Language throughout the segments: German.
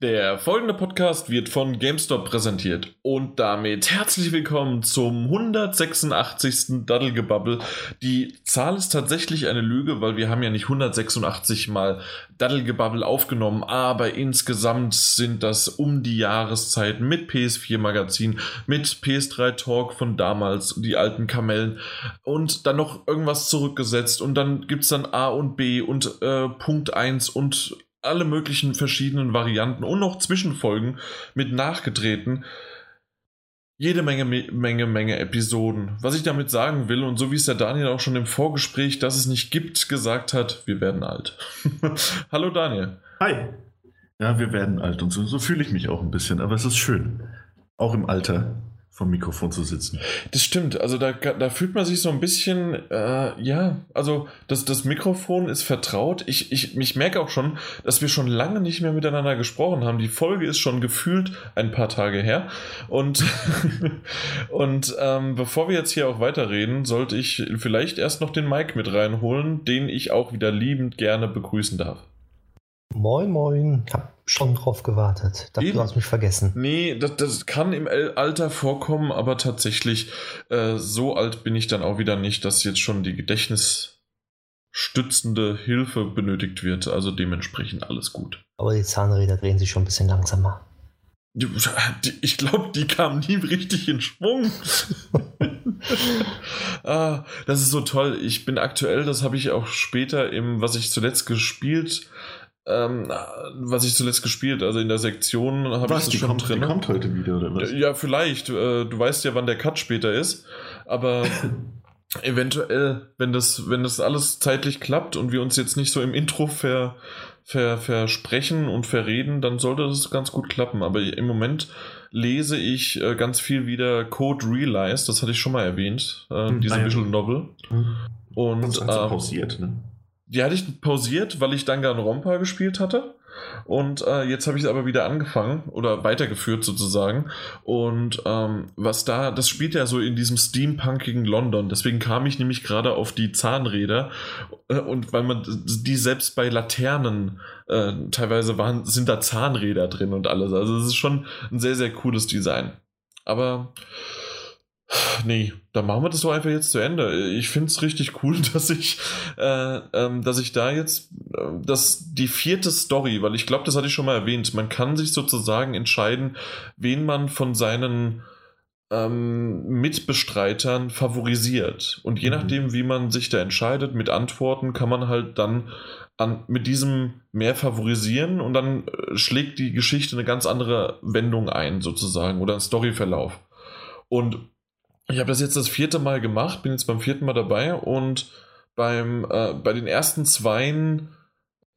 Der folgende Podcast wird von GameStop präsentiert und damit herzlich willkommen zum 186. Daddelgebubble. Die Zahl ist tatsächlich eine Lüge, weil wir haben ja nicht 186 mal Daddelgebubble aufgenommen, aber insgesamt sind das um die Jahreszeit mit PS4 Magazin, mit PS3 Talk von damals, die alten Kamellen und dann noch irgendwas zurückgesetzt und dann gibt es dann A und B und äh, Punkt 1 und alle möglichen verschiedenen Varianten und noch Zwischenfolgen mit nachgetreten. Jede Menge, Menge, Menge Episoden. Was ich damit sagen will, und so wie es der Daniel auch schon im Vorgespräch, dass es nicht gibt, gesagt hat, wir werden alt. Hallo Daniel. Hi. Ja, wir werden alt und so, so fühle ich mich auch ein bisschen, aber es ist schön. Auch im Alter vom Mikrofon zu sitzen. Das stimmt, also da, da fühlt man sich so ein bisschen, äh, ja, also das, das Mikrofon ist vertraut. Ich, ich, ich merke auch schon, dass wir schon lange nicht mehr miteinander gesprochen haben. Die Folge ist schon gefühlt ein paar Tage her. Und, und ähm, bevor wir jetzt hier auch weiterreden, sollte ich vielleicht erst noch den Mike mit reinholen, den ich auch wieder liebend gerne begrüßen darf. Moin, moin. Schon drauf gewartet. Dachte, du hast mich vergessen. Nee, das, das, kann im Alter vorkommen, aber tatsächlich äh, so alt bin ich dann auch wieder nicht, dass jetzt schon die gedächtnisstützende Hilfe benötigt wird. Also dementsprechend alles gut. Aber die Zahnräder drehen sich schon ein bisschen langsamer. Ich glaube, die kamen nie richtig in Schwung. ah, das ist so toll. Ich bin aktuell, das habe ich auch später im, was ich zuletzt gespielt habe ähm, was ich zuletzt gespielt, also in der Sektion habe ich das schon kommt, drin. Die kommt heute wieder, oder was? Ja, vielleicht. Äh, du weißt ja, wann der Cut später ist. Aber eventuell, wenn das, wenn das alles zeitlich klappt und wir uns jetzt nicht so im Intro ver, ver, versprechen und verreden, dann sollte das ganz gut klappen. Aber im Moment lese ich äh, ganz viel wieder Code Realize, das hatte ich schon mal erwähnt, äh, hm, diese ah. Visual Novel. Hm. Und, also ähm, pausiert, ne? Die hatte ich pausiert, weil ich Danganronpa gespielt hatte. Und äh, jetzt habe ich es aber wieder angefangen oder weitergeführt sozusagen. Und ähm, was da, das spielt ja so in diesem steampunkigen London. Deswegen kam ich nämlich gerade auf die Zahnräder. Äh, und weil man die selbst bei Laternen äh, teilweise waren, sind da Zahnräder drin und alles. Also es ist schon ein sehr, sehr cooles Design. Aber Nee, dann machen wir das doch einfach jetzt zu Ende. Ich finde es richtig cool, dass ich, äh, ähm, dass ich da jetzt, äh, dass die vierte Story, weil ich glaube, das hatte ich schon mal erwähnt, man kann sich sozusagen entscheiden, wen man von seinen ähm, Mitbestreitern favorisiert. Und je mhm. nachdem, wie man sich da entscheidet mit Antworten, kann man halt dann an, mit diesem mehr favorisieren und dann äh, schlägt die Geschichte eine ganz andere Wendung ein, sozusagen, oder ein Storyverlauf. Und ich habe das jetzt das vierte Mal gemacht, bin jetzt beim vierten Mal dabei und beim, äh, bei den ersten zweien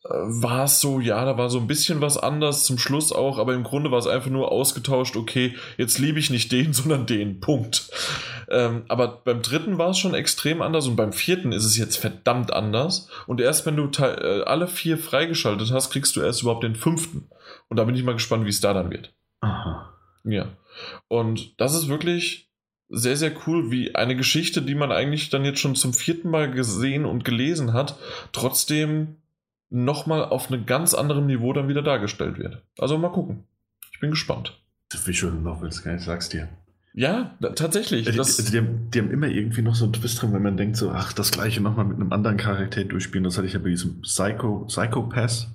äh, war es so, ja, da war so ein bisschen was anders zum Schluss auch, aber im Grunde war es einfach nur ausgetauscht, okay, jetzt liebe ich nicht den, sondern den, Punkt. Ähm, aber beim dritten war es schon extrem anders und beim vierten ist es jetzt verdammt anders und erst wenn du äh, alle vier freigeschaltet hast, kriegst du erst überhaupt den fünften. Und da bin ich mal gespannt, wie es da dann wird. Aha. Ja. Und das ist wirklich sehr, sehr cool, wie eine Geschichte, die man eigentlich dann jetzt schon zum vierten Mal gesehen und gelesen hat, trotzdem nochmal auf einem ganz anderen Niveau dann wieder dargestellt wird. Also mal gucken. Ich bin gespannt. Schön Novels, ich sag's dir. Ja, tatsächlich. Die, das die, die, haben, die, haben, immer irgendwie noch so einen Twist drin, wenn man denkt, so, ach, das gleiche nochmal mit einem anderen Charakter durchspielen. Das hatte ich ja bei diesem Psycho, Psycho Pass.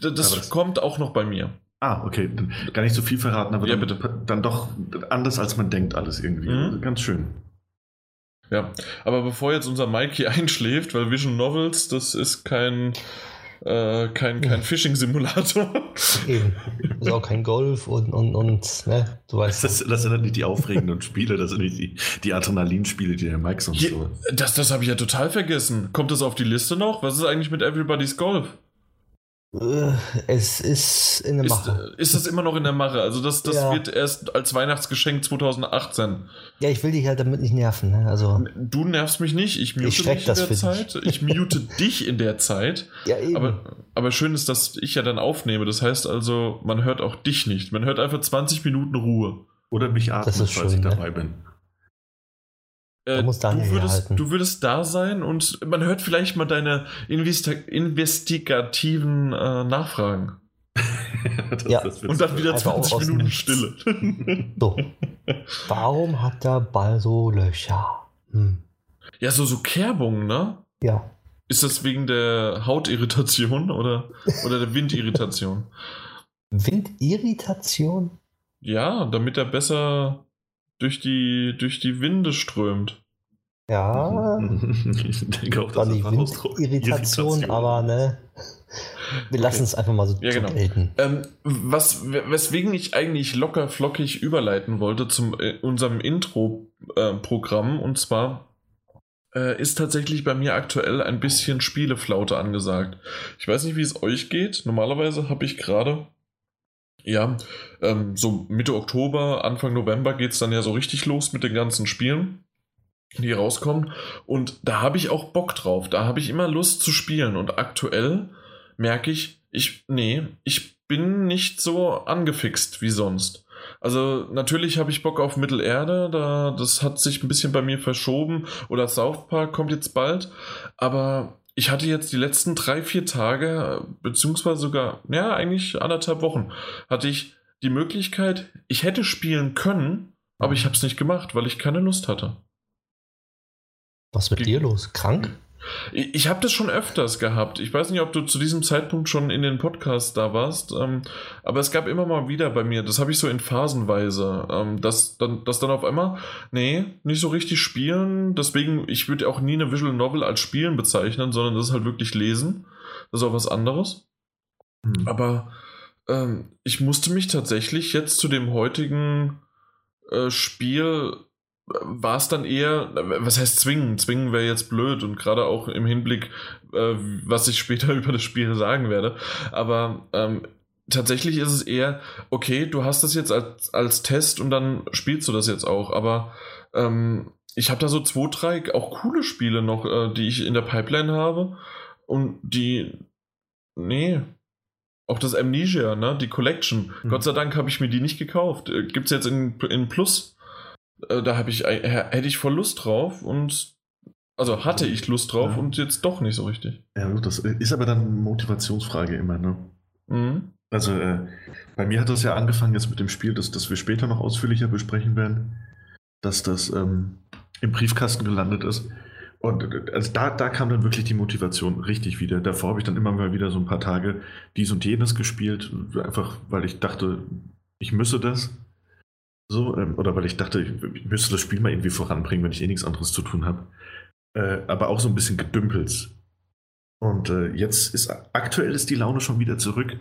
Das, das kommt auch noch bei mir. Ah, okay. Dann gar nicht so viel verraten, aber ja, dann, bitte. dann doch anders, als man denkt, alles irgendwie. Mhm. Also ganz schön. Ja, aber bevor jetzt unser Mikey einschläft, weil Vision Novels, das ist kein, äh, kein, kein Phishing-Simulator. Eben. Das ist auch kein Golf und, und, und ne, du weißt. Das, das sind nicht die aufregenden Spiele, das sind nicht die, die Adrenalinspiele, die der Mike sonst Hier, so. Das, das habe ich ja total vergessen. Kommt das auf die Liste noch? Was ist eigentlich mit Everybody's Golf? Äh, es ist in der Mache. Ist, ist das immer noch in der Mache? Also das, das ja. wird erst als Weihnachtsgeschenk 2018. Ja, ich will dich halt damit nicht nerven. Ne? Also, du nervst mich nicht, ich mute ich dich in der Zeit. Dich. Ich mute dich in der Zeit. Ja, eben. Aber, aber schön ist, dass ich ja dann aufnehme. Das heißt also, man hört auch dich nicht. Man hört einfach 20 Minuten Ruhe. Oder mich atmen, falls schön, ich ne? Dabei bin. Äh, du, würdest, du würdest da sein und man hört vielleicht mal deine Investi investigativen äh, Nachfragen. das, ja. Das und dann wieder 20 also Minuten Stille. so. Warum hat der Ball so Löcher? Hm. Ja, so, so Kerbungen, ne? Ja. Ist das wegen der Hautirritation oder, oder der Windirritation? Windirritation? Ja, damit er besser durch die, durch die Winde strömt. Ja. ich denke auch, das ist Windirritation, aber ne. Wir lassen okay. es einfach mal so ja, genau. gelten. Ähm, was, weswegen ich eigentlich locker flockig überleiten wollte zu äh, unserem Intro-Programm äh, und zwar äh, ist tatsächlich bei mir aktuell ein bisschen Spieleflaute angesagt. Ich weiß nicht, wie es euch geht. Normalerweise habe ich gerade, ja, ähm, so Mitte Oktober, Anfang November geht es dann ja so richtig los mit den ganzen Spielen, die rauskommen. Und da habe ich auch Bock drauf. Da habe ich immer Lust zu spielen. Und aktuell merke ich, ich, nee, ich bin nicht so angefixt wie sonst. Also natürlich habe ich Bock auf Mittelerde, da, das hat sich ein bisschen bei mir verschoben. Oder South Park kommt jetzt bald. Aber ich hatte jetzt die letzten drei, vier Tage, beziehungsweise sogar, ja, eigentlich anderthalb Wochen, hatte ich die Möglichkeit, ich hätte spielen können, aber ich habe es nicht gemacht, weil ich keine Lust hatte. Was mit Ge dir los? Krank? Ich habe das schon öfters gehabt. Ich weiß nicht, ob du zu diesem Zeitpunkt schon in den Podcast da warst, ähm, aber es gab immer mal wieder bei mir, das habe ich so in Phasenweise, ähm, dass, dann, dass dann auf einmal, nee, nicht so richtig spielen. Deswegen, ich würde auch nie eine Visual Novel als Spielen bezeichnen, sondern das ist halt wirklich Lesen. Das ist auch was anderes. Mhm. Aber ähm, ich musste mich tatsächlich jetzt zu dem heutigen äh, Spiel war es dann eher, was heißt zwingen? Zwingen wäre jetzt blöd und gerade auch im Hinblick, äh, was ich später über das Spiel sagen werde. Aber ähm, tatsächlich ist es eher, okay, du hast das jetzt als, als Test und dann spielst du das jetzt auch. Aber ähm, ich habe da so zwei, drei auch coole Spiele noch, äh, die ich in der Pipeline habe und die, nee, auch das Amnesia, ne, die Collection. Mhm. Gott sei Dank habe ich mir die nicht gekauft. Äh, Gibt es jetzt in, in Plus äh, da habe ich, äh, hätte ich voll Lust drauf und also hatte ich Lust drauf ja. und jetzt doch nicht so richtig. Ja, gut, das ist aber dann eine Motivationsfrage immer, ne? Mhm. Also äh, bei mir hat das ja angefangen jetzt mit dem Spiel, das, das wir später noch ausführlicher besprechen werden, dass das ähm, im Briefkasten gelandet ist. Und äh, also da, da kam dann wirklich die Motivation richtig wieder. Davor habe ich dann immer mal wieder so ein paar Tage dies und jenes gespielt, einfach weil ich dachte, ich müsse das. So, ähm, oder weil ich dachte, ich müsste das Spiel mal irgendwie voranbringen, wenn ich eh nichts anderes zu tun habe. Äh, aber auch so ein bisschen gedümpelt. Und äh, jetzt ist aktuell ist die Laune schon wieder zurück.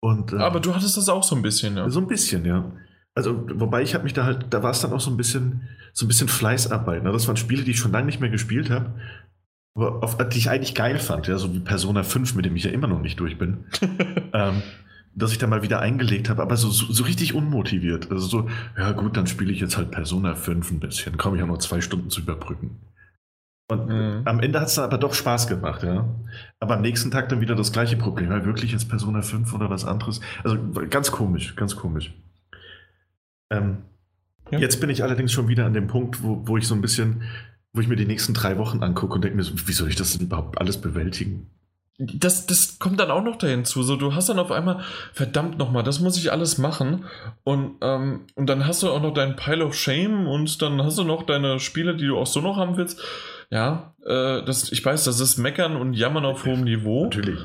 Und, äh, aber du hattest das auch so ein bisschen, ja. So ein bisschen, ja. Also, wobei ich habe mich da halt, da war es dann auch so ein bisschen, so ein bisschen Fleißarbeit. Ne? Das waren Spiele, die ich schon lange nicht mehr gespielt habe, aber auf, die ich eigentlich geil fand, ja, so wie Persona 5, mit dem ich ja immer noch nicht durch bin. ähm, dass ich da mal wieder eingelegt habe, aber so, so, so, richtig unmotiviert. Also so, ja gut, dann spiele ich jetzt halt Persona 5 ein bisschen, komme ich auch noch zwei Stunden zu überbrücken. Und mhm. am Ende hat es dann aber doch Spaß gemacht, ja. Aber am nächsten Tag dann wieder das gleiche Problem. Ja, wirklich jetzt Persona 5 oder was anderes? Also ganz komisch, ganz komisch. Ähm, ja. Jetzt bin ich allerdings schon wieder an dem Punkt, wo, wo ich so ein bisschen, wo ich mir die nächsten drei Wochen angucke und denke mir so, wie soll ich das denn überhaupt alles bewältigen? Das, das kommt dann auch noch dahin zu. So, du hast dann auf einmal, verdammt nochmal, das muss ich alles machen. Und, ähm, und dann hast du auch noch deinen Pile of Shame und dann hast du noch deine Spiele, die du auch so noch haben willst. Ja, äh, das, ich weiß, das ist Meckern und Jammern auf hohem Niveau. Natürlich.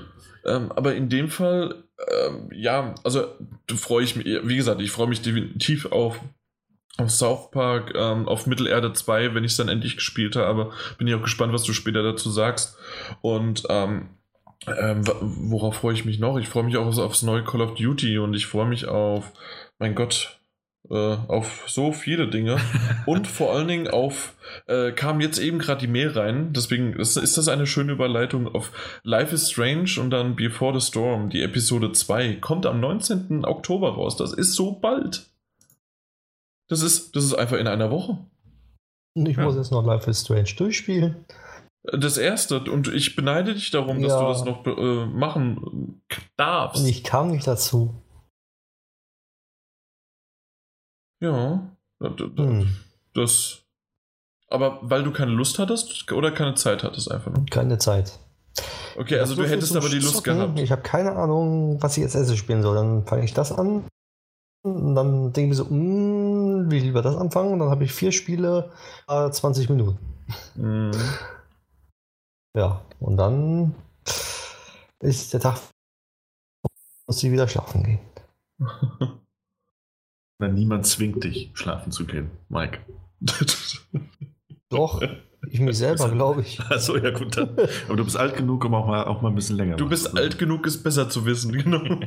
Ähm, aber in dem Fall, ähm, ja, also freue ich mich, wie gesagt, ich freue mich definitiv auf, auf South Park, ähm, auf Mittelerde 2, wenn ich es dann endlich gespielt habe. Bin ich auch gespannt, was du später dazu sagst. Und ähm, ähm, worauf freue ich mich noch? Ich freue mich auch aufs neue Call of Duty und ich freue mich auf, mein Gott, äh, auf so viele Dinge und vor allen Dingen auf, äh, kam jetzt eben gerade die Mail rein, deswegen ist, ist, das eine schöne Überleitung auf Life is Strange und dann Before the Storm, die Episode 2, kommt am 19. Oktober raus. Das ist so bald. Das ist, das ist einfach in einer Woche. Ich ja. muss jetzt noch Life is Strange durchspielen. Das erste. Und ich beneide dich darum, ja. dass du das noch äh, machen darfst. Und ich kam nicht dazu. Ja. Hm. Das. Aber weil du keine Lust hattest oder keine Zeit hattest einfach nur? Keine Zeit. Okay, also du hättest aber die Lust zocken. gehabt. Ich habe keine Ahnung, was ich jetzt Esse spielen soll. Dann fange ich das an. Und dann denke ich mir so, mm, wie lieber das anfangen? Und dann habe ich vier Spiele, äh, 20 Minuten. Mhm. Ja, und dann ist der Tag, muss ich wieder schlafen gehen. Na, niemand zwingt dich, schlafen zu gehen, Mike. Doch, ich mich selber, glaube ich. Achso, ja gut. Dann. Aber du bist alt genug, um auch mal, auch mal ein bisschen länger Du bist zu alt genug, es besser zu wissen, genau.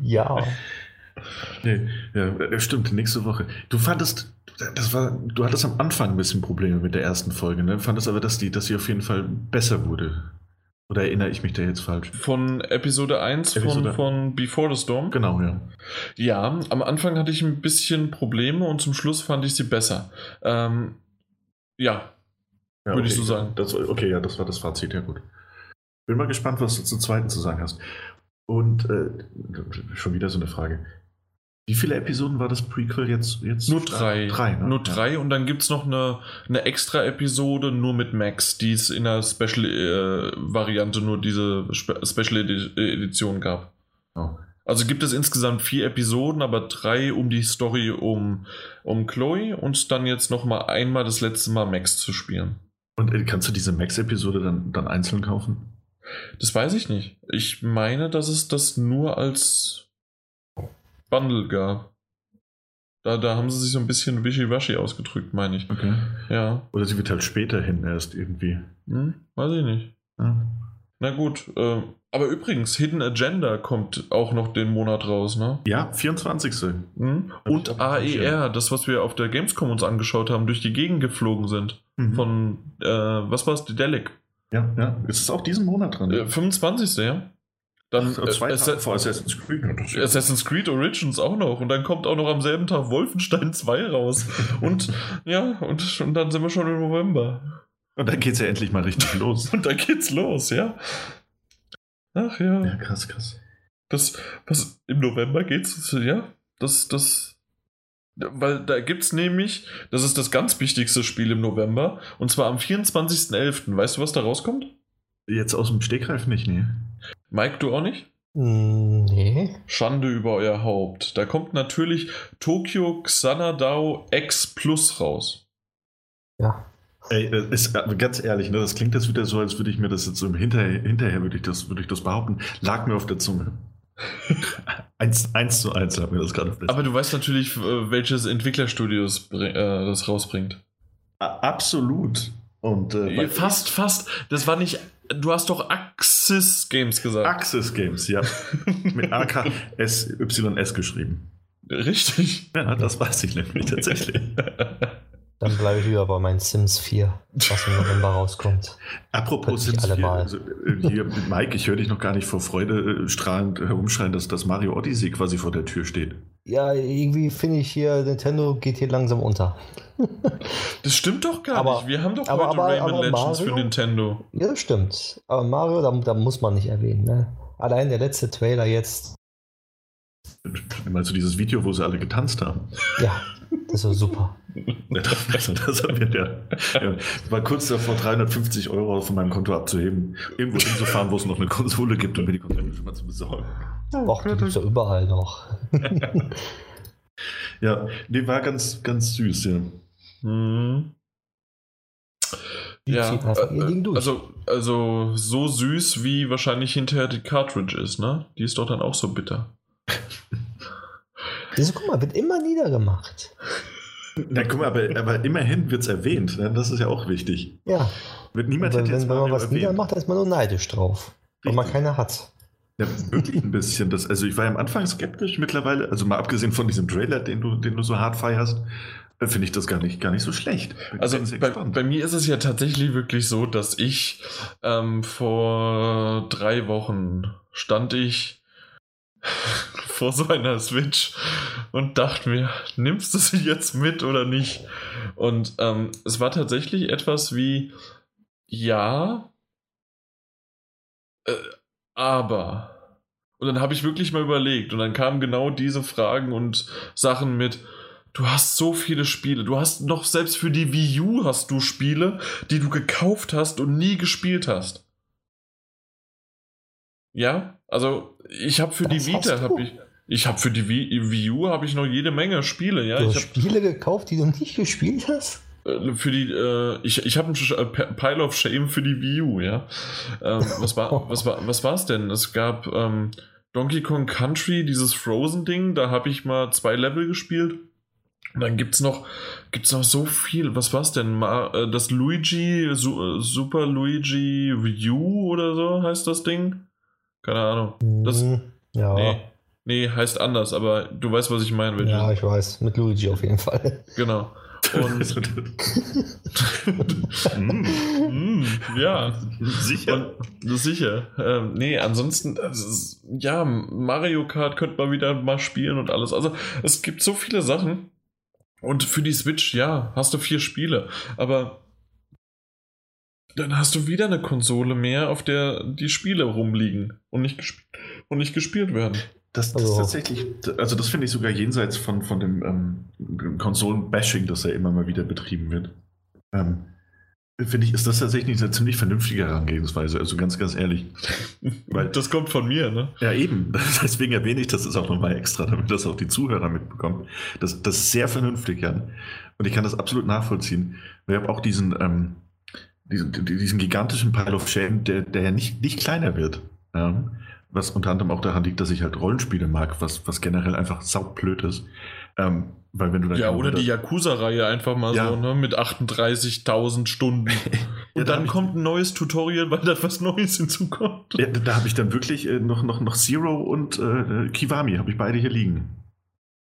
ja. Nee, ja, stimmt, nächste Woche. Du fandest, das war, du hattest am Anfang ein bisschen Probleme mit der ersten Folge, ne? Fandest aber, dass die, dass sie auf jeden Fall besser wurde. Oder erinnere ich mich da jetzt falsch? Von Episode 1 Episode von, von Before the Storm? Genau, ja. Ja, am Anfang hatte ich ein bisschen Probleme und zum Schluss fand ich sie besser. Ähm, ja, ja würde okay, ich so sagen. Das, okay, ja, das war das Fazit, ja gut. Bin mal gespannt, was du zum zweiten zu sagen hast. Und äh, schon wieder so eine Frage. Wie viele Episoden war das Prequel jetzt? jetzt nur drei. drei ne? Nur drei ja. und dann gibt es noch eine, eine extra Episode nur mit Max, die es in der Special-Variante äh, nur diese Spe Special Edition gab. Oh. Also gibt es insgesamt vier Episoden, aber drei um die Story um, um Chloe und dann jetzt nochmal einmal das letzte Mal Max zu spielen. Und kannst du diese Max-Episode dann, dann einzeln kaufen? Das weiß ich nicht. Ich meine, dass es das nur als Bundle gab. Da, da haben sie sich so ein bisschen wischiwaschi ausgedrückt, meine ich. Okay. Ja. Oder sie wird halt später hin erst irgendwie. Hm, weiß ich nicht. Ja. Na gut, äh, aber übrigens, Hidden Agenda kommt auch noch den Monat raus, ne? Ja, 24. Mhm. Und AER, das, was wir auf der Gamescom uns angeschaut haben, durch die Gegend geflogen sind. Mhm. Von, äh, was war es, Dedelic. Ja, ja. Ist es auch diesen Monat dran? Äh, 25. ja. Dann Ach, zwei äh, Tage vor Assassin's Creed. Assassin's Creed Origins auch noch. Und dann kommt auch noch am selben Tag Wolfenstein 2 raus. und ja, und, und dann sind wir schon im November. Und dann geht's ja endlich mal richtig los. und dann geht's los, ja. Ach ja. Ja, krass, krass. Das, was im November geht's, ja, das, das. Weil da gibt's nämlich, das ist das ganz wichtigste Spiel im November, und zwar am 24.11. Weißt du, was da rauskommt? Jetzt aus dem Stegreif nicht, nee. Mike, du auch nicht? Mm, nee. Schande über euer Haupt. Da kommt natürlich Tokyo Xanadao X Plus raus. Ja. Ey, ist, ganz ehrlich, ne, das klingt jetzt wieder so, als würde ich mir das jetzt so hinterher, hinterher würde ich das, würde ich das behaupten, lag mir auf der Zunge. eins, eins zu eins hat mir das gerade Aber du weißt natürlich, äh, welches Entwicklerstudios äh, das rausbringt. Absolut. Und, äh, fast, fast. Das war nicht. Du hast doch Axis Games gesagt. Axis Games, ja. Mit AKSYS geschrieben. Richtig. Ja, das weiß ich nämlich tatsächlich. Dann bleibe ich wieder bei meinen Sims 4, was im November rauskommt. Apropos Sims 4, also, äh, hier, Mike, ich höre dich noch gar nicht vor Freude äh, strahlend herumschreien, dass das Mario Odyssey quasi vor der Tür steht. Ja, irgendwie finde ich hier, Nintendo geht hier langsam unter. Das stimmt doch gar aber, nicht. Wir haben doch aber, heute aber, Rayman Legends Mario, für Nintendo. Ja, das stimmt. Aber Mario, da, da muss man nicht erwähnen. Ne? Allein der letzte Trailer jetzt. Meinst du dieses Video, wo sie alle getanzt haben? Ja, das war super. Ja, das, das, haben wir, ja. ja. war kurz davor, 350 Euro von meinem Konto abzuheben, irgendwo hinzufahren, wo es noch eine Konsole gibt, um mir die Konsole schon mal zu besorgen. Och, die gibt es ja überall noch. ja, die war ganz, ganz süß, ja. Mhm. Ja, äh, also, also so süß, wie wahrscheinlich hinterher die Cartridge ist, ne? Die ist doch dann auch so bitter. Also, guck mal, wird immer niedergemacht. Na, guck mal, aber, aber immerhin wird es erwähnt. Ne? Das ist ja auch wichtig. Ja. Wird niemand wenn, wenn man was niedermacht, ist man nur neidisch drauf. Richtig. Weil man keine hat. Ja, wirklich ein bisschen. Das, also ich war ja am Anfang skeptisch mittlerweile, also mal abgesehen von diesem Trailer, den du, den du so hart feierst, äh, finde ich das gar nicht, gar nicht so schlecht. Bin also bei, bei, mir ist es ja tatsächlich wirklich so, dass ich ähm, vor drei Wochen stand ich vor so einer Switch und dachte mir, nimmst du sie jetzt mit oder nicht? Und ähm, es war tatsächlich etwas wie, ja, äh, aber. Und dann habe ich wirklich mal überlegt und dann kamen genau diese Fragen und Sachen mit, du hast so viele Spiele, du hast noch selbst für die Wii U hast du Spiele, die du gekauft hast und nie gespielt hast. Ja, also ich habe für Das die Vita habe ich ich habe für die Wii, Wii U habe ich noch jede Menge Spiele, ja. du Ich habe Spiele gekauft, die du nicht gespielt hast? äh, für die äh, ich, ich habe Sch- äh, Pile of Shame für die Wii U, ja. Ähm, was war was war was war's denn? Es gab ähm, Donkey Kong Country, dieses Frozen Ding, da habe ich mal zwei Level gespielt. Und dann gibt's noch gibt's noch so viel. Was war's denn? Äh, das Luigi Su, Super Luigi U oder so heißt das Ding? Keine Ahnung. Das- Hm, ja. Nee. Nee, heißt anders, aber du weißt, was ich meine. welches. ja, ich weiß. Mit Luigi auf jeden Fall. Genau. Und Mm, mm, ja, sicher. und sicher. Ähm, nee, ansonsten, ist, ja, Mario Kart könnte man wieder mal spielen und alles. Also, es gibt so viele Sachen. Und für die Switch, ja, hast du vier Spiele. Aber dann hast du wieder eine Konsole mehr, auf der die Spiele rumliegen und nicht, gesp und nicht gespielt werden. Das, das Also- ist tatsächlich, also das finde ich sogar jenseits von, von dem ähm, Konsolen-Bashing, das ja immer mal wieder betrieben wird. Ähm, finde ich, ist das tatsächlich eine ziemlich vernünftige Herangehensweise, also ganz, ganz ehrlich. Weil- das kommt von mir, ne? Ja, eben. Deswegen erwähne ich das jetzt auch nochmal extra, damit das auch die Zuhörer mitbekommen. Das, das ist sehr vernünftig, Jan. Und ich kann das absolut nachvollziehen. Wir haben auch diesen, ähm, diesen, diesen gigantischen Pile of Shame, der, der ja nicht, nicht kleiner wird. Ja. Was unter anderem auch daran liegt, dass ich halt Rollenspiele mag, was, was generell einfach saublöd ist. Ähm, weil wenn du dann Ja, oder die Yakuza-Reihe einfach mal Ja. so, ne, mit 38.000 Stunden. Und Ja, da dann kommt ein neues Tutorial, weil da was Neues hinzukommt. Ja, da habe ich dann wirklich äh, noch, noch, noch Zero und äh, Kiwami, habe ich beide hier liegen.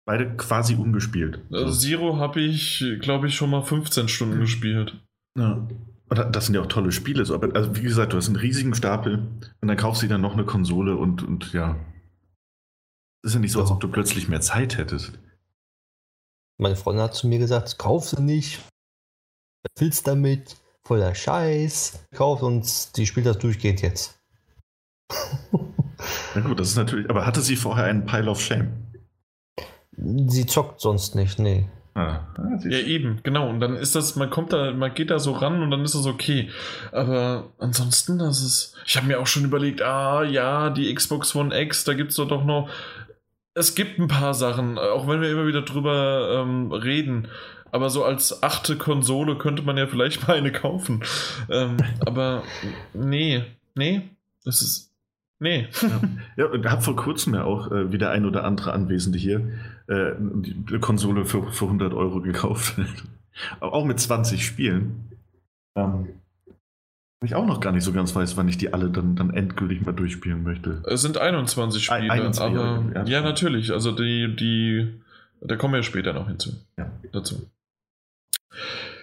Beide quasi ungespielt. Also Zero habe ich, glaube ich, schon mal 15 Stunden gespielt. Ja. Und da- das sind ja auch tolle Spiele. So. Aber also wie gesagt, du hast einen riesigen Stapel und dann kaufst du dir dann noch eine Konsole und, und ja. Das ist ja nicht so, als ob du plötzlich mehr Zeit hättest. Meine Freundin hat zu mir gesagt, kauf sie nicht. Was willst damit? Voller Scheiß. Kauf und die spielt das durchgehend jetzt. Na gut, das ist natürlich. Aber hatte sie vorher einen Pile of Shame? Sie zockt sonst nicht, nee. Ah, ah, Ja, eben, genau. Und dann ist das, man kommt da, man geht da so ran und dann ist das okay. Aber ansonsten, das ist. Ich habe mir auch schon überlegt, ah ja, die Xbox One X, da gibt es doch noch. Es gibt ein paar Sachen, auch wenn wir immer wieder drüber ähm, reden. Aber so als achte Konsole könnte man ja vielleicht mal eine kaufen. Ähm, aber nee, nee, das ist. Nee. Ja, und habe vor kurzem ja auch äh, wie der ein oder andere Anwesende hier äh, die eine Konsole für, für 100 Euro gekauft. auch mit 20 Spielen. Ähm, ich auch noch gar nicht so ganz weiß, wann ich die alle dann, dann endgültig mal durchspielen möchte. Es sind 21 Ein- Spiele, 21, aber ja. ja, natürlich. Also die, die, da kommen wir später noch hinzu. Ja. Dazu.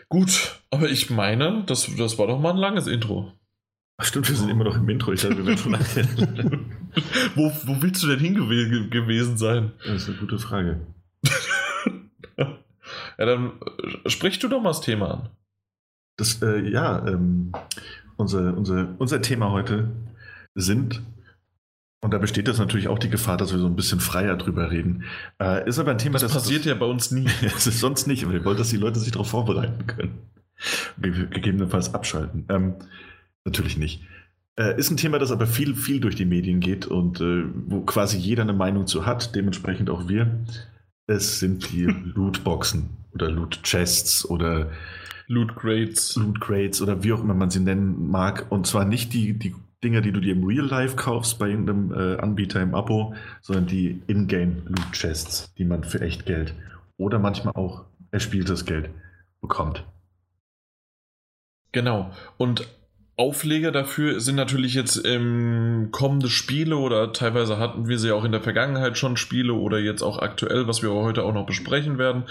Gut, aber ich meine, das, das war doch mal ein langes Intro. Ach stimmt, wir sind immer noch im Intro. Ich dachte, wir werden schon nachher. Wo, wo willst du denn hingewe gewesen sein? Das ist eine gute Frage. Ja, dann äh, sprich du doch mal das Thema an. Das, äh, ja, ähm, unser, unser, unser Thema heute sind, und da besteht das natürlich auch die Gefahr, dass wir so ein bisschen freier drüber reden, äh, ist aber ein Thema, Das passiert ja bei uns nie. Es ist sonst nicht, aber wir wollen, dass die Leute sich darauf vorbereiten können. Ge gegebenenfalls abschalten. Ähm, natürlich nicht. Äh, ist ein Thema, das aber viel, viel durch die Medien geht und äh, wo quasi jeder eine Meinung zu hat, dementsprechend auch wir. Es sind die Lootboxen oder Loot Chests oder Loot Crates. Loot Crates oder wie auch immer man sie nennen mag. Und zwar nicht die, die Dinger, die du dir im Real Life kaufst bei irgendeinem äh, Anbieter im Abo, sondern die Ingame Loot Chests, die man für echt Geld oder manchmal auch erspieltes Geld bekommt. Genau. Und Aufleger dafür sind natürlich jetzt ähm, kommende Spiele oder teilweise hatten wir sie auch in der Vergangenheit schon Spiele oder jetzt auch aktuell, was wir heute auch noch besprechen werden.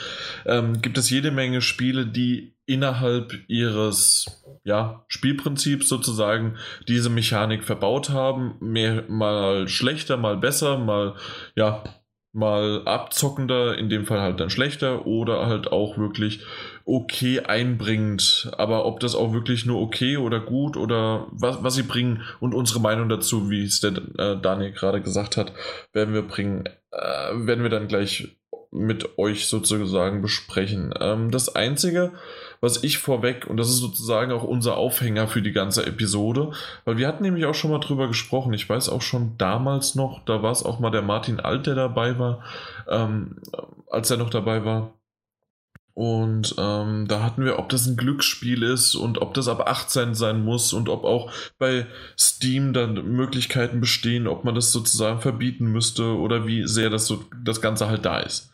Ähm, gibt es jede Menge Spiele, die innerhalb ihres ja, Spielprinzips sozusagen diese Mechanik verbaut haben. Mehr, mal schlechter, mal besser, mal ja, mal abzockender, in dem Fall halt dann schlechter oder halt auch wirklich okay einbringend. Aber ob das auch wirklich nur okay oder gut oder was, was sie bringen und unsere Meinung dazu, wie es der äh, Daniel gerade gesagt hat, werden wir bringen, äh, werden wir dann gleich mit euch sozusagen besprechen. Ähm, das Einzige, was ich vorweg, und das ist sozusagen auch unser Aufhänger für die ganze Episode, weil wir hatten nämlich auch schon mal drüber gesprochen. Ich weiß auch schon damals noch, da war es auch mal der Martin Alt, der dabei war, ähm, als er noch dabei war. Und ähm, da hatten wir, ob das ein Glücksspiel ist und ob das ab 18 sein muss und ob auch bei Steam dann Möglichkeiten bestehen, ob man das sozusagen verbieten müsste oder wie sehr das, so, das Ganze halt da ist.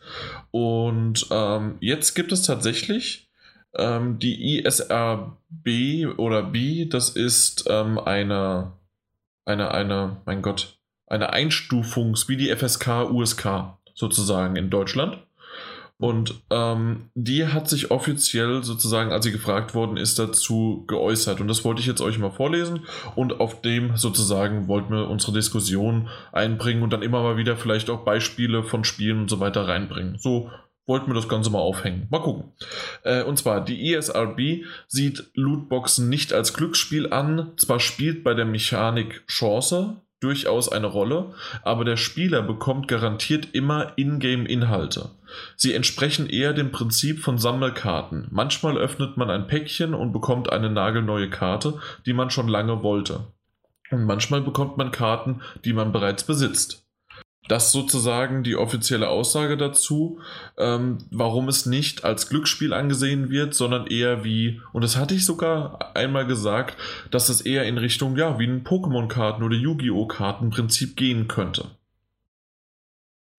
Und ähm, jetzt gibt es tatsächlich ähm, die ISRB oder B, das ist ähm, eine, eine, eine, mein Gott, eine Einstufungs, wie die FSK, USK sozusagen in Deutschland. Und ähm, die hat sich offiziell sozusagen, als sie gefragt worden ist, dazu geäußert. Und das wollte ich jetzt euch mal vorlesen. Und auf dem sozusagen wollten wir unsere Diskussion einbringen und dann immer mal wieder vielleicht auch Beispiele von Spielen und so weiter reinbringen. So wollten wir das Ganze mal aufhängen. Mal gucken. Äh, und zwar, die ESRB sieht Lootboxen nicht als Glücksspiel an. Zwar spielt bei der Mechanik Chance durchaus eine Rolle, aber der Spieler bekommt garantiert immer Ingame-Inhalte. Sie entsprechen eher dem Prinzip von Sammelkarten. Manchmal öffnet man ein Päckchen und bekommt eine nagelneue Karte, die man schon lange wollte. Und manchmal bekommt man Karten, die man bereits besitzt. Das sozusagen die offizielle Aussage dazu, ähm, warum es nicht als Glücksspiel angesehen wird, sondern eher wie, und das hatte ich sogar einmal gesagt, dass es eher in Richtung, ja, wie ein Pokémon-Karten- oder Yu-Gi-Oh! Kartenprinzip gehen könnte.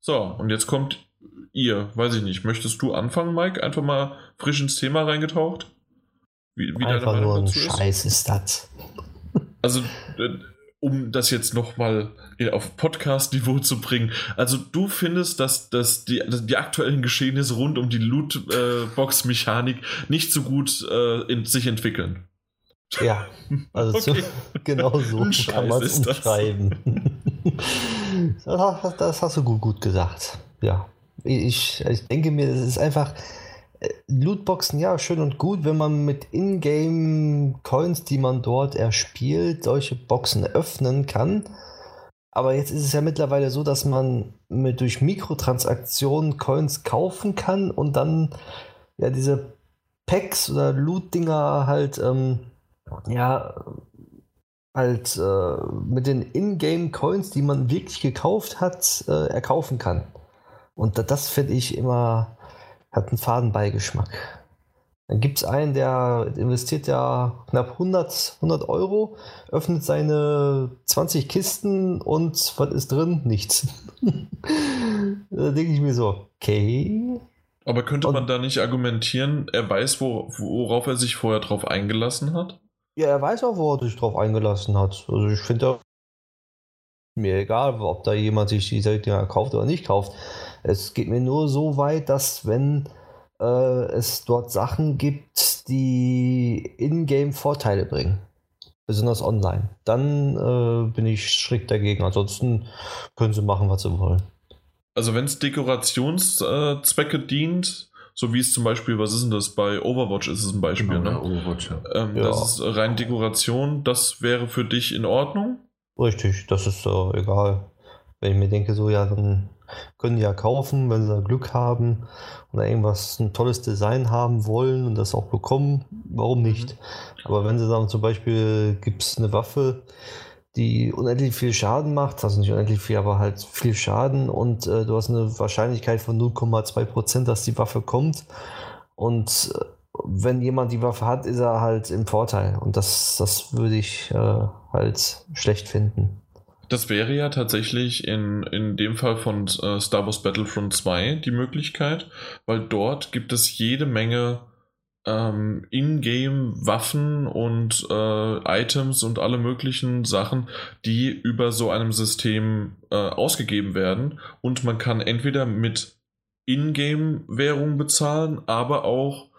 So, und jetzt kommt ihr, weiß ich nicht, möchtest du anfangen, Mike? Einfach mal frisch ins Thema reingetaucht? Wie, wie Einfach nur ein Scheiß ist das. Also, äh, um das jetzt nochmal auf Podcast-Niveau zu bringen. Also du findest, dass, dass, die, dass die aktuellen Geschehnisse rund um die Lootbox-Mechanik nicht so gut äh, in, sich entwickeln. Ja, also okay. so, genau so kann man es umschreiben. Das. das, hast du gut, gut gesagt. Ja, ich, ich denke mir, es ist einfach Lootboxen, ja, schön und gut, wenn man mit Ingame-Coins, die man dort erspielt, solche Boxen öffnen kann. Aber jetzt ist es ja mittlerweile so, dass man mit durch Mikrotransaktionen Coins kaufen kann und dann ja diese Packs oder Loot-Dinger halt ähm, ja halt äh, mit den Ingame-Coins, die man wirklich gekauft hat, äh, erkaufen kann. Und das finde ich immer hat einen Fadenbeigeschmack. Dann gibt es einen, der investiert ja knapp 100, 100 Euro, öffnet seine 20 Kisten und was ist drin? Nichts. da denke ich mir so, okay. Aber könnte man da nicht argumentieren, er weiß, wo, worauf er sich vorher drauf eingelassen hat? Ja, er weiß auch, worauf er sich drauf eingelassen hat. Also ich finde mir egal, ob da jemand sich diese Dinger kauft oder nicht kauft. Es geht mir nur so weit, dass wenn äh, es dort Sachen gibt, die in-game Vorteile bringen, besonders online, dann äh, bin ich strikt dagegen. Ansonsten können sie machen, was sie wollen. Also wenn es Dekorationszwecke dient, so wie es zum Beispiel, was ist denn das, bei Overwatch ist es ein Beispiel, genau, ne? Overwatch, ja. Ähm, ja. Das ist rein Dekoration, das wäre für dich in Ordnung? Richtig, das ist äh, egal. Wenn ich mir denke, so ja, dann können die ja kaufen, wenn sie Glück haben oder irgendwas, ein tolles Design haben wollen und das auch bekommen, warum nicht? Mhm. Aber wenn sie sagen, zum Beispiel gibt es eine Waffe, die unendlich viel Schaden macht, also nicht unendlich viel, aber halt viel Schaden und äh, du hast eine Wahrscheinlichkeit von 0,2%, dass die Waffe kommt und äh, wenn jemand die Waffe hat, ist er halt im Vorteil und das, das würde ich äh, halt schlecht finden. Das wäre ja tatsächlich in, in dem Fall von äh, Star Wars Battlefront 2 die Möglichkeit, weil dort gibt es jede Menge ähm, Ingame-Waffen und äh, Items und alle möglichen Sachen, die über so einem System äh, ausgegeben werden. Und man kann entweder mit Ingame-Währung bezahlen, aber auch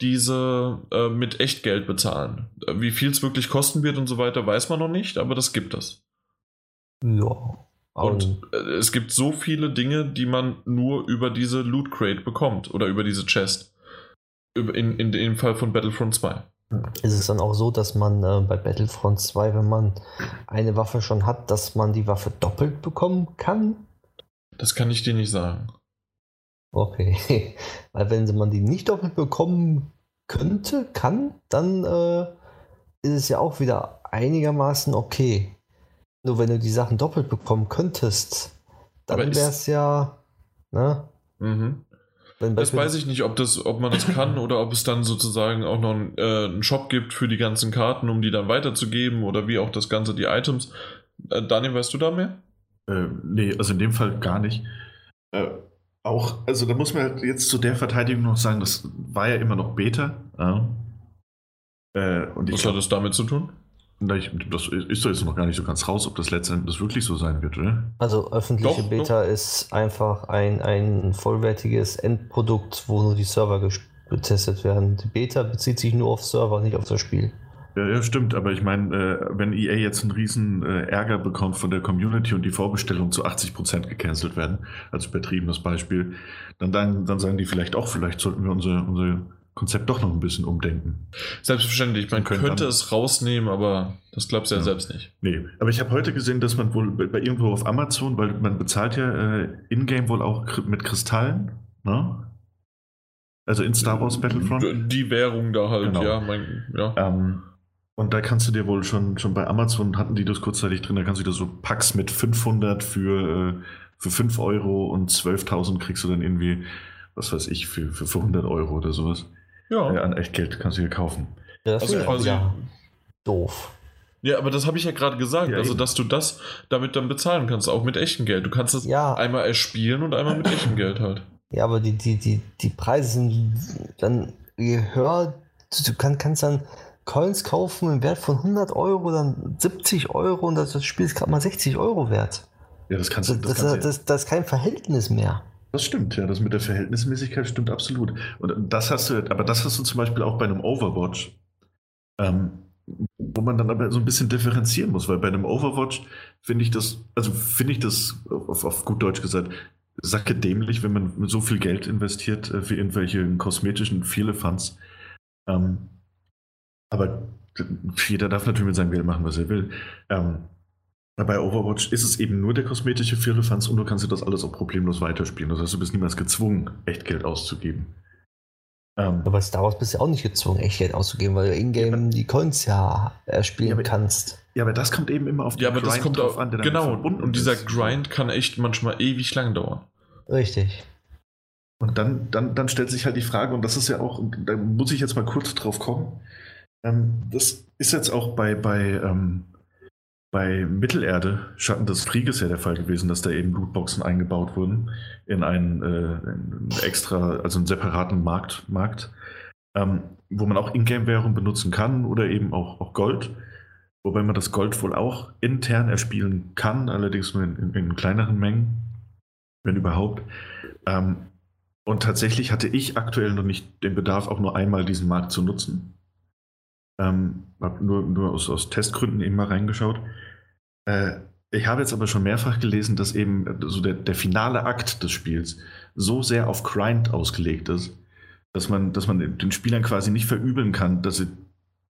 diese äh, mit Echtgeld bezahlen. Wie viel es wirklich kosten wird und so weiter, weiß man noch nicht, aber das gibt es. Ja. Und äh, es gibt so viele Dinge, die man nur über diese Loot Crate bekommt oder über diese Chest. In, in dem Fall von Battlefront 2. Ist es dann auch so, dass man äh, bei Battlefront 2, wenn man eine Waffe schon hat, dass man die Waffe doppelt bekommen kann? Das kann ich dir nicht sagen. Okay. Weil wenn man die nicht doppelt bekommen könnte, kann, dann äh, ist es ja auch wieder einigermaßen okay. Nur wenn du die Sachen doppelt bekommen könntest, dann wäre es ja. Ne? Mhm. Das weiß ich nicht, ob, das, ob man das kann oder ob es dann sozusagen auch noch einen, äh, einen Shop gibt für die ganzen Karten, um die dann weiterzugeben oder wie auch das Ganze, die Items. Äh, Daniel, weißt du da mehr? Äh, nee, also in dem Fall gar nicht. Äh, auch, also da muss man halt jetzt zu der Verteidigung noch sagen, das war ja immer noch Beta. Ja. Äh, Was glaub, hat das damit zu tun? Das ist doch jetzt noch gar nicht so ganz raus, ob das letztendlich wirklich so sein wird, oder? Also öffentliche doch, Beta doch. ist einfach ein, ein vollwertiges Endprodukt, wo nur die Server getestet werden. Die Beta bezieht sich nur auf Server, nicht auf das Spiel. Ja, ja stimmt, aber ich meine, äh, wenn EA jetzt einen riesen äh, Ärger bekommt von der Community und die Vorbestellungen zu 80% gecancelt werden, als übertriebenes Beispiel, dann, dann, dann sagen die vielleicht auch, vielleicht sollten wir unser, unser Konzept doch noch ein bisschen umdenken. Selbstverständlich, man könnte dann, es rausnehmen, aber das glaubst du ja, ja, selbst nicht. Nee, aber ich habe heute gesehen, dass man wohl bei irgendwo auf Amazon, weil man bezahlt ja äh, in-game wohl auch mit Kristallen, ne? Also in Star Wars Battlefront. Die Währung da halt, genau. ja. Mein, ja. Ähm, und da kannst du dir wohl schon, schon bei Amazon hatten die das kurzzeitig drin, da kannst du dir so Packs mit 500 für, äh, für 5 Euro und 12.000 kriegst du dann irgendwie, was weiß ich, für, für 100 Euro oder sowas. Ja. Äh, an Echtgeld kannst du hier kaufen. Ja, das also ist quasi ja doof. Ja, aber das habe ich ja gerade gesagt, ja, also dass du das damit dann bezahlen kannst, auch mit echtem Geld. Du kannst es ja. einmal erspielen und einmal mit echtem Geld halt. Ja, aber die, die, die, die Preise sind dann, je höher, du kann, kannst dann Coins kaufen im Wert von 100 Euro, dann 70 Euro und das Spiel ist gerade mal 60 Euro wert. Ja, das kannst du. Das, das, das, das, ist kein Verhältnis mehr. Das stimmt, ja, das mit der Verhältnismäßigkeit stimmt absolut. Und das hast du, aber das hast du zum Beispiel auch bei einem Overwatch, ähm, wo man dann aber so ein bisschen differenzieren muss, weil bei einem Overwatch finde ich das, also finde ich das auf, auf, gut Deutsch gesagt, sacke dämlich, wenn man so viel Geld investiert äh, für irgendwelche kosmetischen Vierlefanz. Ähm, aber jeder darf natürlich mit seinem Geld machen, was er will. Ähm, bei Overwatch ist es eben nur der kosmetische Firlefanz und du kannst dir das alles auch problemlos weiterspielen. Das heißt, du bist niemals gezwungen, Echtgeld auszugeben. Ähm, aber Star Wars bist du ja auch nicht gezwungen, Echtgeld auszugeben, weil du in-game ja, die Coins ja erspielen ja, aber, kannst. Ja, aber das kommt eben immer auf den ja, aber Grind das kommt drauf an, der Genau, und dieser ist. Grind kann echt manchmal ewig lang dauern. Richtig. Und dann, dann, dann stellt sich halt die Frage, und das ist ja auch, da muss ich jetzt mal kurz drauf kommen, ähm, das ist jetzt auch bei, bei, ähm, bei Mittelerde, Schatten des Krieges ja der Fall gewesen, dass da eben Lootboxen eingebaut wurden in einen, äh, einen extra, also einen separaten Markt, Markt ähm, wo man auch Ingame-Währung benutzen kann oder eben auch, auch Gold. Wobei man das Gold wohl auch intern erspielen kann, allerdings nur in, in, in kleineren Mengen, wenn überhaupt. Ähm, und tatsächlich hatte ich aktuell noch nicht den Bedarf, auch nur einmal diesen Markt zu nutzen. Ähm, habe nur, nur aus, aus, Testgründen eben mal reingeschaut. Äh, ich habe jetzt aber schon mehrfach gelesen, dass eben so der, der finale Akt des Spiels so sehr auf Grind ausgelegt ist, dass man, dass man den Spielern quasi nicht verübeln kann, dass sie,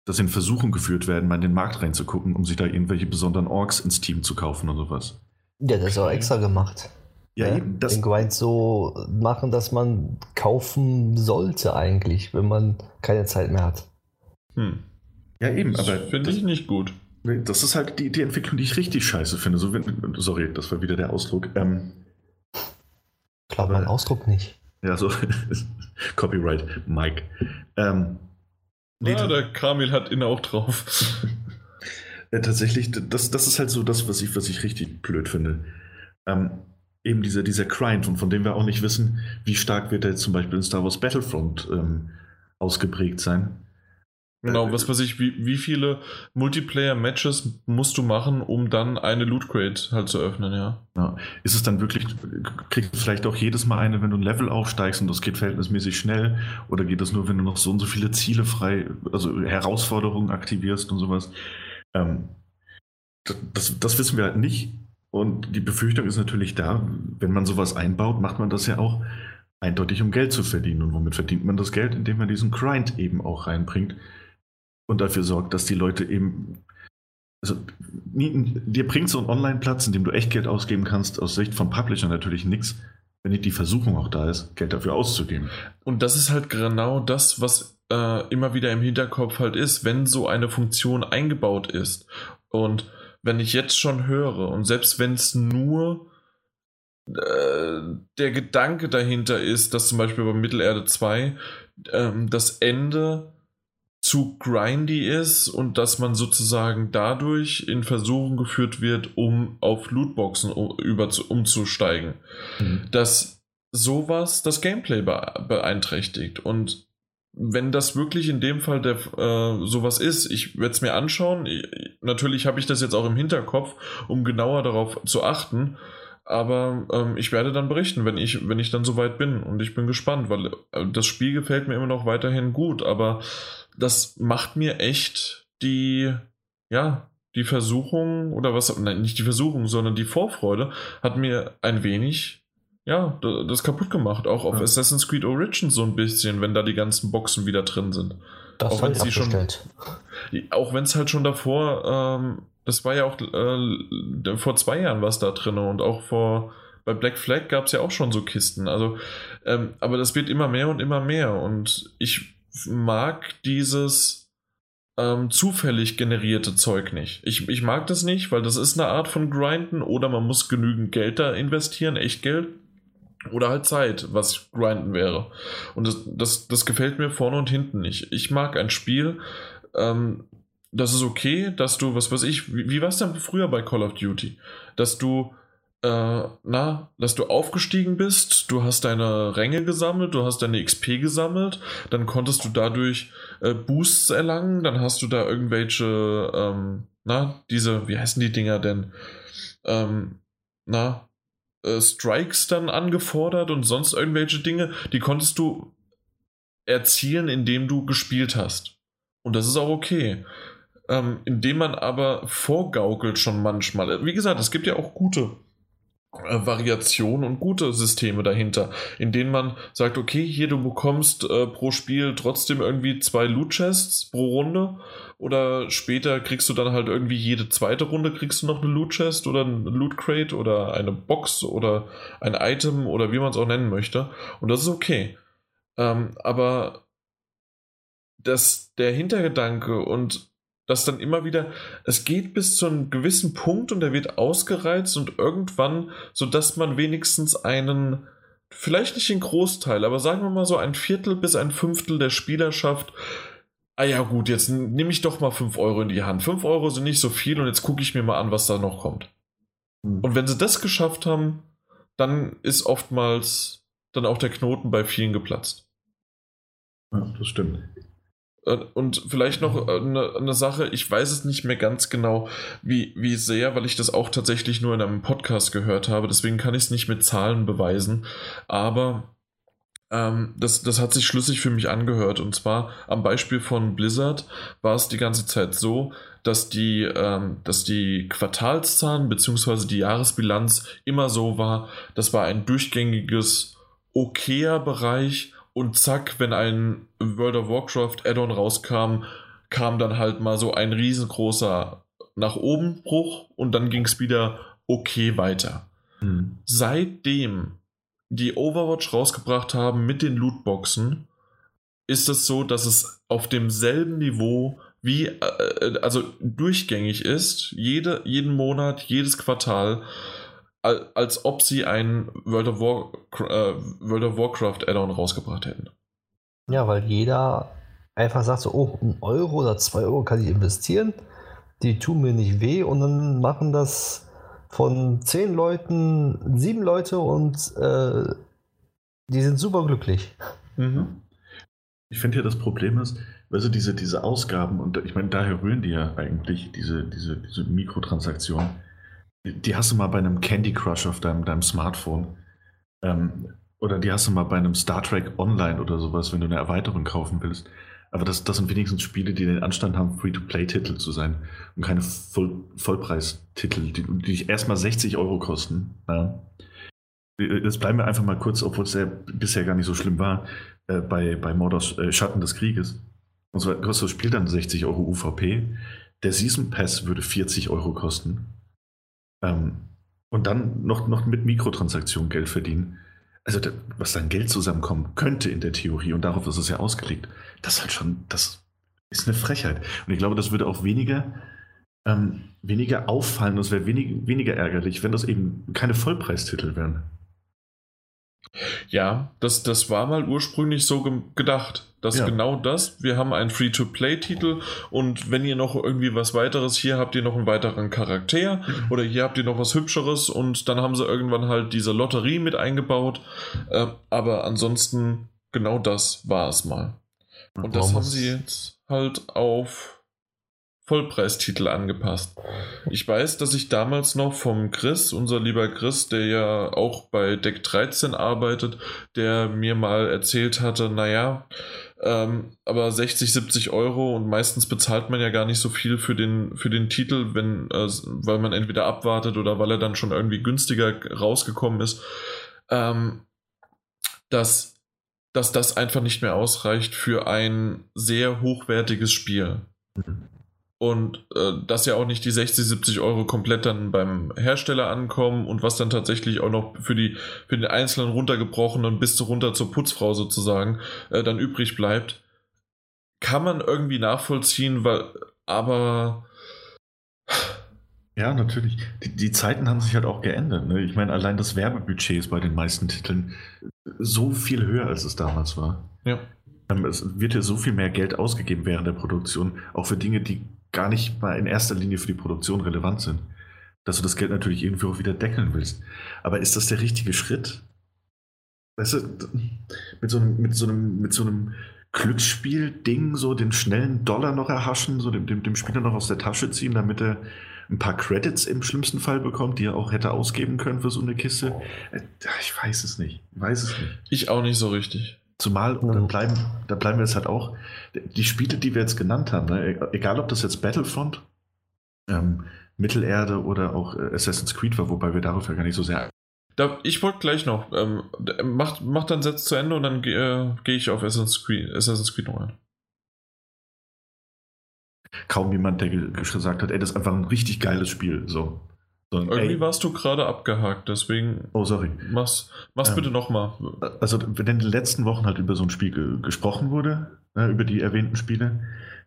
dass sie in Versuchung geführt werden, mal in den Markt reinzugucken, um sich da irgendwelche besonderen Orks ins Team zu kaufen und sowas. Ja, das ist auch extra gemacht. Ja, ja, eben. Das den Grind so machen, dass man kaufen sollte eigentlich, wenn man keine Zeit mehr hat. Hm. Ja, eben, aber. Finde ich nicht gut. Das ist halt die, die Entwicklung, die ich richtig scheiße finde. So, sorry, das war wieder der Ausdruck. Ähm, Glaub mein Ausdruck nicht. Ja, so. Copyright, Mike. Ähm, nee, ja, der Kamil hat ihn auch drauf. ja, tatsächlich, das, das ist halt so das, was ich, was ich richtig blöd finde. Ähm, eben dieser, dieser Grind, und von dem wir auch nicht wissen, wie stark wird er jetzt zum Beispiel in Star Wars Battlefront ähm, ausgeprägt sein. Genau, was weiß ich, wie, wie viele Multiplayer-Matches musst du machen, um dann eine Loot Crate halt zu öffnen, ja. ja. Ist es dann wirklich, kriegst du vielleicht auch jedes Mal eine, wenn du ein Level aufsteigst und das geht verhältnismäßig schnell? Oder geht das nur, wenn du noch so und so viele Ziele frei, also Herausforderungen aktivierst und sowas? Ähm, das, das wissen wir halt nicht. Und die Befürchtung ist natürlich da, wenn man sowas einbaut, macht man das ja auch eindeutig, um Geld zu verdienen. Und womit verdient man das Geld? Indem man diesen Grind eben auch reinbringt und dafür sorgt, dass die Leute eben. Also, dir bringt so ein Online-Platz, in dem du echt Geld ausgeben kannst, aus Sicht von Publisher natürlich nichts, wenn die Versuchung auch da ist, Geld dafür auszugeben. Und das ist halt genau das, was äh, immer wieder im Hinterkopf halt ist, wenn so eine Funktion eingebaut ist. Und wenn ich jetzt schon höre, und selbst wenn es nur äh, der Gedanke dahinter ist, dass zum Beispiel bei Mittelerde 2 ähm, das Ende zu grindy ist und dass man sozusagen dadurch in Versuchung geführt wird, um auf Lootboxen um, über, umzusteigen. Mhm. Dass sowas das Gameplay beeinträchtigt. Und wenn das wirklich in dem Fall der, äh, sowas ist, ich werde es mir anschauen. Ich, natürlich habe ich das jetzt auch im Hinterkopf, um genauer darauf zu achten. Aber ähm, ich werde dann berichten, wenn ich, wenn ich dann soweit bin. Und ich bin gespannt, weil äh, das Spiel gefällt mir immer noch weiterhin gut. Aber das macht mir echt die, ja, die Versuchung oder was, nein, nicht die Versuchung, sondern die Vorfreude hat mir ein wenig, ja, das kaputt gemacht. Auch auf ja. Assassin's Creed Origins so ein bisschen, wenn da die ganzen Boxen wieder drin sind. Das auch wenn sie schon, auch wenn es halt schon davor, ähm, das war ja auch äh, vor zwei Jahren was da drin und auch vor bei Black Flag gab es ja auch schon so Kisten. Also, ähm, aber das wird immer mehr und immer mehr und ich mag dieses ähm, zufällig generierte Zeug nicht. Ich, ich mag das nicht, weil das ist eine Art von Grinden oder man muss genügend Geld da investieren, echt Geld. Oder halt Zeit, was Grinden wäre. Und das, das, das gefällt mir vorne und hinten nicht. Ich mag ein Spiel, ähm, das ist okay, dass du, was weiß ich, wie, wie war es denn früher bei Call of Duty? Dass du äh, na, dass du aufgestiegen bist, du hast deine Ränge gesammelt, du hast deine XP gesammelt, dann konntest du dadurch äh, Boosts erlangen, dann hast du da irgendwelche, ähm, na, diese, wie heißen die Dinger denn? Ähm, na, äh, Strikes dann angefordert und sonst irgendwelche Dinge, die konntest du erzielen, indem du gespielt hast. Und das ist auch okay. Ähm, indem man aber vorgaukelt schon manchmal. Wie gesagt, es gibt ja auch gute äh, Variationen und gute Systeme dahinter, in denen man sagt, okay, hier du bekommst äh, pro Spiel trotzdem irgendwie zwei Loot Chests pro Runde oder später kriegst du dann halt irgendwie jede zweite Runde kriegst du noch eine Loot Chest oder ein Loot Crate oder eine Box oder ein Item oder wie man es auch nennen möchte und das ist okay. Ähm, aber das, der Hintergedanke und dass dann immer wieder, es geht bis zu einem gewissen Punkt und der wird ausgereizt und irgendwann, sodass man wenigstens einen, vielleicht nicht den Großteil, aber sagen wir mal so ein Viertel bis ein Fünftel der Spielerschaft, ah ja gut, jetzt nehme ich doch mal 5 Euro in die Hand. 5 Euro sind nicht so viel und jetzt gucke ich mir mal an, was da noch kommt. Mhm. Und wenn sie das geschafft haben, dann ist oftmals dann auch der Knoten bei vielen geplatzt. Ja, das stimmt. Äh, und vielleicht noch eine, eine, Sache, ich weiß es nicht mehr ganz genau, wie, wie sehr, weil ich das auch tatsächlich nur in einem Podcast gehört habe, deswegen kann ich es nicht mit Zahlen beweisen, aber ähm, das, das hat sich schlüssig für mich angehört. Und zwar am Beispiel von Blizzard war es die ganze Zeit so, dass die, ähm, dass die Quartalszahlen bzw. die Jahresbilanz immer so war, das war ein durchgängiges okayer Bereich und zack, wenn ein World of Warcraft Add-on rauskam, kam dann halt mal so ein riesengroßer nach oben Bruch und dann ging es wieder okay weiter. Mhm. Seitdem die Overwatch rausgebracht haben mit den Lootboxen, ist es so, dass es auf demselben Niveau wie, äh, also durchgängig ist, jede, jeden Monat, jedes Quartal als ob sie ein World of, War, äh, World of Warcraft Add-on rausgebracht hätten. Ja, weil jeder einfach sagt so, oh, ein Euro oder zwei Euro kann ich investieren, die tun mir nicht weh und dann machen das von zehn Leuten sieben Leute und äh, die sind super glücklich. Mhm. Ich finde ja, das Problem ist, also diese, diese Ausgaben, und ich meine, daher rühren die ja eigentlich, diese, diese, diese Mikrotransaktionen die hast du mal bei einem Candy Crush auf deinem, deinem Smartphone. Ähm, oder die hast du mal bei einem Star Trek Online oder sowas, wenn du eine Erweiterung kaufen willst. Aber das, das sind wenigstens Spiele, die den Anstand haben, Free-to-Play-Titel zu sein und keine Voll Vollpreistitel, die, die erstmal 60 Euro kosten. Ja. Jetzt bleiben wir einfach mal kurz, obwohl es ja bisher gar nicht so schlimm war, äh, bei, bei Mordors äh, Schatten des Krieges. Und zwar kostet das Spiel dann 60 Euro UVP. Der Season Pass würde 40 Euro kosten. Ähm, und dann noch, noch mit Mikrotransaktionen Geld verdienen. also was dann Geld zusammenkommen könnte in der Theorie und darauf ist es ja ausgelegt, das ist halt schon, das ist eine Frechheit. Und ich glaube, das würde auch weniger, ähm, weniger auffallen, das wäre wenig, weniger ärgerlich, wenn das eben keine Vollpreistitel wären. Ja, das, das war mal ursprünglich so ge gedacht. Dass ja. genau das, wir haben einen Free-to-Play-Titel und wenn ihr noch irgendwie was weiteres, hier habt ihr noch einen weiteren Charakter mhm. oder hier habt ihr noch was Hübscheres und dann haben sie irgendwann halt diese Lotterie mit eingebaut. Äh, aber ansonsten, genau das war es mal. Und das haben sie jetzt halt auf Vollpreistitel angepasst. Ich weiß, dass ich damals noch vom Chris, unser lieber Chris, der ja auch bei Deck 13 arbeitet, der mir mal erzählt hatte, naja, ähm, aber 60, 70 Euro und meistens bezahlt man ja gar nicht so viel für den, für den Titel, wenn, äh, weil man entweder abwartet oder weil er dann schon irgendwie günstiger rausgekommen ist, ähm, dass, dass das einfach nicht mehr ausreicht für ein sehr hochwertiges Spiel. Mhm und äh, dass ja auch nicht die 60, 70 Euro komplett dann beim Hersteller ankommen und was dann tatsächlich auch noch für die für den einzelnen runtergebrochenen bis zu runter zur Putzfrau sozusagen äh, dann übrig bleibt, kann man irgendwie nachvollziehen, weil aber ja, natürlich. Die, die, Zeiten haben sich halt auch geändert. Ne? Ich meine, allein das Werbebudget ist bei den meisten Titeln so viel höher, als es damals war. Ja. Ähm, es wird ja so viel mehr Geld ausgegeben während der Produktion, auch für Dinge, die gar nicht mal in erster Linie für die Produktion relevant sind. Dass du das Geld natürlich irgendwie auch wieder deckeln willst. Aber ist das der richtige Schritt? Weißt du, mit so einem, mit so einem, mit so einem Glücksspiel-Ding, so den schnellen Dollar noch erhaschen, so dem, dem, dem Spieler noch aus der Tasche ziehen, damit er ein paar Credits im schlimmsten Fall bekommt, die er auch hätte ausgeben können für so eine Kiste. Äh, ich weiß es nicht. Ich weiß es nicht. Ich auch nicht so richtig. Zumal, da bleiben, da bleiben wir jetzt halt auch, die Spiele, die wir jetzt genannt haben, ne, e-, egal ob das jetzt Battlefront, ähm, Mittelerde oder auch äh, Assassin's Creed war, wobei wir darauf ja gar nicht so sehr. Da, ich wollte gleich noch, ähm, mach, mach dann Satz zu Ende und dann äh, gehe ich auf Assassin's Creed, Assassin's Creed noch ein. Kaum jemand, der gesagt hat, ey, das ist einfach ein richtig geiles Spiel. So. Irgendwie ey, warst du gerade abgehakt, deswegen. Oh, sorry. Mach's, mach's ähm, bitte nochmal. Also, wenn in den letzten Wochen halt über so ein Spiel ge gesprochen wurde, ne, über die erwähnten Spiele,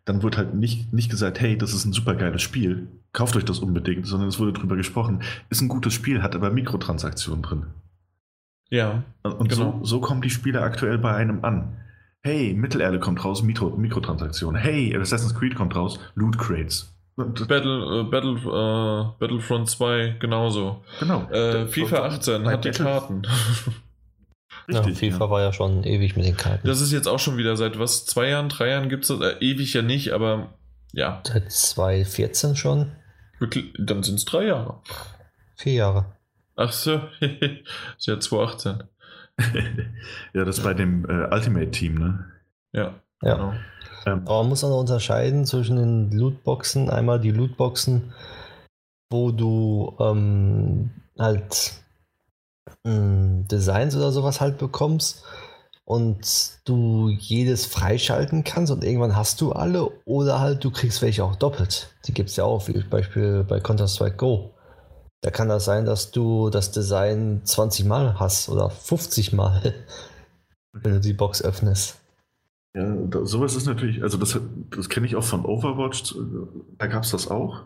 dann wurde halt nicht, nicht gesagt, hey, das ist ein super geiles Spiel, kauft euch das unbedingt, sondern es wurde drüber gesprochen, ist ein gutes Spiel, hat aber Mikrotransaktionen drin. Ja. Und genau. so, so kommen die Spiele aktuell bei einem an. Hey, Mittelerde kommt raus, Mikro, Mikrotransaktionen. Hey, Assassin's Creed kommt raus, Loot Crates. Battle, äh, Battle, äh, Battlefront 2 genauso. Genau. Äh, FIFA 18 hat die Karten. Richtig, ja, FIFA ja. war ja schon ewig mit den Karten. Das ist jetzt auch schon wieder seit was, zwei Jahren, drei Jahren gibt es das? Äh, ewig ja nicht, aber ja. Seit 2014 schon. Dann sind es drei Jahre. Vier Jahre. Ach so, ist ja 2018. ja, das bei dem äh, Ultimate Team, ne? Ja. Ja. Genau. Ähm, Aber man muss auch noch unterscheiden zwischen den Lootboxen. Einmal die Lootboxen, wo du ähm, halt ähm, Designs oder sowas halt bekommst und du jedes freischalten kannst und irgendwann hast du alle oder halt du kriegst welche auch doppelt. Die gibt es ja auch, wie zum Beispiel bei Counter-Strike Go. Da kann das sein, dass du das Design 20 Mal hast oder 50 Mal, wenn du die Box öffnest. Ja, da, sowas ist natürlich, also das, das kenne ich auch von Overwatch, da gab es das auch.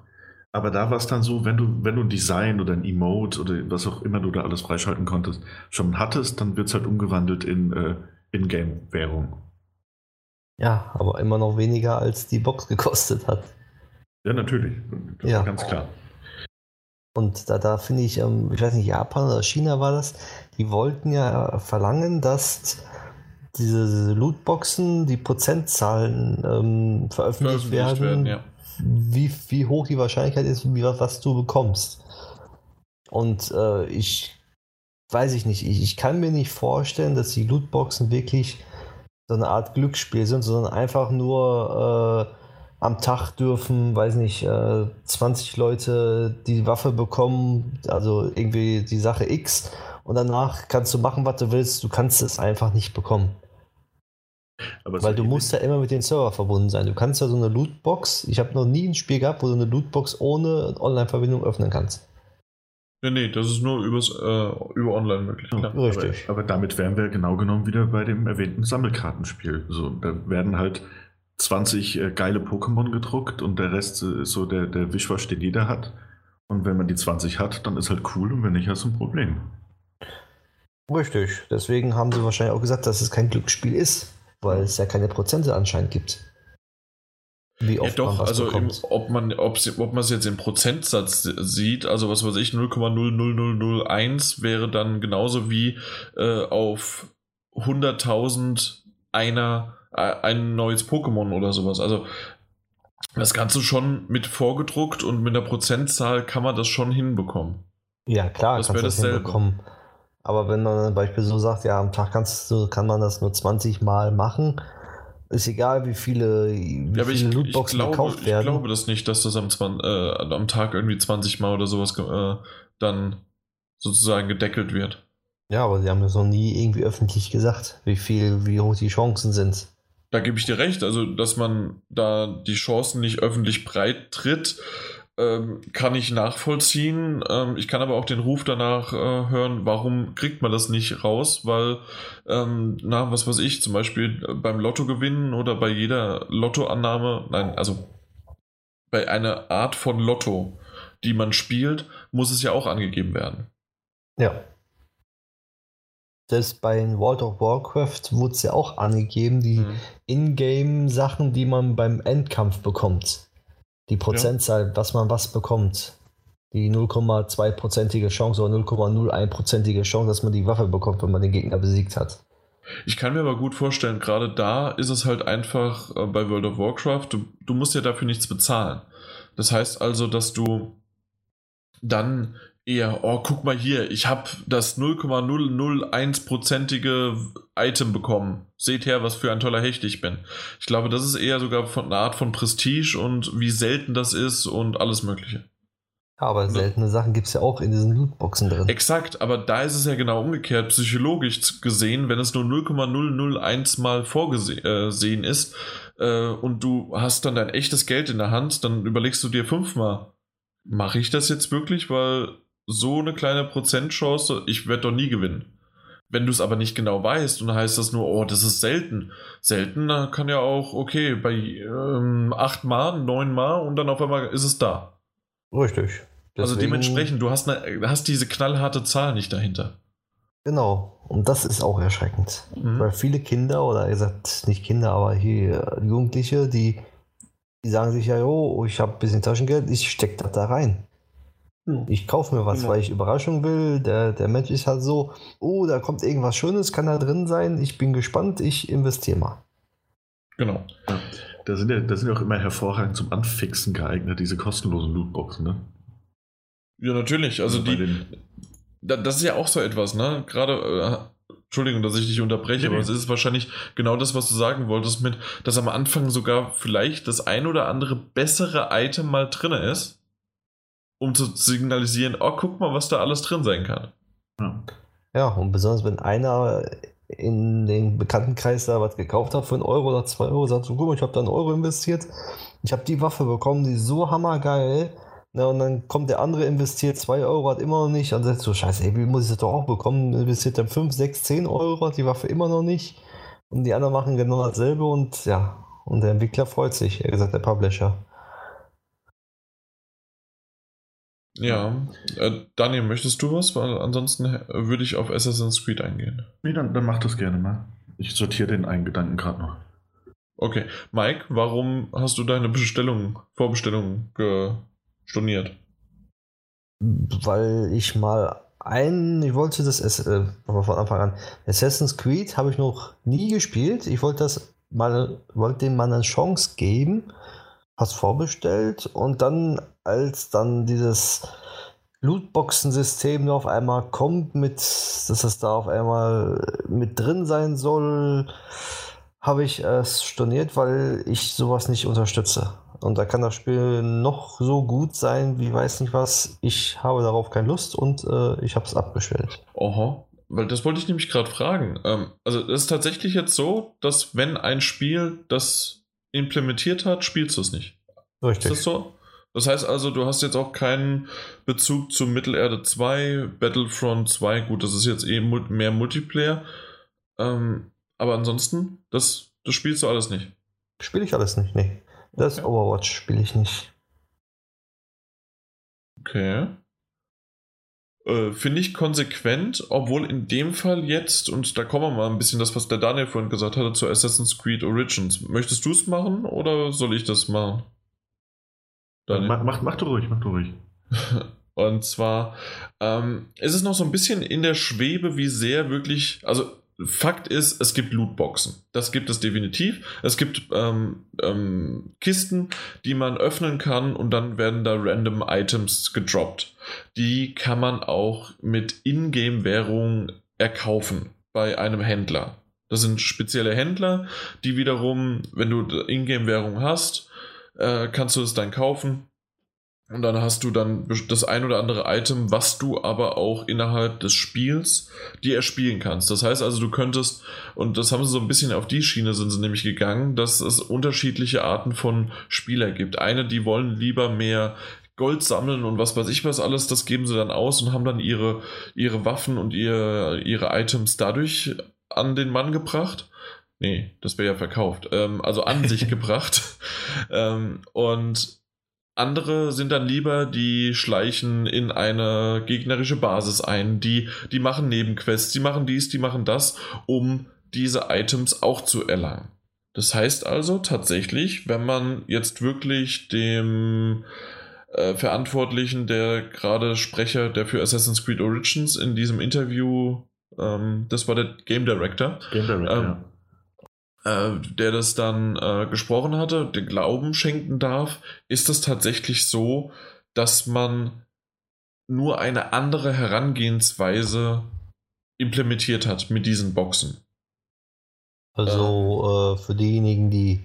Aber da war es dann so, wenn du, wenn du ein Design oder ein Emote oder was auch immer du da alles freischalten konntest, schon hattest, dann wird es halt umgewandelt in äh, Ingame-Währung. Ja, aber immer noch weniger als die Box gekostet hat. Ja, natürlich. Das ja. ganz klar. Und da, da finde ich, ähm, ich weiß nicht, Japan oder China war das, die wollten ja verlangen, dass diese Lootboxen, die Prozentzahlen ähm, veröffentlicht, werden, werden ja. wie, wie hoch die Wahrscheinlichkeit ist, wie, was du bekommst. Und äh, ich weiß ich nicht, ich, ich kann mir nicht vorstellen, dass die Lootboxen wirklich so eine Art Glücksspiel sind, sondern einfach nur äh, am Tag dürfen, weiß nicht, äh, 20 Leute die Waffe bekommen, also irgendwie die Sache X und danach kannst du machen, was du willst, du kannst es einfach nicht bekommen. Weil du musst ja immer mit den Server verbunden sein. Du kannst ja so eine Lootbox, ich habe noch nie ein Spiel gehabt, wo du eine Lootbox ohne Online-Verbindung öffnen kannst. Nee, nee, das ist nur übers, äh, über online möglich. Klar. Richtig. Aber, aber, damit wären wir genau genommen wieder bei dem erwähnten Sammelkartenspiel. So, da werden halt 20 äh, geile Pokémon gedruckt und der Rest äh, ist so der, der Wischwasch, den jeder hat. Und wenn man die 20 hat, dann ist halt cool und wenn nicht, hast du ein Problem. Richtig. Deswegen haben sie wahrscheinlich auch gesagt, dass es kein Glücksspiel ist, weil es ja keine Prozente anscheinend gibt. Wie oft ja, doch, man also im, ob man ob, man es jetzt im Prozentsatz sieht, also was weiß ich, 0,00001 wäre dann genauso wie äh, auf 100.000 einer äh, ein neues Pokémon oder sowas. Also das du schon mit vorgedruckt und mit der Prozentzahl kann man das schon hinbekommen. Ja, klar, das du das hinbekommen. Aber wenn man zum Beispiel so sagt, ja, am Tag kannst du, kann man das nur 20 Mal machen, ist egal, wie viele, wie ja, viele ich, Lootboxen ich glaube, gekauft werden. Ich glaube das nicht, dass das am, äh, am Tag irgendwie 20 Mal oder sowas äh, dann sozusagen gedeckelt wird. Ja, aber sie haben das noch nie irgendwie öffentlich gesagt, wie viel, wie hoch die Chancen sind. Da gebe ich dir recht, also dass man da die Chancen nicht öffentlich breit tritt, ähm, kann ich nachvollziehen. Ähm, ich kann aber auch den Ruf danach äh, hören, warum kriegt man das nicht raus? Weil, ähm, na, was weiß ich, zum Beispiel beim Lotto gewinnen oder bei jeder Lottoannahme, nein, also bei einer Art von Lotto, die man spielt, muss es ja auch angegeben werden. Ja. Das bei World of Warcraft wurde es ja auch angegeben, die mhm. Ingame-Sachen, die man beim Endkampf bekommt. Die Prozentzahl, ja. was man was bekommt. Die 0,2-prozentige Chance oder 0,01-prozentige Chance, dass man die Waffe bekommt, wenn man den Gegner besiegt hat. Ich kann mir aber gut vorstellen, gerade da ist es halt einfach äh, bei World of Warcraft, du, du musst ja dafür nichts bezahlen. Das heißt also, dass du dann eher, oh, guck mal hier, ich habe das 0,001-prozentige Item bekommen. Seht her, was für ein toller Hecht ich bin. Ich glaube, das ist eher sogar von einer Art von Prestige und wie selten das ist und alles Mögliche. Aber seltene Sachen gibt es ja auch in diesen Lootboxen drin. Exakt, aber da ist es ja genau umgekehrt, psychologisch gesehen, wenn es nur 0,001 mal vorgesehen ist äh, und du hast dann dein echtes Geld in der Hand, dann überlegst du dir fünfmal, mache ich das jetzt wirklich, weil so eine kleine Prozentchance, ich werde doch nie gewinnen. Wenn du es aber nicht genau weißt und heißt das nur, oh, das ist selten. Selten kann ja auch, okay, bei ähm, acht Mal, neun Mal und dann auf einmal ist es da. Richtig. Deswegen, also dementsprechend, du hast, eine, hast diese knallharte Zahl nicht dahinter. Genau. Und das ist auch erschreckend. Mhm. Weil viele Kinder, oder ihr sagt nicht Kinder, aber hier Jugendliche, die, die sagen sich ja, oh, ich habe ein bisschen Taschengeld, ich stecke das da rein. Ich kaufe mir was, genau. weil ich Überraschung will. Der, der Mensch ist halt so, oh, da kommt irgendwas Schönes, kann da drin sein. Ich bin gespannt, ich investiere mal. Genau. Da sind ja, da sind ja auch immer hervorragend zum Anfixen geeignet, diese kostenlosen Lootboxen, ne? Ja, natürlich. Also, also die. Das ist ja auch so etwas, ne? Gerade. Äh, Entschuldigung, dass ich dich unterbreche, aber es ist wahrscheinlich genau das, was du sagen wolltest, mit, dass am Anfang sogar vielleicht das ein oder andere bessere Item mal drin ist um zu signalisieren, oh, guck mal, was da alles drin sein kann. Ja, ja und besonders wenn einer in den Bekanntenkreis da was gekauft hat für einen Euro oder zwei Euro, sagt so, guck mal, ich habe da einen Euro investiert, ich habe die Waffe bekommen, die ist so hammergeil. Na, und dann kommt der andere, investiert 2 Euro, hat immer noch nicht. Dann sagt so, scheiße, ey, wie muss ich das doch auch bekommen? Investiert dann 5, 6, 10 Euro, hat die Waffe immer noch nicht. Und die anderen machen genau dasselbe und ja, und der Entwickler freut sich, er gesagt, der Publisher. Ja, äh, Daniel, möchtest du was? Weil ansonsten würde ich auf Assassin's Creed eingehen. Nee, dann, dann mach das gerne mal. Ich sortiere den einen Gedanken gerade noch. Okay. Mike, warum hast du deine Bestellung, Vorbestellung storniert? Weil ich mal ein, ich wollte das äh, von Anfang an. Assassin's Creed habe ich noch nie gespielt. Ich wollte das mal, wollte dem mal eine Chance geben was vorbestellt und dann, als dann dieses Lootboxen-System auf einmal kommt, mit, dass es da auf einmal mit drin sein soll, habe ich es storniert, weil ich sowas nicht unterstütze. Und da kann das Spiel noch so gut sein, wie weiß nicht was. Ich habe darauf keine Lust und äh, ich habe es abgestellt. Oha, weil das wollte ich nämlich gerade fragen. Ähm, also es ist tatsächlich jetzt so, dass wenn ein Spiel das implementiert hat, spielst du es nicht. Richtig. Ist das so? Das heißt also, du hast jetzt auch keinen Bezug zu Mittelerde 2, Battlefront 2. Gut, das ist jetzt eh mehr Multiplayer. Ähm, aber ansonsten, das, das spielst du alles nicht. Spiele ich alles nicht, nee. Das okay. Overwatch spiele ich nicht. Okay. Äh, Finde ich konsequent, obwohl in dem Fall jetzt, und da kommen wir mal ein bisschen das, was der Daniel vorhin gesagt hatte, zu Assassin's Creed Origins. Möchtest du es machen oder soll ich das machen? Daniel? Mach, mach, mach du ruhig, mach du ruhig. und zwar ähm, ist es noch so ein bisschen in der Schwebe, wie sehr wirklich, also Fakt ist, es gibt Lootboxen. Das gibt es definitiv. Es gibt ähm, ähm, Kisten, die man öffnen kann und dann werden da random Items gedroppt. Die kann man auch mit Ingame-Währung erkaufen bei einem Händler. Das sind spezielle Händler, die wiederum, wenn du Ingame-Währung hast, äh, kannst du es dann kaufen und dann hast du dann das ein oder andere Item, was du aber auch innerhalb des Spiels dir erspielen kannst. Das heißt also, du könntest, und das haben sie so ein bisschen auf die Schiene sind sie nämlich gegangen, dass es unterschiedliche Arten von Spieler gibt. Eine, die wollen lieber mehr Gold sammeln und was weiß ich was alles, das geben sie dann aus und haben dann ihre, ihre Waffen und ihr, ihre Items dadurch an den Mann gebracht. Nee, das wäre ja verkauft. Ähm, also an sich gebracht. Ähm, und andere sind dann lieber, die schleichen in eine gegnerische Basis ein, die, die machen Nebenquests, die machen dies, die machen das, um diese Items auch zu erlangen. Das heißt also tatsächlich, wenn man jetzt wirklich dem äh, Verantwortlichen, der gerade Sprecher, der für Assassin's Creed Origins in diesem Interview, ähm, das war der Game Director, Game Director ähm, ja äh, der das dann äh, gesprochen hatte, den Glauben schenken darf, ist es tatsächlich so, dass man nur eine andere Herangehensweise implementiert hat mit diesen Boxen. Also äh, für diejenigen, die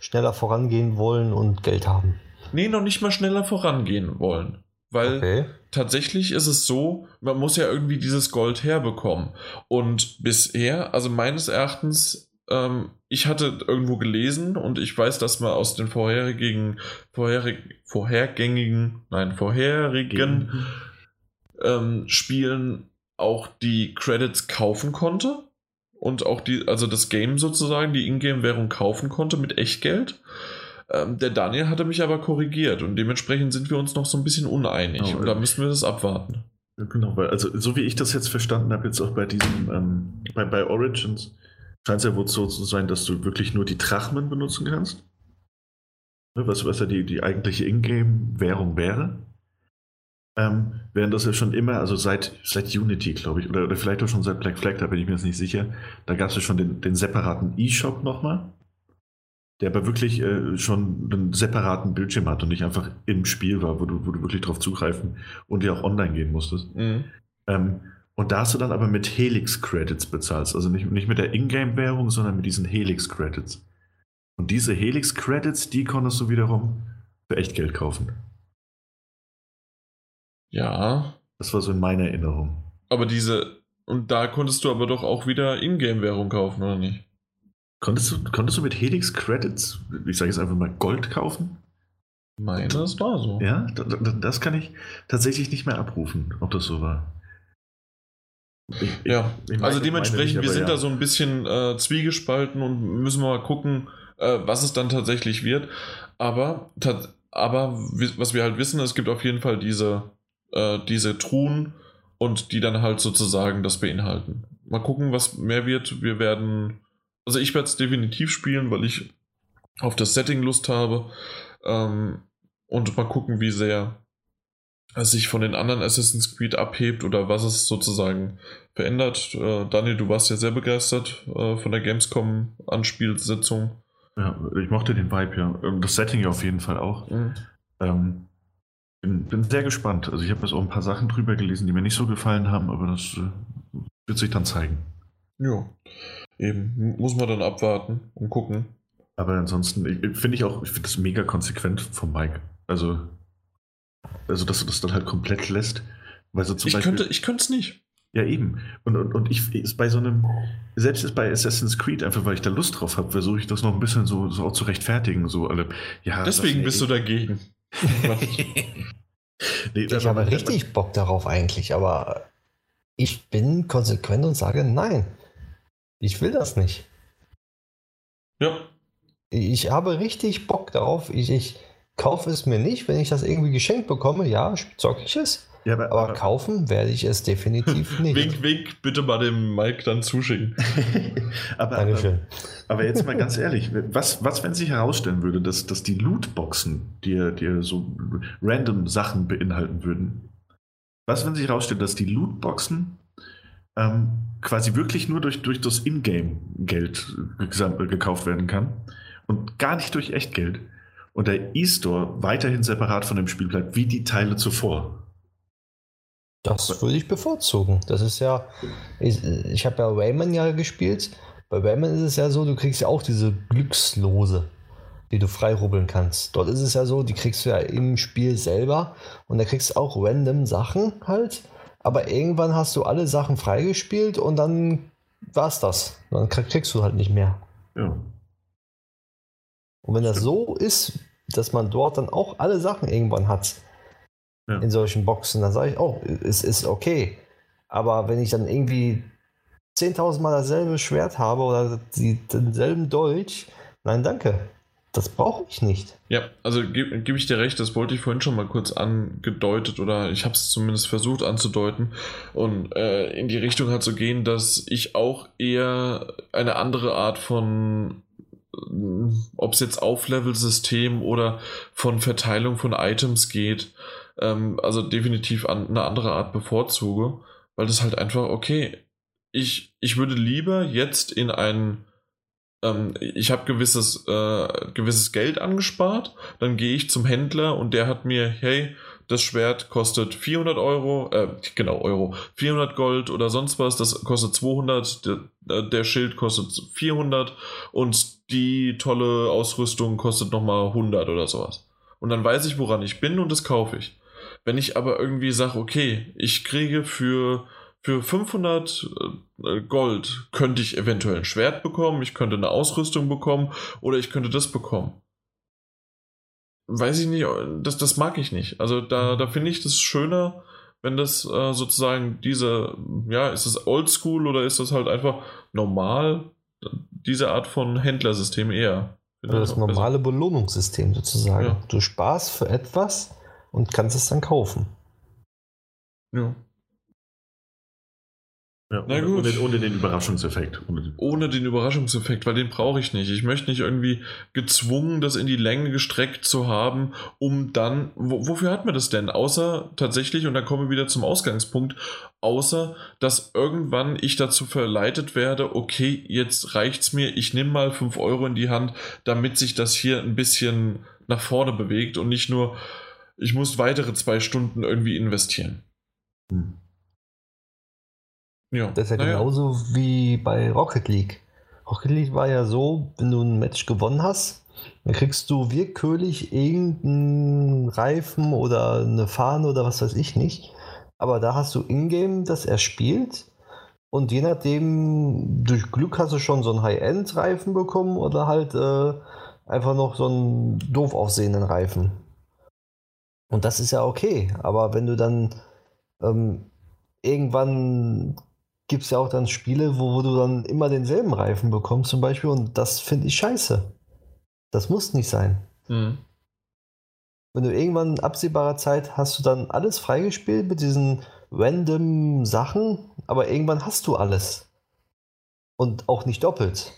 schneller vorangehen wollen und Geld haben. Nee, noch nicht mal schneller vorangehen wollen. Weil okay. tatsächlich ist es so, man muss ja irgendwie dieses Gold herbekommen. Und bisher, also meines Erachtens, ähm, ich hatte irgendwo gelesen und ich weiß, dass man aus den vorherigen, vorherig, vorhergängigen, nein, vorherigen ähm, Spielen auch die Credits kaufen konnte und auch die, also das Game sozusagen, die Ingame-Währung kaufen konnte mit Echtgeld. Ähm, der Daniel hatte mich aber korrigiert und dementsprechend sind wir uns noch so ein bisschen uneinig oh, und da müssen wir das abwarten. Genau, weil, also so wie ich das jetzt verstanden habe, jetzt auch bei diesem, ähm, bei, bei Origins, scheint es ja wohl so zu sein, dass du wirklich nur die Drachmen benutzen kannst. Ne, was, was ja die, die eigentliche Ingame-Währung wäre. Ähm, während das ja schon immer, also seit, seit Unity, glaube ich, oder, oder vielleicht auch schon seit Black Flag, da bin ich mir jetzt nicht sicher, da gab es ja schon den, den separaten E-Shop nochmal, der aber wirklich äh, schon einen separaten Bildschirm hat und nicht einfach im Spiel war, wo du, wo du wirklich drauf zugreifen und ja auch online gehen musstest. Mhm. Ähm, und da hast du dann aber mit Helix-Credits bezahlst. Also nicht, nicht mit der Ingame-Währung, sondern mit diesen Helix-Credits. Und diese Helix-Credits, die konntest du wiederum für echt Geld kaufen. Ja. Das war so in meiner Erinnerung. Aber diese. Und da konntest du aber doch auch wieder Ingame-Währung kaufen, oder nicht? Konntest du, konntest du mit Helix Credits, ich sage jetzt einfach mal Gold kaufen? Meine, das war so. Ja, das kann ich tatsächlich nicht mehr abrufen, ob das so war. Ich, ja, ich also dementsprechend, nicht, wir sind ja. da so ein bisschen äh, zwiegespalten und müssen mal gucken, äh, was es dann tatsächlich wird. Aber, aber was wir halt wissen, es gibt auf jeden Fall diese, äh, diese Truhen und die dann halt sozusagen das beinhalten. Mal gucken, was mehr wird. Wir werden, also ich werde es definitiv spielen, weil ich auf das Setting Lust habe. Ähm, und mal gucken, wie sehr sich von den anderen Assassin's Creed abhebt oder was es sozusagen verändert. Äh, Daniel, du warst ja sehr begeistert äh, von der Gamescom-Anspielsitzung. Ja, ich mochte den Vibe, ja. Ähm, das Setting ja auf jeden Fall auch. Mhm. Ähm, bin, bin, sehr gespannt. Also ich habe jetzt auch ein paar Sachen drüber gelesen, die mir nicht so gefallen haben, aber das äh, wird sich dann zeigen. Ja, eben. Muss man dann abwarten und gucken. Aber ansonsten finde ich auch, ich finde das mega konsequent von Mike. Also, also dass du das dann halt komplett lässt. Weil so zum ich, Beispiel, könnte, ich könnte es nicht. Ja, eben. Und, und, und ich ist bei so einem, selbst ist bei Assassin's Creed, einfach weil ich da Lust drauf habe, versuche ich das noch ein bisschen so, so auch zu rechtfertigen. So alle, ja, Deswegen bist du dagegen. nee, ich habe richtig Bock darauf eigentlich, aber ich bin konsequent und sage nein. Ich will das nicht. Ja. Ich habe richtig Bock darauf. Ich, ich kaufe es mir nicht. Wenn ich das irgendwie geschenkt bekomme, ja, zocke ich es. Ja, aber, aber, kaufen werde ich es definitiv nicht. wink, wink, bitte mal dem Mike dann zuschicken. aber, Dankeschön. Aber, jetzt mal ganz ehrlich, was, was wenn sich herausstellen würde, dass, dass die Lootboxen dir, dir so random Sachen beinhalten würden? Was wenn sich herausstellt, dass die Lootboxen ähm, quasi wirklich nur durch, durch das Ingame-Geld gekauft werden kann und gar nicht durch Echtgeld? Und der E-Store weiterhin separat von dem Spiel bleibt, wie die Teile zuvor. Das würde ich bevorzugen. Das ist ja, ich, ich habe ja Rayman ja gespielt. Bei Rayman ist es ja so, du kriegst ja auch diese Glückslose, die du freirubbeln kannst. Dort ist es ja so, die kriegst du ja im Spiel selber und da kriegst du auch random Sachen halt. Aber irgendwann hast du alle Sachen freigespielt und dann war's das. Dann kriegst du halt nicht mehr. Ja. Und wenn das so ist, dass man dort dann auch alle Sachen irgendwann hat, ja. in solchen Boxen. Dann sage ich, oh, es ist okay. Aber wenn ich dann irgendwie 10.000 Mal dasselbe Schwert habe oder die, denselben Dolch, nein, danke. Das brauche ich nicht. Ja, also gebe geb ich dir recht, das wollte ich vorhin schon mal kurz angedeutet oder ich habe es zumindest versucht anzudeuten und äh, in die Richtung halt zu gehen, dass ich auch eher eine andere Art von ob es jetzt Auflevel-System oder von Verteilung von Items geht, ähm, also definitiv an, eine andere Art bevorzuge, weil das halt einfach, okay, ich, ich würde lieber jetzt in ein, ähm, ich habe gewisses, äh, gewisses Geld angespart, dann gehe ich zum Händler und der hat mir, hey, das Schwert kostet 400 Euro, äh, genau, Euro, 400 Gold oder sonst was, das kostet 200, der, äh, der Schild kostet 400 und die tolle Ausrüstung kostet nochmal 100 oder sowas. Und dann weiß ich, woran ich bin und das kaufe ich. Wenn ich aber irgendwie sage, okay, ich kriege für, für 500 äh, Gold, könnte ich eventuell ein Schwert bekommen, ich könnte eine Ausrüstung bekommen oder ich könnte das bekommen. Weiß ich nicht, das, das mag ich nicht. Also da, da finde ich das schöner, wenn das äh, sozusagen diese, ja, ist das oldschool oder ist das halt einfach normal? Diese Art von Händlersystem eher. Das normale Belohnungssystem sozusagen. Ja. Du sparst für etwas, und kannst es dann kaufen. Ja. Ja, Na gut. Ohne, ohne, den Überraschungseffekt. Ohne den, ohne den Überraschungseffekt, weil den brauche ich nicht. Ich möchte nicht irgendwie gezwungen, das in die Länge gestreckt zu haben, um dann. Wo, wofür hat man das denn? Außer tatsächlich, und dann kommen wir wieder zum Ausgangspunkt, außer dass irgendwann ich dazu verleitet werde, okay, jetzt reicht's mir, ich nehme mal 5 Euro in die Hand, damit sich das hier ein bisschen nach vorne bewegt und nicht nur, ich muss weitere zwei Stunden irgendwie investieren. Hm. Ja, das ist ja naja. genauso wie bei Rocket League. Rocket League war ja so, wenn du ein Match gewonnen hast, dann kriegst du willkürlich irgendeinen Reifen oder eine Fahne oder was weiß ich nicht. Aber da hast du Ingame das erspielt und je nachdem, durch Glück hast du schon so einen High-End-Reifen bekommen oder halt äh, einfach noch so einen doof aussehenden Reifen. Und das ist ja okay. Aber wenn du dann ähm, irgendwann gibt es ja auch dann Spiele, wo, wo, du dann immer denselben Reifen bekommst, zum Beispiel, und das finde ich scheiße. Das muss nicht sein. Mhm. Wenn du irgendwann in absehbarer Zeit hast du dann alles freigespielt mit diesen random Sachen, aber irgendwann hast du alles. Und auch nicht doppelt.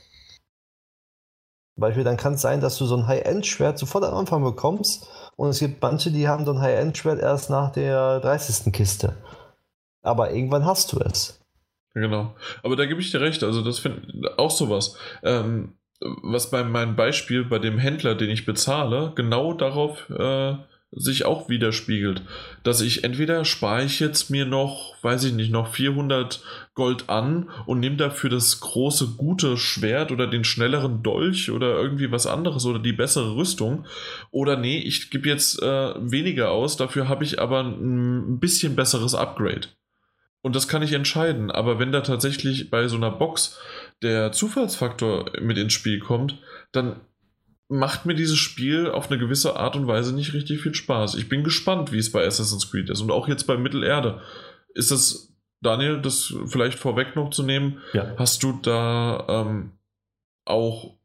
Zum Beispiel, dann kann es sein, dass du so ein High-End-Schwert sofort am Anfang bekommst und es gibt manche, die haben so ein High-End-Schwert erst nach der 30. Kiste. Aber irgendwann hast du es. Genau. Aber da gebe ich dir recht. Also, das finde auch sowas. Ähm, was bei meinem Beispiel, bei dem Händler, den ich bezahle, genau darauf äh, sich auch widerspiegelt. Dass ich entweder spare ich jetzt mir noch, weiß ich nicht, noch 400 Gold an und nehme dafür das große, gute Schwert oder den schnelleren Dolch oder irgendwie was anderes oder die bessere Rüstung. Oder nee, ich gebe jetzt äh, weniger aus, dafür habe ich aber ein bisschen besseres Upgrade. Und das kann ich entscheiden. Aber wenn da tatsächlich bei so einer Box der Zufallsfaktor mit ins Spiel kommt, dann macht mir dieses Spiel auf eine gewisse Art und Weise nicht richtig viel Spaß. Ich bin gespannt, wie es bei Assassin's Creed ist und auch jetzt bei Mittelerde. Ist das, Daniel, das vielleicht vorweg noch zu nehmen? Ja. Hast du da ähm, auch,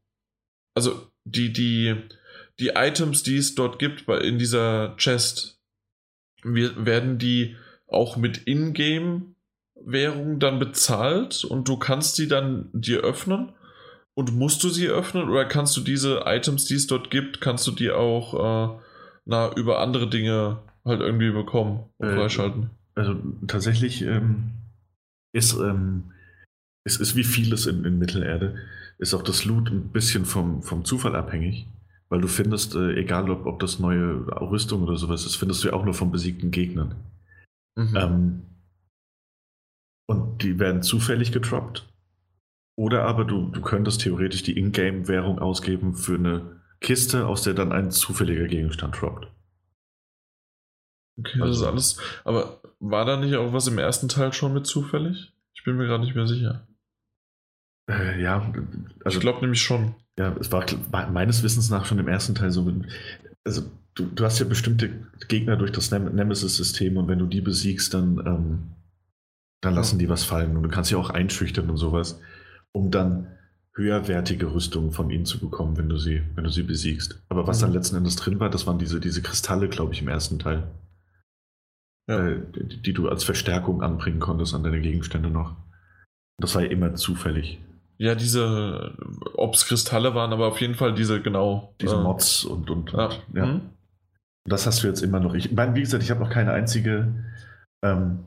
also die, die, die Items, die es dort gibt in dieser Chest, wir, werden die auch mit Ingame-Währung dann bezahlt und du kannst sie dann dir öffnen? Und musst du sie öffnen oder kannst du diese Items, die es dort gibt, kannst du die auch äh, na, über andere Dinge halt irgendwie bekommen und Äh, freischalten? Also tatsächlich ähm, ist ähm, es ist wie vieles in, in Mittelerde, ist auch das Loot ein bisschen vom, vom Zufall abhängig, weil du findest, äh, egal ob, ob das neue Rüstung oder sowas ist, findest du ja auch nur von besiegten Gegnern. Mhm. Ähm, und die werden zufällig getroppt. Oder aber du, du könntest theoretisch die Ingame-Währung ausgeben für eine Kiste, aus der dann ein zufälliger Gegenstand droppt. okay, das ist also- alles. Aber war da nicht auch was im ersten Teil schon mit zufällig? Ich bin mir gerade nicht mehr sicher. Äh, ja, also ich glaube nämlich schon. Ja, es war war meines Wissens nach schon im ersten Teil so. Also, du, du hast ja bestimmte Gegner durch das Nem Nemesis-System und wenn du die besiegst, dann, ähm, dann lassen die was fallen. Und du kannst sie auch einschüchtern und sowas, um dann höherwertige Rüstungen von ihnen zu bekommen, wenn du sie, wenn du sie besiegst. Aber was Mhm. dann letzten Endes drin war, das waren diese, diese Kristalle, glaube ich, im ersten Teil. Ja. Äh, die, die du als Verstärkung anbringen konntest an deine Gegenstände noch. Das war ja immer zufällig. Ja, diese, ob es Kristalle waren, aber auf jeden Fall diese, genau. Diese äh, Mods und, und, Ja. und ja. Mhm. Das hast du jetzt immer noch. Ich meine, wie gesagt, ich habe noch keine einzige ähm,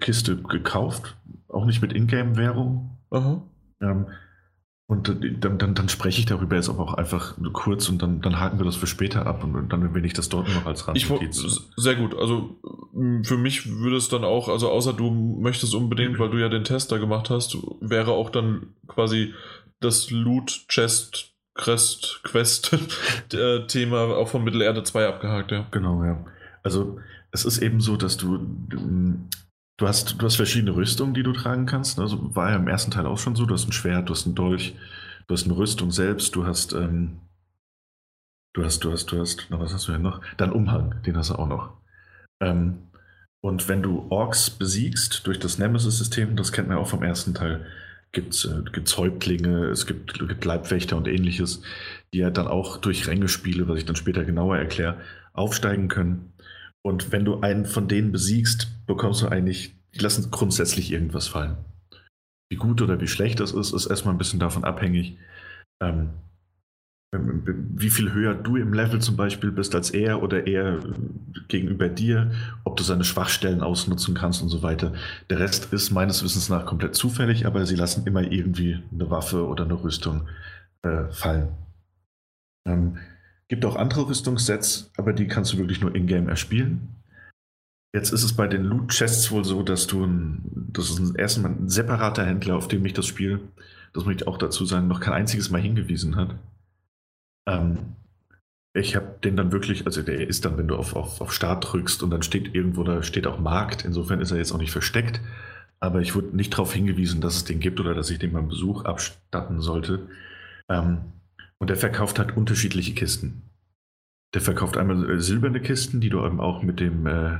Kiste gekauft. Auch nicht mit Ingame-Währung. Ähm, und dann, dann, dann spreche ich darüber jetzt aber auch einfach kurz und dann, dann haken wir das für später ab und dann erwähne ich das dort noch als Ich wo- Randnotiz. sehr gut. Also für mich würde es dann auch, also außer du möchtest unbedingt, weil du ja den Tester gemacht hast, wäre auch dann quasi das Loot Chest Crest Quest äh, auch von Mittelerde 2 abgehakt, ja. Genau, ja. Also es ist eben so, dass du, du hast, du hast verschiedene Rüstungen, die du tragen kannst. Also war ja im ersten Teil auch schon so. Du hast ein Schwert, du hast einen Dolch, du hast eine Rüstung selbst, du hast, ähm, du hast, du hast, du hast, na, was hast du denn noch? Dein Umhang, den hast du auch noch. Ähm, und wenn du Orks besiegst durch das Nemesis-System, das kennt man auch vom ersten Teil, gibt's, äh, gibt's Häuptlinge, es gibt, gibt Leibwächter und ähnliches, die ja dann auch durch Rängespiele, was ich dann später genauer erkläre, aufsteigen können. Und wenn du einen von denen besiegst, bekommst du eigentlich, die lassen grundsätzlich irgendwas fallen. Wie gut oder wie schlecht das ist, ist erstmal ein bisschen davon abhängig, ähm, wie viel höher du im Level zum Beispiel bist als er oder er gegenüber dir, ob du seine Schwachstellen ausnutzen kannst und so weiter. Der Rest ist meines Wissens nach komplett zufällig, aber sie lassen immer irgendwie eine Waffe oder eine Rüstung äh, fallen. Ähm, gibt auch andere Rüstungssets, aber die kannst du wirklich nur in-game erspielen. Jetzt ist es bei den Loot Chests wohl so, dass du ein, das ist ein, erstmal ein separater Händler, auf dem mich das Spiel, das möchte ich auch dazu sagen, noch kein einziges Mal hingewiesen hat. Ähm, ich habe den dann wirklich, also der ist dann, wenn du auf, auf, auf Start drückst und dann steht irgendwo, da steht auch Markt, insofern ist er jetzt auch nicht versteckt, aber ich wurde nicht darauf hingewiesen, dass es den gibt oder dass ich den beim Besuch abstatten sollte. Ähm, und der verkauft halt unterschiedliche Kisten. Der verkauft einmal äh, silberne Kisten, die du eben auch mit dem äh,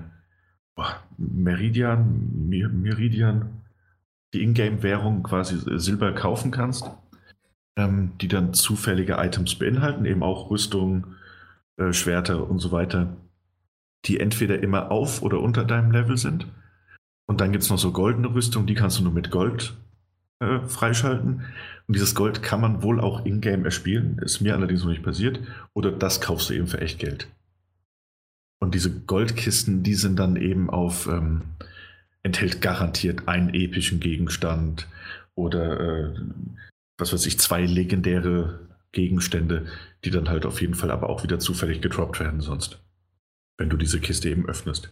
Meridian, Meridian, die Ingame-Währung quasi äh, Silber kaufen kannst, ähm, die dann zufällige Items beinhalten, eben auch Rüstung, äh, Schwerter und so weiter, die entweder immer auf oder unter deinem Level sind. Und dann gibt es noch so goldene Rüstung, die kannst du nur mit Gold äh, freischalten. Und dieses Gold kann man wohl auch in-game erspielen, ist mir allerdings noch nicht passiert. Oder das kaufst du eben für echt Geld. Und diese Goldkisten, die sind dann eben auf, ähm, enthält garantiert einen epischen Gegenstand oder äh, was weiß ich, zwei legendäre Gegenstände, die dann halt auf jeden Fall aber auch wieder zufällig gedroppt werden sonst. Wenn du diese Kiste eben öffnest.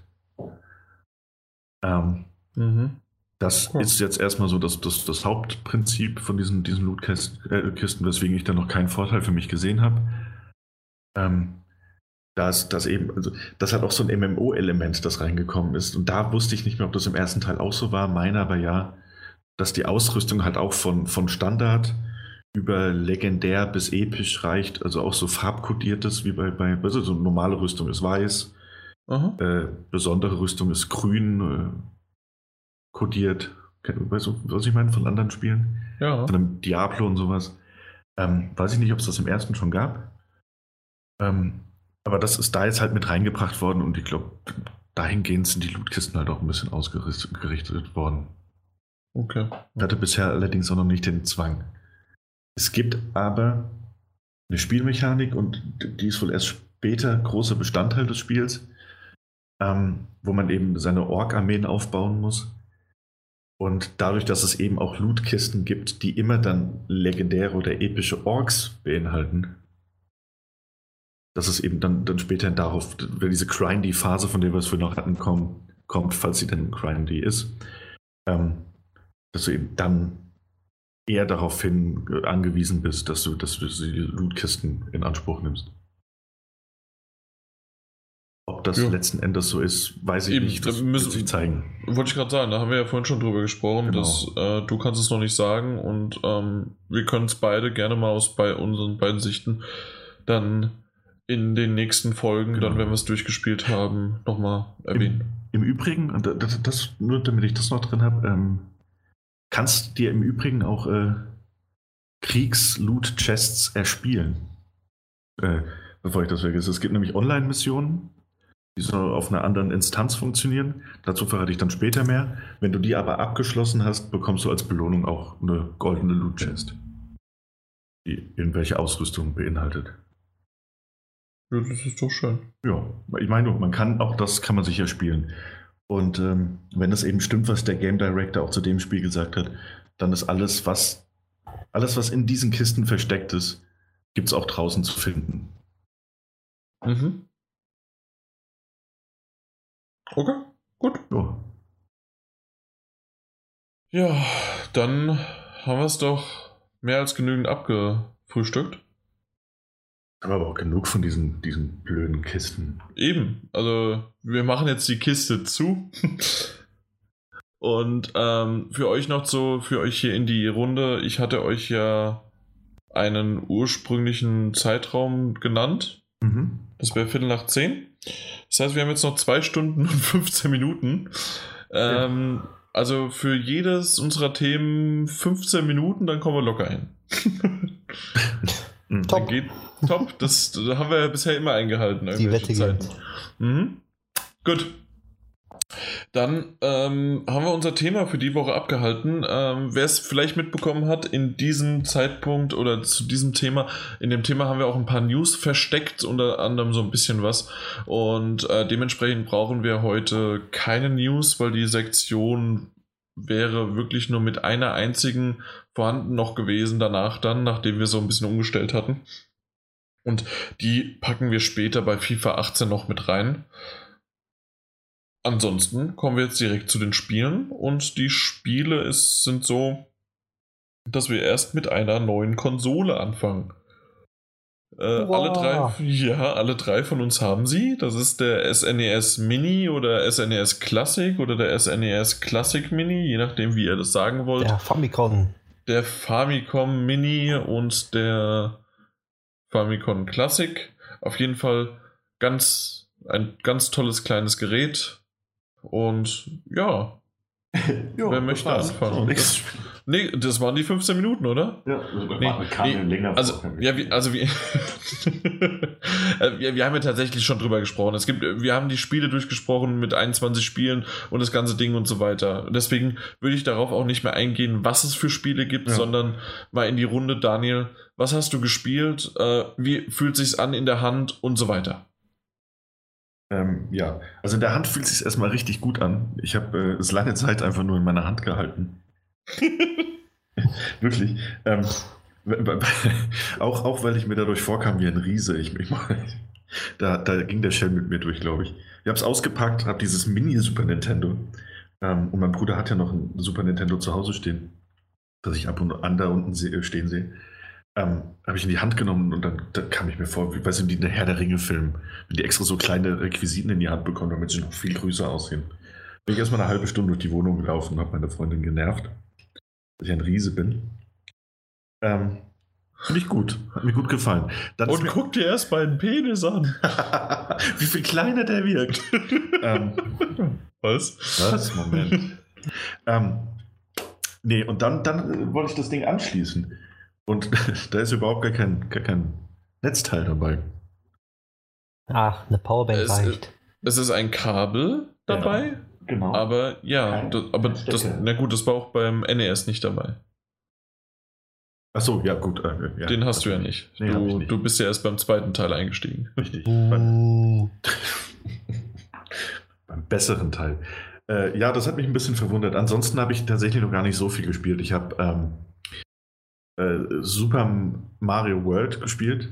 Ähm, Mhm. das Cool. ist jetzt erstmal so das, das, das Hauptprinzip von diesen, diesen Loot-Kisten, äh, Kisten, weswegen ich da noch keinen Vorteil für mich gesehen habe. Ähm, das, das eben, also das hat auch so ein MMO-Element, das reingekommen ist. Und da wusste ich nicht mehr, ob das im ersten Teil auch so war. Meiner aber ja, dass die Ausrüstung halt auch von, von Standard über legendär bis episch reicht, also auch so farbkodiertes, wie bei, bei also so normale Rüstung ist weiß, äh, besondere Rüstung ist grün, äh, kodiert. Weißt du, was ich meine von anderen Spielen? Ja. Von einem Diablo und sowas. Ähm, weiß ich nicht, ob es das im ersten schon gab. Ähm, aber das ist da jetzt halt mit reingebracht worden und ich glaube, dahingehend sind die Lootkisten halt auch ein bisschen ausgerichtet worden. Okay. Ich hatte bisher allerdings auch noch nicht den Zwang. Es gibt aber eine Spielmechanik und die ist wohl erst später großer Bestandteil des Spiels, ähm, wo man eben seine Ork-Armeen aufbauen muss. Und dadurch, dass es eben auch Lootkisten gibt, die immer dann legendäre oder epische Orks beinhalten, dass es eben dann, dann später darauf, wenn diese Grindy-Phase, von der wir es vorhin noch hatten, kommt, kommt, falls sie denn Grindy ist, ähm, dass du eben dann eher darauf hin angewiesen bist, dass du, dass du die Lootkisten in Anspruch nimmst. Ob das ja. letzten Endes so ist, weiß ich Eben, nicht. Das müssen sich zeigen. Wollte ich gerade sagen, da haben wir ja vorhin schon drüber gesprochen, genau. dass äh, du kannst es noch nicht sagen und ähm, wir können es beide gerne mal aus bei unseren beiden Sichten dann in den nächsten Folgen, genau. dann wenn wir es durchgespielt haben, nochmal erwähnen. Im, Im, Übrigen, das, das, nur damit ich das noch drin habe, ähm, kannst dir im Übrigen auch äh, Kriegs-Loot-Chests erspielen. Äh, bevor ich das vergesse. Es gibt nämlich Online-Missionen, die so auf einer anderen Instanz funktionieren. Dazu verrate ich dann später mehr. Wenn du die aber abgeschlossen hast, bekommst du als Belohnung auch eine goldene Loot-Chest, die irgendwelche Ausrüstung beinhaltet. Ja, das ist doch schön. Ja, ich meine, man kann auch das kann man sicher spielen. Und ähm, wenn es eben stimmt, was der Game Director auch zu dem Spiel gesagt hat, dann ist alles, was alles, was in diesen Kisten versteckt ist, gibt es auch draußen zu finden. Mhm. Okay, gut. Ja. Ja, dann haben wir es doch mehr als genügend abgefrühstückt. Aber auch genug von diesen, diesen blöden Kisten. Eben. Also, wir machen jetzt die Kiste zu. Und ähm, für euch noch so, für euch hier in die Runde, ich hatte euch ja einen ursprünglichen Zeitraum genannt. Mhm. Das wäre Viertel nach zehn. Das heißt, wir haben jetzt noch zwei Stunden und 15 Minuten. Ähm, ja. Also für jedes unserer Themen 15 Minuten, dann kommen wir locker hin. Top. Geht, top. Das, das, haben wir ja bisher immer eingehalten. Die Wette Zeiten. Mhm. Gut. Dann ähm, haben wir unser Thema für die Woche abgehalten. Ähm, Wer es vielleicht mitbekommen hat, in diesem Zeitpunkt oder zu diesem Thema, in dem Thema haben wir auch ein paar News versteckt, unter anderem so ein bisschen was. Und äh, dementsprechend brauchen wir heute keine News, weil die Sektion wäre wirklich nur mit einer einzigen vorhanden noch gewesen danach dann, nachdem wir so ein bisschen umgestellt hatten. Und die packen wir später bei FIFA 18 noch mit rein. Ansonsten kommen wir jetzt direkt zu den Spielen und die Spiele ist, sind so, dass wir erst mit einer neuen Konsole anfangen. Äh, alle drei, ja, alle drei von uns haben sie. Das ist der SNES e Mini oder SNES e Classic oder der SNES e Classic Mini, je nachdem, wie ihr das sagen wollt. Der Famicom. Der Famicom Mini und der Famicom Classic. Auf jeden Fall ganz ein ganz tolles kleines Gerät. Und ja, jo, Wer möchte anfangen? Nee, das waren die 15 Minuten, oder? Ja, also nee, nee, länger also, ja, wie, also wie, wir, wir haben ja tatsächlich schon drüber gesprochen. Es gibt, wir haben die Spiele durchgesprochen mit 21 Spielen und das ganze Ding und so weiter. Deswegen würde ich darauf auch nicht mehr eingehen, was es für Spiele gibt, ja. sondern mal in die Runde, Daniel, was hast du gespielt? Äh, wie fühlt sich's an in der Hand und so weiter? Ähm, ja, also in der Hand fühlt es sich erstmal richtig gut an. Ich habe äh, es lange Zeit einfach nur in meiner Hand gehalten. Wirklich. Ähm, auch, auch weil ich mir dadurch vorkam wie ein Riese. Ich, ich, da, da ging der Shell mit mir durch, glaube ich. Ich habe es ausgepackt, habe dieses Mini-Super Nintendo. Ähm, und mein Bruder hat ja noch ein Super Nintendo zu Hause stehen, das ich ab und an da unten stehen sehe ähm, habe ich in die Hand genommen und dann, dann kam ich mir vor, wie, weißt du, der Herr der Ringe-Film, wenn die extra so kleine Requisiten in die Hand bekommen, damit sie noch viel größer aussehen. Bin ich erstmal eine halbe Stunde durch die Wohnung gelaufen und habe meine Freundin genervt, dass ich ein Riese bin. Ähm, Finde ich gut. Hat mir gut gefallen. Dann Und guck dir erst mal den Penis an. Wie viel kleiner der wirkt. ähm, Was? Was? Moment. ähm, nee, und dann, dann wollte ich das Ding anschließen. Und da ist überhaupt gar kein, gar kein Netzteil dabei. Ach, eine Powerbank es, reicht. Es ist ein Kabel dabei. Ja, genau. Aber ja, das, aber das, na gut, das war auch beim NES nicht dabei. Achso, ja, gut. Äh, ja, Den hast du ja nicht. Nee, du, nicht. du bist ja erst beim zweiten Teil eingestiegen. Richtig. Uh. beim besseren Teil. Äh, ja, das hat mich ein bisschen verwundert. Ansonsten habe ich tatsächlich noch gar nicht so viel gespielt. Ich habe ähm, äh, Super Mario World gespielt.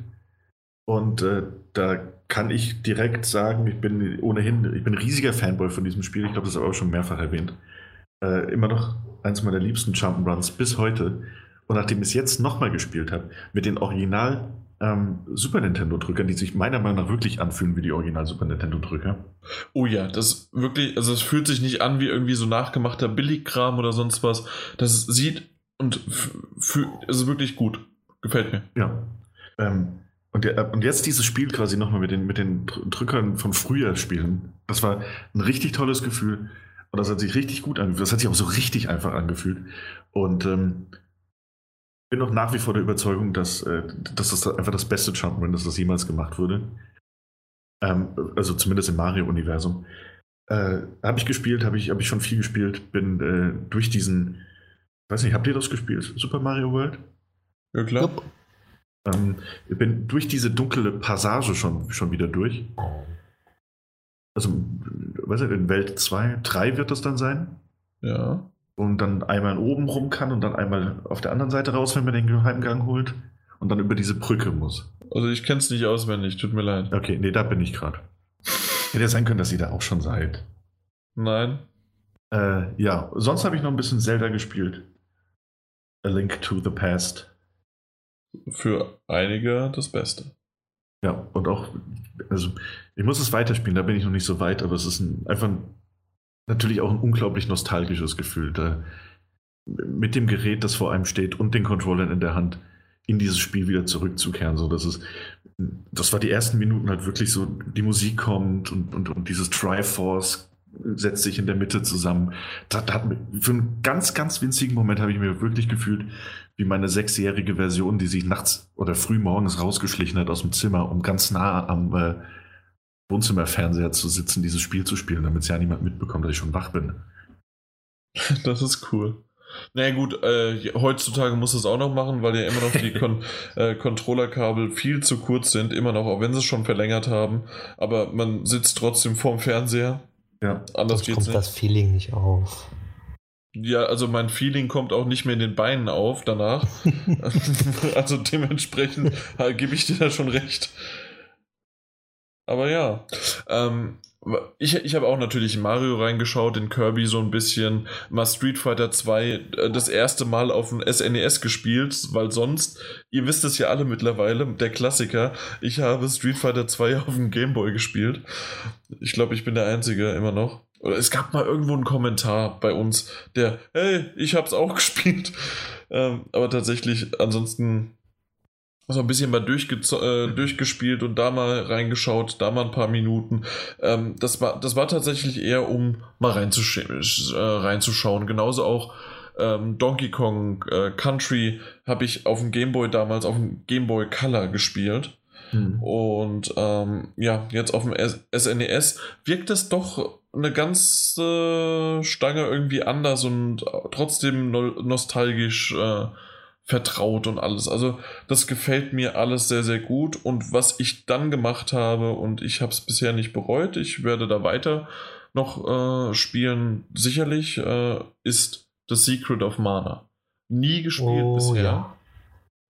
Und äh, da kann ich direkt sagen, ich bin ohnehin, ich bin ein riesiger Fanboy von diesem Spiel. Ich glaube, das habe ich auch schon mehrfach erwähnt. Äh, immer noch eins meiner liebsten Jump'n'Runs bis heute. Und nachdem ich es jetzt nochmal gespielt habe, mit den Original ähm, Super Nintendo-Drückern, die sich meiner Meinung nach wirklich anfühlen wie die Original Super Nintendo-Drücker. Oh ja, das wirklich, also es fühlt sich nicht an wie irgendwie so nachgemachter Billigkram oder sonst was. Das sieht und ist wirklich gut. Gefällt mir. Ja. Ähm, und, der, und, jetzt dieses Spiel quasi nochmal mit den, mit den Drückern von früher spielen. Das war ein richtig tolles Gefühl. Und das hat sich richtig gut angefühlt. Das hat sich auch so richtig einfach angefühlt. Und ähm, bin noch nach wie vor der Überzeugung, dass, äh, dass das einfach das beste Jump'n'Run ist, das jemals gemacht wurde. Ähm, also zumindest im Mario-Universum. Äh, habe ich gespielt, habe ich, hab ich schon viel gespielt, bin äh, durch diesen, weiß nicht, habt ihr das gespielt? Super Mario World? Ja, klar. Ähm, bin durch diese dunkle Passage schon, schon wieder durch. Also, weiß ich, in Welt 2, 3 wird das dann sein. Ja und dann einmal oben rum kann und dann einmal auf der anderen Seite raus, wenn man den Geheimgang holt und dann über diese Brücke muss. Also ich kenne es nicht auswendig, tut mir leid. Okay, nee, da bin ich gerade. Hätte ja sein können, dass ihr da auch schon seid. Nein. Äh, ja, sonst habe ich noch ein bisschen Zelda gespielt. A Link to the Past. Für einige das Beste. Ja, und auch, also ich muss es weiterspielen, da bin ich noch nicht so weit, aber es ist ein, einfach ein natürlich auch ein unglaublich nostalgisches Gefühl, da mit dem Gerät, das vor einem steht und den Controllern in der Hand in dieses Spiel wieder zurückzukehren. So, das ist, das war die ersten Minuten halt wirklich so, die Musik kommt und, und, und dieses Triforce setzt sich in der Mitte zusammen. Da, da hat, für einen ganz, ganz winzigen Moment habe ich mir wirklich gefühlt, wie meine sechsjährige Version, die sich nachts oder früh morgens rausgeschlichen hat aus dem Zimmer, um ganz nah am, äh, Wohnzimmerfernseher zu sitzen, dieses Spiel zu spielen, damit es ja niemand mitbekommt, dass ich schon wach bin. Das ist cool. Naja gut, äh, heutzutage muss es auch noch machen, weil ja immer noch die Kon äh, Controllerkabel viel zu kurz sind, immer noch, auch wenn sie es schon verlängert haben. Aber man sitzt trotzdem vorm Fernseher. Ja. Anders geht's kommt nicht. das Feeling nicht auf. Ja, also mein Feeling kommt auch nicht mehr in den Beinen auf danach. also dementsprechend gebe ich dir da schon recht. Aber ja. Ähm, ich, ich habe auch natürlich in Mario reingeschaut, in Kirby so ein bisschen, mal Street Fighter 2 äh, das erste Mal auf dem SNES e gespielt, weil sonst, ihr wisst es ja alle mittlerweile, der Klassiker, ich habe Street Fighter 2 auf dem Gameboy gespielt. Ich glaube, ich bin der Einzige immer noch. Oder es gab mal irgendwo einen Kommentar bei uns, der, hey, ich hab's auch gespielt. Ähm, aber tatsächlich, ansonsten so ein bisschen mal äh, durchgespielt und da mal reingeschaut, da mal ein paar Minuten. Ähm, das, war, das war tatsächlich eher, um mal reinzusch äh, reinzuschauen. Genauso auch ähm, Donkey Kong äh, Country habe ich auf dem Gameboy damals, auf dem Gameboy Color gespielt. Hm. Und ähm, ja, jetzt auf dem SNES e wirkt es doch eine ganze Stange irgendwie anders und trotzdem no nostalgisch äh, vertraut und alles. Also das gefällt mir alles sehr, sehr gut. Und was ich dann gemacht habe, und ich habe es bisher nicht bereut, ich werde da weiter noch äh, spielen, sicherlich, äh, ist The Secret of Mana. Nie gespielt oh, bisher.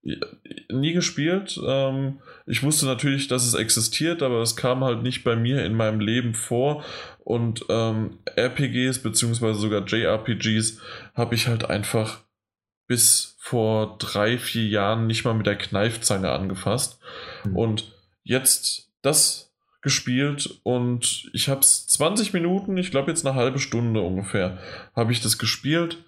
Ja. Nie gespielt. Ähm, ich wusste natürlich, dass es existiert, aber es kam halt nicht bei mir in meinem Leben vor. Und ähm, RPGs beziehungsweise sogar JRPGs habe ich halt einfach bis vor drei, vier Jahren nicht mal mit der Kneifzange angefasst. Mhm. Und jetzt das gespielt und ich habe es 20 Minuten, ich glaube jetzt eine halbe Stunde ungefähr, habe ich das gespielt.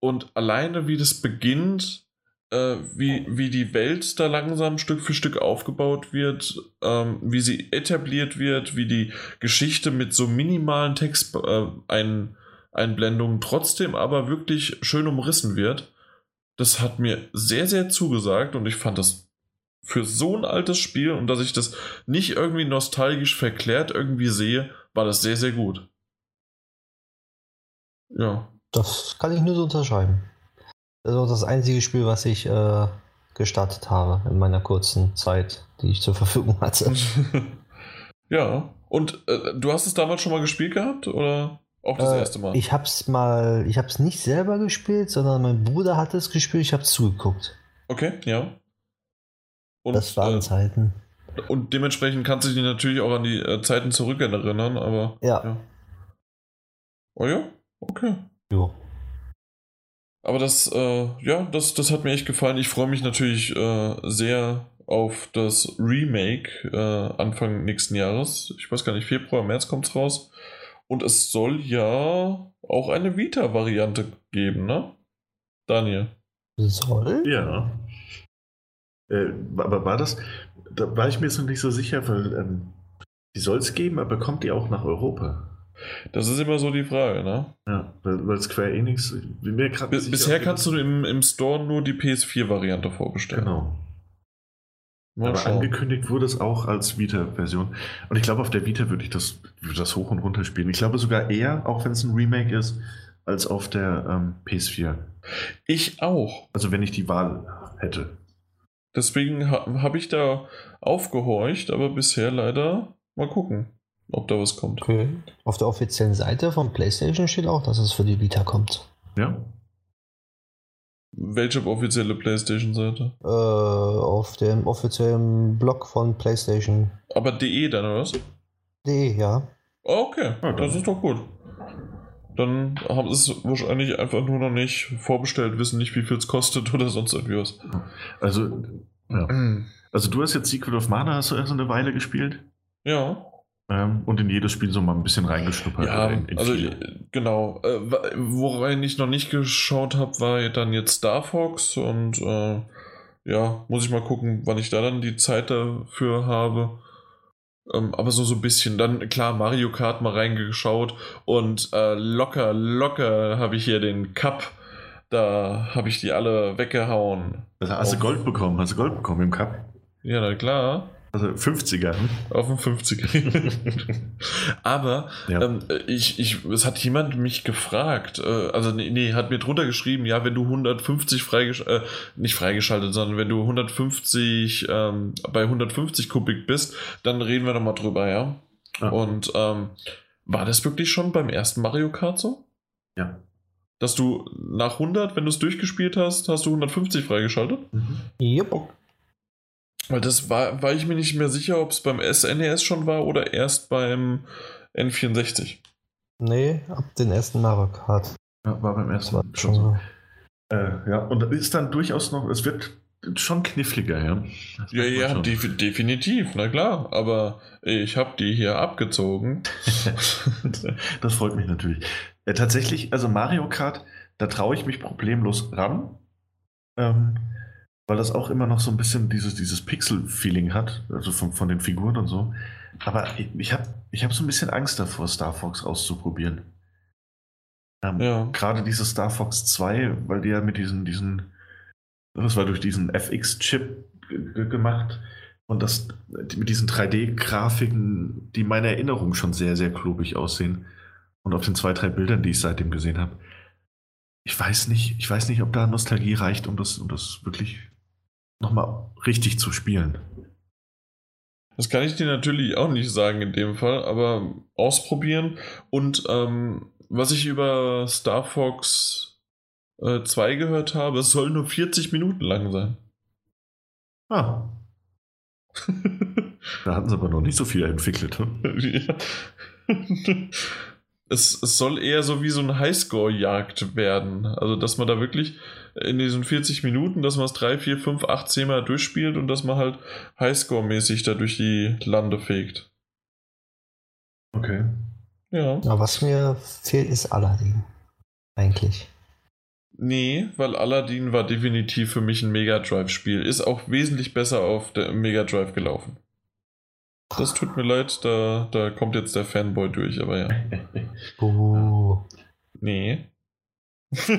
Und alleine wie das beginnt, äh, wie, wie die Welt da langsam Stück für Stück aufgebaut wird, ähm, wie sie etabliert wird, wie die Geschichte mit so minimalen Texteinblendungen äh, trotzdem aber wirklich schön umrissen wird. Das hat mir sehr, sehr zugesagt und ich fand das für so ein altes Spiel und dass ich das nicht irgendwie nostalgisch verklärt irgendwie sehe, war das sehr, sehr gut. Ja. Das kann ich nur so unterschreiben. Das ist das einzige Spiel, was ich äh, gestartet habe in meiner kurzen Zeit, die ich zur Verfügung hatte. ja, und äh, du hast es damals schon mal gespielt gehabt oder auch das äh, erste Mal? Ich hab's mal, ich hab's nicht selber gespielt, sondern mein Bruder hat es gespielt, ich habe zugeguckt. Okay, ja. Und, das waren äh, Zeiten. Und dementsprechend kannst du dich natürlich auch an die äh, Zeiten zurückerinnern, aber. Ja. ja. Oh ja? Okay. Jo. Aber das, äh, ja, das, das hat mir echt gefallen. Ich freue mich natürlich äh, sehr auf das Remake äh, Anfang nächsten Jahres. Ich weiß gar nicht, Februar, März kommt es raus. Und es soll ja auch eine Vita-Variante geben, ne? Daniel. Soll? Ja. Äh, aber war das, da war ich mir jetzt noch nicht so sicher, weil ähm, die soll es geben, aber kommt die auch nach Europa? Das ist immer so die Frage, ne? Ja, weil Square Enix. Mir Bis, bisher kannst du im, im Store nur die PS4-Variante vorbestellen. Genau. Mal Aber schauen. angekündigt wurde es auch als Vita-Version. Und ich glaube, auf der Vita würde ich das, würde das hoch und runter spielen. Ich glaube sogar eher, auch wenn es ein Remake ist, als auf der ähm, PS4. Ich auch. Also wenn ich die Wahl hätte. Deswegen ha habe ich da aufgehorcht, aber bisher leider mal gucken ob da was kommt. Okay. Auf der offiziellen Seite von PlayStation steht auch, dass es für die Vita kommt. Ja. Welche offizielle PlayStation-Seite? Äh, auf dem offiziellen Blog von PlayStation. Aber DE dann, oder was? DE, ja. Okay, okay. das ist doch gut. Dann haben sie es wahrscheinlich einfach nur noch nicht vorbestellt, wissen nicht, wie viel es kostet oder sonst irgendwie was. Also, ja. Also du hast jetzt Secret of Mana, hast du erst eine Weile gespielt? Ja. Ähm, und in jedes Spiel so mal ein bisschen reingeschnuppert. Ja, in, in also viele. genau. Äh, worein ich noch nicht geschaut habe, war dann jetzt Star Fox und äh, ja, muss ich mal gucken, wann ich da dann die Zeit dafür habe. Ähm, aber so, so ein bisschen. Dann, klar, Mario Kart mal reingeschaut und äh, locker, locker habe ich hier den Cup. Da habe ich die alle weggehauen. Also hast du Gold bekommen? Hast du Gold bekommen im Cup? Ja, na klar. Also 50er. Hm? Auf dem 50er. Aber ja. ähm, ich, ich, es hat jemand mich gefragt, äh, also nee, nee, hat mir drunter geschrieben, ja, wenn du 150 freigeschaltet, äh, nicht freigeschaltet, sondern wenn du 150 ähm, bei 150 Kubik bist, dann reden wir nochmal drüber, ja. Ah. Und ähm, war das wirklich schon beim ersten Mario Kart so? Ja. Dass du nach 100, wenn du es durchgespielt hast, hast du 150 freigeschaltet? Mhm. Yep. Weil das war, war ich mir nicht mehr sicher, ob es beim SNES e schon war oder erst beim N64. Nee, ab den ersten Mario Kart. Ja, war beim ersten war schon so. Äh, ja, und ist dann durchaus noch, es wird schon kniffliger, ja. ja, ja, def definitiv, na klar, aber ich habe die hier abgezogen. das freut mich natürlich. Äh, tatsächlich, also Mario Kart, da traue ich mich problemlos ran. Ähm, weil das auch immer noch so ein bisschen dieses, dieses Pixel-Feeling hat, also von, von den Figuren und so. Aber ich habe ich hab so ein bisschen Angst davor, Star Fox auszuprobieren. Ähm, ja. Gerade dieses Star Fox 2, weil die ja mit diesen, diesen, das war durch diesen FX-Chip gemacht und das mit diesen 3D-Grafiken, die meiner Erinnerung schon sehr, sehr klobig aussehen. Und auf den zwei, drei Bildern, die ich seitdem gesehen habe. Ich weiß nicht, ich weiß nicht, ob da Nostalgie reicht, um das, um das wirklich nochmal richtig zu spielen. Das kann ich dir natürlich auch nicht sagen in dem Fall, aber ausprobieren. Und ähm, was ich über Star Fox äh, 2 gehört habe, es soll nur 40 Minuten lang sein. Ah. da hatten sie aber noch nicht so viel entwickelt. Ja es, es soll eher so wie so ein Highscore-Jagd werden. Also, dass man da wirklich in diesen 40 Minuten, dass man es 3, 4, 5, 8, 10 Mal durchspielt und dass man halt Highscore-mäßig da durch die Lande fegt. Okay. Ja. Aber was mir fehlt, ist Aladdin. Eigentlich. Nee, weil Aladdin war definitiv für mich ein Mega Drive-Spiel. Ist auch wesentlich besser auf der Mega Drive gelaufen. Das tut mir leid, da, da kommt jetzt der Fanboy durch, aber ja. Uh, Nee.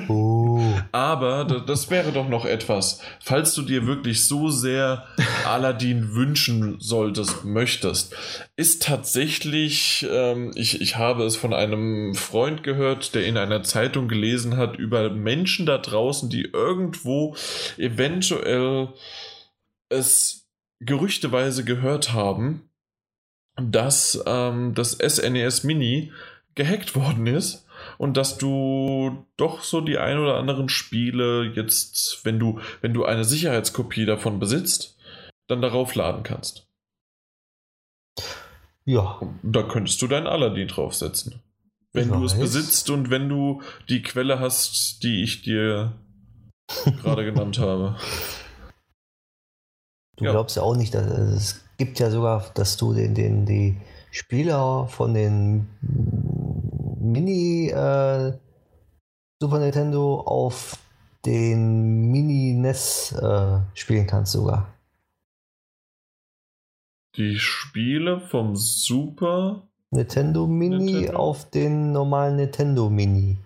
Uh. Aber da- das wäre doch noch etwas. Falls du dir wirklich so sehr Aladdin wünschen solltest, möchtest, ist tatsächlich, ähm, ich, ich habe es von einem Freund gehört, der in einer Zeitung gelesen hat, über Menschen da draußen, die irgendwo eventuell es gerüchteweise gehört haben, dass ähm, das SNES Mini gehackt worden ist und dass du doch so die ein oder anderen Spiele jetzt, wenn du, wenn du eine Sicherheitskopie davon besitzt, dann darauf laden kannst. Ja, da könntest du dein Aladdin draufsetzen. Wenn Ich du es weiß. besitzt und wenn du die Quelle hast, die ich dir gerade genannt habe. du Ja. glaubst ja auch nicht, dass es gibt ja sogar, dass du den, den die Spieler von den Mini äh, Super Nintendo auf den Mini NES äh, spielen kannst sogar. Die Spiele vom Super. Nintendo Mini Nintendo? auf den normalen Nintendo Mini.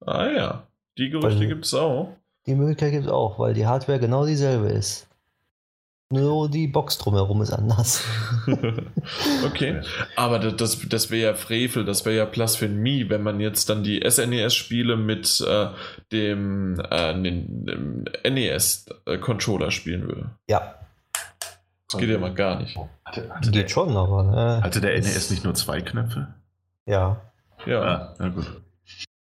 Ah ja, die Gerüchte gibt es auch. Die Möglichkeit gibt es auch, weil die Hardware genau dieselbe ist. Nur die Box drumherum ist anders. okay, aber das, das, wäre ja Frevel, das wäre ja Blasphemie, wenn man jetzt dann die SNES-Spiele mit äh, dem, äh, dem, dem NES-Controller spielen würde. Ja, Das geht ja mal gar nicht. Hatte, hatte, der, geht schon, aber. Ne, hatte der NES nicht nur zwei Knöpfe? Ja. Ja, Ah, na gut.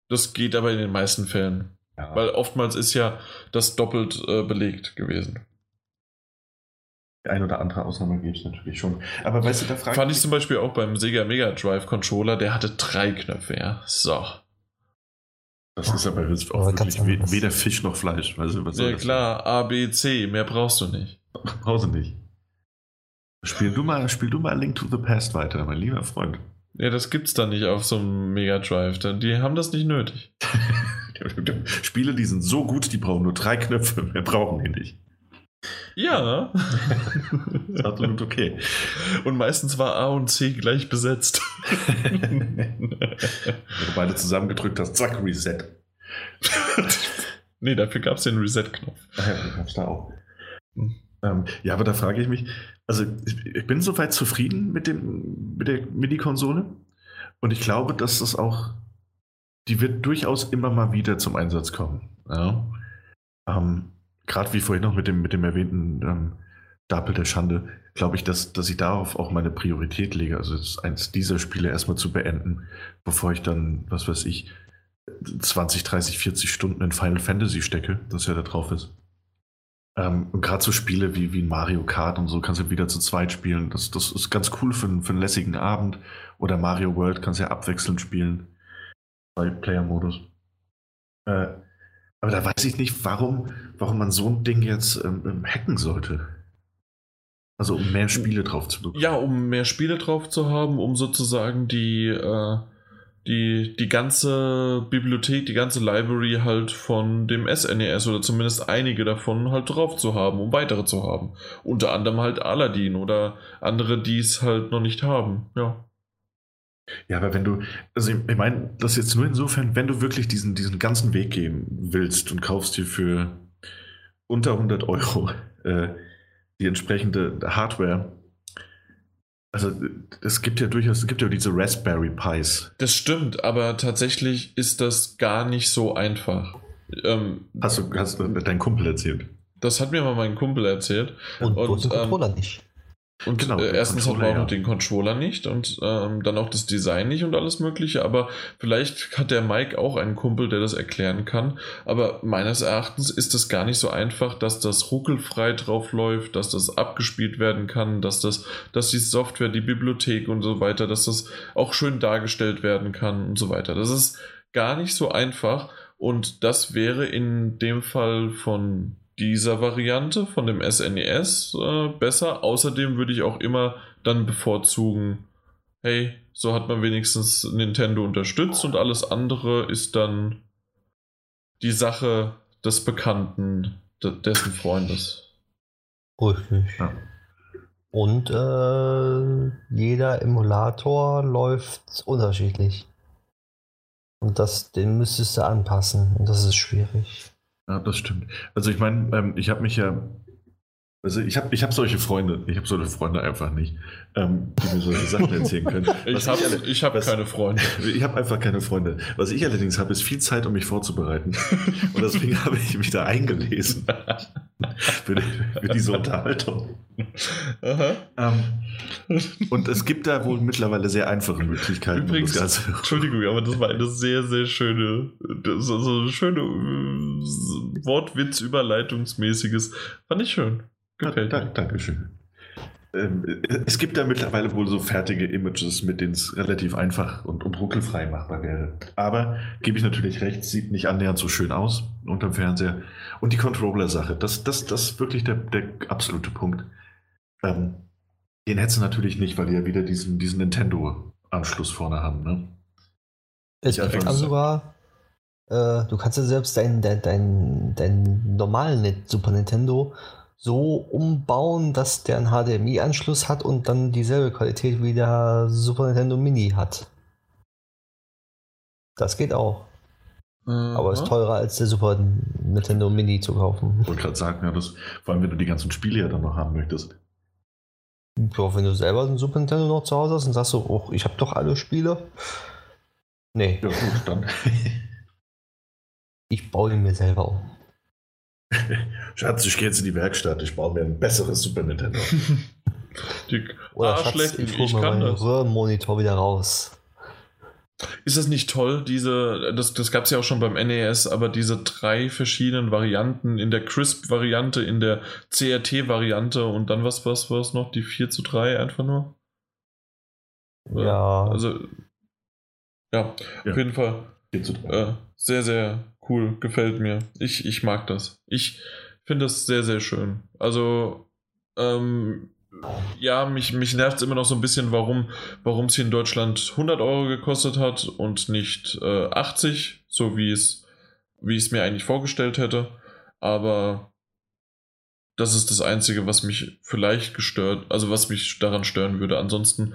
das geht aber in den meisten Fällen, Ja. weil oftmals ist ja das doppelt äh, belegt gewesen. Die ein oder andere Ausnahme gibt es natürlich schon. Aber weißt du, da frage Fand ich zum Beispiel auch beim Sega Mega Drive Controller, der hatte drei Knöpfe, ja. So. Das ist aber jetzt Aber auch ganz wirklich weder Fisch noch Fleisch. Weißt du, was Ja klar, A, B, C, mehr brauchst du nicht. Brauchst du nicht. Spiel du, mal, spiel du mal Link to the Past weiter, mein lieber Freund. Ja, das gibt's dann nicht auf so einem Mega Drive. Dann- Die haben das nicht nötig. Spiele, die sind so gut, die brauchen nur drei Knöpfe, mehr brauchen die nicht. Ja. Ist absolut okay. Und meistens war A und C gleich besetzt. Wenn du beide zusammengedrückt hast, zack, Reset. nee, dafür gab's den Reset-Knopf. Ah ja, gab's da auch. Hm. Ähm, ja, aber da frage ich mich, also ich, ich bin soweit zufrieden mit, dem, mit der MIDI-Konsole und ich glaube, dass das auch, die wird durchaus immer mal wieder zum Einsatz kommen. Ja. Ähm, Gerade wie vorhin noch mit dem, mit dem erwähnten ähm, Stapel der Schande, glaube ich, dass, dass ich darauf auch meine Priorität lege. Also eins dieser Spiele erstmal zu beenden, bevor ich dann, was weiß ich, 20, 30, 40 Stunden in Final Fantasy stecke, das ja da drauf ist. Ähm, und gerade so Spiele wie, wie Mario Kart und so kannst du wieder zu zweit spielen. Das, das ist ganz cool für, einen- für einen lässigen Abend. Oder Mario World kannst du ja abwechselnd spielen. Bei Player-Modus. Äh, aber da weiß ich nicht, warum, warum man so ein Ding jetzt ähm, ähm, hacken sollte. Also um mehr Spiele drauf zu bekommen. Ja, um mehr Spiele drauf zu haben, um sozusagen die, äh, die, die ganze Bibliothek, die ganze Library halt von dem SNES oder zumindest einige davon halt drauf zu haben, um weitere zu haben. Unter anderem halt Aladdin oder andere, die es halt noch nicht haben. Ja. Ja, aber wenn du, also ich ich meine, das jetzt nur insofern, wenn du wirklich diesen, diesen ganzen Weg gehen willst und kaufst dir für unter 100 Euro äh, die entsprechende Hardware, also es gibt ja durchaus, es gibt ja diese Raspberry Pis. Das stimmt, aber tatsächlich ist das gar nicht so einfach. Ähm, Hast du, hast du dein Kumpel erzählt? das hat mir mal mein Kumpel erzählt. Und, Und, den ähm, Controller nicht. Und Genau, äh, erstens hat man auch noch den Controller nicht und ähm, dann auch das Design nicht und alles Mögliche. Aber vielleicht hat der Mike auch einen Kumpel, der das erklären kann. Aber meines Erachtens ist es gar nicht so einfach, dass das ruckelfrei drauf läuft, dass das abgespielt werden kann, dass das, dass die Software, die Bibliothek und so weiter, dass das auch schön dargestellt werden kann und so weiter. Das ist gar nicht so einfach und das wäre in dem Fall von dieser Variante von dem SNES äh, besser. Außerdem würde ich auch immer dann bevorzugen, hey, so hat man wenigstens Nintendo unterstützt und alles andere ist dann die Sache des Bekannten, dessen Freundes. Richtig. Ja. Und äh, jeder Emulator läuft unterschiedlich. Und das, den müsstest du anpassen. Und das ist schwierig. Ja, das stimmt. Also ich meine, ähm, ich habe mich ja also ich habe ich hab solche Freunde, ich habe solche Freunde einfach nicht, ähm, die mir solche Sachen erzählen können. ich habe ich hab keine Freunde. Ich habe einfach keine Freunde. Was ich allerdings habe, ist viel Zeit, um mich vorzubereiten. Und deswegen habe ich mich da eingelesen. für, die, für diese Unterhaltung. Ähm, und es gibt da wohl mittlerweile sehr einfache Möglichkeiten. Übrigens, um das Ganze. Entschuldigung, aber das war eine sehr, sehr schöne, so eine schöne äh, Wortwitz-Überleitungsmäßiges. Fand ich schön. Gefällt da, Dankeschön. Ähm, es gibt da mittlerweile wohl so fertige Images, mit denen es relativ einfach und, und ruckelfrei machbar wäre. Aber gebe ich natürlich recht, sieht nicht annähernd so schön aus unterm Fernseher. Und die Controller-Sache, das, das, das ist wirklich der, der absolute Punkt. Ähm, den hättest du natürlich nicht, weil die ja wieder diesen, diesen Nintendo-Anschluss vorne haben. Ne? Ich kann sogar, äh, du kannst ja selbst deinen dein, dein, dein normalen Super Nintendo so umbauen, dass der einen HDMI-Anschluss hat und dann dieselbe Qualität wie der Super Nintendo Mini hat. Das geht auch. Mhm. Aber ist teurer als der Super Nintendo Mini zu kaufen. Ich wollte gerade sagen, ja, das, vor allem wenn du die ganzen Spiele ja dann noch haben möchtest. Ja, wenn du selber einen Super Nintendo noch zu Hause hast und sagst so, oh, ich habe doch alle Spiele. Nee. Ja, gut, dann. ich baue ihn mir selber um. Schatz, ich gehe jetzt in die Werkstatt, ich baue mir ein besseres Super Nintendo. die Oder Schatz, ich, ich kann das. Röhrenmonitor wieder raus. Ist das nicht toll, diese, das, das gab es ja auch schon beim NES, aber diese drei verschiedenen Varianten, in der Crisp-Variante, in der CRT-Variante und dann was, was war es noch, die 4 zu 3 einfach nur? Ja. Also, ja, ja. auf jeden Fall. 4 zu 3. Äh, sehr, sehr cool, gefällt mir. Ich, ich mag das. Ich finde das sehr, sehr schön. Also, ähm, ja, mich, mich nervt es immer noch so ein bisschen, warum es hier in Deutschland 100 Euro gekostet hat und nicht äh, 80, so wie es wie ich es mir eigentlich vorgestellt hätte. Aber das ist das Einzige, was mich vielleicht gestört, also was mich daran stören würde. Ansonsten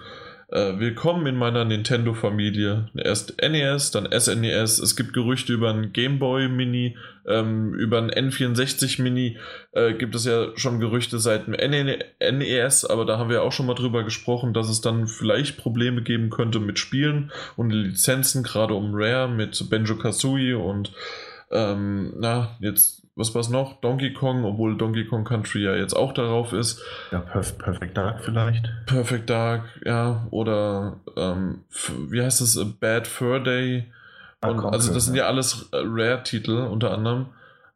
äh, willkommen in meiner Nintendo-Familie. Erst NES, dann SNES. Es gibt Gerüchte über ein Game Boy Mini, ähm, über ein N64 Mini. Äh, gibt es ja schon Gerüchte seit dem NES, e aber da haben wir auch schon mal drüber gesprochen, dass es dann vielleicht Probleme geben könnte mit Spielen und Lizenzen, gerade um Rare mit Benjo Kazooie und ähm, na, jetzt was war es noch? Donkey Kong, obwohl Donkey Kong Country ja jetzt auch darauf ist. Ja, Perf Perfect Dark vielleicht. Perfect Dark, ja. Oder ähm, wie heißt es? Bad Fur Day. Und, also das sind ja alles Rare-Titel unter anderem.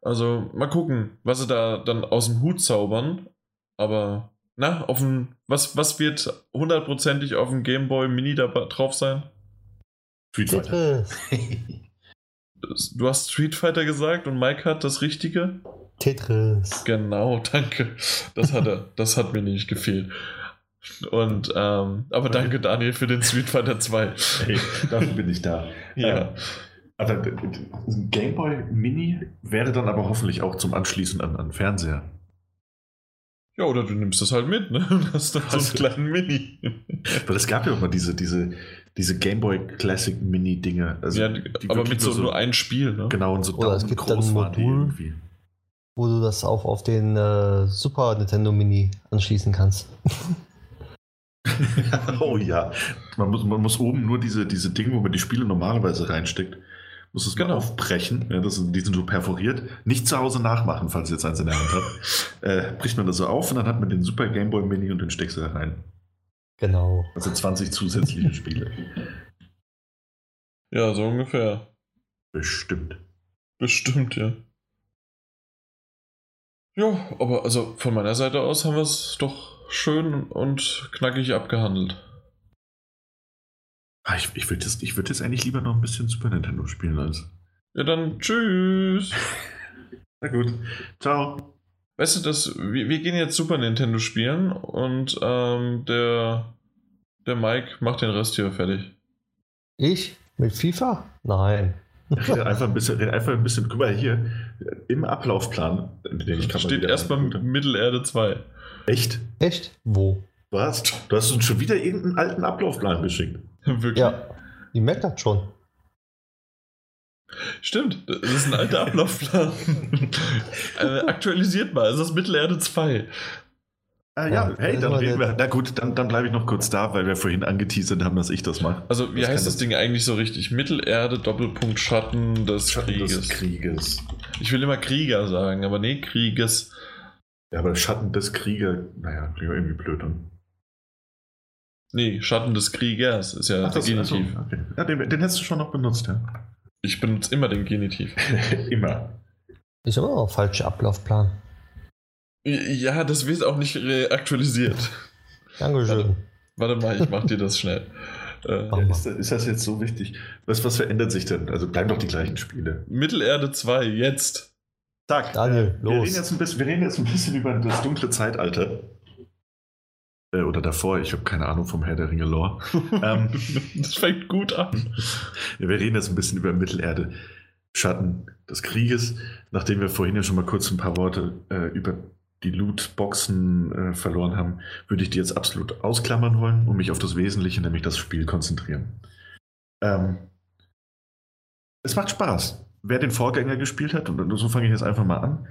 Also mal gucken, was sie da dann aus dem Hut zaubern. Aber na, auf dem, was, was wird hundertprozentig auf dem Game Boy Mini da drauf sein? Fighter. Du hast Street Fighter gesagt und Mike hat das Richtige? Tetris. Genau, danke. Das hat er, das hat mir nicht gefehlt. Und ähm, aber danke Daniel für den Street Fighter 2. Hey, dafür bin ich da. ja. Also, ein Gameboy Mini wäre dann aber hoffentlich auch zum Anschließen an, an Fernseher. Ja, oder du nimmst das halt mit, ne? Du hast dann so einen kleinen Mini. Weil es gab ja auch mal diese, diese, diese Game Boy Classic Mini-Dinge. Also ja, aber mit so, so, nur ein Spiel, ne? Genau, und so Oder es gibt dann ein Modul, wo du das auch auf den äh, Super Nintendo Mini anschließen kannst. oh ja. Man muss, man muss oben nur diese, diese Dinge, wo man die Spiele normalerweise reinsteckt, muss es genau. aufbrechen. Ja, das, die sind so perforiert. Nicht zu Hause nachmachen, falls ihr jetzt eins in der Hand habt. Äh, bricht man das so auf und dann hat man den Super Game Boy Mini und den steckst du da rein. Genau. Also 20 zusätzliche Spiele. Ja, so ungefähr. Bestimmt. Bestimmt, ja. Ja, aber also von meiner Seite aus haben wir es doch schön und knackig abgehandelt. Ah, ich, ich würde jetzt, würd jetzt eigentlich lieber noch ein bisschen Super Nintendo spielen als. Ja, dann tschüss. Na gut. Ciao. Weißt du, das, wir, wir gehen jetzt Super Nintendo spielen und ähm, der, der Mike macht den Rest hier fertig. Ich? Mit FIFA? Nein. Red einfach ein bisschen, red einfach ein bisschen. Guck mal hier, im Ablaufplan, den ich Steht erstmal Mittelerde 2. Echt? Echt? Wo? Du hast, du hast uns schon wieder irgendeinen alten Ablaufplan geschickt. Wirklich? Ja, ich merke das schon. Stimmt, das ist ein alter Ablaufplan. äh, aktualisiert mal, es ist Mittelerde 2. Ah ja, hey, dann reden wir. Na gut, dann, dann bleibe ich noch kurz da, weil wir vorhin angeteasert haben, dass ich das mache. Also, wie das heißt das Ding eigentlich so richtig? Mittelerde, Doppelpunkt Schatten des Schatten Krieges. Des Krieges. Ich will immer Krieger sagen, aber nee, Krieges. Ja, aber Schatten des Krieges, naja, klingt irgendwie blöd an. Nee, Schatten des Kriegers ist ja Ach, der Genitiv. Also, okay. Ja, den, den hättest du schon noch benutzt, ja. Ich benutze immer den Genitiv. immer. Ist aber auch falscher Ablaufplan. Ja, das wird auch nicht aktualisiert. Dankeschön. Warte, warte mal, ich mach dir das schnell. Äh, ja, ist, das, ist, das jetzt so wichtig? Was, was verändert sich denn? Also bleiben doch die gleichen Spiele. Mittelerde 2, jetzt. Zack. Daniel, los. Wir reden, jetzt ein bisschen, wir reden jetzt ein bisschen über das dunkle Zeitalter. Äh, oder davor, ich habe keine Ahnung vom Herr der Ringe Lore. ähm, das fängt gut an. Ja, wir reden jetzt ein bisschen über Mittelerde. Schatten des Krieges, nachdem wir vorhin ja schon mal kurz ein paar Worte äh, über die Lootboxen äh, verloren haben, würde ich die jetzt absolut ausklammern wollen und mich auf das Wesentliche, nämlich das Spiel, konzentrieren. Ähm, es macht Spaß. Wer den Vorgänger gespielt hat, und so fange ich jetzt einfach mal an,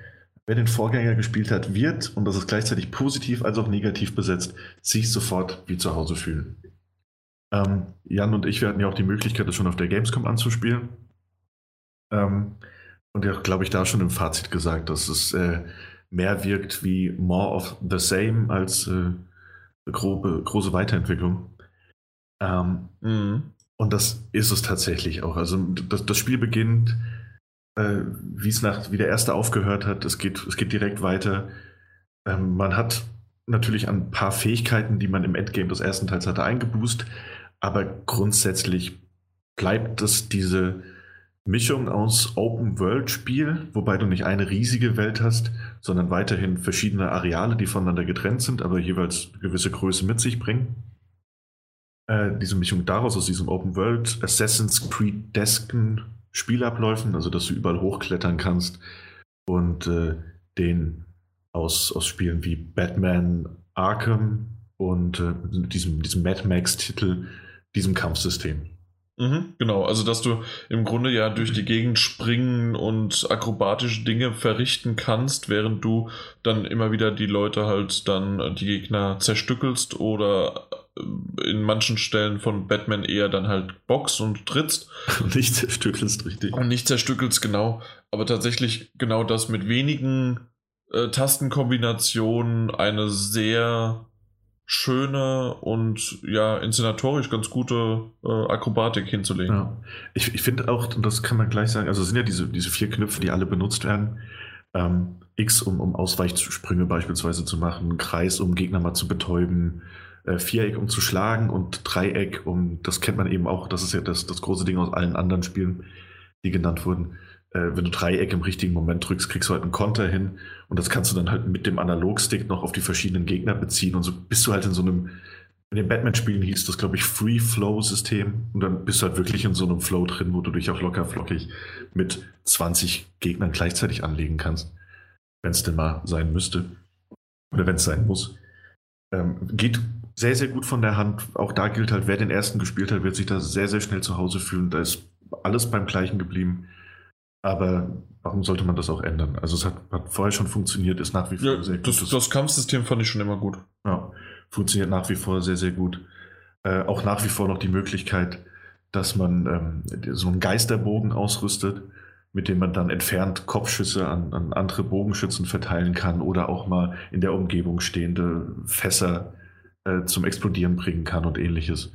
wer den Vorgänger gespielt hat, wird, und das ist gleichzeitig positiv als auch negativ besetzt, sich sofort wie zu Hause fühlen. Ähm, Jan und ich, wir hatten ja auch die Möglichkeit, das schon auf der Gamescom anzuspielen. Ähm, und ja, glaube ich, da schon im Fazit gesagt, dass es äh, mehr wirkt wie More of the Same als äh, grobe, große Weiterentwicklung. Ähm, mhm. Und das ist es tatsächlich auch. Also das, das Spiel beginnt, äh, wie es nach, wie der erste aufgehört hat. Es geht, es geht direkt weiter. Ähm, man hat natürlich ein paar Fähigkeiten, die man im Endgame des ersten Teils hatte, eingeboost, aber grundsätzlich bleibt es diese Mischung aus Open-World-Spiel, wobei du nicht eine riesige Welt hast, sondern weiterhin verschiedene Areale, die voneinander getrennt sind, aber jeweils gewisse Größe mit sich bringen. Äh, diese Mischung daraus, aus diesem Open-World, Assassin's Creed-desken Spielabläufen, also dass du überall hochklettern kannst und äh, den aus, aus Spielen wie Batman Arkham und äh, diesem, diesem Mad Max-Titel, diesem Kampfsystem. Mhm, genau, also dass du im Grunde ja durch die Gegend springen und akrobatische Dinge verrichten kannst, während du dann immer wieder die Leute halt dann die Gegner zerstückelst oder in manchen Stellen von Batman eher dann halt boxt und trittst. Und nicht zerstückelst, richtig. Und nicht zerstückelst, genau. Aber tatsächlich genau das mit wenigen äh, Tastenkombinationen eine sehr schöne und ja, inszenatorisch ganz gute äh, Akrobatik hinzulegen. Ja. Ich, ich finde auch, und das kann man gleich sagen, also es sind ja diese, diese vier Knöpfe, die alle benutzt werden. Ähm, X, um, um Ausweichsprünge beispielsweise zu machen, Kreis, um Gegner mal zu betäuben, Viereck, um zu schlagen und Dreieck, um, das kennt man eben auch, das ist ja das, das große Ding aus allen anderen Spielen, die genannt wurden äh, wenn du Dreieck im richtigen Moment drückst, kriegst du halt einen Konter hin. Und das kannst du dann halt mit dem Analogstick noch auf die verschiedenen Gegner beziehen. Und so bist du halt in so einem, in den Batman-Spielen hieß das, glaube ich, Free-Flow-System. Und dann bist du halt wirklich in so einem Flow drin, wo du dich auch locker flockig mit 20 Gegnern gleichzeitig anlegen kannst. Wenn es denn mal sein müsste. Oder wenn es sein muss. Ähm, geht sehr, sehr gut von der Hand. Auch da gilt halt, wer den ersten gespielt hat, wird sich da sehr, sehr schnell zu Hause fühlen. Da ist alles beim gleichen geblieben. Aber warum sollte man das auch ändern? Also es hat, hat vorher schon funktioniert, ist nach wie vor ja, sehr gut. Das, das Kampfsystem fand ich schon immer gut. Ja, funktioniert nach wie vor sehr, sehr gut. Äh, auch nach wie vor noch die Möglichkeit, dass man ähm, so einen Geisterbogen ausrüstet, mit dem man dann entfernt Kopfschüsse an, an, andere Bogenschützen verteilen kann oder auch mal in der Umgebung stehende Fässer äh, zum Explodieren bringen kann und ähnliches.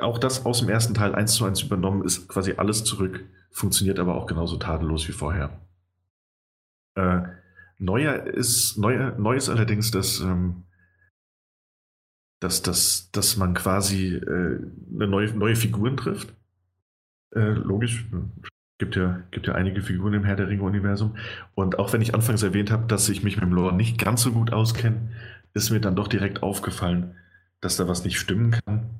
Auch das aus dem ersten Teil eins zu eins übernommen ist quasi alles zurück funktioniert aber auch genauso tadellos wie vorher. Äh, neuer ist, neu, neu ist allerdings, dass, ähm, dass, dass, dass man quasi äh, eine neue, neue Figuren trifft. Äh, logisch, gibt ja, gibt ja einige Figuren im Herr der Ringe-Universum. Und auch wenn ich anfangs erwähnt habe, dass ich mich mit dem Lore nicht ganz so gut auskenne, ist mir dann doch direkt aufgefallen, dass da was nicht stimmen kann.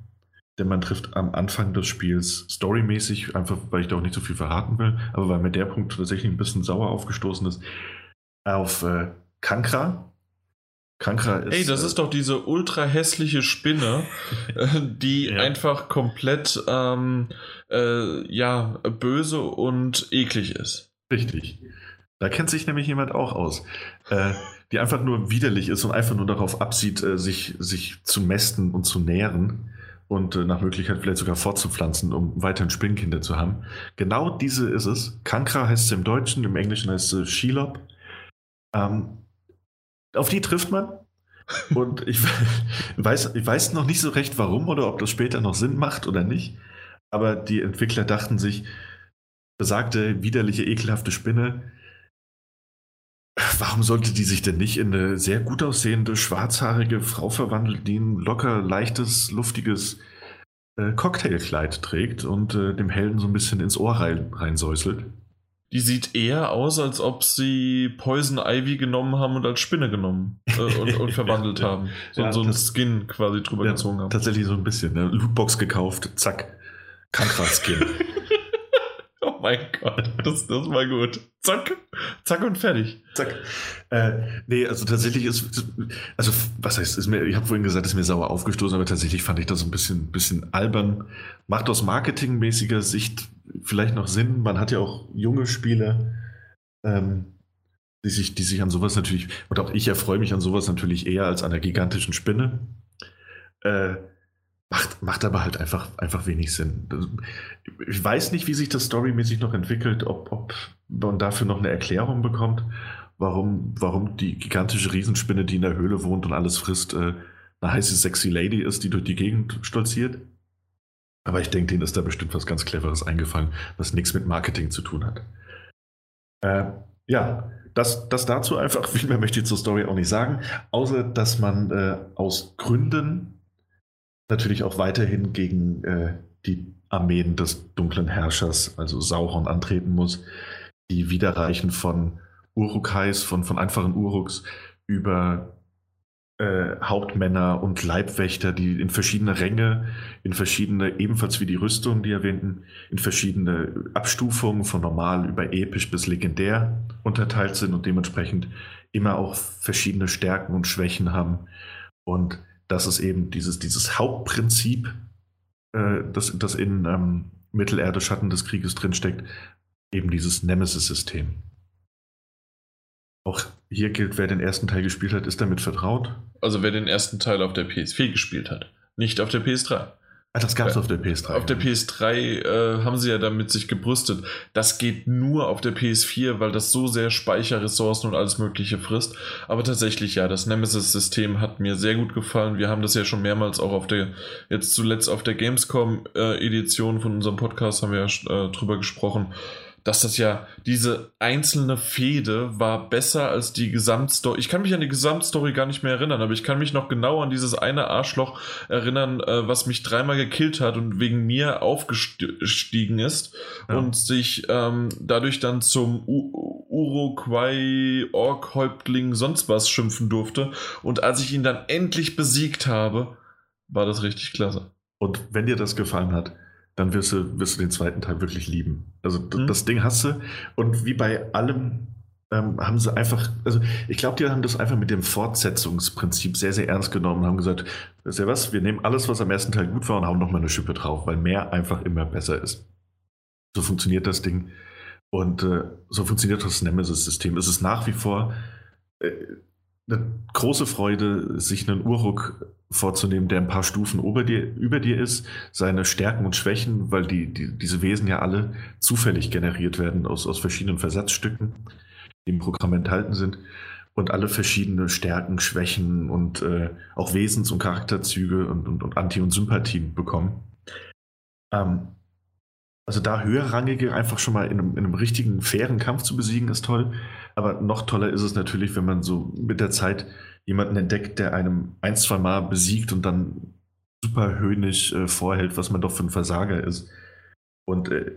den man trifft am Anfang des Spiels, storymäßig, einfach weil ich da auch nicht so viel verraten will, aber weil mir der Punkt tatsächlich ein bisschen sauer aufgestoßen ist, auf äh, Kankra. Kankra ist. Ey, das äh, ist doch diese ultra hässliche Spinne, äh, die ja. einfach komplett ähm, äh, ja, böse und eklig ist. Richtig. Da kennt sich nämlich jemand auch aus. Äh, die einfach nur widerlich ist und einfach nur darauf absieht, äh, sich, sich zu mästen und zu nähren und äh, nach Möglichkeit vielleicht sogar fortzupflanzen, um weiterhin Spinnkinder zu haben. Genau diese ist es. Kankra heißt es im Deutschen, im Englischen heißt es Shelob. Ähm, auf die trifft man. Und ich weiß, ich weiß noch nicht so recht, warum oder ob das später noch Sinn macht oder nicht. Aber die Entwickler dachten sich, besagte widerliche, ekelhafte Spinne, Warum sollte die sich denn nicht in eine sehr gut aussehende, schwarzhaarige Frau verwandeln, die ein locker, leichtes, luftiges äh, Cocktailkleid trägt und äh, dem Helden so ein bisschen ins Ohr rein, reinsäuselt? Die sieht eher aus, als ob sie Poison Ivy genommen haben und als Spinne genommen äh, und, und, verwandelt ja, haben. So, ja, so ein Skin quasi drüber ja, gezogen haben. Tatsächlich so ein bisschen. Ne? Lootbox gekauft, zack, Kankra-Skin. mein Gott, das, das war gut. Zack, zack und fertig. Zack. Äh, nee, also tatsächlich ist, also was heißt, ist mir, ich habe vorhin gesagt, ist mir sauer aufgestoßen, aber tatsächlich fand ich das ein bisschen, bisschen albern. Macht aus marketingmäßiger Sicht vielleicht noch Sinn. Man hat ja auch junge Spieler, ähm, die sich, die sich an sowas natürlich, und auch ich erfreue mich an sowas natürlich eher als an einer gigantischen Spinne. Äh, Macht, macht aber halt einfach, einfach wenig Sinn. Ich weiß nicht, wie sich das storymäßig noch entwickelt, ob, ob man dafür noch eine Erklärung bekommt, warum, warum die gigantische Riesenspinne, die in der Höhle wohnt und alles frisst, äh, eine heiße, sexy Lady ist, die durch die Gegend stolziert. Aber ich denke, denen ist da bestimmt was ganz Cleveres eingefallen, was nichts mit Marketing zu tun hat. Äh, ja, das, das dazu einfach, viel mehr möchte ich zur Story auch nicht sagen, außer dass man äh, aus Gründen natürlich auch weiterhin gegen äh, die Armeen des dunklen Herrschers, also Sauron, antreten muss, die Widerreichen von Urukais, von, von einfachen Uruks über äh, Hauptmänner und Leibwächter, die in verschiedene Ränge, in verschiedene, ebenfalls wie die Rüstung, die erwähnten, in verschiedene Abstufungen von normal über episch bis legendär unterteilt sind und dementsprechend immer auch verschiedene Stärken und Schwächen haben. Und dass es eben dieses, dieses Hauptprinzip, äh, das, das in ähm, Mittelerde Schatten des Krieges drinsteckt, eben dieses Nemesis-System. Auch hier gilt, wer den ersten Teil gespielt hat, ist damit vertraut. Also wer den ersten Teil auf der PS4 gespielt hat, nicht auf der PS3. Ah, das gab es auf der PS3. Auf der PS3 äh, haben sie ja damit sich gebrüstet. Das geht nur auf der PS4, weil das so sehr Speicherressourcen und alles Mögliche frisst. Aber tatsächlich, ja, das Nemesis-System hat mir sehr gut gefallen. Wir haben das ja schon mehrmals auch auf der, jetzt zuletzt auf der Gamescom-Edition äh, von unserem Podcast haben wir ja äh, drüber gesprochen dass das ja diese einzelne Fehde war besser als die Gesamtstory. Ich kann mich an die Gesamtstory gar nicht mehr erinnern, aber ich kann mich noch genau an dieses eine Arschloch erinnern, äh, was mich dreimal gekillt hat und wegen mir aufgestiegen ist ja. und sich ähm, dadurch dann zum U Uruguay Ork Häuptling sonst was schimpfen durfte. Und als ich ihn dann endlich besiegt habe, war das richtig klasse. Und wenn dir das gefallen hat, dann wirst du, wirst du den zweiten Teil wirklich lieben. Also mhm. das Ding hast du. Und wie bei allem ähm, haben sie einfach, also ich glaube, die haben das einfach mit dem Fortsetzungsprinzip sehr, sehr ernst genommen und haben gesagt, ist ja was, wir nehmen alles, was am ersten Teil gut war und hauen nochmal eine Schippe drauf, weil mehr einfach immer besser ist. So funktioniert das Ding. Und äh, so funktioniert das Nemesis-System. Es ist nach wie vor äh, eine große Freude, sich einen Uruk vorzunehmen, der ein paar Stufen über dir, über dir ist, seine Stärken und Schwächen, weil die, die, diese Wesen ja alle zufällig generiert werden aus, aus verschiedenen Versatzstücken, die im Programm enthalten sind und alle verschiedene Stärken, Schwächen und äh, auch Wesens- und Charakterzüge und, und, und Anti- und Sympathien bekommen. Ähm, also da höherrangige einfach schon mal in einem, in einem richtigen, fairen Kampf zu besiegen, ist toll. Aber noch toller ist es natürlich, wenn man so mit der Zeit jemanden entdeckt, der einem ein, zwei Mal besiegt und dann super höhnisch äh, vorhält, was man doch für ein Versager ist. Und äh,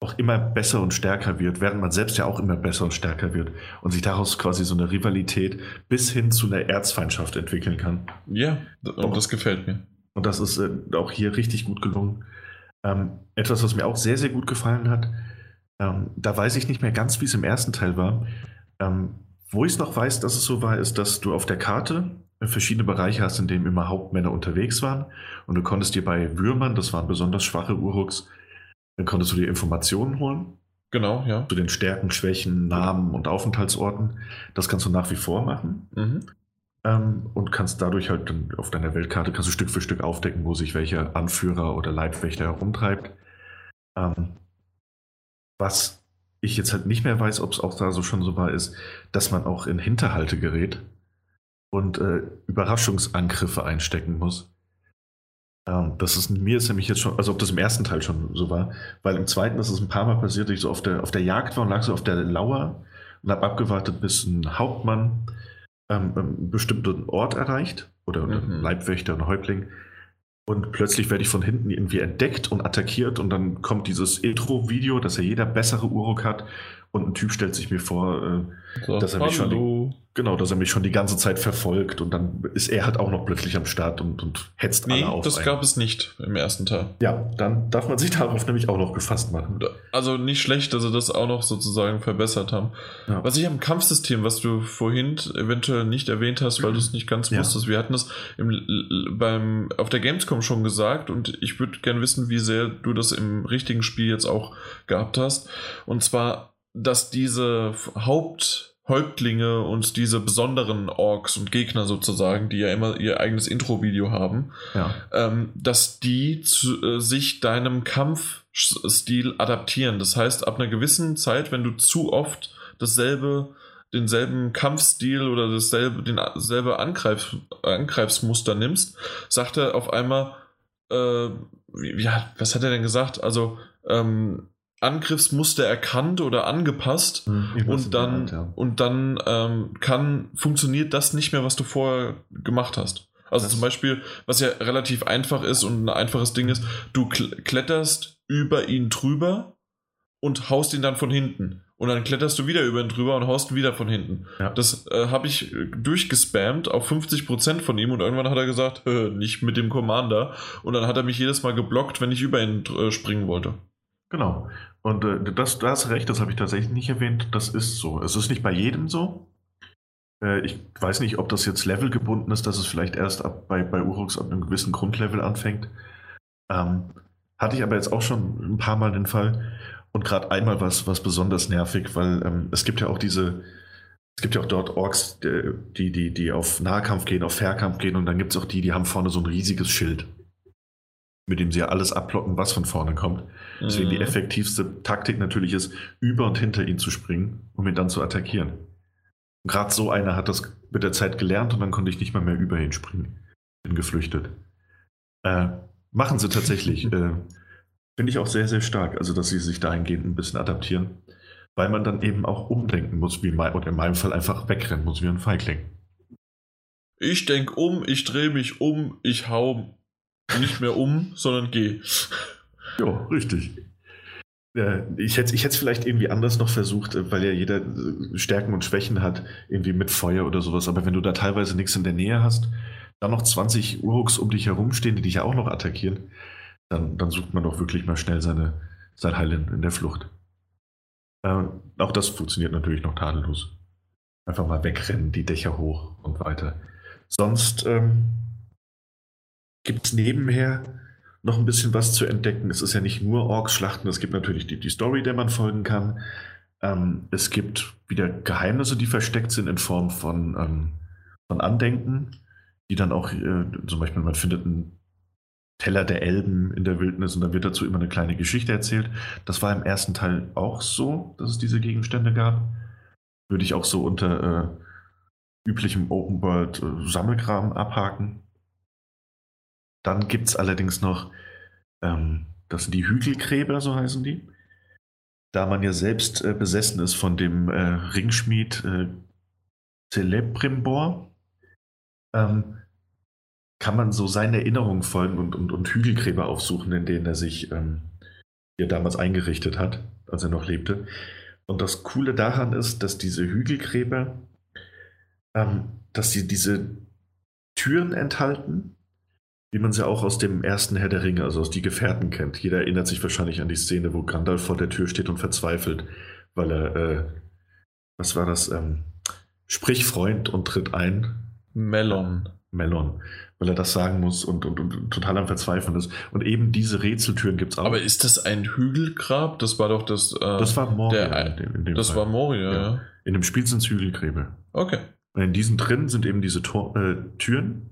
auch immer besser und stärker wird, während man selbst ja auch immer besser und stärker wird und sich daraus quasi so eine Rivalität bis hin zu einer Erzfeindschaft entwickeln kann. Ja, und das gefällt mir. Und das ist äh, auch hier richtig gut gelungen. Ähm, etwas, was mir auch sehr, sehr gut gefallen hat, ähm, da weiß ich nicht mehr ganz, wie es im ersten Teil war. Ähm, wo ich es noch weiß, dass es so war, ist, dass du auf der Karte verschiedene Bereiche hast, in denen immer Hauptmänner unterwegs waren. Und du konntest dir bei Würmern, das waren besonders schwache Uruks, dann konntest du dir Informationen holen. Genau, ja. Zu den Stärken, Schwächen, Namen und Aufenthaltsorten. Das kannst du nach wie vor machen. Mhm. Ähm, und kannst dadurch halt dann auf deiner Weltkarte kannst du Stück für Stück aufdecken, wo sich welcher Anführer oder Leibwächter herumtreibt. Ähm, was ich jetzt halt nicht mehr weiß, ob es auch da so schon so war, ist, dass man auch in Hinterhalte gerät und äh, Überraschungsangriffe einstecken muss. Ähm, das ist mir ist nämlich jetzt schon, also ob das im ersten Teil schon so war, weil im zweiten ist es ein paar Mal passiert, dass ich so auf der, auf der Jagd war und lag so auf der Lauer und habe abgewartet, bis ein Hauptmann ähm, einen bestimmten Ort erreicht oder mhm. Leibwächter und Häuptling. Und plötzlich werde ich von hinten irgendwie entdeckt und attackiert. Und dann kommt dieses Intro-Video, dass ja jeder bessere Uruk hat und ein Typ stellt sich mir vor, äh, so, dass er mich schon Genau, dass er mich schon die ganze Zeit verfolgt und dann ist er halt auch noch plötzlich am Start und, und hetzt nee, alle auf. Das einen. gab es nicht im ersten Teil. Ja, dann darf man sich darauf nämlich auch noch gefasst machen. Also nicht schlecht, dass sie das auch noch sozusagen verbessert haben. Ja. Was ich am Kampfsystem, was du vorhin eventuell nicht erwähnt hast, weil du es nicht ganz ja. wusstest, wir hatten es im, beim, auf der Gamescom schon gesagt und ich würde gerne wissen, wie sehr du das im richtigen Spiel jetzt auch gehabt hast. Und zwar, dass diese Haupt- Häuptlinge und diese besonderen Orks und Gegner sozusagen, die ja immer ihr eigenes Intro-Video haben, ja. ähm, dass die zu, äh, sich deinem Kampfstil adaptieren. Das heißt, ab einer gewissen Zeit, wenn du zu oft dasselbe, denselben Kampfstil oder dasselbe, den selbe Angreif, Angreifsmuster nimmst, sagt er auf einmal, äh, ja, was hat er denn gesagt? Also, ähm, Angriffsmuster erkannt oder angepasst mhm, und dann, Art, ja. und dann ähm, kann, funktioniert das nicht mehr, was du vorher gemacht hast. Also das zum Beispiel, was ja relativ einfach ist und ein einfaches Ding ist, du kletterst über ihn drüber und haust ihn dann von hinten. Und dann kletterst du wieder über ihn drüber und haust ihn wieder von hinten. Ja. Das äh, habe ich durchgespammt auf 50% von ihm und irgendwann hat er gesagt, nicht mit dem Commander. Und dann hat er mich jedes Mal geblockt, wenn ich über ihn äh, springen wollte. Genau. Und äh, das, du hast recht, das habe ich tatsächlich nicht erwähnt. Das ist so. Es ist nicht bei jedem so. Äh, ich weiß nicht, ob das jetzt levelgebunden ist, dass es vielleicht erst ab, bei, bei Uruks ab einem gewissen Grundlevel anfängt. Ähm, hatte ich aber jetzt auch schon ein paar Mal den Fall. Und gerade einmal was, was besonders nervig, weil ähm, es gibt ja auch diese, es gibt ja auch dort Orks, die, die, die auf Nahkampf gehen, auf Fernkampf gehen und dann gibt es auch die, die haben vorne so ein riesiges Schild mit dem sie ja alles ablocken, was von vorne kommt. Deswegen mhm. die effektivste Taktik natürlich ist, über und hinter ihn zu springen, um ihn dann zu attackieren. Gerade so einer hat das mit der Zeit gelernt und dann konnte ich nicht mal mehr über ihn springen. Bin geflüchtet. Äh, machen sie tatsächlich. äh, Finde ich auch sehr, sehr stark, also dass sie sich dahingehend ein bisschen adaptieren, weil man dann eben auch umdenken muss, wie in mein, und in meinem Fall einfach wegrennen muss wie ein Feigling. Ich denke um, ich drehe mich um, ich hau nicht mehr um, sondern geh. Ja, richtig. Ich hätte es vielleicht irgendwie anders noch versucht, weil ja jeder Stärken und Schwächen hat, irgendwie mit Feuer oder sowas. Aber wenn du da teilweise nichts in der Nähe hast, dann noch 20 Uruks um dich herumstehen, die dich ja auch noch attackieren, dann, dann sucht man doch wirklich mal schnell seine, sein Heil in, in der Flucht. Äh, auch das funktioniert natürlich noch tadellos. Einfach mal wegrennen, die Dächer hoch und weiter. Sonst ähm, gibt es nebenher noch ein bisschen was zu entdecken. Es ist ja nicht nur Orks-Schlachten, es gibt natürlich die, die Story, der man folgen kann. Ähm, es gibt wieder Geheimnisse, die versteckt sind in Form von, ähm, von Andenken, die dann auch, äh, zum Beispiel, man findet einen Teller der Elben in der Wildnis und dann wird dazu immer eine kleine Geschichte erzählt. Das war im ersten Teil auch so, dass es diese Gegenstände gab. Würde ich auch so unter äh, üblichem Open World äh, abhaken. Dann gibt es allerdings noch, ähm, das sind die Hügelgräber, so heißen die. Da man ja selbst äh, besessen ist von dem äh, Ringschmied äh, Celebrimbor, ähm, kann man so seinen Erinnerungen folgen und, und, und Hügelgräber aufsuchen, in denen er sich ähm, ja damals eingerichtet hat, als er noch lebte. Und das Coole daran ist, dass diese Hügelgräber, ähm, dass sie diese Türen enthalten, wie man sie auch aus dem ersten Herr der Ringe, also aus Die Gefährten kennt. Jeder erinnert sich wahrscheinlich an die Szene, wo Gandalf vor der Tür steht und verzweifelt, weil er, äh, was war das, ähm, sprich Freund und tritt ein. Melon. Melon, weil er das sagen muss und, und, und total am Verzweifeln ist. Und eben diese Rätseltüren gibt es auch. Aber ist das ein Hügelgrab? Das war doch das. Äh, das war Moria. Der, in dem, in dem das Fall. war Moria, ja. ja. In dem Spiel sind es Hügelgräbe. Okay. Und in diesen drin sind eben diese Tor äh, Türen,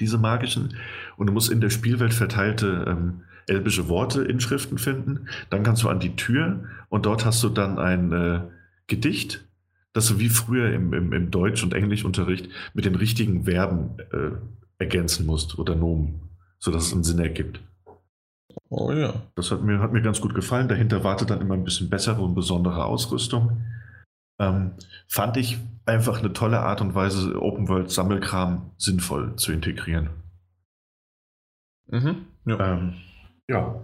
diese magischen. Und du musst in der Spielwelt verteilte ähm, elbische Worte, Inschriften finden. Dann kannst du an die Tür und dort hast du dann ein äh, Gedicht das du wie früher im, im, im Deutsch- und Englischunterricht mit den richtigen Verben äh, ergänzen musst oder Nomen, sodass es einen Sinn ergibt. Oh ja. Das hat mir, hat mir ganz gut gefallen. Dahinter wartet dann immer ein bisschen bessere und besondere Ausrüstung. Ähm, fand ich einfach eine tolle Art und Weise, Open World Sammelkram sinnvoll zu integrieren. Mhm. Ja. Ähm, ja.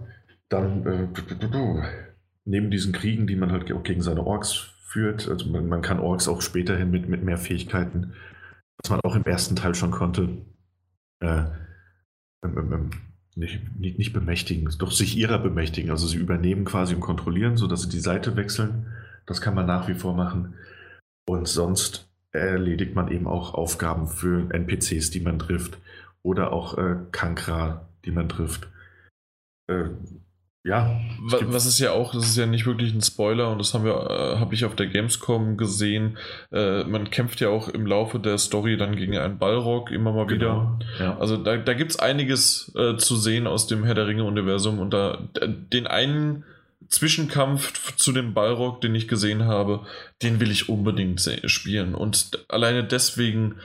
Dann äh, neben diesen Kriegen, die man halt auch gegen seine Orks führt. Also man, man kann Orks auch späterhin mit, mit mehr Fähigkeiten, was man auch im ersten Teil schon konnte, äh, ähm, ähm, ähm nicht, nicht, nicht, bemächtigen, doch sich ihrer bemächtigen. Also sie übernehmen quasi und kontrollieren, sodass sie die Seite wechseln. Das kann man nach wie vor machen. Und sonst erledigt man eben auch Aufgaben für NPCs, die man trifft. Oder auch äh, Kankra, die man trifft. Äh, ja. Was ist ja auch, das ist ja nicht wirklich ein Spoiler und das haben wir, äh, habe ich auf der Gamescom gesehen. Äh, man kämpft ja auch im Laufe der Story dann gegen einen Ballrock immer mal wieder. Genau, ja. Also da, da gibt es einiges äh, zu sehen aus dem Herr der Ringe-Universum und da den einen Zwischenkampf zu dem Ballrock, den ich gesehen habe, den will ich unbedingt spielen. Und alleine deswegen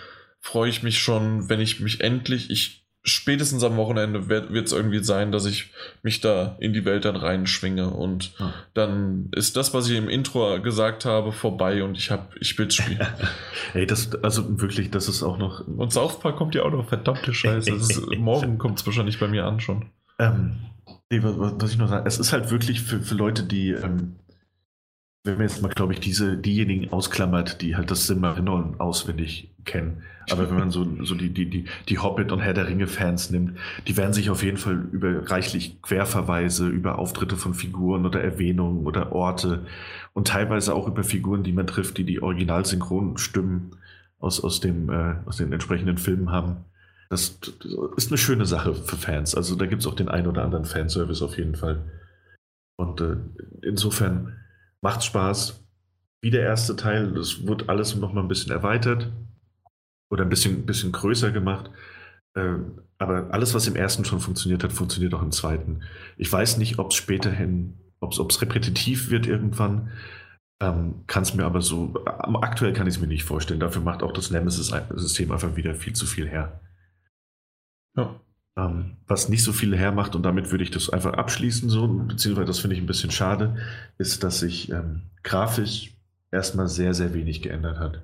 freue ich mich schon, wenn ich mich endlich, ich spätestens am Wochenende wird es irgendwie sein, dass ich mich da in die Welt dann reinschwinge und ja. dann ist das, was ich im Intro gesagt habe, vorbei und ich habe, ich will es spielen. Ey, das, also wirklich, das ist auch noch. Und South Park kommt ja auch noch, verdammte Scheiße. Ist, morgen kommt es wahrscheinlich bei mir an schon. Ähm, nee, was, was, ich noch sagen, es ist halt wirklich für, für Leute, die ähm, wenn man jetzt mal, glaube ich, diese, diejenigen ausklammert, die halt das Silmarillion auswendig kennen. Aber wenn man so, so die, die, die, die Hobbit- und Herr der Ringe-Fans nimmt, die werden sich auf jeden Fall über reichlich Querverweise, über Auftritte von Figuren oder Erwähnungen oder Orte und teilweise auch über Figuren, die man trifft, die die Originalsynchronstimmen aus, aus, dem, äh, aus den entsprechenden Filmen haben. Das, ist eine schöne Sache für Fans. Also da gibt es auch den ein oder anderen Fanservice auf jeden Fall. Und äh, insofern Macht Spaß. Wie der erste Teil. Es wird alles noch mal ein bisschen erweitert oder ein bisschen, bisschen größer gemacht. Ähm, aber alles, was im ersten schon funktioniert hat, funktioniert auch im zweiten. Ich weiß nicht, ob es späterhin, ob es repetitiv wird irgendwann. Ähm, kann es mir aber so, aktuell kann ich es mir nicht vorstellen. Dafür macht auch das Nemesis-System einfach wieder viel zu viel her. Ja. Ähm, was nicht so viel hermacht, und damit würde ich das einfach abschließen, so, beziehungsweise das finde ich ein bisschen schade, ist, dass sich ähm, grafisch erstmal sehr, sehr wenig geändert hat.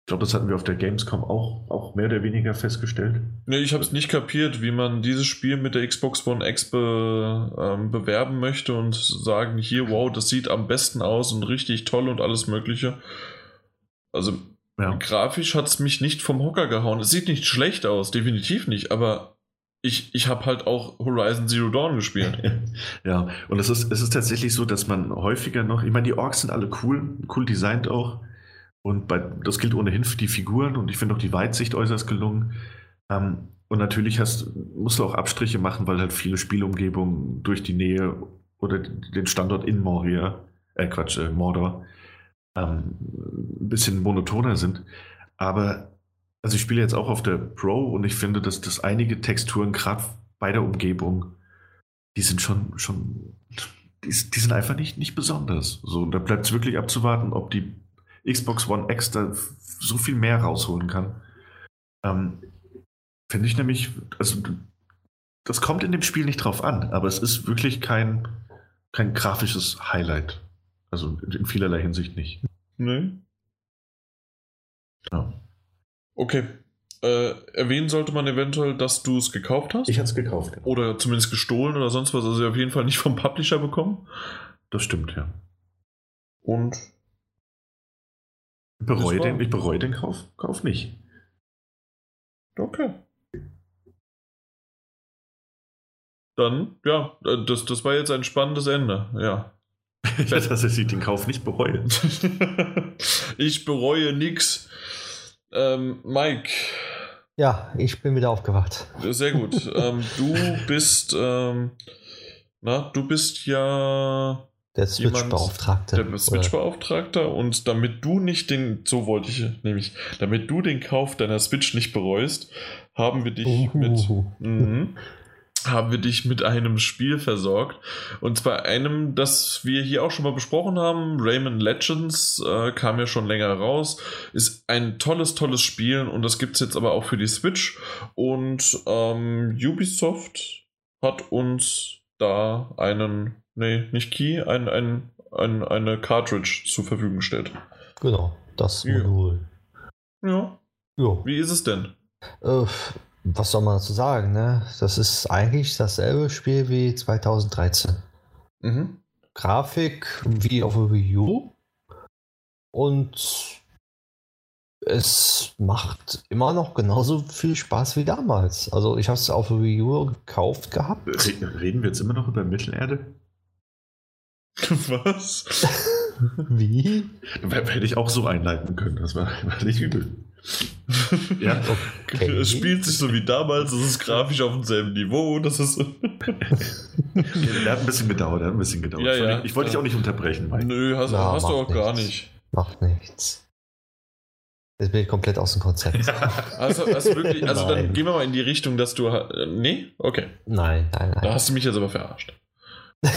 Ich glaube, das hatten wir auf der Gamescom auch, auch mehr oder weniger festgestellt. Nee, ich habe es nicht kapiert, wie man dieses Spiel mit der Xbox One X be, ähm, bewerben möchte und sagen, hier, wow, das sieht am besten aus und richtig toll und alles Mögliche. Also ja. grafisch hat es mich nicht vom Hocker gehauen. Es sieht nicht schlecht aus, definitiv nicht, aber ich, ich habe halt auch Horizon Zero Dawn gespielt. ja, und es ist, es ist tatsächlich so, dass man häufiger noch, ich meine, die Orks sind alle cool, cool designt auch. Und bei, das gilt ohnehin für die Figuren und ich finde auch die Weitsicht äußerst gelungen. Ähm, und natürlich hast, musst du auch Abstriche machen, weil halt viele Spielumgebungen durch die Nähe oder den Standort in Moria, äh Quatsch, äh, Mordor, ähm, ein bisschen monotoner sind. Aber also ich spiele jetzt auch auf der Pro und ich finde, dass, dass einige Texturen, gerade bei der Umgebung, die sind schon, schon die, die sind einfach nicht, nicht besonders. So, da bleibt es wirklich abzuwarten, ob die Xbox One X da so viel mehr rausholen kann. Ähm, finde ich nämlich, also das kommt in dem Spiel nicht drauf an, aber es ist wirklich kein, kein grafisches Highlight. Also in vielerlei Hinsicht nicht. Nee. Ja. Okay. Äh, erwähnen sollte man eventuell, dass du es gekauft hast? Ich habe es gekauft. Genau. Oder zumindest gestohlen oder sonst was. Also auf jeden Fall nicht vom Publisher bekommen. Das stimmt, ja. Und? Ich bereue den, ich bereue den Kauf, Kauf nicht. Okay. dann, ja, äh, das, das war jetzt ein spannendes Ende, ja. Ja dass ich den Kauf nicht bereue. ich bereue nichts. Ähm, Mike. Ja, ich bin wieder aufgewacht. Sehr gut. ähm, du bist, ähm, na, du bist ja der Switch-Beauftragte. Der Switch-Beauftragter und damit du nicht den, so wollte ich nämlich, damit du den Kauf deiner Switch nicht bereust, haben wir dich uh. mit, mh, haben wir dich mit einem Spiel versorgt. Und zwar einem, das wir hier auch schon mal besprochen haben. Rayman Legends äh, kam ja schon länger raus. Ist ein tolles, tolles Spiel und das gibt es jetzt aber auch für die Switch. Und ähm, Ubisoft hat uns da einen Nee, nicht Key, ein, ein, ein, eine Cartridge zur Verfügung stellt. Genau, das Modul. Ja. ja. Wie ist es denn? Äh, was soll man dazu sagen, ne? Das ist eigentlich dasselbe Spiel wie 2013. Mhm. Grafik wie auf der Wii U. Und es macht immer noch genauso viel Spaß wie damals. Also ich habe es auf der Wii U gekauft gehabt. Reden wir jetzt immer noch über Mittelerde? Was? Wie? Hätte ich auch so einleiten können. Das war, war nicht übel. Ja. Okay. Es spielt sich so wie damals, es ist grafisch auf demselben Niveau. Das ist. der hat ein bisschen gedauert, der hat ein bisschen gedauert. Ja, ja, ich wollte dich auch nicht unterbrechen, Mike. Nö, hast, Na, hast du auch nichts. gar nicht. Macht nichts. Jetzt bin ich komplett aus dem Konzept. also, also, wirklich, also dann gehen wir mal in die Richtung, dass du. Nee? Okay. Nein, nein, nein. Da hast du mich jetzt aber verarscht.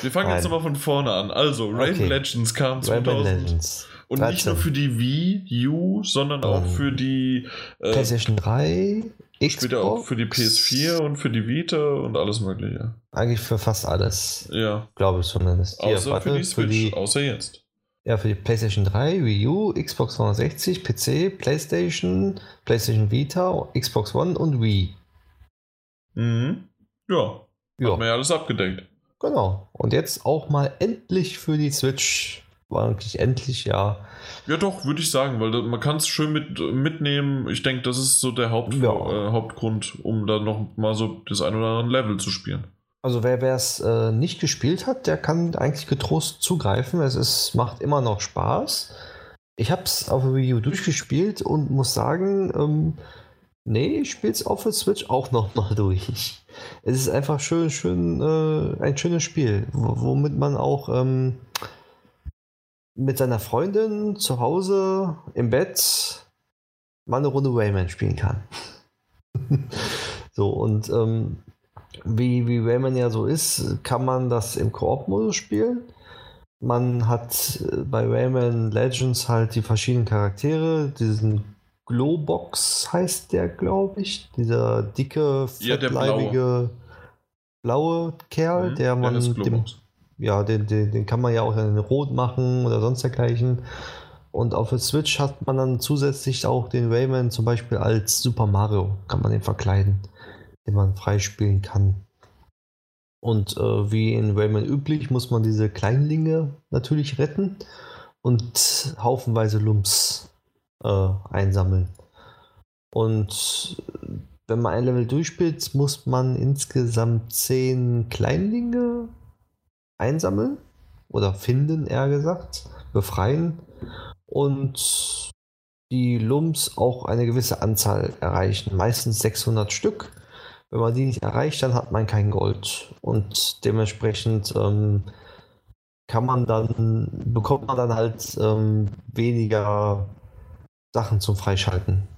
Wir fangen Nein. jetzt nochmal von vorne an. Also, Rayman okay. Legends kam 2000. Legends. Und 13. nicht nur für die Wii U, sondern um, auch für die äh, PlayStation 3, Xbox. Später auch für die PS4 und für die Vita und alles Mögliche. Eigentlich für fast alles. Ja. Glaube ich zumindest. Hier, außer warte, für die Switch, für die, außer jetzt. Ja, für die PlayStation 3, Wii U, Xbox 360, PC, PlayStation, PlayStation Vita, Xbox One und Wii. Mhm. Ja. ja. Hat man ja alles abgedeckt. Genau. Und jetzt auch mal endlich für die Switch. War eigentlich endlich, ja. Ja, doch, würde ich sagen, weil man kann es schön mit, mitnehmen. Ich denke, das ist so der Haupt, ja. äh, Hauptgrund, um da noch mal so das ein oder andere Level zu spielen. Also wer es äh, nicht gespielt hat, der kann eigentlich getrost zugreifen. Es ist, macht immer noch Spaß. Ich habe es auf der Wii U durchgespielt und muss sagen, ähm, Nee, ich spiele es auf der Switch auch nochmal durch. Es ist einfach schön, schön, äh, ein schönes Spiel, womit man auch ähm, mit seiner Freundin zu Hause im Bett mal eine Runde Rayman spielen kann. so, und ähm, wie, wie Rayman ja so ist, kann man das im Koop-Modus spielen. Man hat äh, bei Rayman Legends halt die verschiedenen Charaktere, diesen Glowbox heißt der, glaube ich. Dieser dicke, fettleibige, ja, blaue. blaue. Kerl, mhm, der man dem, ja, den, den, den kann man ja auch in Rot machen oder sonst dergleichen. Und auf der Switch hat man dann zusätzlich auch den Rayman zum Beispiel als Super Mario, kann man den verkleiden, den man freispielen kann. Und äh, wie in Rayman üblich muss man diese Kleinlinge natürlich retten und haufenweise Lumps äh, einsammeln. Und wenn man ein Level durchspielt, muss man insgesamt zehn Kleinlinge einsammeln oder finden, eher gesagt, befreien und die Lumps auch eine gewisse Anzahl erreichen, meistens 600 Stück. Wenn man die nicht erreicht, dann hat man kein Gold und dementsprechend ähm, kann man dann bekommt man dann halt ähm, weniger Sachen zum Freischalten.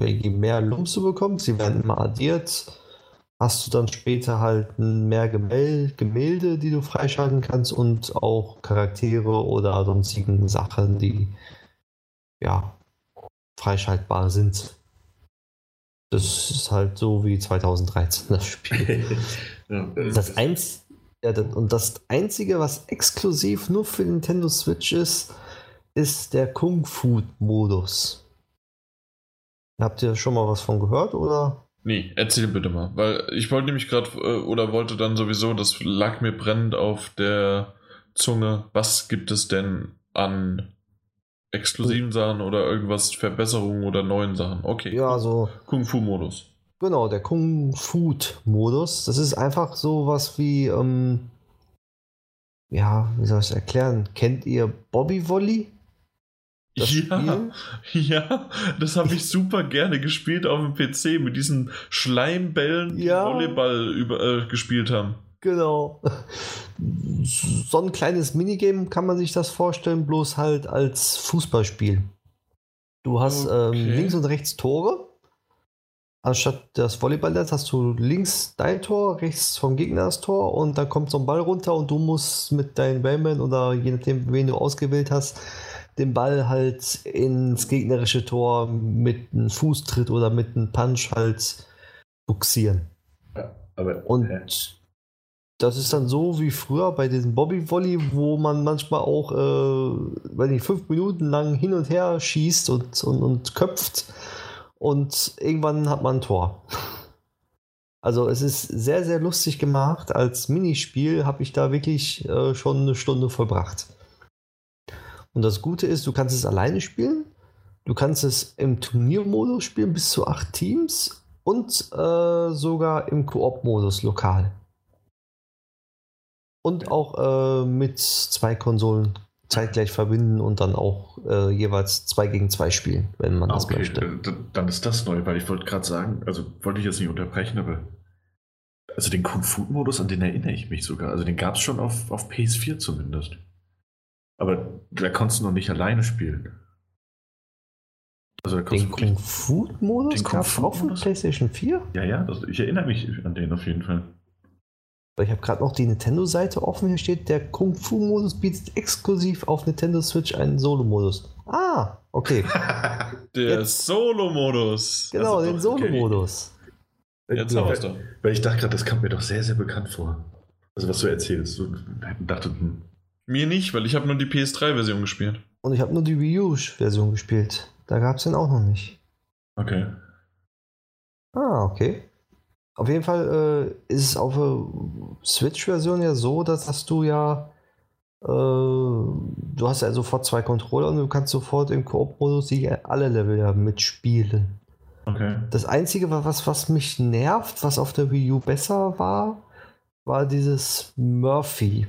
Je mehr Lumps du bekommst, sie werden immer addiert, hast du dann später halt mehr Gemälde, Gemälde, die du freischalten kannst und auch Charaktere oder sonstigen Sachen, die ja freischaltbar sind. Das ist halt so wie 2013 das Spiel. das eins, ja, und das einzige, was exklusiv nur für Nintendo Switch ist, ist der Kung-Fu-Modus. Habt ihr schon mal was von gehört oder? Nee, erzähl bitte mal. Weil ich wollte nämlich gerade, äh, oder wollte dann sowieso, das lag mir brennend auf der Zunge. Was gibt es denn an exklusiven Sachen oder irgendwas, Verbesserungen oder neuen Sachen? Okay. Ja, also. Kung-Fu-Modus. Genau, der Kung Food-Modus. Das ist einfach so was wie, ähm, ja, wie soll ich es erklären? Kennt ihr Bobby Volley? Das ja, Spiel? ja, das habe ich super gerne gespielt auf dem PC mit diesen Schleimbällen, die ja. Volleyball über, äh, gespielt haben. Genau. So ein kleines Minigame kann man sich das vorstellen, bloß halt als Fußballspiel. Du hast ähm, okay. ähm, links und rechts Tore. Anstatt des Volleyballs hast du links dein Tor, rechts vom Gegner das Tor und dann kommt so ein Ball runter und du musst mit deinen Bällmann oder je nachdem, wen du ausgewählt hast, den Ball halt ins gegnerische Tor mit einem Fußtritt oder mit einem Punch halt buxieren. Ja, aber, und äh. das ist dann so wie früher bei diesem Bobby Volley, wo man manchmal auch, äh, wenn ich fünf Minuten lang hin und her schießt und, und, und köpft und irgendwann hat man ein Tor. Also es ist sehr, sehr lustig gemacht. Als Minispiel habe ich da wirklich äh, schon eine Stunde vollbracht. Und das Gute ist, du kannst es alleine spielen, du kannst es im Turniermodus spielen, bis zu acht Teams und äh, sogar im Koop-Modus lokal. Und auch äh, mit zwei Konsolen zeitgleich verbinden und dann auch äh, jeweils zwei gegen zwei spielen, wenn man das okay, möchte. Dann ist das neu, weil ich wollte gerade sagen, also wollte ich jetzt nicht unterbrechen, aber also den Kung Fu Modus, an den erinnere ich mich sogar. Also den gab es schon auf, auf PS4 zumindest. Aber da konntest du noch nicht alleine spielen. Also da den Kung Fu Modus gab es auch für PlayStation 4? Ja, ja, das, ich erinnere mich an den auf jeden Fall. Ich habe gerade noch die Nintendo-Seite offen. Hier steht, der Kung Fu-Modus bietet exklusiv auf Nintendo Switch einen Solo-Modus. Ah, okay. der Solo-Modus. Genau, den Solo-Modus. Okay. Jetzt haben doch. Weil ich dachte gerade, das kommt mir doch sehr, sehr bekannt vor. Also was du erzählst. So, dachte, hm. Mir nicht, weil ich habe nur die PS3-Version gespielt. Und ich habe nur die Wii U-Version gespielt. Da gab es den auch noch nicht. Okay. Ah, okay. Auf jeden Fall äh, ist es auf der Switch-Version ja so, dass, du ja äh, du hast ja sofort zwei Controller und du kannst sofort im Koop-Modus alle Level ja mitspielen. Okay. Das Einzige, was, was mich nervt, was auf der Wii U besser war, war dieses Murphy.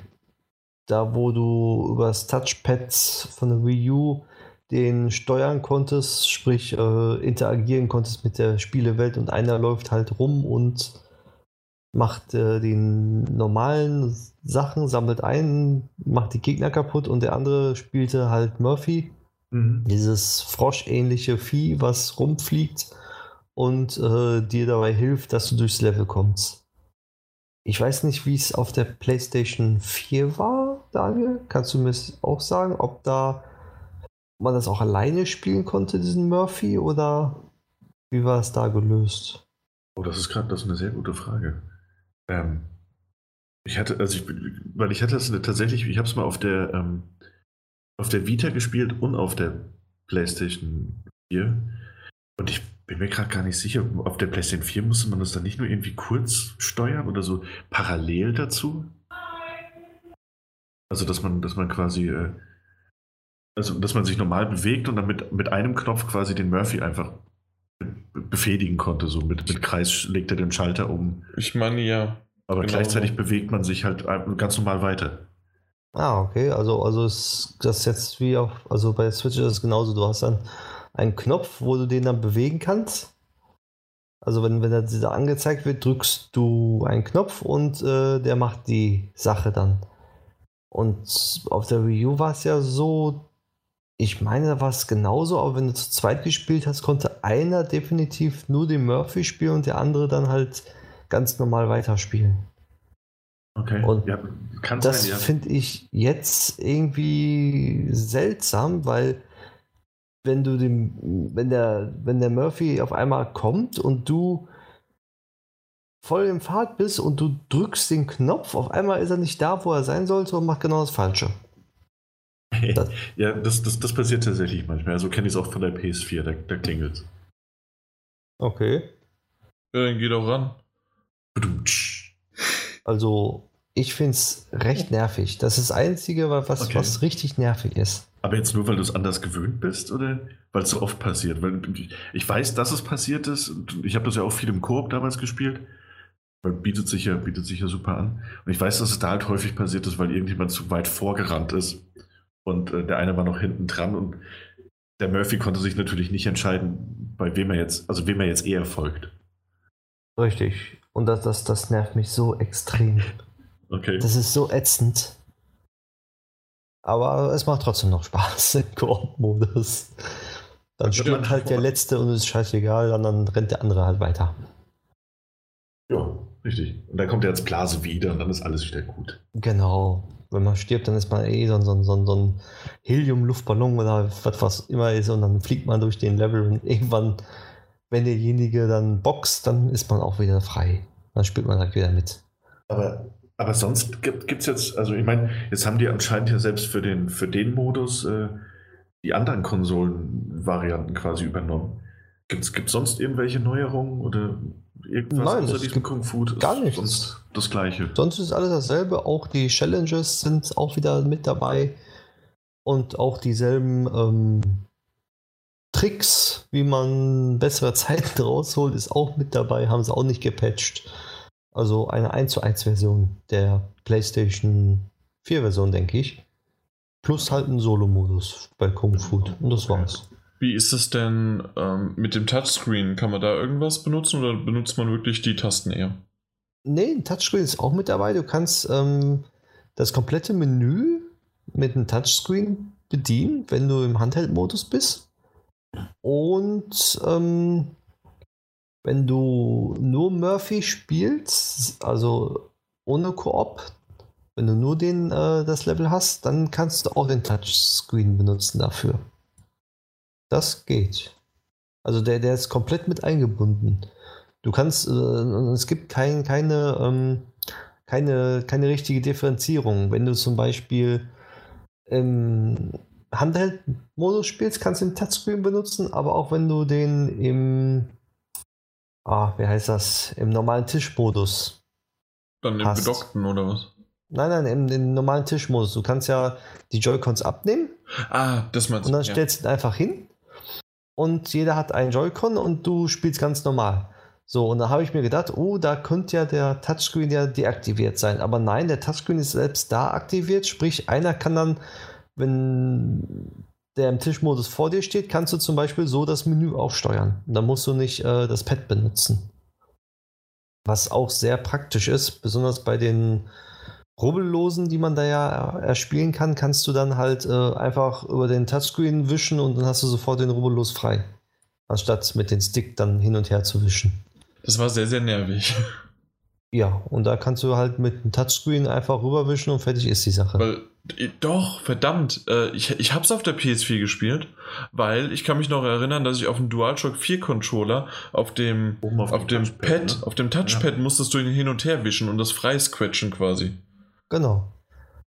Da, wo du über das Touchpad von der Wii U den steuern konntest, sprich äh, interagieren konntest mit der Spielewelt und einer läuft halt rum und macht äh, die normalen Sachen, sammelt ein, macht die Gegner kaputt und der andere spielte halt Murphy, mhm. dieses froschähnliche Vieh, was rumfliegt und äh, dir dabei hilft, dass du durchs Level kommst. Ich weiß nicht, wie es auf der PlayStation 4 war, Daniel. Kannst du mir auch sagen, ob da man das auch alleine spielen konnte, diesen Murphy, oder wie war es da gelöst? Oh, das ist gerade eine sehr gute Frage. Ähm, ich hatte, also ich, weil ich hatte das tatsächlich, ich habe es mal auf der ähm, auf der Vita gespielt und auf der PlayStation 4. Und ich bin mir gerade gar nicht sicher, auf der PlayStation 4 musste man das dann nicht nur irgendwie kurz steuern oder so parallel dazu? Also, dass man, dass man quasi äh, also, dass man sich normal bewegt und dann mit, mit einem Knopf quasi den Murphy einfach befehligen konnte. So mit, mit Kreis legt er den Schalter um. Ich meine ja. Aber genau gleichzeitig so. bewegt man sich halt ganz normal weiter. Ah, okay. Also, also ist das jetzt wie auf, also bei Switch ist es genauso. Du hast dann einen Knopf, wo du den dann bewegen kannst. Also wenn, wenn er da angezeigt wird, drückst du einen Knopf und äh, der macht die Sache dann. Und auf der Wii U war es ja so, ich meine, da war es genauso, aber wenn du zu zweit gespielt hast, konnte einer definitiv nur den Murphy spielen und der andere dann halt ganz normal weiterspielen. Okay. Und ja, das ja. finde ich jetzt irgendwie seltsam, weil wenn du dem, wenn der, wenn der Murphy auf einmal kommt und du voll im Pfad bist und du drückst den Knopf, auf einmal ist er nicht da, wo er sein sollte und macht genau das Falsche. ja, das, das, das passiert tatsächlich manchmal. Also kenne ich es auch von der PS4, da, da klingelt es. Okay. Ja, dann geh doch ran. Also, ich finde es recht nervig. Das ist das Einzige, was, okay. was richtig nervig ist. Aber jetzt nur, weil du es anders gewöhnt bist oder weil es so oft passiert? Weil ich weiß, dass es passiert ist. Ich habe das ja auch viel im Koop damals gespielt. Weil bietet sich ja, bietet sich ja super an. Und ich weiß, dass es da halt häufig passiert ist, weil irgendjemand zu weit vorgerannt ist. Und äh, der eine war noch hinten dran und der Murphy konnte sich natürlich nicht entscheiden, bei wem er jetzt, also wem er jetzt eher folgt. Richtig. Und das, das, das nervt mich so extrem. Okay. Das ist so ätzend. Aber es macht trotzdem noch Spaß im Koop-Modus. Dann stirbt halt der Letzte und es ist scheißegal, und dann rennt der andere halt weiter. Ja, richtig. Und dann kommt er als Blase wieder und dann ist alles wieder gut. Genau. Wenn man stirbt, dann ist man eh so, so, so, so ein Helium-Luftballon oder was, was immer ist und dann fliegt man durch den Level und irgendwann, wenn derjenige dann boxt, dann ist man auch wieder frei. Dann spielt man halt wieder mit. Aber, aber sonst gibt es jetzt, also ich meine, jetzt haben die anscheinend ja selbst für den, für den Modus äh, die anderen Konsolen-Varianten quasi übernommen. Gibt es sonst irgendwelche Neuerungen oder irgendwas Nein, außer es diesem Kung Fu? gar nichts. Sonst das gleiche. Sonst ist alles dasselbe. Auch die Challenges sind auch wieder mit dabei. Und auch dieselben ähm, Tricks, wie man bessere Zeiten rausholt, ist auch mit dabei. Haben sie auch nicht gepatcht. Also eine 1 zu 1 Version der PlayStation 4 Version, denke ich. Plus halt ein Solo-Modus bei Kung Fu. Und das war's. Wie ist es denn ähm, mit dem Touchscreen? Kann man da irgendwas benutzen oder benutzt man wirklich die Tasten eher? Nee, ein Touchscreen ist auch mit dabei. Du kannst ähm, das komplette Menü mit einem Touchscreen bedienen, wenn du im Handheld-Modus bist. Und ähm, wenn du nur Murphy spielst, also ohne Koop, wenn du nur den, äh, das Level hast, dann kannst du auch den Touchscreen benutzen dafür. Das geht. Also der, der ist komplett mit eingebunden. Du kannst, äh, es gibt kein, keine, ähm, keine, keine richtige Differenzierung. Wenn du zum Beispiel im Handheld-Modus spielst, kannst du den Touchscreen benutzen, aber auch wenn du den im, ah, wie heißt das, im normalen Tischmodus. Dann im gedockten oder was? Nein, nein, im, im normalen Tischmodus. Du kannst ja die Joy-Cons abnehmen Ah, das meinst und dann ja. stellst du ihn einfach hin und jeder hat einen Joy-Con und du spielst ganz normal. So, und da habe ich mir gedacht, oh, da könnte ja der Touchscreen ja deaktiviert sein. Aber nein, der Touchscreen ist selbst da aktiviert, sprich, einer kann dann, wenn der im Tischmodus vor dir steht, kannst du zum Beispiel so das Menü aufsteuern. Und dann musst du nicht äh, das Pad benutzen. Was auch sehr praktisch ist, besonders bei den Rubbellosen, die man da ja erspielen kann, kannst du dann halt äh, einfach über den Touchscreen wischen und dann hast du sofort den Rubbellos frei. Anstatt mit dem Stick dann hin und her zu wischen. Das war sehr, sehr nervig. Ja, und da kannst du halt mit dem Touchscreen einfach rüberwischen und fertig ist die Sache. Weil, äh, doch, verdammt, äh, ich, ich hab's auf der PS4 gespielt, weil ich kann mich noch erinnern, dass ich auf dem DualShock 4 Controller auf dem, Oben auf, auf dem dem Pad, Touchpad, ne? auf dem Touchpad musstest du ihn hin und her wischen und das frei squetschen quasi. Genau.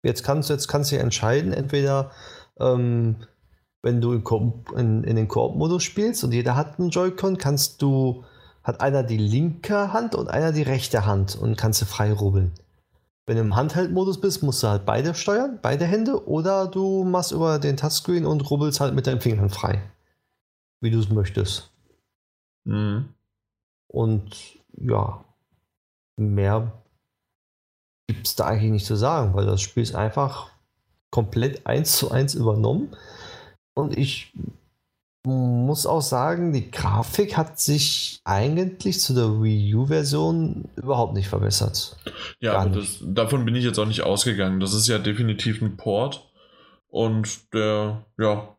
Jetzt kannst du jetzt kannst du entscheiden, entweder ähm, wenn du in, in, in den Koop-Modus spielst und jeder hat einen Joy-Con, kannst du, hat einer die linke Hand und einer die rechte Hand und kannst du frei rubbeln. Wenn du im Handheld-Modus bist, musst du halt beide steuern, beide Hände, oder du machst über den Touchscreen und rubbelst halt mit deinen Fingern frei. Wie du es möchtest. Mhm. Und ja, mehr gibt es da eigentlich nicht zu sagen, weil das Spiel ist einfach komplett eins zu eins übernommen. Und ich muss auch sagen, die Grafik hat sich eigentlich zu der Wii U-Version überhaupt nicht verbessert. Ja, aber das, davon bin ich jetzt auch nicht ausgegangen. Das ist ja definitiv ein Port. Und der, ja,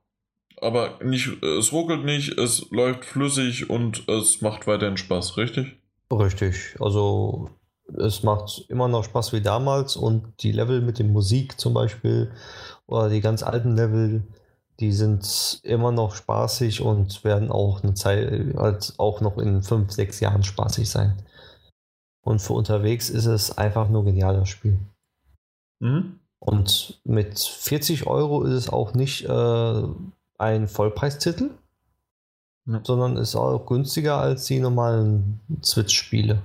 aber nicht, es ruckelt nicht, es läuft flüssig und es macht weiterhin Spaß, richtig? Richtig. Also es macht immer noch Spaß wie damals und die Level mit der Musik zum Beispiel oder die ganz alten Level, die sind immer noch spaßig und werden auch eine Zeit, halt auch noch in fünf, sechs Jahren spaßig sein. Und für unterwegs ist es einfach nur genial, das Spiel. Mhm. Und mit 40 Euro ist es auch nicht äh, ein Vollpreistitel, Ja. sondern ist auch günstiger als die normalen Switch-Spiele.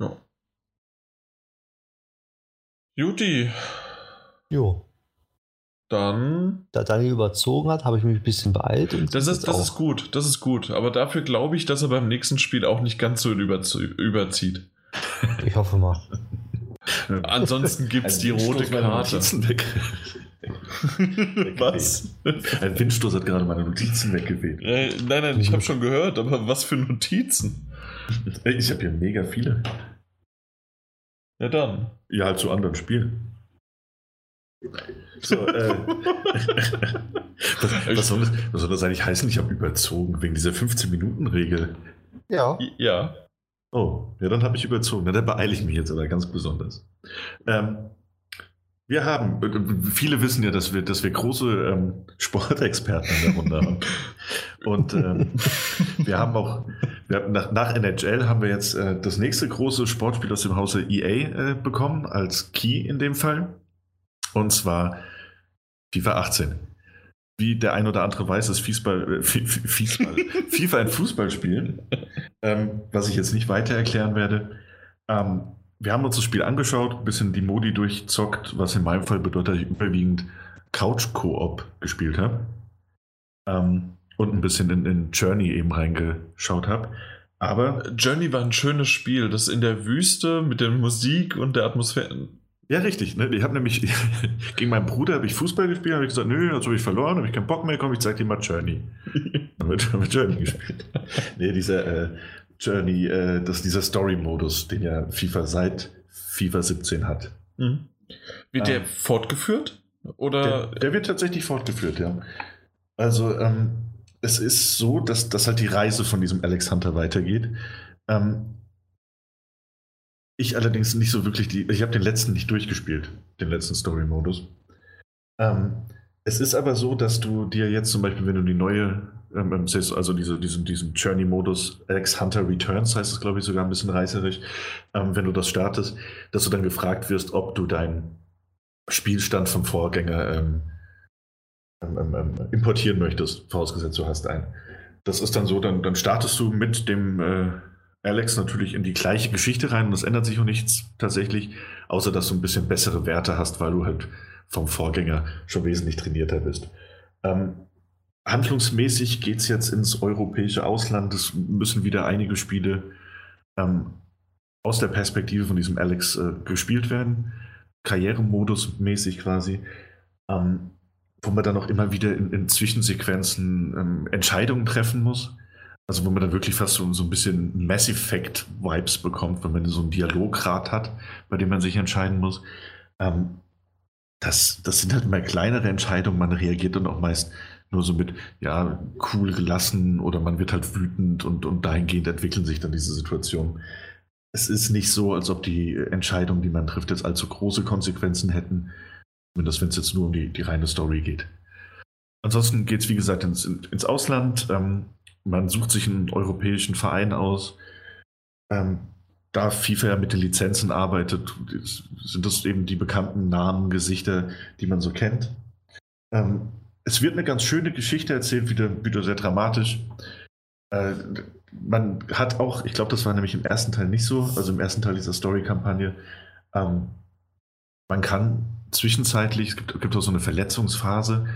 Ja. Juti, Jo. Dann. Da Daniel überzogen hat, habe ich mich ein bisschen beeilt. Und das ist, das ist gut, das ist gut. Aber dafür glaube ich, dass er beim nächsten Spiel auch nicht ganz so überzieht. Ich hoffe mal. Ansonsten gibt es die rote Karte. was? Ein Windstoß hat gerade meine Notizen weggeweht. Äh, nein, nein, ich habe schon gehört, aber was für Notizen? Ich habe hier mega viele. Ja, dann. Ja, halt zu anderen Spielen. So, äh, was, was, soll das, was, soll das, eigentlich heißen? Ich habe überzogen wegen dieser 15-Minuten-Regel. Ja. Ja. Oh, ja, dann habe ich überzogen. Na, da beeile ich mich jetzt aber ganz besonders. Ähm, wir haben, viele wissen ja, dass wir, dass wir große ähm, Sportexperten in der Runde haben. Und ähm, wir haben auch, haben nach, nach, NHL haben wir jetzt äh, das nächste große Sportspiel aus dem Hause EA äh, bekommen, als Key in dem Fall. Und zwar FIFA 18. Wie der ein oder andere weiß, ist Fiesball, äh, Fiesball, FIFA ein Fußballspiel, ähm, was ich jetzt nicht weiter erklären werde. Ähm, wir haben uns das Spiel angeschaut, ein bisschen die Modi durchzockt, was in meinem Fall bedeutet, dass ich überwiegend Couch-Koop gespielt habe. Ähm, und ein bisschen in, in Journey eben reingeschaut habe. Aber. Journey war ein schönes Spiel, das in der Wüste mit der Musik und der Atmosphäre. Ja, richtig. Ne? Ich habe nämlich gegen meinen Bruder habe ich Fußball gespielt, habe ich gesagt, nö, jetzt habe ich verloren, habe ich keinen Bock mehr, komm, ich zeig dir mal Journey. Dann haben wir Journey gespielt. nee, dieser äh, Journey, äh, das, dieser Story-Modus, den ja FIFA seit FIFA 17 hat. Mhm. Wird der ähm, fortgeführt? Oder? Der, der, wird tatsächlich fortgeführt, ja. Also, ähm, es ist so, dass, dass halt die Reise von diesem Alex Hunter weitergeht. Ähm, ich allerdings nicht so wirklich die. Ich habe den letzten nicht durchgespielt, den letzten Story-Modus. Ähm, es ist aber so, dass du dir jetzt zum Beispiel, wenn du die neue, ähm, ähm also diese, diesen, diesen Journey-Modus, Alex Hunter Returns heißt es, glaube ich, sogar ein bisschen reißerisch, ähm, wenn du das startest, dass du dann gefragt wirst, ob du deinen Spielstand vom Vorgänger ähm, ähm, importieren möchtest, vorausgesetzt du hast einen. Das ist dann so, dann, dann startest du mit dem äh, Alex natürlich in die gleiche Geschichte rein und es ändert sich auch nichts tatsächlich, außer dass du ein bisschen bessere Werte hast, weil du halt vom Vorgänger schon wesentlich trainierter bist. Ähm, handlungsmäßig geht es jetzt ins europäische Ausland. Es müssen wieder einige Spiele ähm, aus der Perspektive von diesem Alex äh, gespielt werden. Karrieremodus mäßig quasi. Ähm, wo man dann auch immer wieder in, in Zwischensequenzen ähm, Entscheidungen treffen muss also wo man dann wirklich fast so, so ein bisschen Mass Effect-Vibes bekommt, wenn man so einen Dialograd hat, bei dem man sich entscheiden muss. Ähm, das, das sind halt immer kleinere Entscheidungen. Man reagiert dann auch meist nur so mit, ja, cool gelassen oder man wird halt wütend und, und dahingehend entwickeln sich dann diese Situationen. Es ist nicht so, als ob die Entscheidungen, die man trifft, jetzt allzu große Konsequenzen hätten, zumindest wenn es jetzt nur um die, die reine Story geht. Ansonsten geht es, wie gesagt, ins, ins Ausland. Ähm, man sucht sich einen europäischen Verein aus. Ähm, da FIFA ja mit den Lizenzen arbeitet, sind das eben die bekannten Namen, Gesichter, die man so kennt. Ähm, es wird eine ganz schöne Geschichte erzählt, wieder, wieder sehr dramatisch. Äh, man hat auch, ich glaube, das war nämlich im ersten Teil nicht so, also im ersten Teil dieser Story-Kampagne, ähm, man kann zwischenzeitlich, es gibt, gibt auch so eine Verletzungsphase,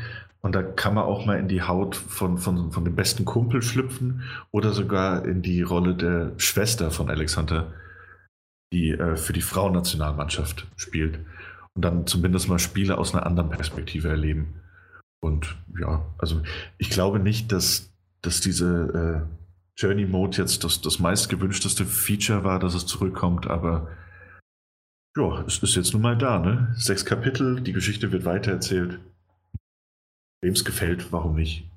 und da kann man auch mal in die Haut von, von, von dem besten Kumpel schlüpfen oder sogar in die Rolle der Schwester von Alexander, die äh, für die Frauennationalmannschaft spielt. Und dann zumindest mal Spiele aus einer anderen Perspektive erleben. Und ja, also ich glaube nicht, dass, dass diese äh, Journey Mode jetzt das, das meistgewünschteste Feature war, dass es zurückkommt, aber ja, es ist jetzt nun mal da, ne? Sechs Kapitel, die Geschichte wird weitererzählt. Wem es gefällt, warum nicht?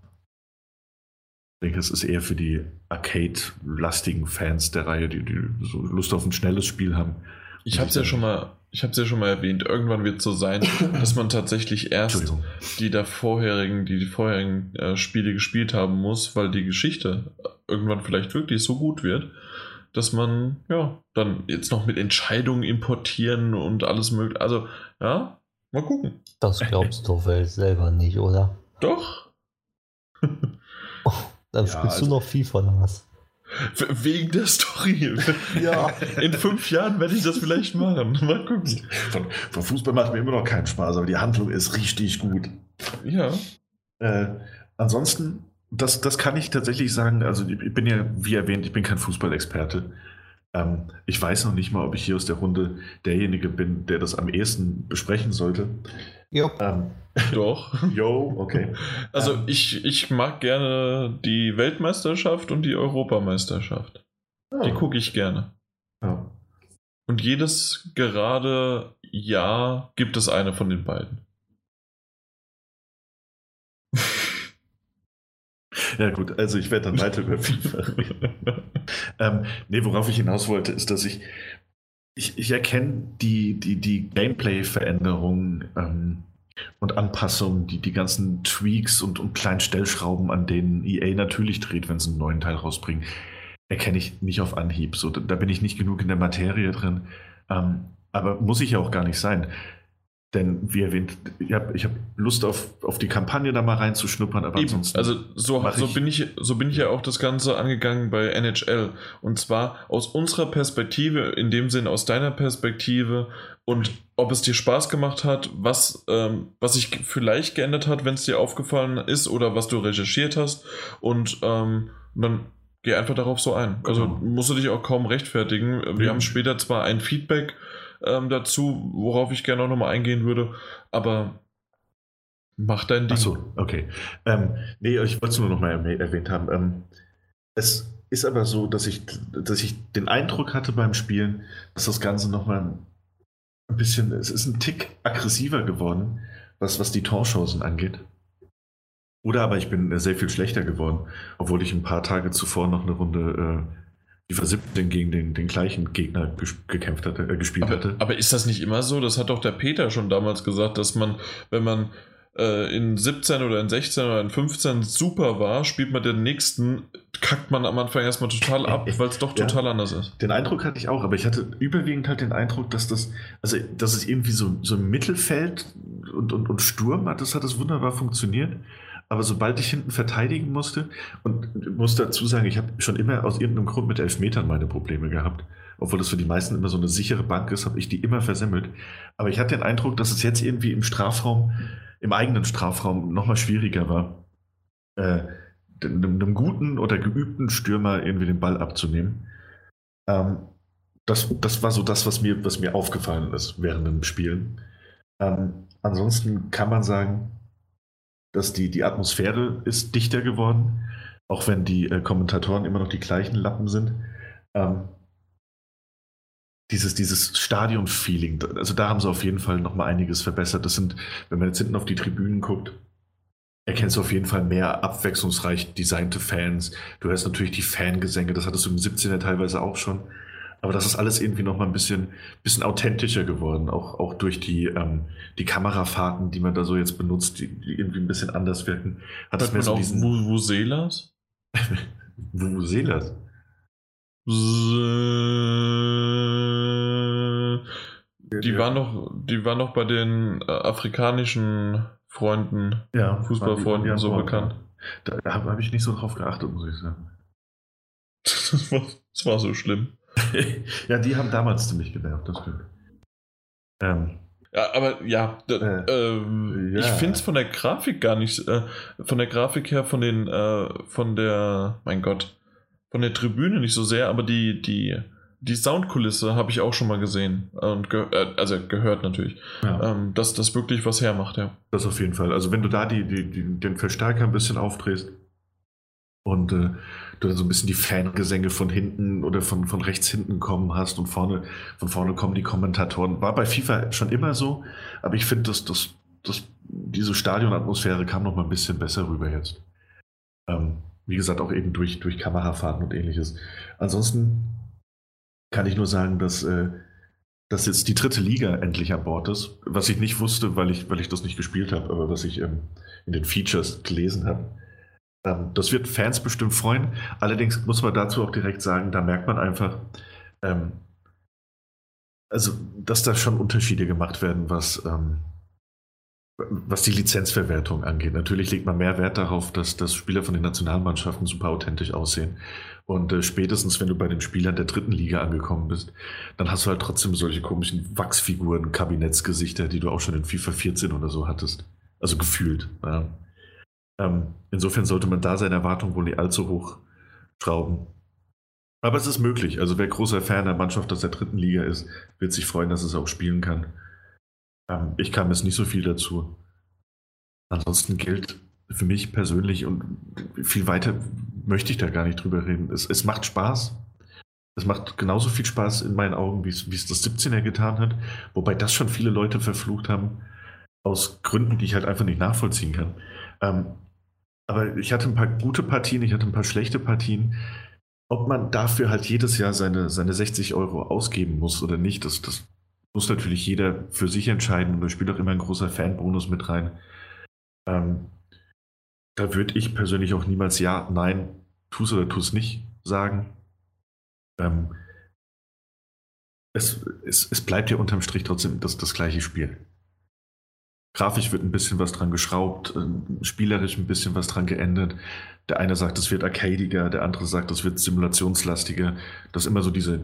Ich denke, es ist eher für die Arcade-lastigen Fans der Reihe, die, die so Lust auf ein schnelles Spiel haben. Ich habe es ja schon mal, ich habe ja schon mal erwähnt. Irgendwann wird es so sein, dass man tatsächlich erst die da vorherigen, die, die vorherigen äh, Spiele gespielt haben muss, weil die Geschichte irgendwann vielleicht wirklich so gut wird, dass man ja dann jetzt noch mit Entscheidungen importieren und alles mögliche. Also ja, Mal gucken. Das glaubst du wohl selber nicht, oder? Doch. Oh, dann ja, spielst also, du noch FIFA oder was? Wegen der Story. ja. In fünf Jahren werde ich das vielleicht machen. Mal gucken. Von, von, Fußball macht mir immer noch keinen Spaß, aber die Handlung ist richtig gut. Ja. Äh, ansonsten, das, das kann ich tatsächlich sagen. Also, ich bin ja, wie erwähnt, ich bin kein Fußballexperte. Ähm, ich weiß noch nicht mal, ob ich hier aus der Runde derjenige bin, der das am ehesten besprechen sollte. Jo. Ähm, Doch. yo, okay. Also Ähm. ich, ich mag gerne die Weltmeisterschaft und die Europameisterschaft. Die gucke ich gerne. Ja. Und jedes gerade Jahr gibt es eine von den beiden. Ja, gut, also ich werde dann weiter über FIFA reden. ähm, nee, worauf ich hinaus wollte, ist, dass ich, ich, ich erkenne die, die, die Gameplay-Veränderungen ähm, und Anpassungen, die, die ganzen Tweaks und, und kleinen Stellschrauben, an denen EA natürlich dreht, wenn sie einen neuen Teil rausbringen, erkenne ich nicht auf Anhieb. So, da, bin ich nicht genug in der Materie drin. Ähm, aber muss ich ja auch gar nicht sein. Denn, wie erwähnt, ich habe hab Lust auf, auf die Kampagne da mal reinzuschnuppern, aber Eben, ansonsten. also so, so, ich- bin ich, so bin ich ja auch das Ganze angegangen bei NHL. Und zwar aus unserer Perspektive, in dem Sinn aus deiner Perspektive und ob es dir Spaß gemacht hat, was, ähm, was sich vielleicht geändert hat, wenn es dir aufgefallen ist oder was du recherchiert hast. Und ähm, dann geh einfach darauf so ein. Also Genau. musst du dich auch kaum rechtfertigen. Wir Mhm. haben später zwar ein Feedback ähm, dazu, worauf ich gerne auch nochmal eingehen würde, aber mach dein Ding. Ach so, okay. Ähm, nee, ich wollte es nur noch mal erwäh- erwähnt haben. Ähm, es ist aber so, dass ich, dass ich den Eindruck hatte beim Spielen, dass das Ganze noch mal ein bisschen, es ist ein Tick aggressiver geworden, was, was die Torchancen angeht. Oder aber ich bin sehr viel schlechter geworden, obwohl ich ein paar Tage zuvor noch eine Runde äh, FIFA 17 gegen den, den gleichen Gegner gekämpft hatte, äh, gespielt Aber, hatte. aber ist das nicht immer so? Das hat doch der Peter schon damals gesagt, dass man, wenn man äh, in 17 oder in 16 oder in 15 super war, spielt man den nächsten, kackt man am Anfang erstmal total ab, weil es doch Ja. total anders ist. Den Eindruck hatte ich auch, aber ich hatte überwiegend halt den Eindruck, dass das, also dass es irgendwie so, so im Mittelfeld und, und, und Sturm hat, das hat das wunderbar funktioniert. Aber sobald ich hinten verteidigen musste, und muss dazu sagen, ich habe schon immer aus irgendeinem Grund mit Elfmetern meine Probleme gehabt. Obwohl das für die meisten immer so eine sichere Bank ist, habe ich die immer versemmelt. Aber ich hatte den Eindruck, dass es jetzt irgendwie im Strafraum, im eigenen Strafraum nochmal schwieriger war, äh, einem, einem guten oder geübten Stürmer irgendwie den Ball abzunehmen. Ähm, das, das war so das, was mir, was mir aufgefallen ist während dem Spielen. Ähm, ansonsten kann man sagen, dass die, die Atmosphäre ist dichter geworden, auch wenn die äh, Kommentatoren immer noch die gleichen Lappen sind. Ähm, dieses, dieses Stadion-Feeling, also da haben sie auf jeden Fall noch mal einiges verbessert. Das sind, wenn man jetzt hinten auf die Tribünen guckt, erkennst du auf jeden Fall mehr abwechslungsreich designte Fans. Du hörst natürlich die Fangesänge, das hattest du im 17er teilweise auch schon. Aber das ist alles irgendwie noch mal ein bisschen, bisschen authentischer geworden, auch, auch durch die, ähm, die Kamerafahrten, die man da so jetzt benutzt, die, die irgendwie ein bisschen anders wirken. Hat Hört mehr man so auch diesen... Vuvuzelas? Vuvuzelas? Die waren noch, die waren noch bei den äh, afrikanischen Freunden, ja, Fußballfreunden ja, so ja, bekannt. Da, da habe hab ich nicht so drauf geachtet, muss ich sagen. Das war, das war so schlimm. ja, die haben damals ziemlich genervt, das stimmt. Ähm, Ja, aber ja, Äh, ähm, ja. ich finde es von der Grafik gar nicht, äh, von der Grafik her, von den, äh, von der, mein Gott, von der Tribüne nicht so sehr, aber die, die, die Soundkulisse habe ich auch schon mal gesehen und ge äh, also gehört natürlich, ja. ähm, dass das wirklich was hermacht, ja. Das auf jeden Fall. Also wenn du da die, die, die, den Verstärker ein bisschen aufdrehst und äh, du dann so ein bisschen die Fangesänge von hinten oder von, von rechts hinten kommen hast und vorne, von vorne kommen die Kommentatoren. War bei FIFA schon immer so, aber ich finde, dass, dass, dass diese Stadionatmosphäre kam noch mal ein bisschen besser rüber jetzt. Ähm, wie gesagt, auch eben durch, durch Kamerafahrten und ähnliches. Ansonsten kann ich nur sagen, dass, äh, dass jetzt die dritte Liga endlich an Bord ist. Was ich nicht wusste, weil ich, weil ich das nicht gespielt habe, aber was ich ähm, in den Features gelesen habe. Ähm, das wird Fans bestimmt freuen. Allerdings muss man dazu auch direkt sagen, da merkt man einfach, ähm, also, dass da schon Unterschiede gemacht werden, was, ähm, was die Lizenzverwertung angeht. Natürlich legt man mehr Wert darauf, dass, dass Spieler von den Nationalmannschaften super authentisch aussehen. Und äh, spätestens, wenn du bei den Spielern der dritten Liga angekommen bist, dann hast du halt trotzdem solche komischen Wachsfiguren, Kabinettsgesichter, die du auch schon in FIFA 14 oder so hattest. Also gefühlt. Ja. Ähm, insofern sollte man da seine Erwartungen wohl nicht allzu hoch schrauben. Aber es ist möglich. Also wer großer Fan der Mannschaft aus der dritten Liga ist, wird sich freuen, dass es auch spielen kann. Ähm, ich kam jetzt nicht so viel dazu. Ansonsten gilt für mich persönlich und viel weiter möchte ich da gar nicht drüber reden. Es, es macht Spaß. Es macht genauso viel Spaß in meinen Augen, wie es, wie es das 17er getan hat. Wobei das schon viele Leute verflucht haben, aus Gründen, die ich halt einfach nicht nachvollziehen kann. Ähm, aber ich hatte ein paar gute Partien, ich hatte ein paar schlechte Partien. Ob man dafür halt jedes Jahr seine, seine 60 Euro ausgeben muss oder nicht, das, das muss natürlich jeder für sich entscheiden. Und da spielt auch immer ein großer Fanbonus mit rein. Ähm, da würde ich persönlich auch niemals ja, nein, tu's oder tu's nicht sagen. Ähm, es, es, es bleibt ja unterm Strich trotzdem das, das gleiche Spiel. Grafisch wird ein bisschen was dran geschraubt, äh, spielerisch ein bisschen was dran geändert. Der eine sagt, es wird arcadiger, der andere sagt, es wird simulationslastiger. Das ist immer so diese,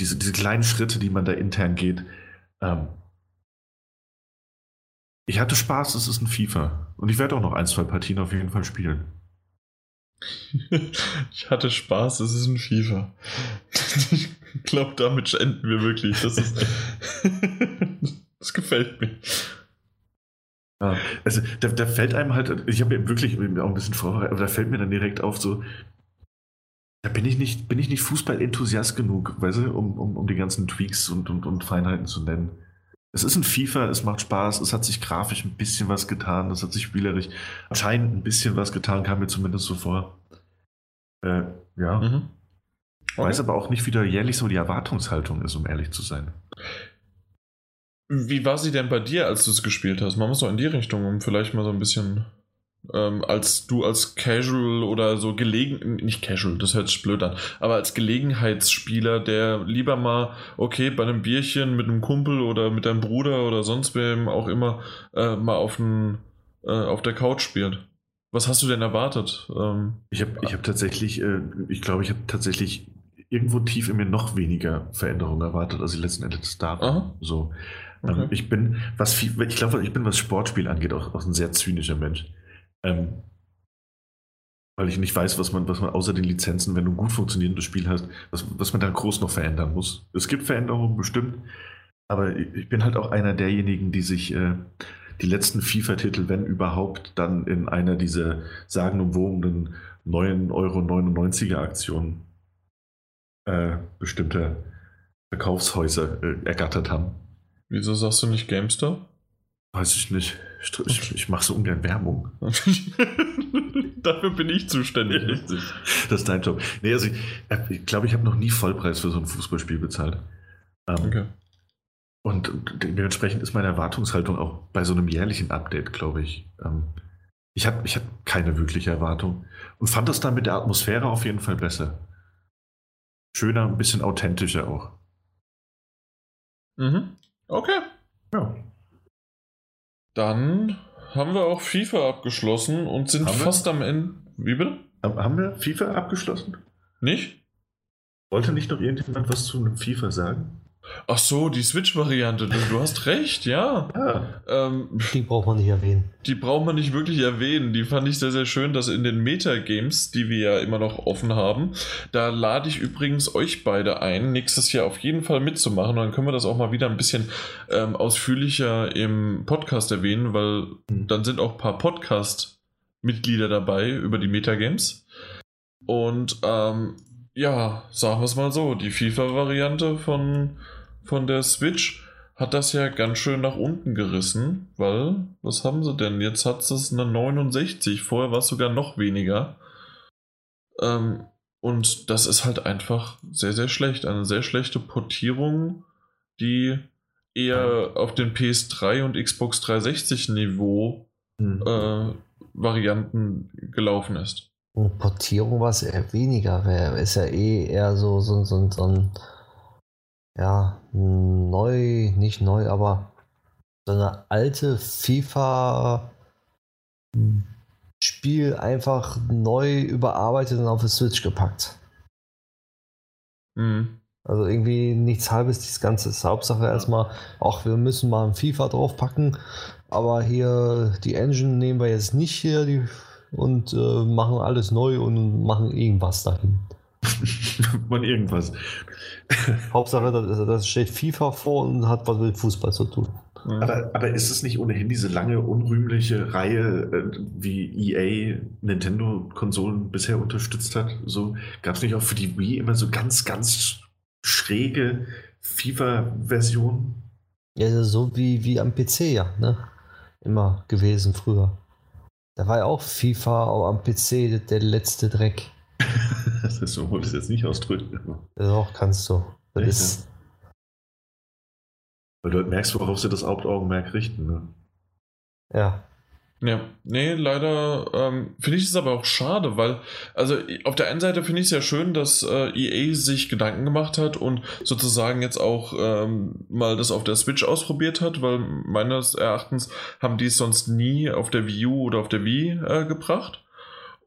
diese, diese kleinen Schritte, die man da intern geht. Ähm ich hatte Spaß, es ist ein FIFA. Und ich werde auch noch ein, zwei Partien auf jeden Fall spielen. ich hatte Spaß, es ist ein FIFA. ich glaube, damit enden wir wirklich. Das, ist, das gefällt mir. Ja, also da, da, fällt einem halt, ich habe wirklich auch ein bisschen vorbereitet, aber da fällt mir dann direkt auf so, da bin ich nicht, bin ich nicht Fußball-Enthusiast genug, weißt du, um, um, um die ganzen Tweaks und, und, und Feinheiten zu nennen. Es ist ein FIFA, es macht Spaß, es hat sich grafisch ein bisschen was getan, es hat sich spielerisch anscheinend ein bisschen was getan, kam mir zumindest so vor. Äh, ja. Mhm. Okay. Weiß aber auch nicht, wie da jährlich so die Erwartungshaltung ist, um ehrlich zu sein. Wie war sie denn bei dir, als du es gespielt hast? Man muss doch in die Richtung, um vielleicht mal so ein bisschen ähm, als du als Casual oder so gelegen, nicht Casual, das hört sich blöd an, aber als Gelegenheitsspieler, der lieber mal, okay, bei einem Bierchen mit einem Kumpel oder mit deinem Bruder oder sonst wem auch immer äh, mal auf, ein, äh, auf der Couch spielt. Was hast du denn erwartet? Ähm, ich habe ich hab tatsächlich, äh, ich glaube, ich habe tatsächlich irgendwo tief in mir noch weniger Veränderungen erwartet, als ich letzten Endes da war. So. Ähm, okay. ich bin, was viel, ich glaube, ich bin, was Sportspiel angeht, auch, auch ein sehr zynischer Mensch. Ähm, weil ich nicht weiß, was man, was man außer den Lizenzen, wenn du ein gut funktionierendes Spiel hast, was, was man da groß noch verändern muss. Es gibt Veränderungen bestimmt, aber ich bin halt auch einer derjenigen, die sich äh, die letzten FIFA-Titel, wenn überhaupt, dann in einer dieser sagenumwogenen 9,99 Euro Aktionen äh, bestimmter Verkaufshäuser äh, ergattert haben. Wieso sagst du nicht GameStop? Weiß ich nicht. Ich, ich, ich mache so ungern Werbung. Dafür bin ich zuständig, richtig. Das ist dein Job. Nee, also ich glaube, ich, glaub, ich habe noch nie Vollpreis für so ein Fußballspiel bezahlt. Ähm, okay. Und, und, dementsprechend ist meine Erwartungshaltung auch bei so einem jährlichen Update, glaube ich. Ähm, ich habe ich hab keine wirkliche Erwartung und fand das dann mit der Atmosphäre auf jeden Fall besser. Schöner, ein bisschen authentischer auch. Mhm. Okay. Ja. Dann haben wir auch FIFA abgeschlossen und sind haben fast wir? am Ende. Wie bitte? Haben wir FIFA abgeschlossen? Nicht? Wollte nicht noch irgendjemand was zu einem FIFA sagen? Ach so, die Switch-Variante. Du, du, hast recht, ja. ja. Ähm, die braucht man nicht erwähnen. Die braucht man nicht wirklich erwähnen. Die fand ich sehr, sehr schön, dass in den Metagames, die wir ja immer noch offen haben, da lade ich übrigens euch beide ein, nächstes Jahr auf jeden Fall mitzumachen. Und dann können wir das auch mal wieder ein bisschen ähm, ausführlicher im Podcast erwähnen, weil mhm. dann sind auch ein paar Podcast-Mitglieder dabei über die Metagames. Und ähm, ja, sagen wir es mal so, die FIFA-Variante von, von der Switch hat das ja ganz schön nach unten gerissen, weil, was haben sie denn? Jetzt hat es eine 69, vorher war es sogar noch weniger. Ähm, und das ist halt einfach sehr, sehr schlecht. Eine sehr schlechte Portierung, die eher auf den PS3 und Xbox 360 Niveau mhm. äh, Varianten gelaufen ist. Und Portierung war es eher weniger, ist ja eh eher so, so, so, so ein, ja, neu, nicht neu, aber so eine alte FIFA Spiel einfach neu überarbeitet und auf die Switch gepackt. Mhm. Also irgendwie nichts halbes, das Ganze ist Hauptsache erstmal, ach, wir müssen mal ein FIFA draufpacken, aber hier die Engine nehmen wir jetzt nicht hier die, und äh, machen alles neu und machen irgendwas dahin. Man irgendwas. Hauptsache, da das steht FIFA vor und hat was mit Fußball zu tun. Aber, aber ist es nicht ohnehin diese lange, unrühmliche Reihe, äh, wie EA Nintendo-Konsolen bisher unterstützt hat? So gab es nicht auch für die Wii immer so ganz, ganz schräge FIFA-Versionen? Ja, so wie, wie am PC, ja, ne? Immer gewesen früher. Da war ja auch FIFA auch am PC der letzte Dreck. das ist so, wollte ich jetzt nicht ausdrücken. Doch, kannst du. Das ist, weil du halt merkst, worauf sie das Hauptaugenmerk richten. Ne? Ja. Ja, nee, leider ähm, finde ich es aber auch schade, weil, also auf der einen Seite finde ich es ja schön, dass äh, EA sich Gedanken gemacht hat und sozusagen jetzt auch ähm, mal das auf der Switch ausprobiert hat, weil meines Erachtens haben die es sonst nie auf der Wii U oder auf der Wii äh, gebracht.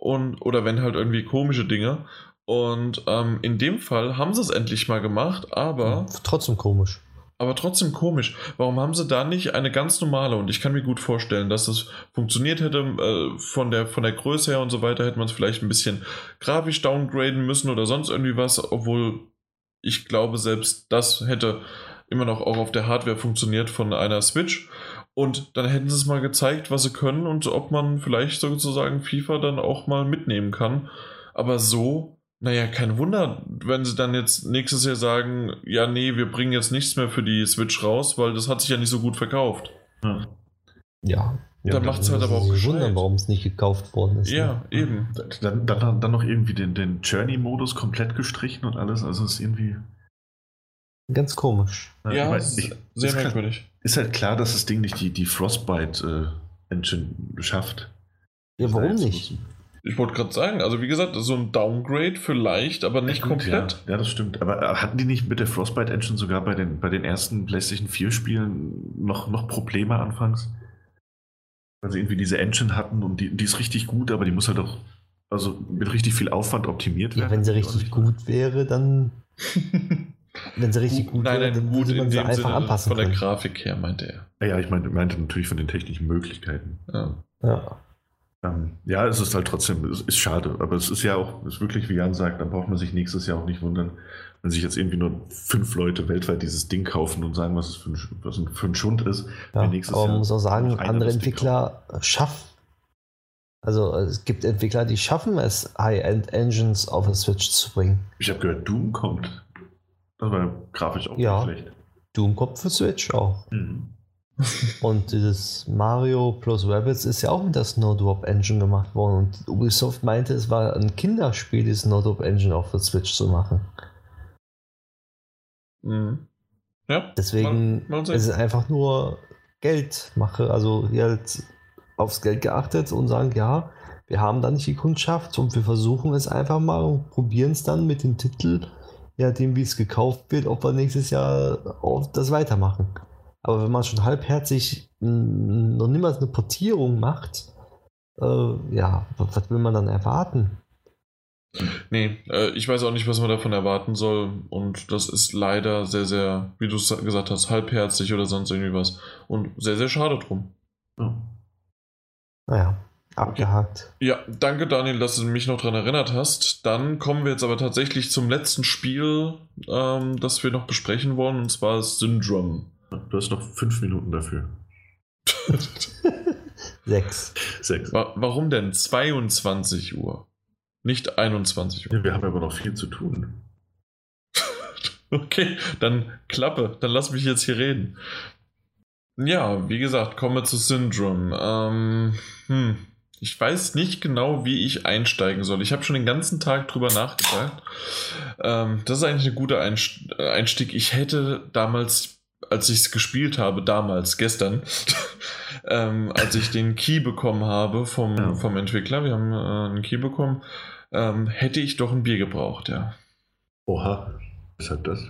Und, oder wenn halt irgendwie komische Dinge. Und ähm, in dem Fall haben sie es endlich mal gemacht, aber. Trotzdem komisch aber trotzdem komisch. Warum haben sie da nicht eine ganz normale? Und ich kann mir gut vorstellen, dass es funktioniert hätte. Äh, von, der, von der Größe her und so weiter hätte man es vielleicht ein bisschen grafisch downgraden müssen oder sonst irgendwie was. Obwohl ich glaube, selbst das hätte immer noch auch auf der Hardware funktioniert von einer Switch. Und dann hätten sie es mal gezeigt, was sie können und ob man vielleicht sozusagen FIFA dann auch mal mitnehmen kann. Aber so naja, kein Wunder, wenn sie dann jetzt nächstes Jahr sagen, ja, nee, wir bringen jetzt nichts mehr für die Switch raus, weil das hat sich ja nicht so gut verkauft. Ja. ja. Dann macht es halt aber auch wundern, warum es nicht gekauft worden ist. Ja, ne? eben. Dann, dann, dann noch irgendwie den, den Journey-Modus komplett gestrichen und alles. Also ist irgendwie. Ganz komisch. Ja, ich, sehr ist merkwürdig. Ist halt klar, dass das Ding nicht die, die Frostbite-Engine äh, schafft. Ja, warum nicht? Ich wollte gerade sagen, also wie gesagt, so ein Downgrade vielleicht, aber nicht ja, komplett. Ja. ja. das stimmt. Aber äh, hatten die nicht mit der Frostbite Engine sogar bei den, bei den ersten PlayStation 4 Spielen noch, noch Probleme anfangs? Weil sie irgendwie diese Engine hatten und die, die ist richtig gut, aber die muss halt auch also mit richtig viel Aufwand optimiert werden. Ja, wenn sie richtig gut wäre, dann. wenn sie richtig gut nein, wäre, dann gut man sie einfach Sinne anpassen Von der können. Grafik her, meinte er. Ja, ich meinte, meinte natürlich von den technischen Möglichkeiten. Ja. ja. Ähm, ja, es ist halt trotzdem, es ist schade, aber es ist ja auch, ist wirklich, wie Jan sagt, da braucht man sich nächstes Jahr auch nicht wundern, wenn sich jetzt irgendwie nur fünf Leute weltweit dieses Ding kaufen und sagen, was es für ein, was für ein Schund ist. Ja, aber man Jahr muss auch sagen, andere Entwickler schaffen. Also es gibt Entwickler, die schaffen es, High-End-Engines auf der Switch zu bringen. Ich habe gehört, Doom kommt. Das war grafisch auch ja, nicht schlecht. Doom kommt für Switch auch. Mhm. und dieses Mario plus Rabbits ist ja auch mit der Snowdrop Engine gemacht worden. Und Ubisoft meinte, es war ein Kinderspiel, die Snowdrop Engine auch für Switch zu machen. Mhm. Ja. Deswegen mal, mal ist es einfach nur Geldmache. Also hier halt aufs Geld geachtet und sagen, ja, wir haben da nicht die Kundschaft und wir versuchen es einfach mal und probieren es dann mit dem Titel, ja, dem wie es gekauft wird, ob wir nächstes Jahr auch das weitermachen. Aber wenn man schon halbherzig noch niemals eine Portierung macht, äh, ja, was will man dann erwarten? Nee, äh, ich weiß auch nicht, was man davon erwarten soll. Und das ist leider sehr, sehr, wie du es gesagt hast, halbherzig oder sonst irgendwie was. Und sehr, sehr schade drum. Ja. Naja, abgehakt. Ja, danke Daniel, dass du mich noch daran erinnert hast. Dann kommen wir jetzt aber tatsächlich zum letzten Spiel, ähm, das wir noch besprechen wollen, und zwar Syndrome. Du hast noch fünf Minuten dafür. Sechs. Sechs. warum denn 22 Uhr? Nicht 21 Uhr. Ja, wir haben aber noch viel zu tun. okay, dann klappe. Dann lass mich jetzt hier reden. Ja, wie gesagt, komme zu Syndrome. Ähm, hm. Ich weiß nicht genau, wie ich einsteigen soll. Ich habe schon den ganzen Tag drüber nachgedacht. Ähm, das ist eigentlich ein guter Einstieg. Ich hätte damals als ich es gespielt habe, damals, gestern, ähm, als ich den Key bekommen habe vom, ja. vom Entwickler, wir haben äh, einen Key bekommen, ähm, hätte ich doch ein Bier gebraucht, ja. Oha, was hat das?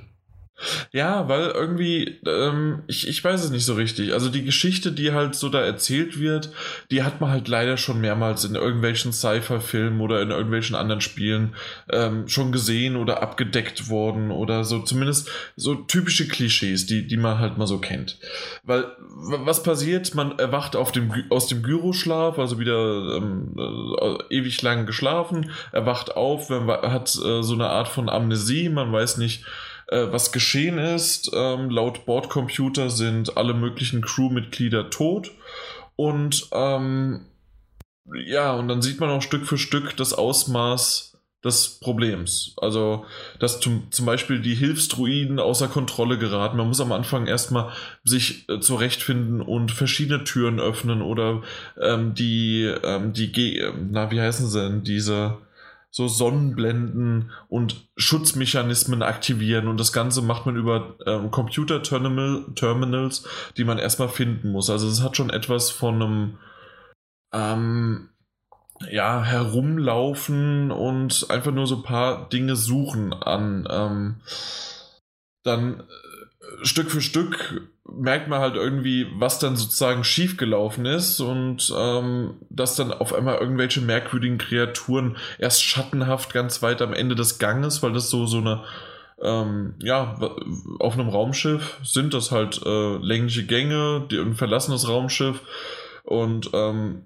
Ja, weil irgendwie, ähm, ich, ich weiß es nicht so richtig. Also die Geschichte, die halt so da erzählt wird, die hat man halt leider schon mehrmals in irgendwelchen Sci-Fi-Filmen oder in irgendwelchen anderen Spielen ähm, schon gesehen oder abgedeckt worden oder so zumindest so typische Klischees, die, die man halt mal so kennt. Weil was passiert? Man erwacht auf dem, aus dem Gyroschlaf, also wieder ähm, äh, ewig lang geschlafen, erwacht auf, man hat äh, so eine Art von Amnesie, man weiß nicht, äh, was geschehen ist. Ähm, laut Bordcomputer sind alle möglichen Crewmitglieder tot. Und ähm, ja, und dann sieht man auch Stück für Stück das Ausmaß des Problems. Also, dass zum, zum Beispiel die Hilfstruiden außer Kontrolle geraten. Man muss am Anfang erstmal sich äh, zurechtfinden und verschiedene Türen öffnen oder ähm, die, ähm, die, na, wie heißen sie denn, diese, so Sonnenblenden und Schutzmechanismen aktivieren und das Ganze macht man über ähm, Computer-Terminals, die man erstmal finden muss. Also es hat schon etwas von einem ähm, ja, herumlaufen und einfach nur so ein paar Dinge suchen an. Ähm, dann äh, Stück für Stück merkt man halt irgendwie, was dann sozusagen schiefgelaufen ist und ähm, dass dann auf einmal irgendwelche merkwürdigen Kreaturen erst schattenhaft ganz weit am Ende des Ganges, weil das so so eine ähm, ja, auf einem Raumschiff sind das halt äh, längliche Gänge, die ein verlassenes Raumschiff und ähm,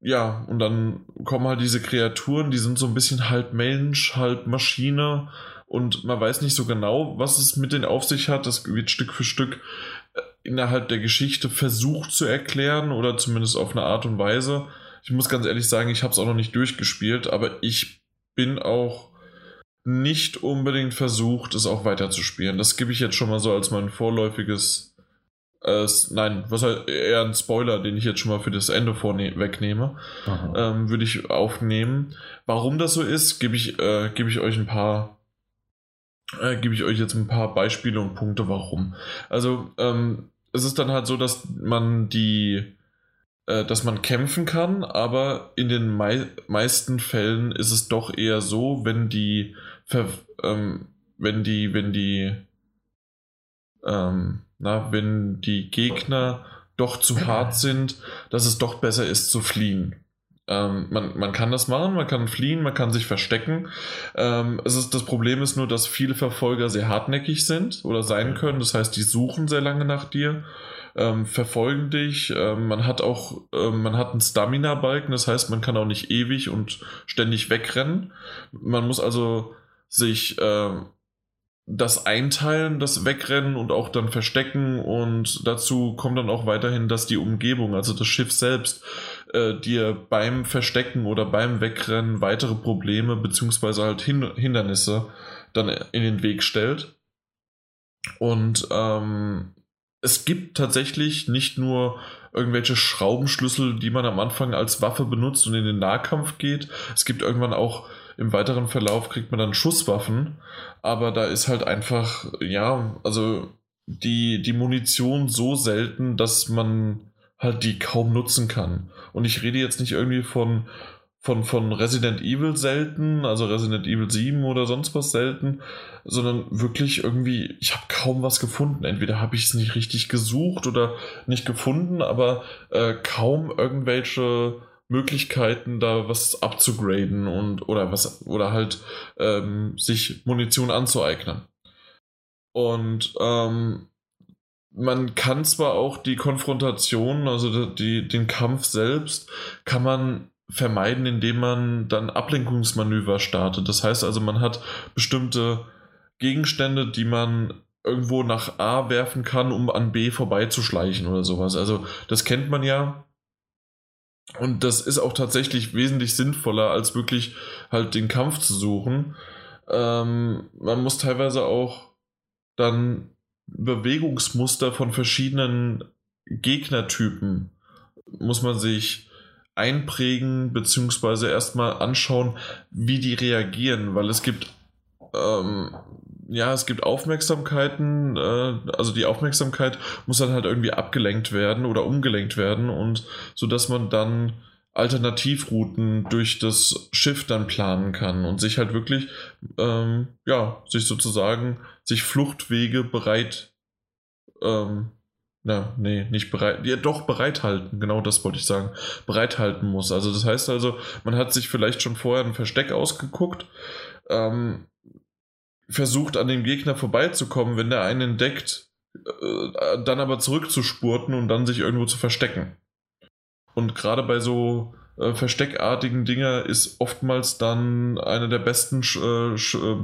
ja, und dann kommen halt diese Kreaturen, die sind so ein bisschen halb Mensch, halb Maschine und man weiß nicht so genau, was es mit denen auf sich hat. Das wird Stück für Stück innerhalb der Geschichte versucht zu erklären oder zumindest auf eine Art und Weise. Ich muss ganz ehrlich sagen, ich habe es auch noch nicht durchgespielt, aber ich bin auch nicht unbedingt versucht, es auch weiterzuspielen. Das gebe ich jetzt schon mal so als mein vorläufiges, äh, nein, was halt eher ein Spoiler, den ich jetzt schon mal für das Ende wegnehme, ähm, würde ich aufnehmen. Warum das so ist, gebe ich, äh, gebe ich euch ein paar äh, gebe ich euch jetzt ein paar Beispiele und Punkte, warum. Also, ähm, es ist dann halt so, dass man die, äh, dass man kämpfen kann, aber in den mei meisten Fällen ist es doch eher so, wenn die, ähm, wenn die, wenn die, ähm, na, wenn die Gegner doch zu hart sind, dass es doch besser ist zu fliehen. Ähm, man, man kann das machen, man kann fliehen, man kann sich verstecken. Ähm, es ist, das Problem ist nur, dass viele Verfolger sehr hartnäckig sind oder sein können. Das heißt, die suchen sehr lange nach dir, ähm, verfolgen dich. Ähm, man hat auch, ähm, man hat einen Stamina-Balken, das heißt, man kann auch nicht ewig und ständig wegrennen. Man muss also sich ähm, das Einteilen, das Wegrennen und auch dann Verstecken und dazu kommt dann auch weiterhin, dass die Umgebung, also das Schiff selbst, äh, dir beim Verstecken oder beim Wegrennen weitere Probleme beziehungsweise halt Hin Hindernisse dann in den Weg stellt. Und ähm, es gibt tatsächlich nicht nur irgendwelche Schraubenschlüssel, die man am Anfang als Waffe benutzt und in den Nahkampf geht. Es gibt irgendwann auch im weiteren Verlauf kriegt man dann Schusswaffen, aber da ist halt einfach, ja, also die, die Munition so selten, dass man halt die kaum nutzen kann. Und ich rede jetzt nicht irgendwie von, von, von Resident Evil selten, also Resident Evil 7 oder sonst was selten, sondern wirklich irgendwie, ich habe kaum was gefunden. Entweder habe ich es nicht richtig gesucht oder nicht gefunden, aber äh, kaum irgendwelche Möglichkeiten, da was abzugraden und oder was oder halt ähm, sich Munition anzueignen. Und ähm, man kann zwar auch die Konfrontation, also die, den Kampf selbst, kann man vermeiden, indem man dann Ablenkungsmanöver startet. Das heißt also, man hat bestimmte Gegenstände, die man irgendwo nach A werfen kann, um an B vorbeizuschleichen oder sowas. Also das kennt man ja. Und das ist auch tatsächlich wesentlich sinnvoller, als wirklich halt den Kampf zu suchen. Ähm, man muss teilweise auch dann Bewegungsmuster von verschiedenen Gegnertypen muss man sich einprägen, beziehungsweise erstmal anschauen, wie die reagieren, weil es gibt ähm, ja, es gibt Aufmerksamkeiten, äh, also die Aufmerksamkeit muss dann halt irgendwie abgelenkt werden oder umgelenkt werden und so dass man dann Alternativrouten durch das Schiff dann planen kann und sich halt wirklich, ähm, ja, sich sozusagen, sich Fluchtwege bereit, ähm, na, nee, nicht bereit, ja doch bereithalten, genau das wollte ich sagen, bereithalten muss. Also das heißt also, man hat sich vielleicht schon vorher ein Versteck ausgeguckt, ähm, versucht an dem Gegner vorbeizukommen, wenn der einen entdeckt, äh, dann aber zurückzuspurten und dann sich irgendwo zu verstecken. Und gerade bei so äh, versteckartigen Dinger ist oftmals dann einer der besten, äh, äh,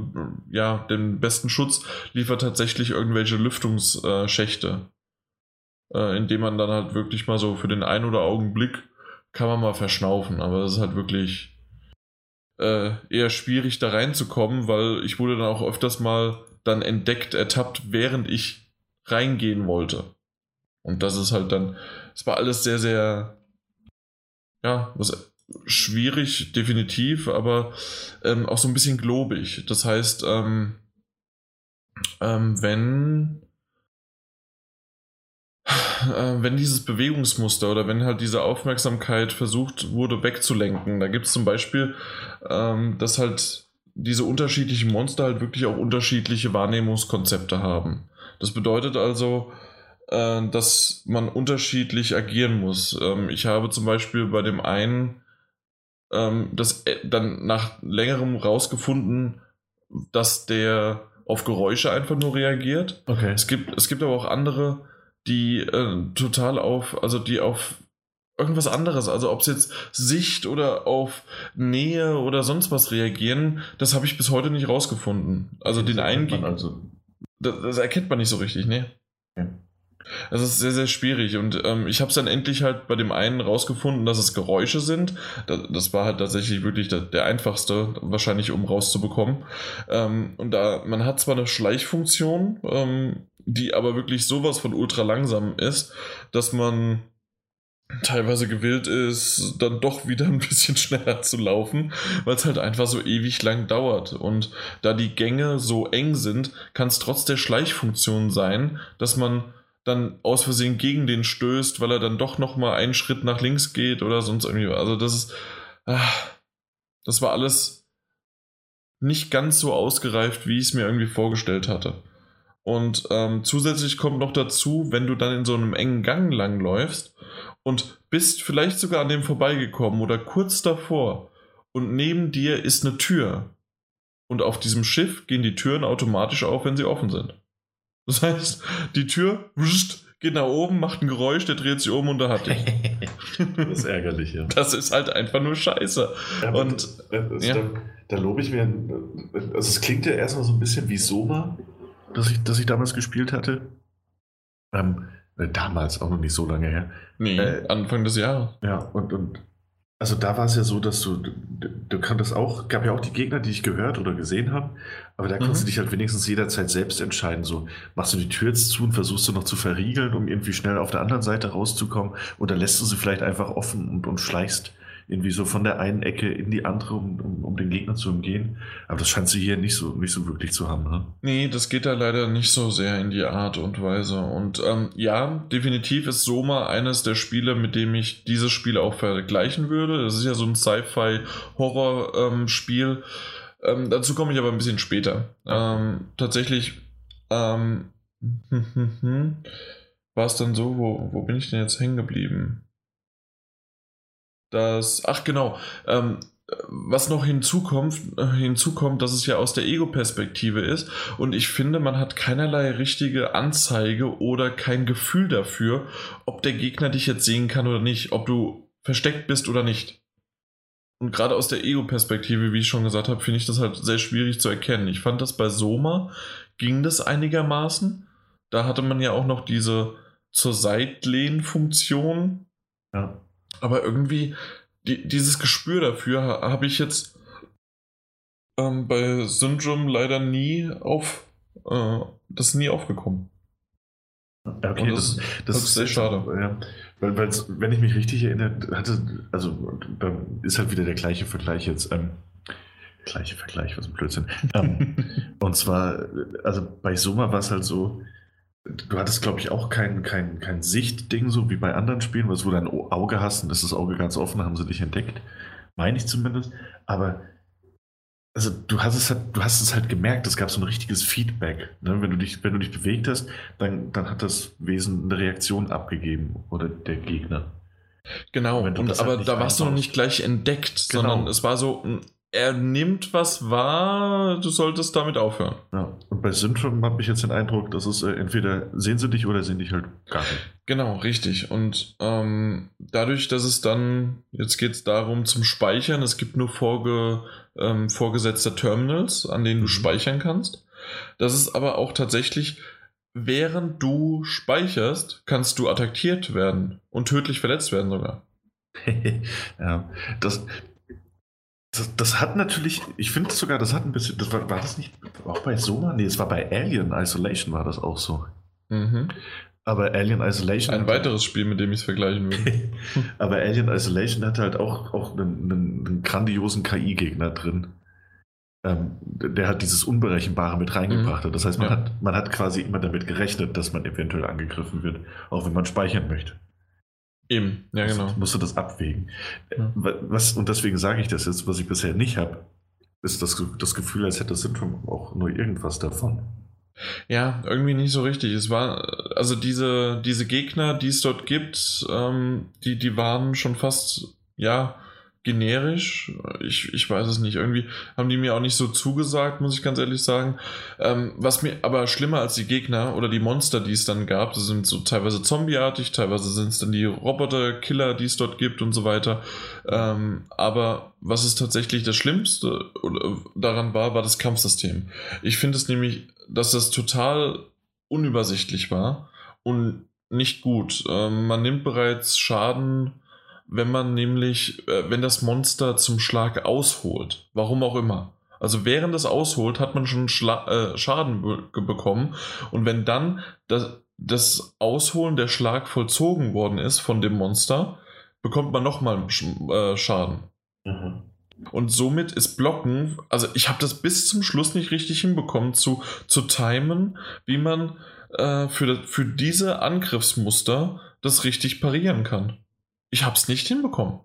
ja, den besten Schutz liefert tatsächlich irgendwelche Lüftungsschächte, äh, indem man dann halt wirklich mal so für den einen oder Augenblick kann man mal verschnaufen, aber das ist halt wirklich äh, eher schwierig da reinzukommen, weil ich wurde dann auch öfters mal dann entdeckt, ertappt, während ich reingehen wollte. Und das ist halt dann, es war alles sehr, sehr ja, was schwierig, definitiv, aber ähm, auch so ein bisschen globig. Das heißt, ähm, ähm, wenn äh, wenn dieses Bewegungsmuster oder wenn halt diese Aufmerksamkeit versucht wurde wegzulenken, da gibt es zum Beispiel, ähm, dass halt diese unterschiedlichen Monster halt wirklich auch unterschiedliche Wahrnehmungskonzepte haben. Das bedeutet also, äh, dass man unterschiedlich agieren muss. Ähm, ich habe zum Beispiel bei dem einen ähm, das äh, dann nach längerem rausgefunden, dass der auf Geräusche einfach nur reagiert. Okay. Es gibt, es gibt aber auch andere, die äh, total auf, also die auf irgendwas anderes, also ob es jetzt Sicht oder auf Nähe oder sonst was reagieren, das habe ich bis heute nicht rausgefunden. Also das den einen, also. Das, das, erkennt man nicht so richtig, ne? Ja. Das ist sehr, sehr schwierig und ähm, ich habe es dann endlich halt bei dem einen rausgefunden, dass es Geräusche sind. Das, das war halt tatsächlich wirklich der, der, einfachste, wahrscheinlich um rauszubekommen. Ähm, und da, man hat zwar eine Schleichfunktion, ähm, die aber wirklich sowas von ultra langsam ist, dass man teilweise gewillt ist, dann doch wieder ein bisschen schneller zu laufen, weil es halt einfach so ewig lang dauert. Und da die Gänge so eng sind, kann es trotz der Schleichfunktion sein, dass man dann aus Versehen gegen den stößt, weil er dann doch nochmal einen Schritt nach links geht oder sonst irgendwie. Also das ist, ach, das war alles nicht ganz so ausgereift, wie ich es mir irgendwie vorgestellt hatte. Und ähm, zusätzlich kommt noch dazu, wenn du dann in so einem engen Gang langläufst und bist vielleicht sogar an dem vorbeigekommen oder kurz davor und neben dir ist eine Tür. Und auf diesem Schiff gehen die Türen automatisch auf, wenn sie offen sind. Das heißt, die Tür wuscht, geht nach oben, macht ein Geräusch, der dreht sich um und da hat dich. das ist ärgerlich, ja. Das ist halt einfach nur scheiße. Ja, und das, ja. da, da lobe ich mir, also es klingt ja erstmal so ein bisschen wie Soma, das ich, das ich damals gespielt hatte. Ähm, äh, damals, auch noch nicht so lange her. Nee, äh, Anfang des Jahres. Ja, und, und also da war es ja so, dass du, du, du konntest auch, gab ja auch die Gegner, die ich gehört oder gesehen habe, aber da konntest mhm. du dich halt wenigstens jederzeit selbst entscheiden. So, machst du die Tür jetzt zu und versuchst du noch zu verriegeln, um irgendwie schnell auf der anderen Seite rauszukommen, oder lässt du sie vielleicht einfach offen und, und schleichst irgendwie so von der einen Ecke in die andere, um, um, um den Gegner zu umgehen. Aber das scheint sie hier nicht so, nicht so wirklich zu haben, ne? Nee, das geht da leider nicht so sehr in die Art und Weise. Und ähm, ja, definitiv ist Soma eines der Spiele, mit dem ich dieses Spiel auch vergleichen würde. Das ist ja so ein Sci-Fi-Horror-Spiel. Ähm, ähm, dazu komme ich aber ein bisschen später. Ähm, tatsächlich ähm, war es dann so, wo, wo bin ich denn jetzt hängen geblieben? Dass, ach genau, ähm, was noch hinzukommt, hinzukommt, dass es ja aus der Ego-Perspektive ist und ich finde, man hat keinerlei richtige Anzeige oder kein Gefühl dafür, ob der Gegner dich jetzt sehen kann oder nicht, ob du versteckt bist oder nicht. Und gerade aus der Ego-Perspektive, wie ich schon gesagt habe, finde ich das halt sehr schwierig zu erkennen. Ich fand das bei Soma ging das einigermaßen. Da hatte man ja auch noch diese zur Seitlehn-Funktion. Ja. Aber irgendwie, die, dieses Gespür dafür habe ich jetzt ähm, bei Syndrome leider nie auf. Äh, das ist nie aufgekommen. Okay, das, das, das, ist sehr schade. Ja, weil, weil wenn ich mich richtig erinnere, hatte, also ist halt wieder der gleiche Vergleich jetzt. Ähm, gleiche Vergleich, was ein Blödsinn. ähm, und zwar, also bei Soma war es halt so, du hattest, glaube ich, auch kein, kein, kein Sichtding, so wie bei anderen Spielen, wo du dein Auge hast und ist das Auge ganz offen, haben sie dich entdeckt. Meine ich zumindest. Aber also du hast es halt, du hast es halt gemerkt, es gab so ein richtiges Feedback. Ne? Wenn, du dich, wenn du dich bewegt hast, dann, dann hat das Wesen eine Reaktion abgegeben oder der Gegner. Genau, und, aber halt da warst du noch nicht gleich entdeckt, genau. sondern es war so, er nimmt was wahr, du solltest damit aufhören. Ja, und bei Syndrome habe ich jetzt den Eindruck, dass es äh, entweder sehen sie dich oder sehen dich halt gar nicht. Genau, richtig. Und ähm, dadurch, dass es dann, jetzt geht es darum zum Speichern, es gibt nur vorge, ähm, vorgesetzte Terminals, an denen du mhm. speichern kannst. Das ist aber auch tatsächlich, während du speicherst, kannst du attackiert werden und tödlich verletzt werden sogar. ja, das, das, das, hat natürlich, ich finde sogar, das hat ein bisschen, das war, war das nicht auch bei Soma? Nee, es war bei Alien Isolation war das auch so. Mhm. Aber Alien Isolation. Ein weiteres Spiel, mit dem ich es vergleichen würde. aber Alien Isolation hatte halt auch, auch einen, einen, einen grandiosen KI-Gegner drin. Ähm, der hat dieses Unberechenbare mit reingebracht. Mhm. Das heißt, man, ja. hat, man hat quasi immer damit gerechnet, dass man eventuell angegriffen wird, auch wenn man speichern möchte. Eben, ja, genau. Also, musst du das abwägen. Ja. Was, und deswegen sage ich das jetzt, was ich bisher nicht habe, ist das, das Gefühl, als hätte Syndrom auch nur irgendwas davon. Ja, irgendwie nicht so richtig. Es war, also diese, diese Gegner, die es dort gibt, ähm, die, die waren schon fast, ja, generisch. Ich, ich weiß es nicht. Irgendwie haben die mir auch nicht so zugesagt, muss ich ganz ehrlich sagen. Ähm, was mir aber schlimmer als die Gegner oder die Monster, die es dann gab, das sind so teilweise zombieartig, teilweise sind es dann die Roboter-Killer, die es dort gibt und so weiter. Ähm, aber was es tatsächlich das Schlimmste daran war, war das Kampfsystem. Ich finde es nämlich, dass das total unübersichtlich war und nicht gut. Ähm, man nimmt bereits Schaden wenn man nämlich, äh, wenn das Monster zum Schlag ausholt. Warum auch immer. Also während es ausholt, hat man schon Schla äh, Schaden be bekommen. Und wenn dann das, das Ausholen der Schlag vollzogen worden ist von dem Monster, bekommt man nochmal äh, Schaden. Mhm. Und somit ist Blocken, also ich habe das bis zum Schluss nicht richtig hinbekommen, zu, zu timen, wie man äh, für, für diese Angriffsmuster das richtig parieren kann ich habe es nicht hinbekommen.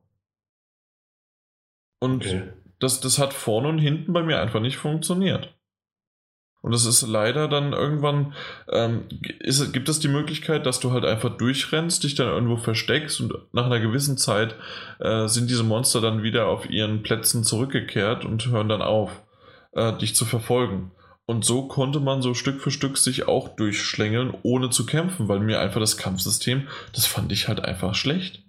Und okay. das, das hat vorne und hinten bei mir einfach nicht funktioniert. Und das ist leider dann irgendwann, ähm, ist, gibt es die Möglichkeit, dass du halt einfach durchrennst, dich dann irgendwo versteckst und nach einer gewissen Zeit äh, sind diese Monster dann wieder auf ihren Plätzen zurückgekehrt und hören dann auf, äh, dich zu verfolgen. Und so konnte man so Stück für Stück sich auch durchschlängeln, ohne zu kämpfen, weil mir einfach das Kampfsystem, das fand ich halt einfach schlecht.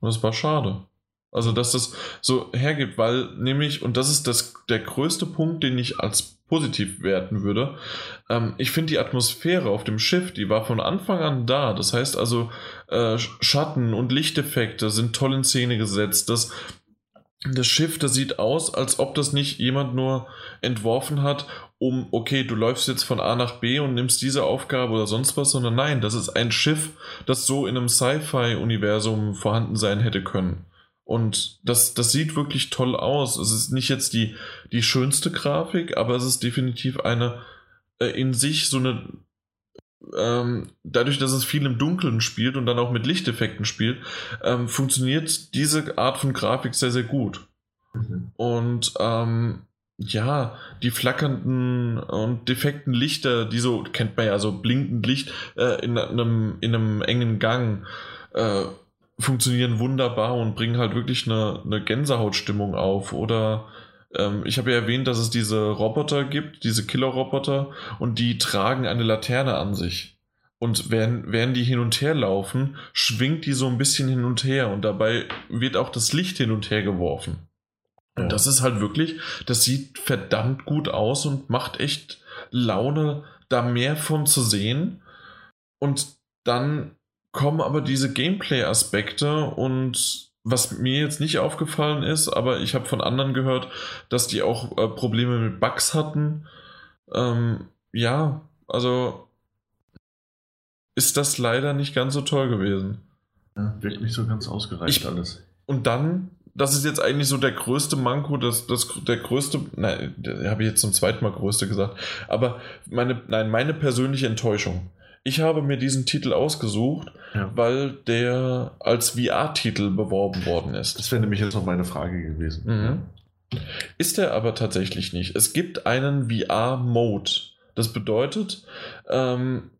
Und das war schade. Also, dass das so hergibt, weil nämlich, und das ist das, der größte Punkt, den ich als positiv werten würde, ähm, ich finde die Atmosphäre auf dem Schiff, die war von Anfang an da. Das heißt also, äh, Schatten und Lichteffekte sind toll in Szene gesetzt. Das, das Schiff, das sieht aus, als ob das nicht jemand nur entworfen hat, um, okay, du läufst jetzt von A nach B und nimmst diese Aufgabe oder sonst was, sondern nein, das ist ein Schiff, das so in einem Sci-Fi-Universum vorhanden sein hätte können. Und das, das sieht wirklich toll aus. Es ist nicht jetzt die, die schönste Grafik, aber es ist definitiv eine äh, in sich so eine. Ähm, dadurch, dass es viel im Dunkeln spielt und dann auch mit Lichteffekten spielt, ähm, funktioniert diese Art von Grafik sehr, sehr gut. Mhm. Und ähm, ja, die flackernden und defekten Lichter, die so, kennt man ja, so blinkend Licht äh, in, einem, in einem engen Gang, äh, funktionieren wunderbar und bringen halt wirklich eine, eine Gänsehautstimmung auf. Oder ähm, ich habe ja erwähnt, dass es diese Roboter gibt, diese Killer-Roboter, und die tragen eine Laterne an sich. Und während, während die hin und her laufen, schwingt die so ein bisschen hin und her und dabei wird auch das Licht hin und her geworfen. Und das ist halt wirklich, das sieht verdammt gut aus und macht echt Laune, da mehr von zu sehen. Und dann kommen aber diese Gameplay-Aspekte und was mir jetzt nicht aufgefallen ist, aber ich habe von anderen gehört, dass die auch äh, Probleme mit Bugs hatten. Ähm, ja, also ist das leider nicht ganz so toll gewesen. Ja, wirkt nicht so ganz ausgereicht ich, alles. Und dann das ist jetzt eigentlich so der größte Manko, das, das, der größte, nein, habe ich jetzt zum zweiten Mal größte gesagt, aber meine, nein, meine persönliche Enttäuschung. Ich habe mir diesen Titel ausgesucht, ja. weil der als VR-Titel beworben worden ist. Das wäre nämlich jetzt noch meine Frage gewesen. Mhm. Ist er aber tatsächlich nicht. Es gibt einen VR-Mode. Das bedeutet, ähm,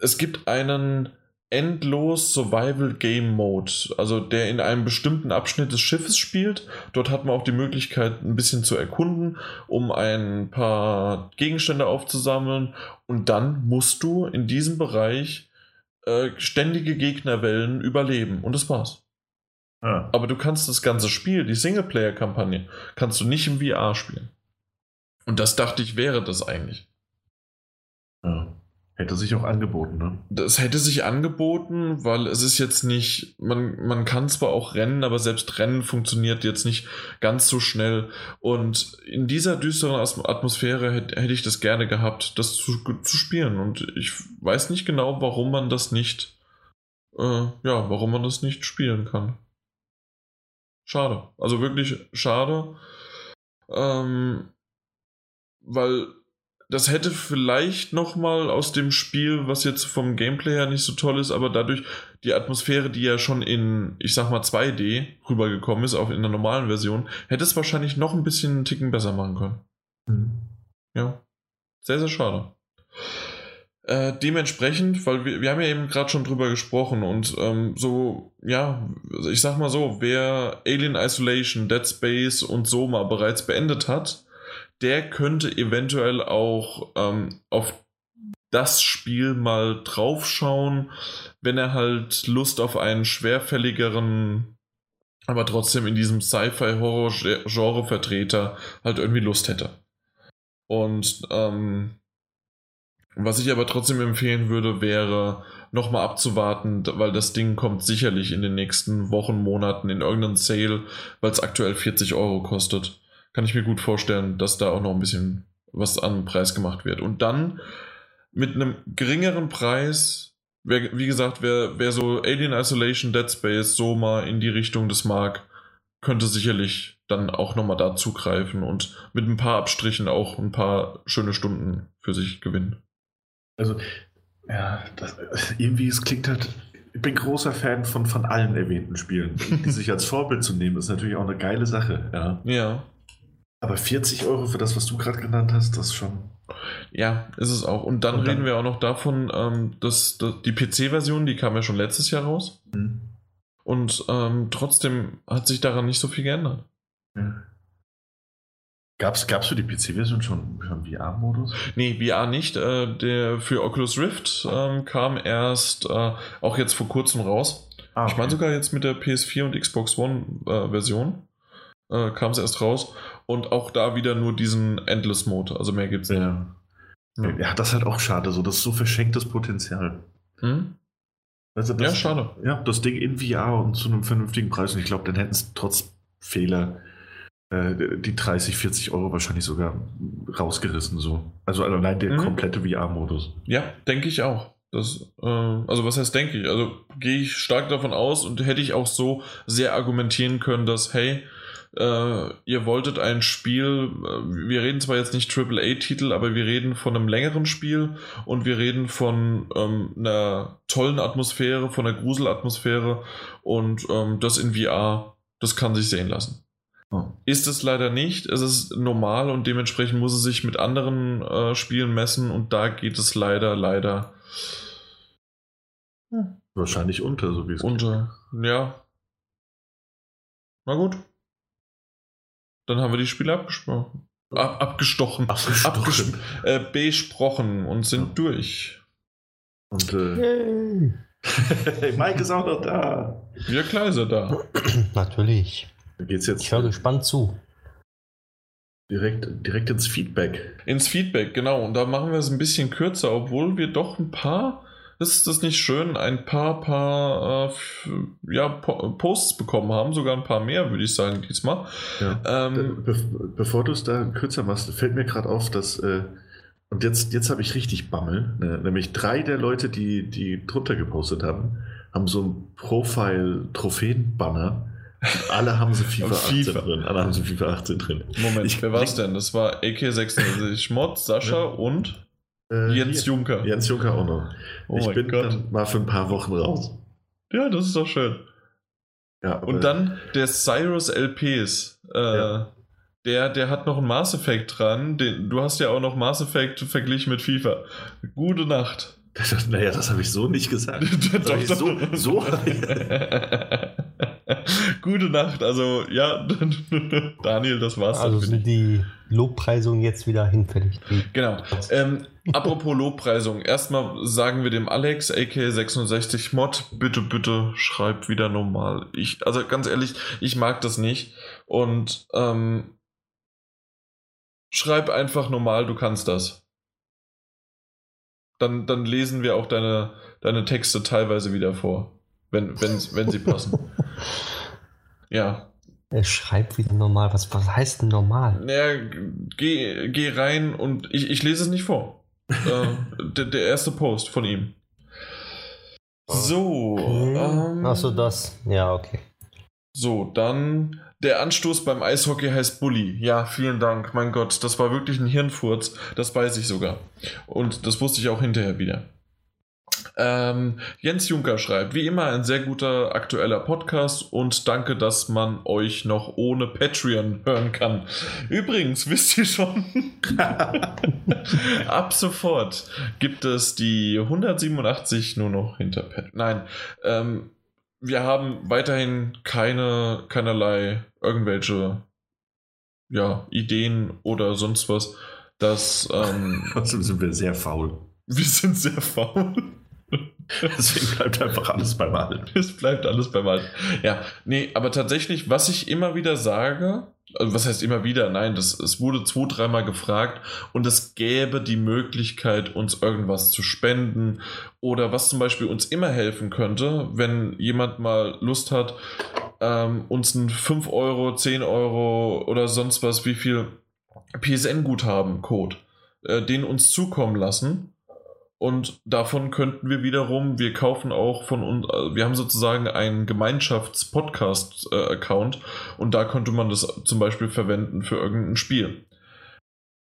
es gibt einen endlos Survival Game Mode, also der in einem bestimmten Abschnitt des Schiffes spielt. Dort hat man auch die Möglichkeit, ein bisschen zu erkunden, um ein paar Gegenstände aufzusammeln. Und dann musst du in diesem Bereich äh, ständige Gegnerwellen überleben. Und das war's. Ja. Aber du kannst das ganze Spiel, die Singleplayer-Kampagne, kannst du nicht im VR spielen. Und das dachte ich, wäre das eigentlich. Ja. Hätte sich auch angeboten, ne? Das hätte sich angeboten, weil es ist jetzt nicht, man, man kann zwar auch rennen, aber selbst Rennen funktioniert jetzt nicht ganz so schnell. Und in dieser düsteren Atmosphäre hätte, hätte ich das gerne gehabt, das zu, zu spielen. Und ich weiß nicht genau, warum man das nicht, äh, ja, warum man das nicht spielen kann. Schade. Also wirklich schade. Ähm, weil das hätte vielleicht nochmal aus dem Spiel, was jetzt vom Gameplay her nicht so toll ist, aber dadurch die Atmosphäre, die ja schon in, ich sag mal, 2D rübergekommen ist, auch in der normalen Version, hätte es wahrscheinlich noch ein bisschen einen Ticken besser machen können. Mhm. Ja. Sehr, sehr schade. Äh, dementsprechend, weil wir, wir haben ja eben gerade schon drüber gesprochen und ähm, so, ja, ich sag mal so, wer Alien Isolation, Dead Space und Soma bereits beendet hat, der könnte eventuell auch ähm, auf das Spiel mal draufschauen, wenn er halt Lust auf einen schwerfälligeren, aber trotzdem in diesem Sci-Fi-Horror-Genre-Vertreter halt irgendwie Lust hätte. Und ähm, was ich aber trotzdem empfehlen würde, wäre nochmal abzuwarten, weil das Ding kommt sicherlich in den nächsten Wochen, Monaten in irgendeinen Sale, weil es aktuell 40 Euro kostet kann ich mir gut vorstellen, dass da auch noch ein bisschen was an Preis gemacht wird. Und dann mit einem geringeren Preis, wer, wie gesagt, wer, wer so Alien Isolation, Dead Space so mal in die Richtung des mag, könnte sicherlich dann auch nochmal da zugreifen und mit ein paar Abstrichen auch ein paar schöne Stunden für sich gewinnen. Also, ja, das, irgendwie, es klingt halt ich bin großer Fan von, von allen erwähnten Spielen. Die sich als Vorbild zu nehmen, ist natürlich auch eine geile Sache. Ja. ja. Aber 40 Euro für das, was du gerade genannt hast, das schon. Ja, ist es auch. Und dann, Und dann reden wir auch noch davon, ähm, dass, dass die PC-Version, die kam ja schon letztes Jahr raus. Mhm. Und ähm, trotzdem hat sich daran nicht so viel geändert. Ja. Gab es für die PC-Version schon, schon VR-Modus? Nee, VR nicht. Äh, der für Oculus Rift ähm, kam erst äh, auch jetzt vor kurzem raus. Ah, okay. Ich meine sogar jetzt mit der PS4 und Xbox One-Version äh, kam es erst raus. Und auch da wieder nur diesen Endless Mode. Also mehr gibt's ja. nicht. Ja. das ist halt auch schade. So, das ist so verschenktes Potenzial. Hm? Also das, ja, schade. Ja, das Ding in VR und zu einem vernünftigen Preis. Und ich glaube, dann hätten es trotz Fehler äh, die 30, 40 Euro wahrscheinlich sogar rausgerissen. So. Also allein der mhm. komplette VR-Modus. Ja, denke ich auch. Das, äh, also was heißt denke ich? Also gehe ich stark davon aus und hätte ich auch so sehr argumentieren können, dass, hey, äh, ihr wolltet ein Spiel, äh, wir reden zwar jetzt nicht AAA-Titel, aber wir reden von einem längeren Spiel und wir reden von ähm, einer tollen Atmosphäre, von einer Gruselatmosphäre und ähm, das in VR, das kann sich sehen lassen. Oh. Ist es leider nicht, es ist normal und dementsprechend muss es sich mit anderen äh, Spielen messen und da geht es leider, leider. Hm. Wahrscheinlich unter, so wie es Unter, geht. ja. Na gut. Dann haben wir die Spiele abgesprochen. Ab, abgestochen. Abgestochen. äh, besprochen und sind ja. durch. Und äh, Mike ist auch noch da. Ja, klar ist er da. Natürlich. Da geht's jetzt ich höre gespannt zu. Direkt, direkt ins Feedback. Ins Feedback, genau. Und da machen wir es ein bisschen kürzer, obwohl wir doch ein paar ist das nicht schön, ein paar, paar äh, ja, Posts bekommen haben, sogar ein paar mehr, würde ich sagen, diesmal. Ja. Ähm, Be bevor du es da kürzer machst, fällt mir gerade auf, dass, äh, und jetzt, jetzt habe ich richtig Bammel, ne? nämlich drei der Leute, die, die drunter gepostet haben, haben so ein Profile-Trophäen-Banner Alle haben sie FIFA, FIFA. 18 drin. Alle haben sie FIFA 18 drin. Moment, ich, wer war es denn? Das war AK-66 Schmott, Sascha ja. und äh, Jens hier. Juncker. Jens Juncker auch noch. Oh ich bin Gott. dann mal für ein paar Wochen raus. Ja, das ist doch schön. Ja, und dann der Cyrus LPs. Äh, ja. der, der hat noch ein Mass Effect dran. Den, du hast ja auch noch Mass Effect verglichen mit FIFA. Gute Nacht. Das, naja, das habe ich so nicht gesagt. doch, doch. So, so Gute Nacht. Also, ja, Daniel, das war's. Also sind die Lobpreisungen jetzt wieder hinfällig. Genau. Ähm, apropos Lobpreisung. Erstmal sagen wir dem Alex, AK66 Mod, bitte, bitte schreib wieder normal. Ich, also ganz ehrlich, ich mag das nicht. Und ähm, schreib einfach normal, du kannst das. Dann, dann lesen wir auch deine, deine Texte teilweise wieder vor. Wenn, wenn, wenn sie passen. ja. Er schreibt wieder normal. Was, was heißt denn normal? Naja, geh, geh rein und ich, ich lese es nicht vor. Äh, der, der erste Post von ihm. So. Okay. Ähm, Achso, das. Ja, okay. So, dann der Anstoß beim Eishockey heißt Bully. Ja, vielen Dank. Mein Gott, das war wirklich ein Hirnfurz. Das weiß ich sogar. Und das wusste ich auch hinterher wieder. Ähm, Jens Juncker schreibt, wie immer ein sehr guter aktueller Podcast und danke, dass man euch noch ohne Patreon hören kann. Übrigens, wisst ihr schon, ab sofort gibt es die 187 nur noch hinter Patreon. Nein, ähm, wir haben weiterhin keine, keinerlei irgendwelche ja, Ideen oder sonst was. Dass, ähm, Trotzdem sind wir sehr faul. Wir sind sehr faul. Deswegen bleibt einfach alles beim Alten. Es bleibt alles beim Alten. Ja, nee, aber tatsächlich, was ich immer wieder sage, also was heißt immer wieder? Nein, das, es wurde zwei, dreimal gefragt und es gäbe die Möglichkeit, uns irgendwas zu spenden oder was zum Beispiel uns immer helfen könnte, wenn jemand mal Lust hat, ähm, uns ein 5 Euro, 10 Euro oder sonst was, wie viel PSN-Guthaben-Code, äh, den uns zukommen lassen und davon könnten wir wiederum, wir kaufen auch von uns, äh, wir haben sozusagen einen Gemeinschafts-Podcast-Account und da könnte man das zum Beispiel verwenden für irgendein Spiel.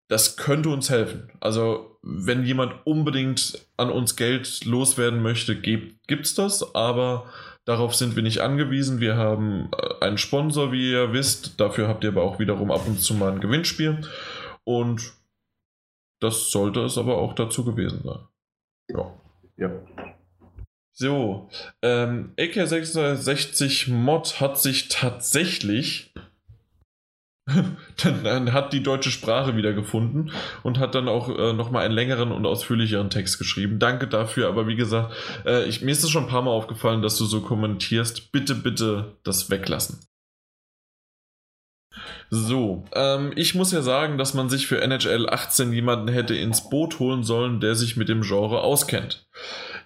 Das könnte uns helfen. Also, wenn jemand unbedingt an uns Geld loswerden möchte, gibt es das, aber darauf sind wir nicht angewiesen. Wir haben äh, einen Sponsor, wie ihr wisst. Dafür habt ihr aber auch wiederum ab und zu mal ein Gewinnspiel. Und das sollte es aber auch dazu gewesen sein. Ja. ja. So, ähm, AK66 Mod hat sich tatsächlich dann, dann, hat die deutsche Sprache wieder gefunden und hat dann auch äh, nochmal einen längeren und ausführlicheren Text geschrieben. Danke dafür, aber wie gesagt, äh, ich, mir ist es schon ein paar Mal aufgefallen, dass du so kommentierst. Bitte, bitte das weglassen. So, ähm, ich muss ja sagen, dass man sich für NHL 18 jemanden hätte ins Boot holen sollen, der sich mit dem Genre auskennt.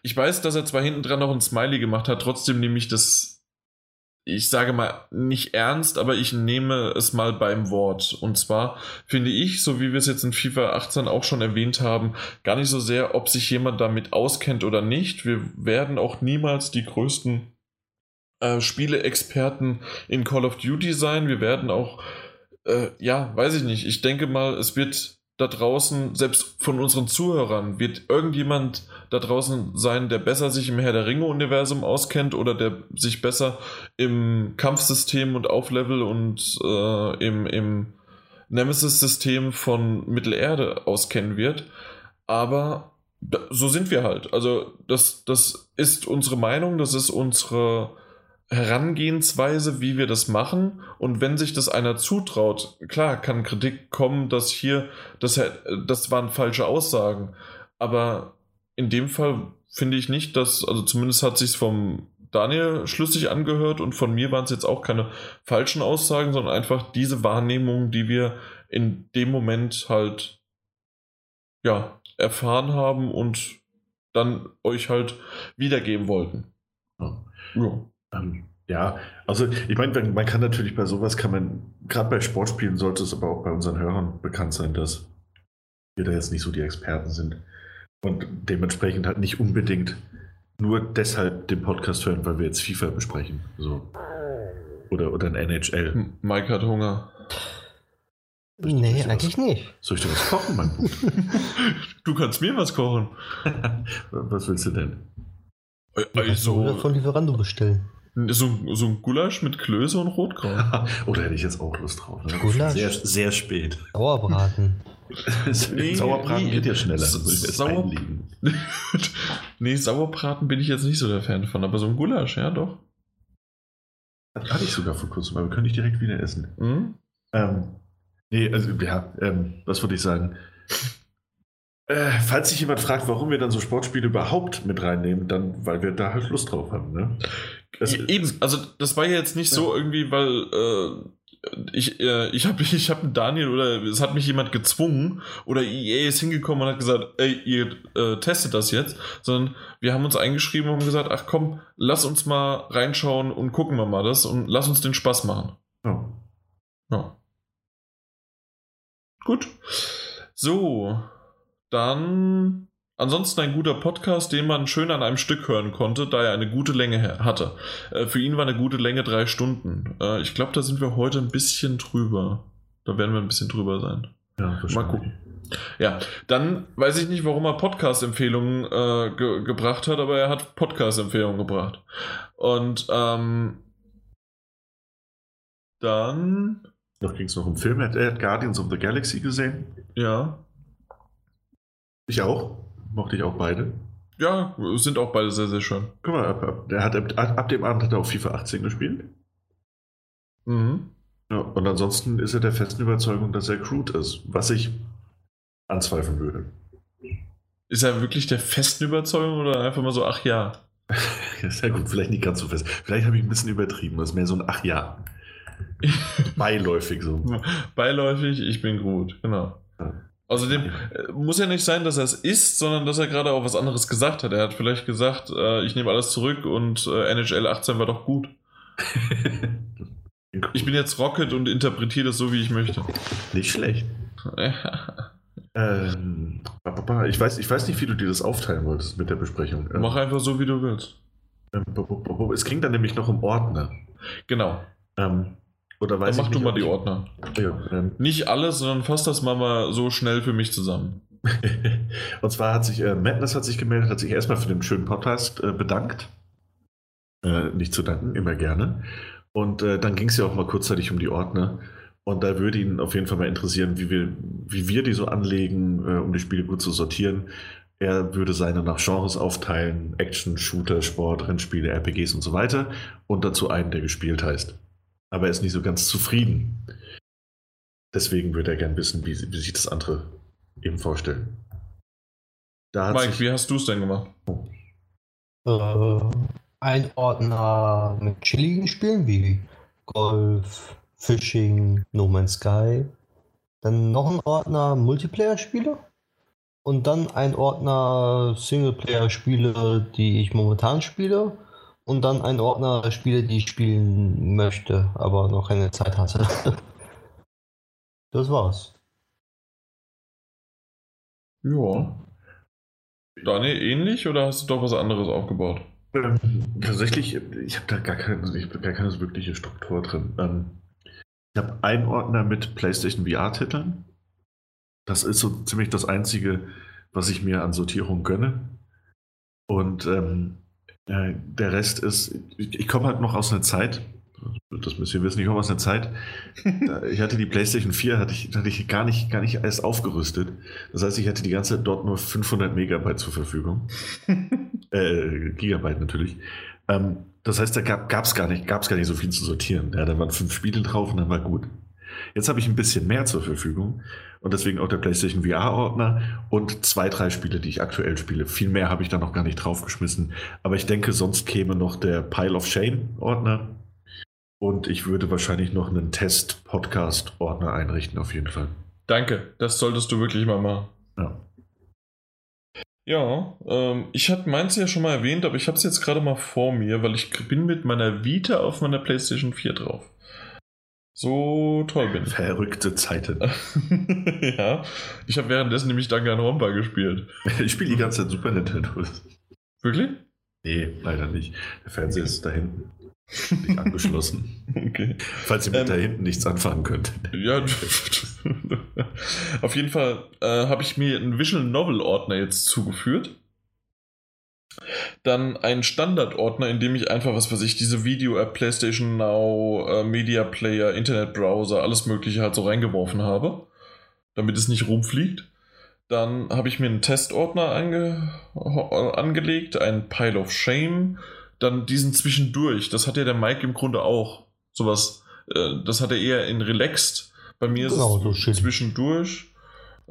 Ich weiß, dass er zwar hinten dran noch ein Smiley gemacht hat, trotzdem nehme ich das, ich sage mal, nicht ernst, aber ich nehme es mal beim Wort. Und zwar finde ich, so wie wir es jetzt in FIFA 18 auch schon erwähnt haben, gar nicht so sehr, ob sich jemand damit auskennt oder nicht. Wir werden auch niemals die größten äh, Spiele-Experten in Call of Duty sein. Wir werden auch äh, ja, weiß ich nicht. Ich denke mal, es wird da draußen, selbst von unseren Zuhörern, wird irgendjemand da draußen sein, der besser sich im Herr der Ringe-Universum auskennt oder der sich besser im Kampfsystem und Auflevel und äh, im, im Nemesis-System von Mittelerde auskennen wird. Aber so sind wir halt. Also, das, das ist unsere Meinung, das ist unsere Herangehensweise, wie wir das machen. Und wenn sich das einer zutraut, klar, kann Kritik kommen, dass hier, das, das waren falsche Aussagen. Aber in dem Fall finde ich nicht, dass, also zumindest hat sich vom Daniel schlüssig angehört und von mir waren es jetzt auch keine falschen Aussagen, sondern einfach diese Wahrnehmung, die wir in dem Moment halt ja erfahren haben und dann euch halt wiedergeben wollten. Ja. ja. Ähm, ja, also ich meine, man kann natürlich bei sowas, kann man, gerade bei Sportspielen sollte es aber auch bei unseren Hörern bekannt sein, dass wir da jetzt nicht so die Experten sind. Und dementsprechend halt nicht unbedingt nur deshalb den Podcast hören, weil wir jetzt FIFA besprechen. So. Oder, oder ein NHL. Mike hat Hunger. Nee, eigentlich nicht. Soll ich dir was kochen, Mann? du kannst mir was kochen. was willst du denn? Also, von Lieferando bestellen. So, so ein Gulasch mit Klöße und Rotkraut. Oder hätte ich jetzt auch Lust drauf. Ne? Gulasch? Sehr, sehr spät. Sauerbraten. nee, Sauerbraten nee, geht ja schneller. Sauer nee, Sauerbraten bin ich jetzt nicht so der Fan von, aber so ein Gulasch, ja doch. Das hatte ich sogar vor kurzem, aber wir können nicht direkt wieder essen. Mhm. Ähm, nee, also ja, ähm, was würde ich sagen? Äh, falls sich jemand fragt, warum wir dann so Sportspiele überhaupt mit reinnehmen, dann weil wir da halt Lust drauf haben. Ne? Das, Eben, also das war ja jetzt nicht ja. so irgendwie, weil äh, ich, äh, ich habe ich hab Daniel oder es hat mich jemand gezwungen oder EA ist hingekommen und hat gesagt, ey, ihr äh, testet das jetzt, sondern wir haben uns eingeschrieben und haben gesagt, ach komm, lass uns mal reinschauen und gucken wir mal das und lass uns den Spaß machen. Ja. ja. Gut. So, dann ansonsten ein guter Podcast, den man schön an einem Stück hören konnte, da er eine gute Länge hatte. Äh, für ihn war eine gute Länge drei Stunden. Äh, ich glaube, da sind wir heute ein bisschen drüber. Da werden wir ein bisschen drüber sein. Ja, Mal gucken. Ja, dann weiß ich nicht, warum er Podcast-Empfehlungen äh, ge gebracht hat, aber er hat Podcast-Empfehlungen gebracht. Und ähm, dann. Noch ging es noch um Film. Er hat Guardians of the Galaxy gesehen. Ja. Ich auch. Mochte ich auch beide. Ja, sind auch beide sehr, sehr schön. Guck mal, ab, ab, der hat, ab, ab dem Abend hat er auch FIFA 18 gespielt. Mhm. Ja, und ansonsten ist er der festen Überzeugung, dass er Crude ist, was ich anzweifeln würde. Ist er wirklich der festen Überzeugung oder einfach mal so, ach ja? Sehr gut, vielleicht nicht ganz so fest. Vielleicht habe ich ein bisschen übertrieben. Das ist mehr so ein ach ja. Beiläufig so. Beiläufig, ich bin gut, genau. Ja. Außerdem äh, muss ja nicht sein, dass er es ist, sondern dass er gerade auch was anderes gesagt hat. Er hat vielleicht gesagt, äh, ich nehme alles zurück und äh, NHL 18 war doch gut. ich bin jetzt Rocket und interpretiere das so, wie ich möchte. Nicht schlecht. ähm, ich, weiß, ich weiß nicht, wie du dir das aufteilen wolltest mit der Besprechung. Mach einfach so, wie du willst. Ähm, es ging dann nämlich noch um Ordner. Genau. Ähm, oder weiß Dann mach du mal die Ordner. Ja, ähm. Nicht alles, sondern fass das mal, mal so schnell für mich zusammen. und zwar hat sich äh, Madness hat sich gemeldet, hat sich erstmal für den schönen Podcast äh, bedankt. Äh, nicht zu danken, immer gerne. Und äh, dann ging es ja auch mal kurzzeitig um die Ordner. Und da würde ihn auf jeden Fall mal interessieren, wie wir, wie wir die so anlegen, äh, um die Spiele gut zu sortieren. Er würde seine nach Genres aufteilen: Action, Shooter, Sport, Rennspiele, RPGs und so weiter. Und dazu einen, der gespielt heißt aber er ist nicht so ganz zufrieden. Deswegen würde er gern wissen, wie, wie sich das andere eben vorstellen. Mike, sich, wie hast du es denn gemacht? Äh, ein Ordner mit chilligen Spielen wie Golf, Fishing, No Man's Sky. Dann noch ein Ordner Multiplayer-Spiele. Und dann ein Ordner Singleplayer-Spiele, die ich momentan spiele und dann ein Ordner Spiele, die ich spielen möchte, aber noch keine Zeit hatte. das war's. Ja. Daniel, ähnlich oder hast du doch was anderes aufgebaut? Ähm, tatsächlich, ich habe da gar keine, ich gar keine wirkliche Struktur drin. Ähm, ich habe einen Ordner mit PlayStation VR-Titeln. Das ist so ziemlich das Einzige, was ich mir an Sortierung gönne. Und ähm, äh, der Rest ist, ich, ich komme halt noch aus einer Zeit, das müsst ihr wissen, ich komme aus einer Zeit, ich hatte die PlayStation 4, hatte ich, hatte ich gar, nicht, gar nicht erst aufgerüstet. Das heißt, ich hatte die ganze Zeit dort nur 500 Megabyte zur Verfügung. äh, Gigabyte natürlich. Ähm, das heißt, da gab es gar, nicht, gar nicht so viel zu sortieren. Ja, da waren fünf Spiele drauf und dann war gut. Jetzt habe ich ein bisschen mehr zur Verfügung und deswegen auch der PlayStation VR-Ordner und zwei, drei Spiele, die ich aktuell spiele. Viel mehr habe ich da noch gar nicht draufgeschmissen. Aber ich denke, sonst käme noch der Pile of Shame-Ordner und ich würde wahrscheinlich noch einen Test-Podcast-Ordner einrichten, auf jeden Fall. Danke, das solltest du wirklich mal machen. Ja. Ja, ähm, ich hatte meins ja schon mal erwähnt, aber ich habe es jetzt gerade mal vor mir, weil ich bin mit meiner Vita auf meiner PlayStation 4 drauf. So toll bin ich. Verrückte Zeiten. ja, ich habe währenddessen nämlich Danganronpa gespielt. Ich spiele die ganze Zeit Super Nintendo. Wirklich? Nee, leider nicht. Der Fernseher ist da hinten. Nicht angeschlossen. Okay. Falls ihr mit Ähm, da hinten nichts anfangen könnt. Ja, auf jeden Fall äh, habe ich mir einen Visual Novel Ordner jetzt zugeführt. Dann einen Standardordner, in dem ich einfach, was weiß ich, diese Video-App, PlayStation Now, äh, Media Player, Internetbrowser, alles Mögliche halt so reingeworfen habe, damit es nicht rumfliegt. Dann habe ich mir einen Testordner ange angelegt, einen Pile of Shame, dann diesen zwischendurch. Das hat ja der Mike im Grunde auch. Sowas, äh, das hat er eher in Relaxed. Bei mir Genau, ist so zwischendurch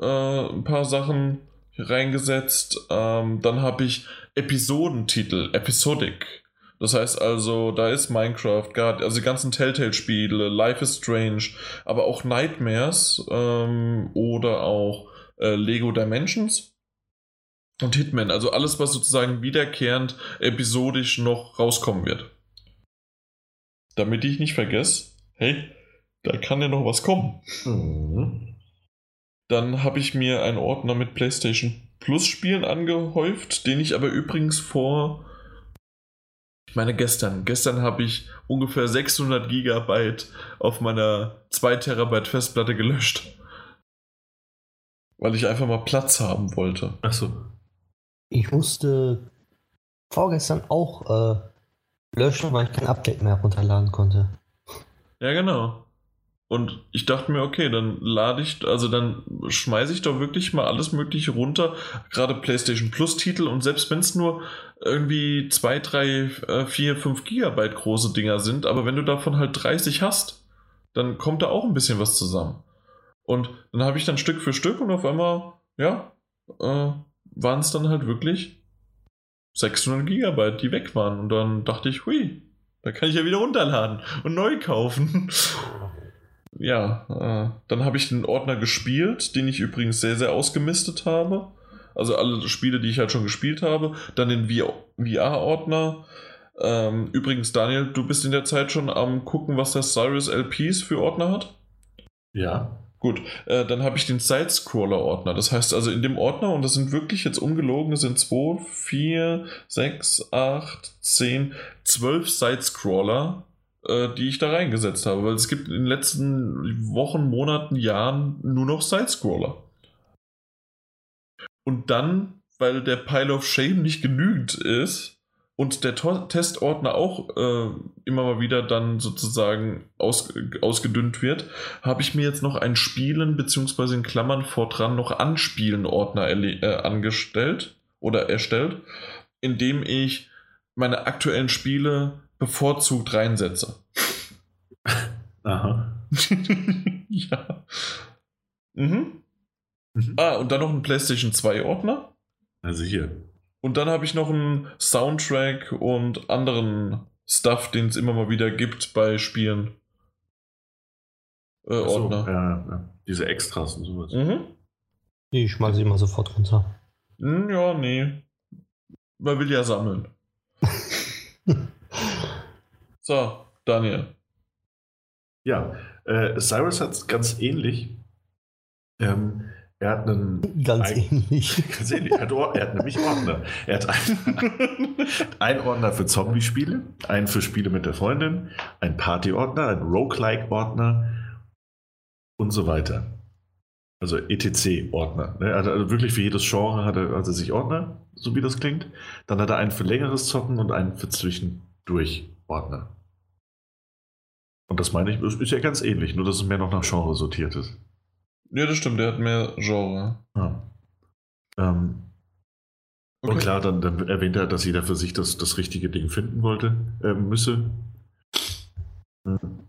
äh, ein paar Sachen reingesetzt. Ähm, dann habe ich Episodentitel, Episodic. Das heißt also, da ist Minecraft, also die ganzen Telltale-Spiele, Life is Strange, aber auch Nightmares ähm, oder auch äh, Lego Dimensions und Hitman. Also alles, was sozusagen wiederkehrend episodisch noch rauskommen wird. Damit ich nicht vergesse, hey, da kann ja noch was kommen. Mhm. Dann habe ich mir einen Ordner mit PlayStation Plus Spielen angehäuft, den ich aber übrigens vor, ich meine gestern, gestern habe ich ungefähr 600 Gigabyte auf meiner 2 Terabyte Festplatte gelöscht. Weil ich einfach mal Platz haben wollte. Achso. Ich musste vorgestern auch äh, löschen, weil ich kein Update mehr runterladen konnte. Ja, genau. Und ich dachte mir, okay, dann lade ich, also dann schmeiße ich doch wirklich mal alles Mögliche runter, gerade PlayStation Plus Titel und selbst wenn es nur irgendwie 2, 3, 4, 5 Gigabyte große Dinger sind, aber wenn du davon halt 30 hast, dann kommt da auch ein bisschen was zusammen. Und dann habe ich dann Stück für Stück und auf einmal, ja, äh, waren es dann halt wirklich 600 Gigabyte, die weg waren. Und dann dachte ich, hui, da kann ich ja wieder runterladen und neu kaufen. Ja, äh, dann habe ich den Ordner gespielt, den ich übrigens sehr, sehr ausgemistet habe. Also alle Spiele, die ich halt schon gespielt habe. Dann den VR-Ordner. Ähm, übrigens, Daniel, du bist in der Zeit schon am gucken, was der Cyrus LPs für Ordner hat? Ja. Gut, äh, dann habe ich den Side-Scroller-Ordner. Das heißt also in dem Ordner, und das sind wirklich jetzt ungelogen, das sind 2, 4, 6, 8, 10, 12 Side-Scroller, die ich da reingesetzt habe. Weil es gibt in den letzten Wochen, Monaten, Jahren nur noch Side-Scroller. Und dann, weil der Pile of Shame nicht genügend ist und der To Testordner auch äh, immer mal wieder dann sozusagen aus, ausgedünnt wird, habe ich mir jetzt noch ein Spielen beziehungsweise in Klammern vordran noch Anspielen-Ordner äh, angestellt oder erstellt, in dem ich meine aktuellen Spiele bevorzugt reinsetze. Aha. ja. Mhm. Mhm. Ah, und dann noch ein PlayStation 2 Ordner. Also hier. Und dann habe ich noch einen Soundtrack und anderen Stuff, den es immer mal wieder gibt bei Spielen. Äh, so, Ordner. ja, ja. Diese Extras und sowas. Mhm. Die schmeiße ich mal sofort runter. Hm, Ja, nee. Man will ja sammeln. so, Daniel. Ja, äh, Cyrus hat es ganz ähnlich. Ähm, er hat einen. Ganz Eig- ähnlich. Ganz ähnlich. Er hat, er hat nämlich Ordner. Er hat einen, einen Ordner für Zombie-Spiele, einen für Spiele mit der Freundin, einen Party-Ordner, einen Roguelike-Ordner und so weiter. Also ETC-Ordner. Ne? Also, also wirklich für jedes Genre hat er, hat er sich Ordner, so wie das klingt. Dann hat er einen für längeres Zocken und einen für Zwischendurch-Ordner. Und das meine ich, ist ist ja ganz ähnlich, nur dass es mehr noch nach Genre sortiert ist. ja, das stimmt, der hat mehr Genre. Ja. Ähm, Und Okay. klar, dann, dann erwähnt er, dass jeder für sich das, das richtige Ding finden wollte, äh, müsse. Mhm.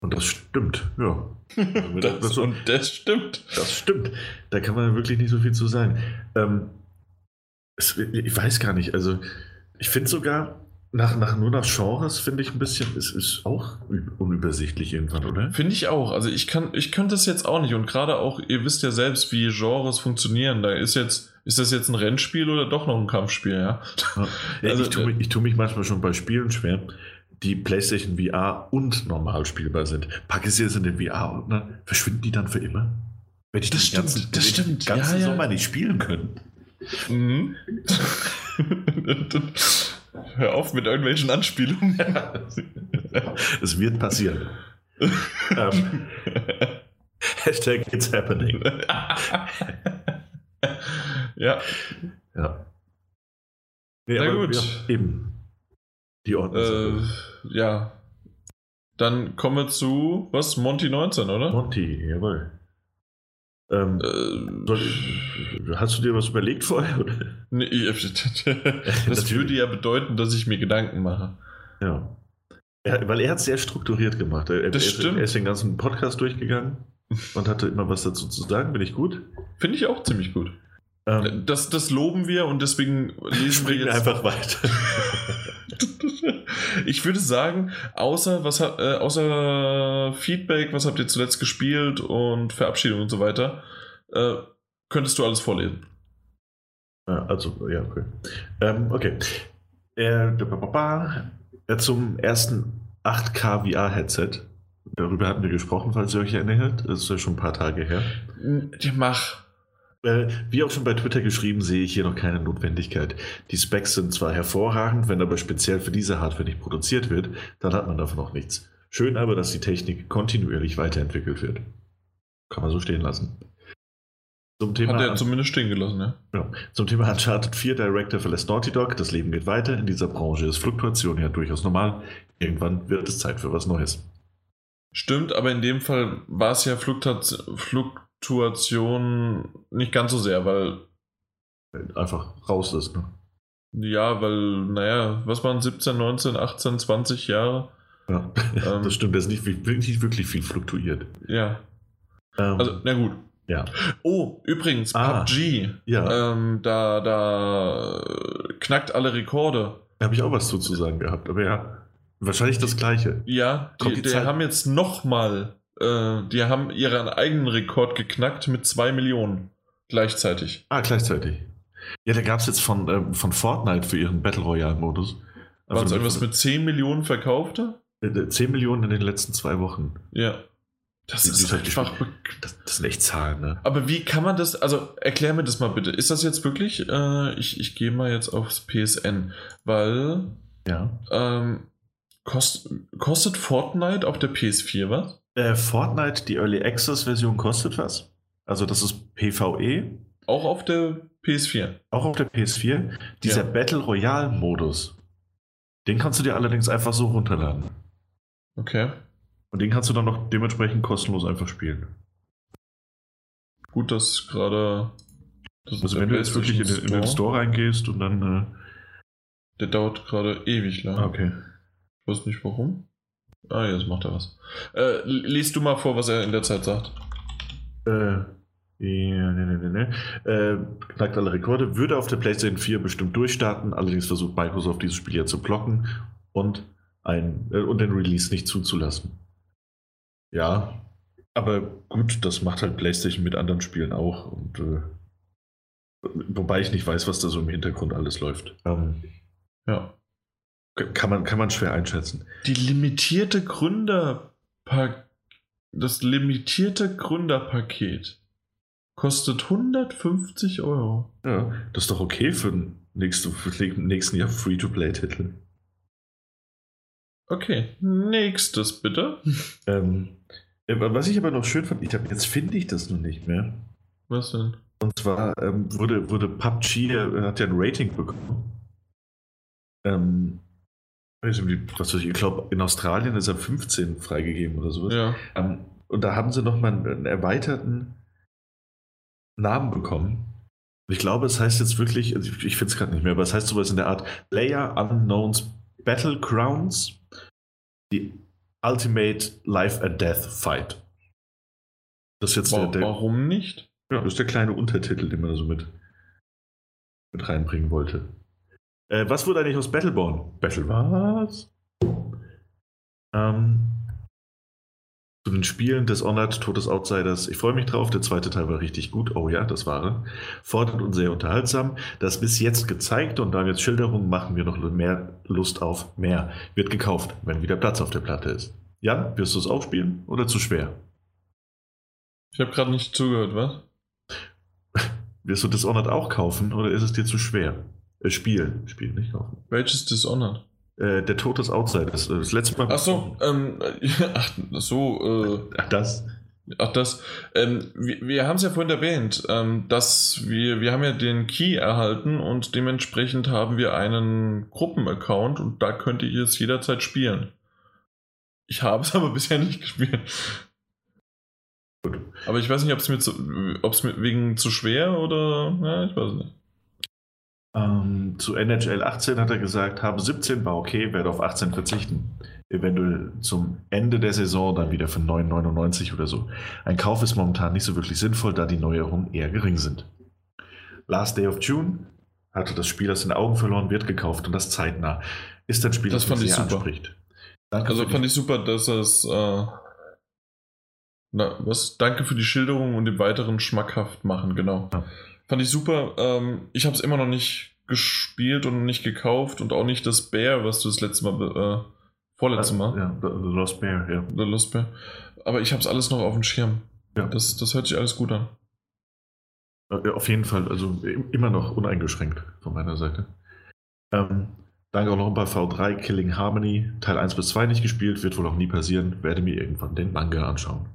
Und das stimmt, ja. Das, das, und das stimmt. das stimmt. Da kann man wirklich nicht so viel zu sagen. Ähm, es, ich weiß gar nicht, also ich finde sogar, nach, nach, nur nach Genres finde ich ein bisschen, es ist auch unübersichtlich irgendwann, oder? Finde ich auch. Also ich kann, ich könnte das jetzt auch nicht. Und gerade auch, ihr wisst ja selbst, wie Genres funktionieren. Da ist jetzt, ist das jetzt ein Rennspiel oder doch noch ein Kampfspiel, ja? Ja, Also, ich, tue mich, ich tue mich manchmal schon bei Spielen schwer, die PlayStation VR und normal spielbar sind. Packe sie jetzt in den VR-Ordner, verschwinden die dann für immer? Wenn ich Das den stimmt, ganzen, das stimmt. ganzen Ja, ja. Sommer nicht spielen können. Mhm. Hör auf mit irgendwelchen Anspielungen. Es wird passieren. ähm, Hashtag It's Happening. ja. Ja. Nee, Na gut. Ja, eben. Die Ordnung. Äh, ja. Dann kommen wir zu, was? Monty 19, oder? Monty, jawohl. Ähm, Äh, hast du dir was überlegt vorher? Oder? nee, das würde ja bedeuten, dass ich mir Gedanken mache. Ja. Er, weil er hat es sehr strukturiert gemacht. Er, Das er, stimmt. Er ist den ganzen Podcast durchgegangen und hatte immer was dazu zu sagen. Bin ich gut? Finde ich auch ziemlich gut. Ähm, Das, das loben wir und deswegen lesen wir jetzt einfach weiter. Ich würde sagen, außer, was, äh, außer Feedback, was habt ihr zuletzt gespielt und Verabschiedung und so weiter, äh, könntest du alles vorlesen. Ja, also, ja, okay. Ähm, okay. Er zum ersten 8K VR-Headset. Darüber hatten wir gesprochen, falls ihr euch erinnert. Das ist ja schon ein paar Tage her. Mach. Äh, wie auch schon bei Twitter geschrieben, sehe ich hier noch keine Notwendigkeit. Die Specs sind zwar hervorragend, wenn aber speziell für diese Hardware nicht produziert wird, dann hat man davon auch nichts. Schön aber, dass die Technik kontinuierlich weiterentwickelt wird. Kann man so stehen lassen. Zum Thema, Hat er zumindest stehen gelassen, ja. ja, zum Thema Uncharted 4 Director verlässt Naughty Dog. Das Leben geht weiter. In dieser Branche ist Fluktuation ja durchaus normal. Irgendwann wird es Zeit für was Neues. Stimmt, aber in dem Fall war es ja Fluktuat Fluktuation nicht ganz so sehr, weil, Einfach raus ist. Ne? ja, weil, naja, was waren 17, 19, 18, 20 Jahre? Ja, Ähm. das stimmt. Da ist nicht, nicht wirklich viel fluktuiert. Ja, Ähm, also, na gut. ja. Oh, übrigens, Ah. PUBG, Ja. ähm, da, da knackt alle Rekorde. Da habe ich auch was zu zu sagen gehabt, aber ja, wahrscheinlich das Gleiche. Ja, die, die die haben jetzt nochmal, äh, die haben ihren eigenen Rekord geknackt mit 2 Millionen gleichzeitig. Ah, gleichzeitig. Ja, da gab es jetzt von, ähm, von Fortnite für ihren Battle Royale-Modus. Waren es Also irgendwas mit 10 Millionen verkaufte? äh, 10 Millionen in den letzten zwei Wochen. Ja. Das Die- ist einfach. Das, das sind echt Zahlen, ne? Aber wie kann man das, also erklär mir das mal bitte. Ist das jetzt wirklich, äh, ich, ich gehe mal jetzt aufs PSN, weil Ja. ähm, kost, kostet Fortnite auf der PS4 was? Äh, Fortnite, die Early Access-Version kostet was. Also das ist PvE, Auch auf der PS4. auch auf der PS4. Dieser Ja. Battle Royale-Modus, den kannst du dir allerdings einfach so runterladen. Okay. Und den kannst du dann noch dementsprechend kostenlos einfach spielen. Gut, dass gerade. das Also wenn du jetzt wirklich in den, in den Store reingehst und dann... Der dauert gerade ewig lang. Äh, okay. Ich weiß nicht warum. Ah, jetzt macht er was. Äh, lies du mal vor, was er in der Zeit sagt. Äh, ja, ne, ne, ne, ne. Äh, knackt alle Rekorde, würde auf der PlayStation 4 bestimmt durchstarten, allerdings versucht Microsoft dieses Spiel ja zu blocken und, ein, äh, und den Release nicht zuzulassen. Ja, aber gut, das macht halt PlayStation mit anderen Spielen auch und äh, wobei ich nicht weiß, was da so im Hintergrund alles läuft. Ähm, Ja. Kann, man, kann man schwer einschätzen. Die limitierte Gründerpaket. Das limitierte Gründerpaket kostet 150 Euro. Ja, das ist doch okay für den nächsten, für den nächsten Jahr Free-to-Play-Titel. Okay, nächstes bitte. Ähm, äh, was ich aber noch schön fand, ich hab, jetzt finde ich das noch nicht mehr. Was denn? Und zwar ähm, wurde, wurde PUBG, äh, hat ja ein Rating bekommen. Ähm, weiß nicht, wie- was weiß ich, glaube, in Australien ist er 15 freigegeben oder sowas. Ja. Ähm, und da haben sie nochmal einen, einen erweiterten Namen bekommen. Ich glaube, es heißt jetzt wirklich, also ich, finde es gerade nicht mehr, aber es heißt sowas in der Art Player Unknowns Battlegrounds, die Ultimate Life and Death Fight. Das ist jetzt Wa der, der, warum nicht? ja, das ist der kleine Untertitel, den man da so mit, mit reinbringen wollte. Äh, was wurde eigentlich aus Battleborn? Battle was? Ähm, zu den Spielen des Honored Tod des Outsiders. Ich freue mich drauf. Der zweite Teil war richtig gut. Oh ja, das war er. Fordernd und sehr unterhaltsam. Das bis jetzt gezeigte und Daniels Schilderung machen mir noch mehr Lust auf mehr. Wird gekauft, wenn wieder Platz auf der Platte ist. Jan, wirst du es auch spielen oder zu schwer? Ich habe gerade nicht zugehört, was? Wirst du Dishonored auch kaufen oder ist es dir zu schwer? Äh, Spiel, Spiel, nicht kaufen. Welches Dishonored? Äh, der Tod des Outsiders. Das, das letzte Mal. Ach so, ähm, ach so, äh, Ach, das. Ach, das. Ähm, wir wir haben es ja vorhin erwähnt, ähm, dass wir, wir haben ja den Key erhalten und dementsprechend haben wir einen Gruppenaccount und da könnt ihr es jederzeit spielen. Ich habe es aber bisher nicht gespielt. Gut. Aber ich weiß nicht, ob es mir, zu, ob's mir wegen zu schwer oder. Ja, ich weiß nicht. Ähm, zu NHL 18 hat er gesagt, habe 17 war okay, werde auf 18 verzichten. Eventuell zum Ende der Saison dann wieder für 9,99 oder so. Ein Kauf ist momentan nicht so wirklich sinnvoll, da die Neuerungen eher gering sind. Last Day of June hatte das Spiel aus den Augen verloren, wird gekauft und das zeitnah. Ist ein Spiel, Das fand mich ich sehr super. anspricht. Danke Also fand ich super, dass es. Äh, na, was? Danke für die Schilderung und den weiteren schmackhaft machen, genau. Ja. Fand ich super. Ähm, ich habe es immer noch nicht gespielt und nicht gekauft und auch nicht das Bear, was du das letzte Mal, äh, vorletzte Mal, Ja, The The Lost Bear, ja. The Lost Bear. Aber ich habe es alles noch auf dem Schirm. Ja. Das, das hört sich alles gut an. Äh, Auf jeden Fall, also im- immer noch uneingeschränkt von meiner Seite. Ähm, danke auch noch bei V3 Killing Harmony. Teil 1 bis 2 nicht gespielt, wird wohl auch nie passieren. Werde mir irgendwann den Manga anschauen.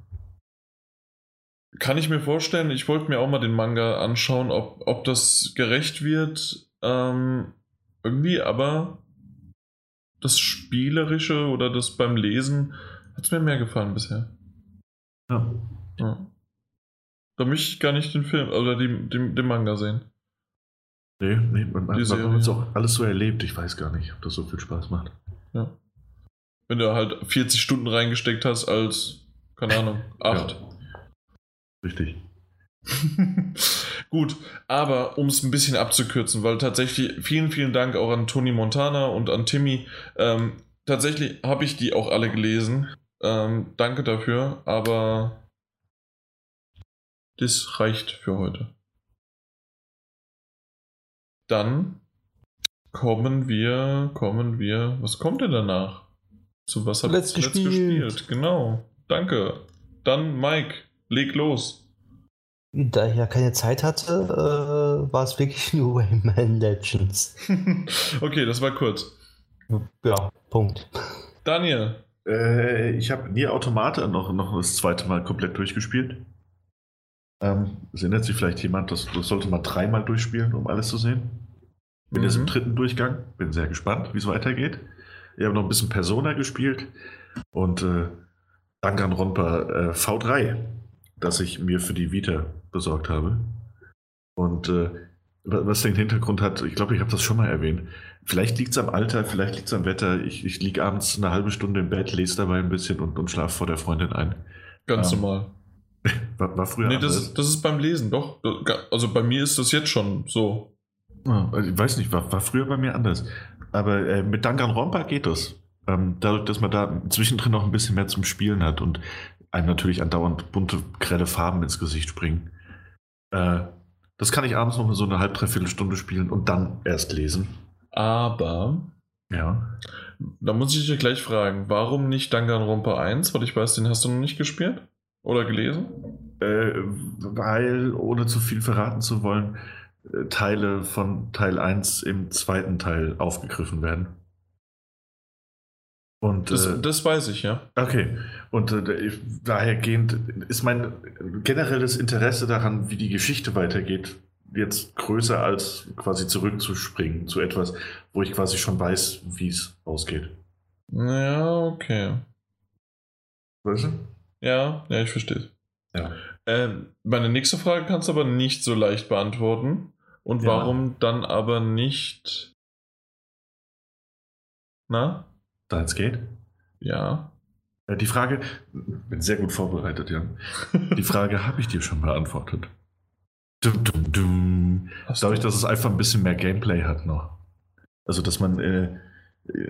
Kann ich mir vorstellen, ich wollte mir auch mal den Manga anschauen, ob, ob das gerecht wird. Ähm, irgendwie, aber das Spielerische oder das beim Lesen hat es mir mehr gefallen bisher. Ja. Ja. Da möchte ich gar nicht den Film oder den, den, den Manga sehen. Nee, nee, man, man, Die hat es auch alles so erlebt. Ich weiß gar nicht, ob das so viel Spaß macht. Ja. Wenn du halt 40 Stunden reingesteckt hast als, keine Ahnung, 8. Richtig. Gut, aber um es ein bisschen abzukürzen, weil tatsächlich vielen, vielen Dank auch an Tony Montana und an Timmy. Ähm, tatsächlich habe ich die auch alle gelesen. Ähm, danke dafür, aber das reicht für heute. Dann kommen wir, kommen wir, was kommt denn danach? Zu was ihr Zuletzt zuletzt gespielt. gespielt? Genau, danke. Dann Mike, leg los. Da ich ja keine Zeit hatte, äh, war es wirklich nur Rayman Legends. okay, das war kurz. Ja, Punkt. Daniel, Äh, ich habe Nier Automata noch, noch das zweite Mal komplett durchgespielt. Ähm, es erinnert sich vielleicht jemand, das, das sollte man dreimal durchspielen, um alles zu sehen. Bin jetzt im Mhm. dritten Durchgang, bin sehr gespannt, wie es weitergeht. Ich habe noch ein bisschen Persona gespielt und äh, Danganronpa äh, V3, das ich mir für die Vita besorgt habe. Und äh, wa- was den Hintergrund hat, ich glaube, ich habe das schon mal erwähnt. Vielleicht liegt es am Alter, vielleicht liegt es am Wetter. Ich, ich liege abends eine halbe Stunde im Bett, lese dabei ein bisschen und, und schlafe vor der Freundin ein. ganz Ähm, normal. War, war früher Nee, anders. das, das ist beim Lesen, doch. Also bei mir ist das jetzt schon so. Ja, also ich weiß nicht, war, war früher bei mir anders. Aber äh, mit Danganronpa geht das. Ähm, dadurch, dass man da zwischendrin noch ein bisschen mehr zum Spielen hat und einem natürlich andauernd bunte, grelle Farben ins Gesicht springen. Äh, das kann ich abends noch mal so eine halb, dreiviertel Stunde spielen und dann erst lesen. Aber Ja. da muss ich dich gleich fragen, warum nicht Danganronpa 1? Weil ich weiß, den hast du noch nicht gespielt? Oder gelesen? Äh, weil, ohne zu viel verraten zu wollen, äh, Teile von Teil 1 im zweiten Teil aufgegriffen werden. Und Das, äh, das weiß ich, ja. Okay, und äh, dahergehend ist mein generelles Interesse daran, wie die Geschichte weitergeht, jetzt größer als quasi zurückzuspringen zu etwas, wo ich quasi schon weiß, wie es ausgeht. Ja, okay. Weißt du? Ja, ja, ich verstehe. Ja. Ähm, meine nächste Frage kannst du aber nicht so leicht beantworten. Und Ja. warum dann aber nicht. Na? Deins geht. Ja. Äh, Die Frage, bin sehr gut vorbereitet, Jan. Die Frage habe ich dir schon beantwortet. Dum, dum, dum. Dadurch, du- dass es einfach ein bisschen mehr Gameplay hat noch. Also, dass man äh,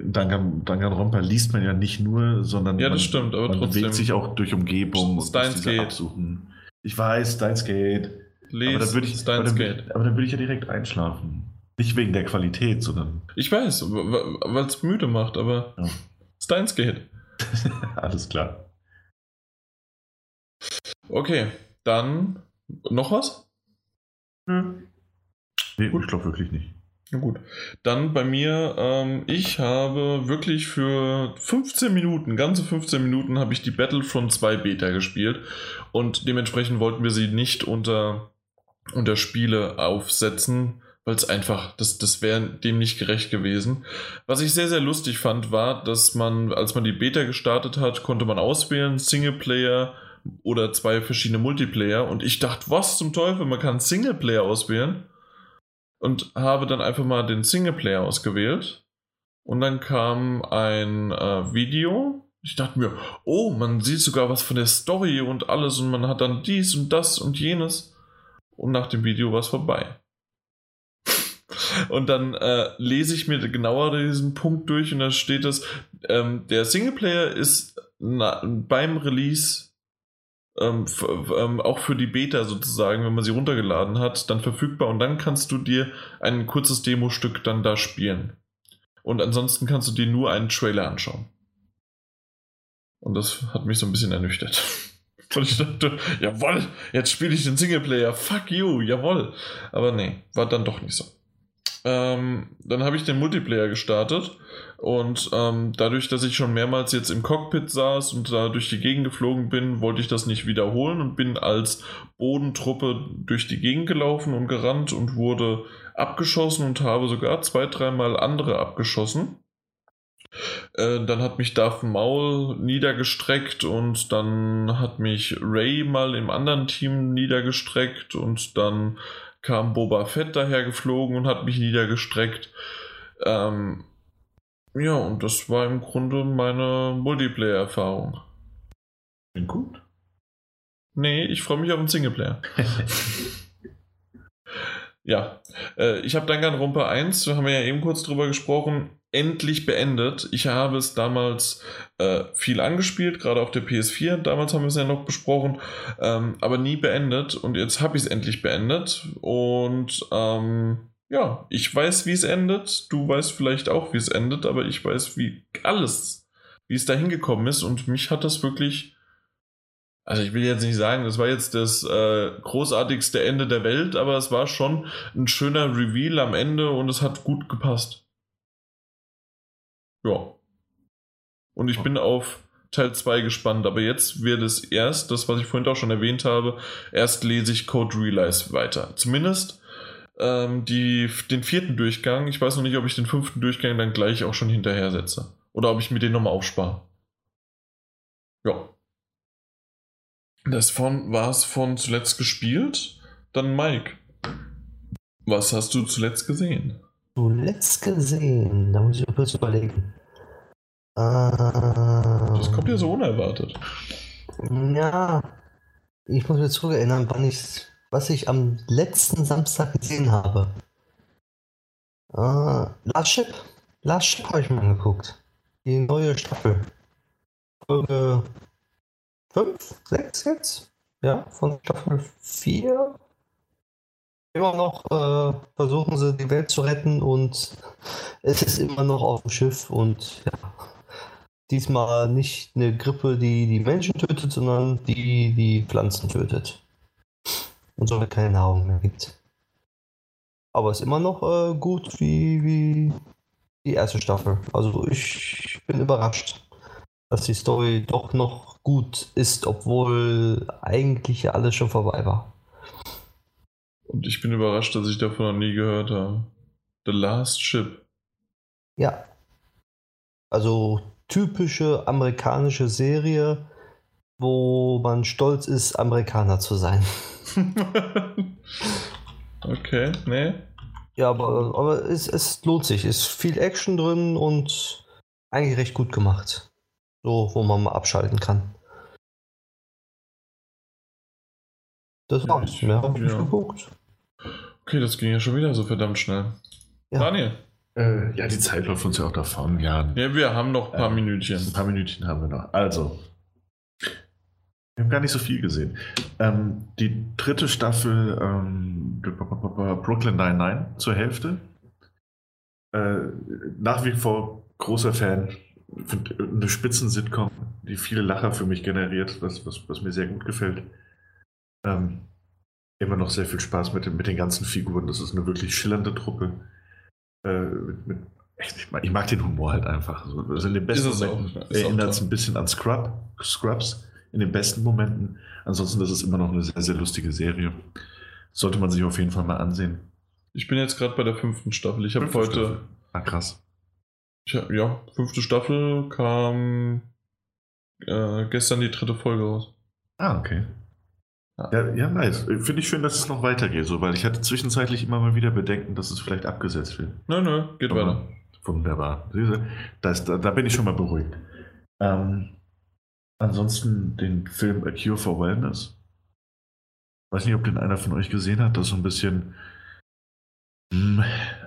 Dangan, Danganronpa liest man ja nicht nur, sondern Ja, man, das stimmt, aber man trotzdem- bewegt sich auch durch Umgebung und Steins Gate. absuchen. Ich weiß, Steins Gate. Les aber dann würde ich, aber Steins dann, Gate. aber dann würde ich ja direkt einschlafen. Nicht wegen der Qualität, sondern Ich weiß, weil es müde macht, aber Ja. Steins Gate. alles klar. Okay, dann noch was? Nee, ich glaube wirklich nicht. Na gut. Dann bei mir, ähm, ich habe wirklich für 15 Minuten, ganze 15 Minuten, habe ich die Battlefront 2 Beta gespielt und dementsprechend wollten wir sie nicht unter, unter Spiele aufsetzen, weil es einfach, das, das wäre dem nicht gerecht gewesen. Was ich sehr, sehr lustig fand, war, dass man, als man die Beta gestartet hat, konnte man auswählen, Singleplayer oder zwei verschiedene Multiplayer und ich dachte, was zum Teufel, man kann Singleplayer auswählen und habe dann einfach mal den Singleplayer ausgewählt. Und dann kam ein äh, Video. Ich dachte mir, oh, man sieht sogar was von der Story und alles und man hat dann dies und das und jenes. Und nach dem Video war es vorbei. Und dann äh, lese ich mir genauer diesen Punkt durch und da steht es, ähm, der Singleplayer ist na, beim Release ähm, ähm, auch für die Beta sozusagen, wenn man sie runtergeladen hat, dann verfügbar und dann kannst du dir ein kurzes Demo-Stück dann da spielen. Und ansonsten kannst du dir nur einen Trailer anschauen. Und das hat mich so ein bisschen ernüchtert. Und ich dachte, jawoll, jetzt spiele ich den Singleplayer, fuck you, jawoll. Aber nee, war dann doch nicht so. Ähm, dann habe ich den Multiplayer gestartet und ähm, dadurch, dass ich schon mehrmals jetzt im Cockpit saß und da durch die Gegend geflogen bin, wollte ich das nicht wiederholen und bin als Bodentruppe durch die Gegend gelaufen und gerannt und wurde abgeschossen und habe sogar zwei, dreimal andere abgeschossen. Äh, dann hat mich Darth Maul niedergestreckt und dann hat mich Ray mal im anderen Team niedergestreckt und dann kam Boba Fett daher geflogen und hat mich niedergestreckt. Ähm, ja, und das war im Grunde meine Multiplayer-Erfahrung. Bin gut. Nee, ich freue mich auf den Singleplayer. ja, äh, ich habe Danganronpa 1, da haben wir ja eben kurz drüber gesprochen, endlich beendet. Ich habe es damals äh, viel angespielt, gerade auf der PS4. Damals haben wir es ja noch besprochen, ähm, aber nie beendet. Und jetzt habe ich es endlich beendet. Und ähm, ja, ich weiß, wie es endet. Du weißt vielleicht auch, wie es endet, aber ich weiß, wie alles, wie es da hingekommen ist. Und mich hat das wirklich. Also ich will jetzt nicht sagen, das war jetzt das äh, großartigste Ende der Welt, aber es war schon ein schöner Reveal am Ende und es hat gut gepasst. Ja. Und ich bin auf Teil 2 gespannt, aber jetzt wird es erst, das was ich vorhin auch schon erwähnt habe, erst lese ich Code Realize weiter. Zumindest ähm, die, den vierten Durchgang. Ich weiß noch nicht, ob ich den fünften Durchgang dann gleich auch schon hinterher setze. Oder ob ich mir den nochmal aufspare. Ja. Das von, war es von zuletzt gespielt. Dann Mike. Was hast du zuletzt gesehen? Zuletzt gesehen, da muss ich kurz überlegen. Das kommt ja so unerwartet. Ja, ich muss mir zurückerinnern, wann ich, was ich am letzten Samstag gesehen habe. Uh, Last Ship. Last Ship habe ich mal angeguckt. Die neue Staffel. Folge 5, 6 jetzt? Ja, von Staffel 4 immer noch äh, versuchen sie die Welt zu retten und es ist immer noch auf dem Schiff und ja, diesmal nicht eine Grippe, die die Menschen tötet, sondern die die Pflanzen tötet und somit keine Nahrung mehr gibt. Aber es ist immer noch äh, gut wie, wie die erste Staffel. Also ich bin überrascht, dass die Story doch noch gut ist, obwohl eigentlich alles schon vorbei war. Und ich bin überrascht, dass ich davon noch nie gehört habe. The Last Ship. Ja. Also typische amerikanische Serie, wo man stolz ist, Amerikaner zu sein. okay, nee. Ja, aber, aber es, es lohnt sich. Es ist viel Action drin und eigentlich recht gut gemacht. So, wo man mal abschalten kann. Das war's. Mehr habe ich ja. geguckt. Okay, das ging ja schon wieder so verdammt schnell. Ja. Daniel. Äh, ja, die Zeit läuft uns ja auch davon. Ja, ja wir haben noch ein paar äh, Minütchen. Ein paar Minütchen haben wir noch. Also, wir haben gar nicht so viel gesehen. Ähm, die dritte Staffel ähm, Brooklyn 99 zur Hälfte. Äh, nach wie vor großer Fan. Eine Spitzen-Sitcom, die viele Lacher für mich generiert, was, was, was mir sehr gut gefällt. Ähm, immer noch sehr viel Spaß mit den, mit den ganzen Figuren. Das ist eine wirklich schillernde Truppe. Äh, mit, mit, ich, mag, ich, mag, den Humor halt einfach. Also in den besten Momenten erinnert es ein bisschen an Scrub, Scrubs. In den besten Momenten. Ansonsten ist es immer noch eine sehr, sehr lustige Serie. Sollte man sich auf jeden Fall mal ansehen. Ich bin jetzt gerade bei der fünften Staffel. Ich habe heute. Staffel. Ah, krass. Ich hab, ja, fünfte Staffel kam äh, gestern die dritte Folge raus. Ah, okay. Ja, ja, nice. Finde ich schön, dass es noch weitergeht, so, weil ich hatte zwischenzeitlich immer mal wieder Bedenken, dass es vielleicht abgesetzt wird. Nö, nö, geht Aber weiter. Wunderbar. Das, da, da, bin ich schon mal beruhigt. Ähm, ansonsten den Film A Cure for Wellness. Weiß nicht, ob den einer von euch gesehen hat. Das so ein bisschen, mh, hm,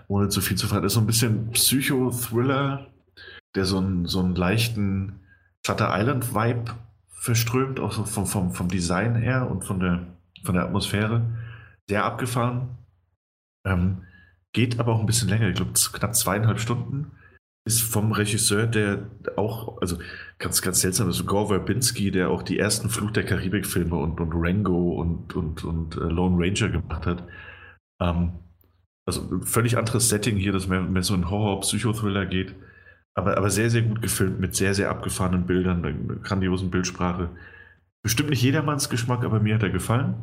ohne zu viel zu fragen, ist so ein bisschen Psycho-Thriller, der so einen, so einen leichten Shutter Island-Vibe verströmt, auch so vom, vom, vom Design her und von der, von der Atmosphäre. Sehr abgefahren. Ähm, geht aber auch ein bisschen länger, ich glaube knapp zweieinhalb Stunden. Ist vom Regisseur, der auch, also ganz, ganz seltsam ist, Gore Verbinski, der auch die ersten Fluch der Karibik-Filme und, und Rango und, und, und uh, Lone Ranger gemacht hat. Ähm, also völlig anderes Setting hier, das mehr, mehr so ein Horror-Psychothriller geht. Aber, aber sehr, sehr gut gefilmt mit sehr, sehr abgefahrenen Bildern, einer grandiosen Bildsprache. Bestimmt nicht jedermanns Geschmack, aber mir hat er gefallen.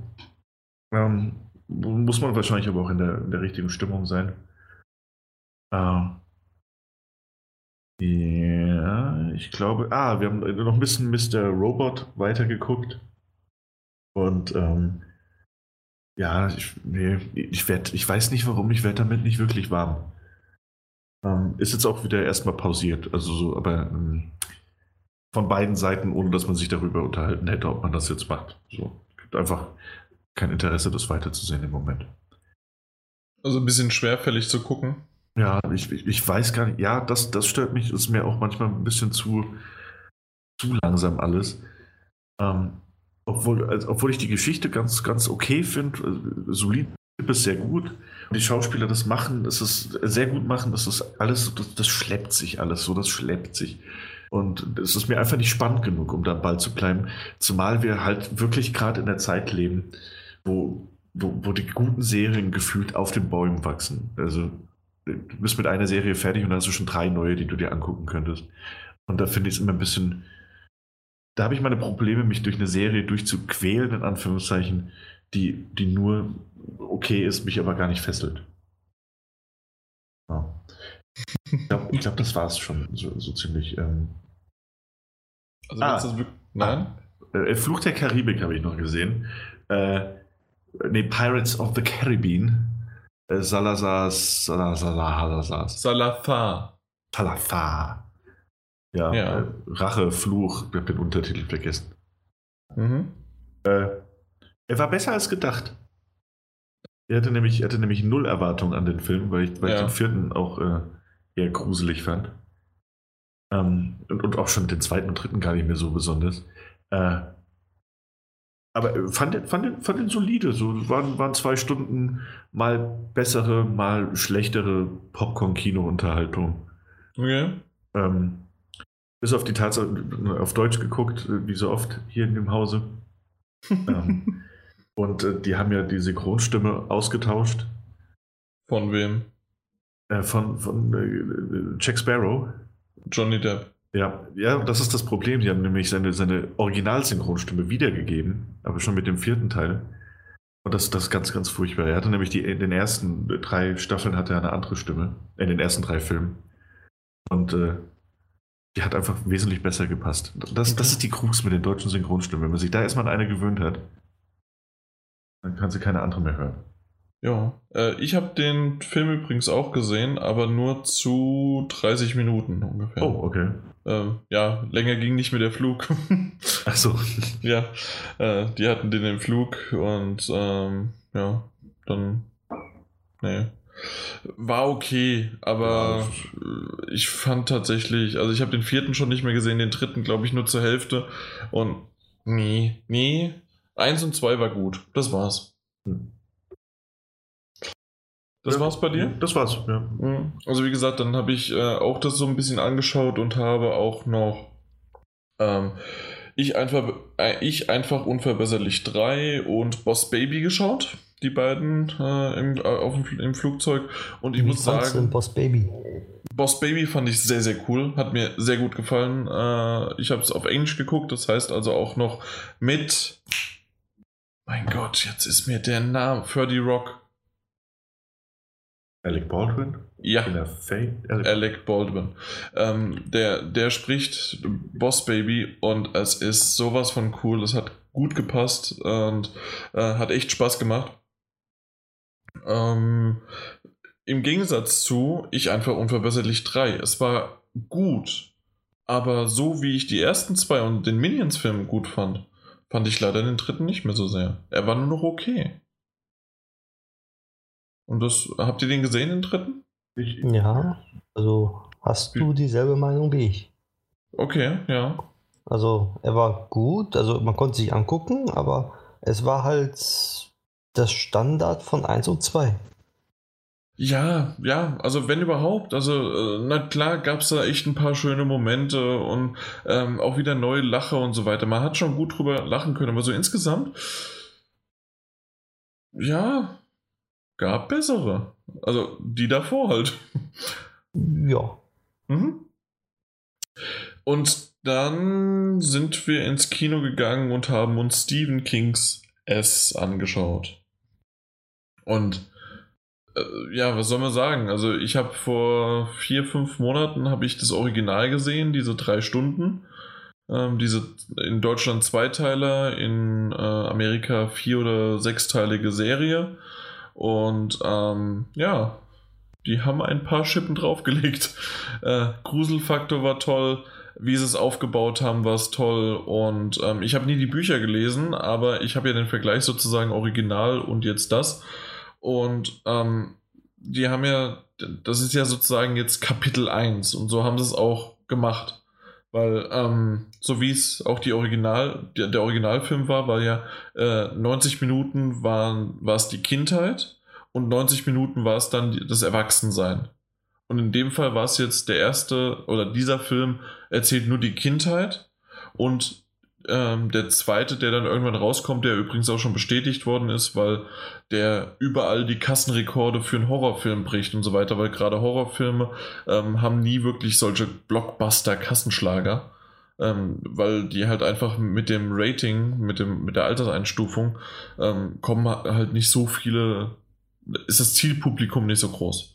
Ähm, muss man wahrscheinlich aber auch in der, in der richtigen Stimmung sein. Äh, ja, ich glaube. Ah, wir haben noch ein bisschen Mr. Robot weitergeguckt. Und ähm, ja, ich, nee, ich, werd, ich weiß nicht warum, ich werde damit nicht wirklich warm. Ähm, ist jetzt auch wieder erstmal pausiert. Also so, aber ähm, von beiden Seiten, ohne dass man sich darüber unterhalten hätte, ob man das jetzt macht. So, gibt einfach kein Interesse, das weiterzusehen im Moment. Also ein bisschen schwerfällig zu gucken. Ja, ich, ich, weiß gar nicht. Ja, das, das stört mich. Ist mir auch manchmal ein bisschen zu, zu langsam alles. Ähm, obwohl, also, obwohl ich die Geschichte ganz, ganz okay finde, äh, solid ist sehr gut die Schauspieler das machen, das ist sehr gut machen, das ist alles, das, das schleppt sich alles so, das schleppt sich. Und es ist mir einfach nicht spannend genug, um da am Ball zu bleiben. Zumal wir halt wirklich gerade in der Zeit leben, wo, wo, wo die guten Serien gefühlt auf den Bäumen wachsen. Also du bist mit einer Serie fertig und dann hast du schon drei neue, die du dir angucken könntest. Und da finde ich es immer ein bisschen. Da habe ich meine Probleme, mich durch eine Serie durchzuquälen, in Anführungszeichen, die, die nur okay ist, mich aber gar nicht fesselt. Ja. Ich glaube, glaub, das war es schon so, so ziemlich. Ähm. Also, ah, das wirklich, nein? Ah, äh, Fluch der Karibik habe ich noch gesehen. Äh, nee, Pirates of the Caribbean. Äh, Salazar, Salazar, Salazar. Salazar. Salazar. Ja, ja. Äh, Rache, Fluch, ich habe den Untertitel vergessen. Mhm. Äh, er war besser als gedacht. Er hatte nämlich, er hatte nämlich null Erwartungen an den Film, weil ich, weil ja. ich den vierten auch äh, eher gruselig fand. Ähm, und, und, auch schon den zweiten und dritten gar nicht mehr so besonders. Äh, aber äh, fand den, fand, den, fand den solide. So waren, waren zwei Stunden mal bessere, mal schlechtere Popcorn-Kino-Unterhaltung. Okay. Ähm, bis auf die Tatsache, auf Deutsch geguckt, wie so oft hier in dem Hause. ähm, und äh, die haben ja die Synchronstimme ausgetauscht. Von wem? Äh, von von äh, Jack Sparrow. Johnny Depp. Ja, ja, das ist das Problem. Sie haben nämlich seine, seine Originalsynchronstimme wiedergegeben, aber schon mit dem vierten Teil. Und das, das ist ganz, ganz furchtbar. Er hatte nämlich die, in den ersten drei Staffeln hatte er eine andere Stimme. In den ersten drei Filmen. Und äh, die hat einfach wesentlich besser gepasst. Das, das ist die Krux mit den deutschen Synchronstimmen. Wenn man sich da erstmal an eine gewöhnt hat, dann kann sie keine andere mehr hören. Ja, äh, ich habe den Film übrigens auch gesehen, aber nur zu 30 Minuten ungefähr. Oh, okay. Äh, ja, länger ging nicht mehr der Flug. Ach so. ja, äh, die hatten den im Flug und ähm, ja, dann. Nee. War okay, aber ja. ich fand tatsächlich, also ich habe den vierten schon nicht mehr gesehen, den dritten glaube ich nur zur Hälfte und nee, nee, Eins und zwei war gut. Das war's. Hm. Das ja, war's bei dir? Das war's, ja. Hm. Also wie gesagt, dann habe ich äh, auch das so ein bisschen angeschaut und habe auch noch ähm, ich, einfach, äh, ich einfach unverbesserlich 3 und Boss Baby geschaut. Die beiden äh, im, äh, auf, im Flugzeug. Und ich Wie muss sagen, Boss Baby? Boss Baby fand ich sehr, sehr cool. Hat mir sehr gut gefallen. Äh, ich habe es auf Englisch geguckt, das heißt also auch noch mit. Mein Gott, jetzt ist mir der Name. Ferdy Rock. Alec Baldwin? Ja. In der Fake? Alec Alec Baldwin. Ähm, der, der spricht Boss Baby und es ist sowas von cool. Es hat gut gepasst und äh, hat echt Spaß gemacht. Ähm, Im Gegensatz zu Ich einfach unverbesserlich 3. Es war gut, aber so wie ich die ersten zwei und den Minions-Film gut fand, fand ich leider den dritten nicht mehr so sehr. Er war nur noch okay. Und das, habt ihr den gesehen, den dritten? ich, Ja, also hast du dieselbe Meinung wie ich. Okay, ja. Also er war gut, also man konnte sich angucken, aber es war halt das Standard von 1 und 2. Ja, ja, also wenn überhaupt, also äh, na klar gab es da echt ein paar schöne Momente und ähm, auch wieder neue Lacher und so weiter. Man hat schon gut drüber lachen können, aber so insgesamt, ja, gab bessere. Also die davor halt. Ja. Mhm. Und dann sind wir ins Kino gegangen und haben uns Stephen Kings S angeschaut. Und äh, ja, was soll man sagen? Also ich habe vor vier, fünf Monaten habe ich das Original gesehen, diese drei Stunden. Ähm, diese in Deutschland Zweiteiler, in äh, Amerika vier- oder sechsteilige Serie. Und ähm, ja, die haben ein paar Schippen draufgelegt. Äh, Gruselfaktor war toll, wie sie es aufgebaut haben, war es toll. Und ähm, ich habe nie die Bücher gelesen, aber ich habe ja den Vergleich sozusagen Original und jetzt das. Und ähm, die haben ja, das ist ja sozusagen jetzt Kapitel 1 und so haben sie es auch gemacht. Weil, ähm, so wie es auch die Original, der, der Originalfilm war, war ja äh, 90 Minuten waren, war es die Kindheit und 90 Minuten war es dann die, das Erwachsensein. Und in dem Fall war es jetzt der erste oder dieser Film erzählt nur die Kindheit und ähm, der zweite, der dann irgendwann rauskommt, der übrigens auch schon bestätigt worden ist, weil der überall die Kassenrekorde für einen Horrorfilm bricht und so weiter, weil gerade Horrorfilme ähm, haben nie wirklich solche Blockbuster-Kassenschlager, ähm, weil die halt einfach mit dem Rating, mit, dem, mit der Alterseinstufung, ähm, kommen halt nicht so viele, ist das Zielpublikum nicht so groß.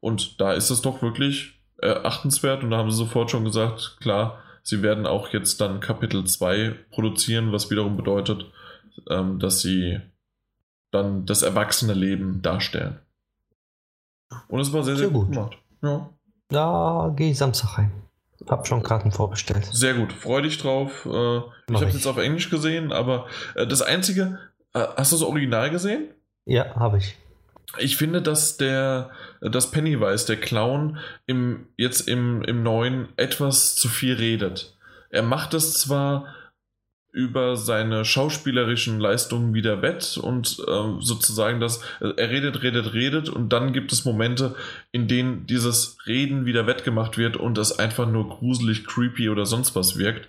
Und da ist es doch wirklich äh, achtenswert und da haben sie sofort schon gesagt, klar, sie werden auch jetzt dann Kapitel 2 produzieren, was wiederum bedeutet, ähm, dass sie dann das erwachsene Leben darstellen. Und es war sehr, sehr, Sehr gut gut. gemacht. Ja. Da gehe ich Samstag rein. Hab schon Karten vorbestellt. Sehr gut, freu dich drauf. Äh, ich habe es jetzt auf Englisch gesehen, aber äh, das Einzige, äh, hast du das Original gesehen? Ja, habe ich. Ich finde, dass der, dass Pennywise, der Clown, im, jetzt im, im neuen etwas zu viel redet. Er macht es zwar über seine schauspielerischen Leistungen wieder wett und ähm, sozusagen das, er redet, redet, redet und dann gibt es Momente, in denen dieses Reden wieder wettgemacht wird und es einfach nur gruselig, creepy oder sonst was wirkt.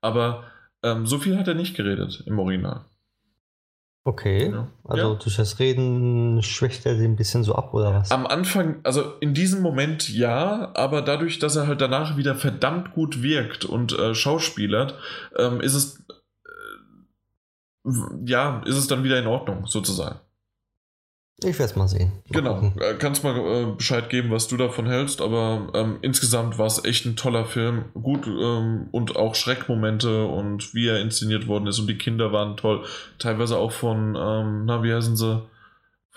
Aber ähm, so viel hat er nicht geredet im Original. Okay. Ja. Also Ja. durch das Reden schwächt er den ein bisschen so ab, oder was? Am Anfang, also in diesem Moment ja, aber dadurch, dass er halt danach wieder verdammt gut wirkt und äh, schauspielert, ähm, ist es äh, ja, ist es dann wieder in Ordnung, sozusagen. Ich werde es mal sehen. Mal Genau. gucken. Äh, kannst mal äh, Bescheid geben, was du davon hältst, aber ähm, insgesamt war es echt ein toller Film. Gut ähm, und auch Schreckmomente und wie er inszeniert worden ist und die Kinder waren toll. Teilweise auch von, ähm, na, wie heißen sie?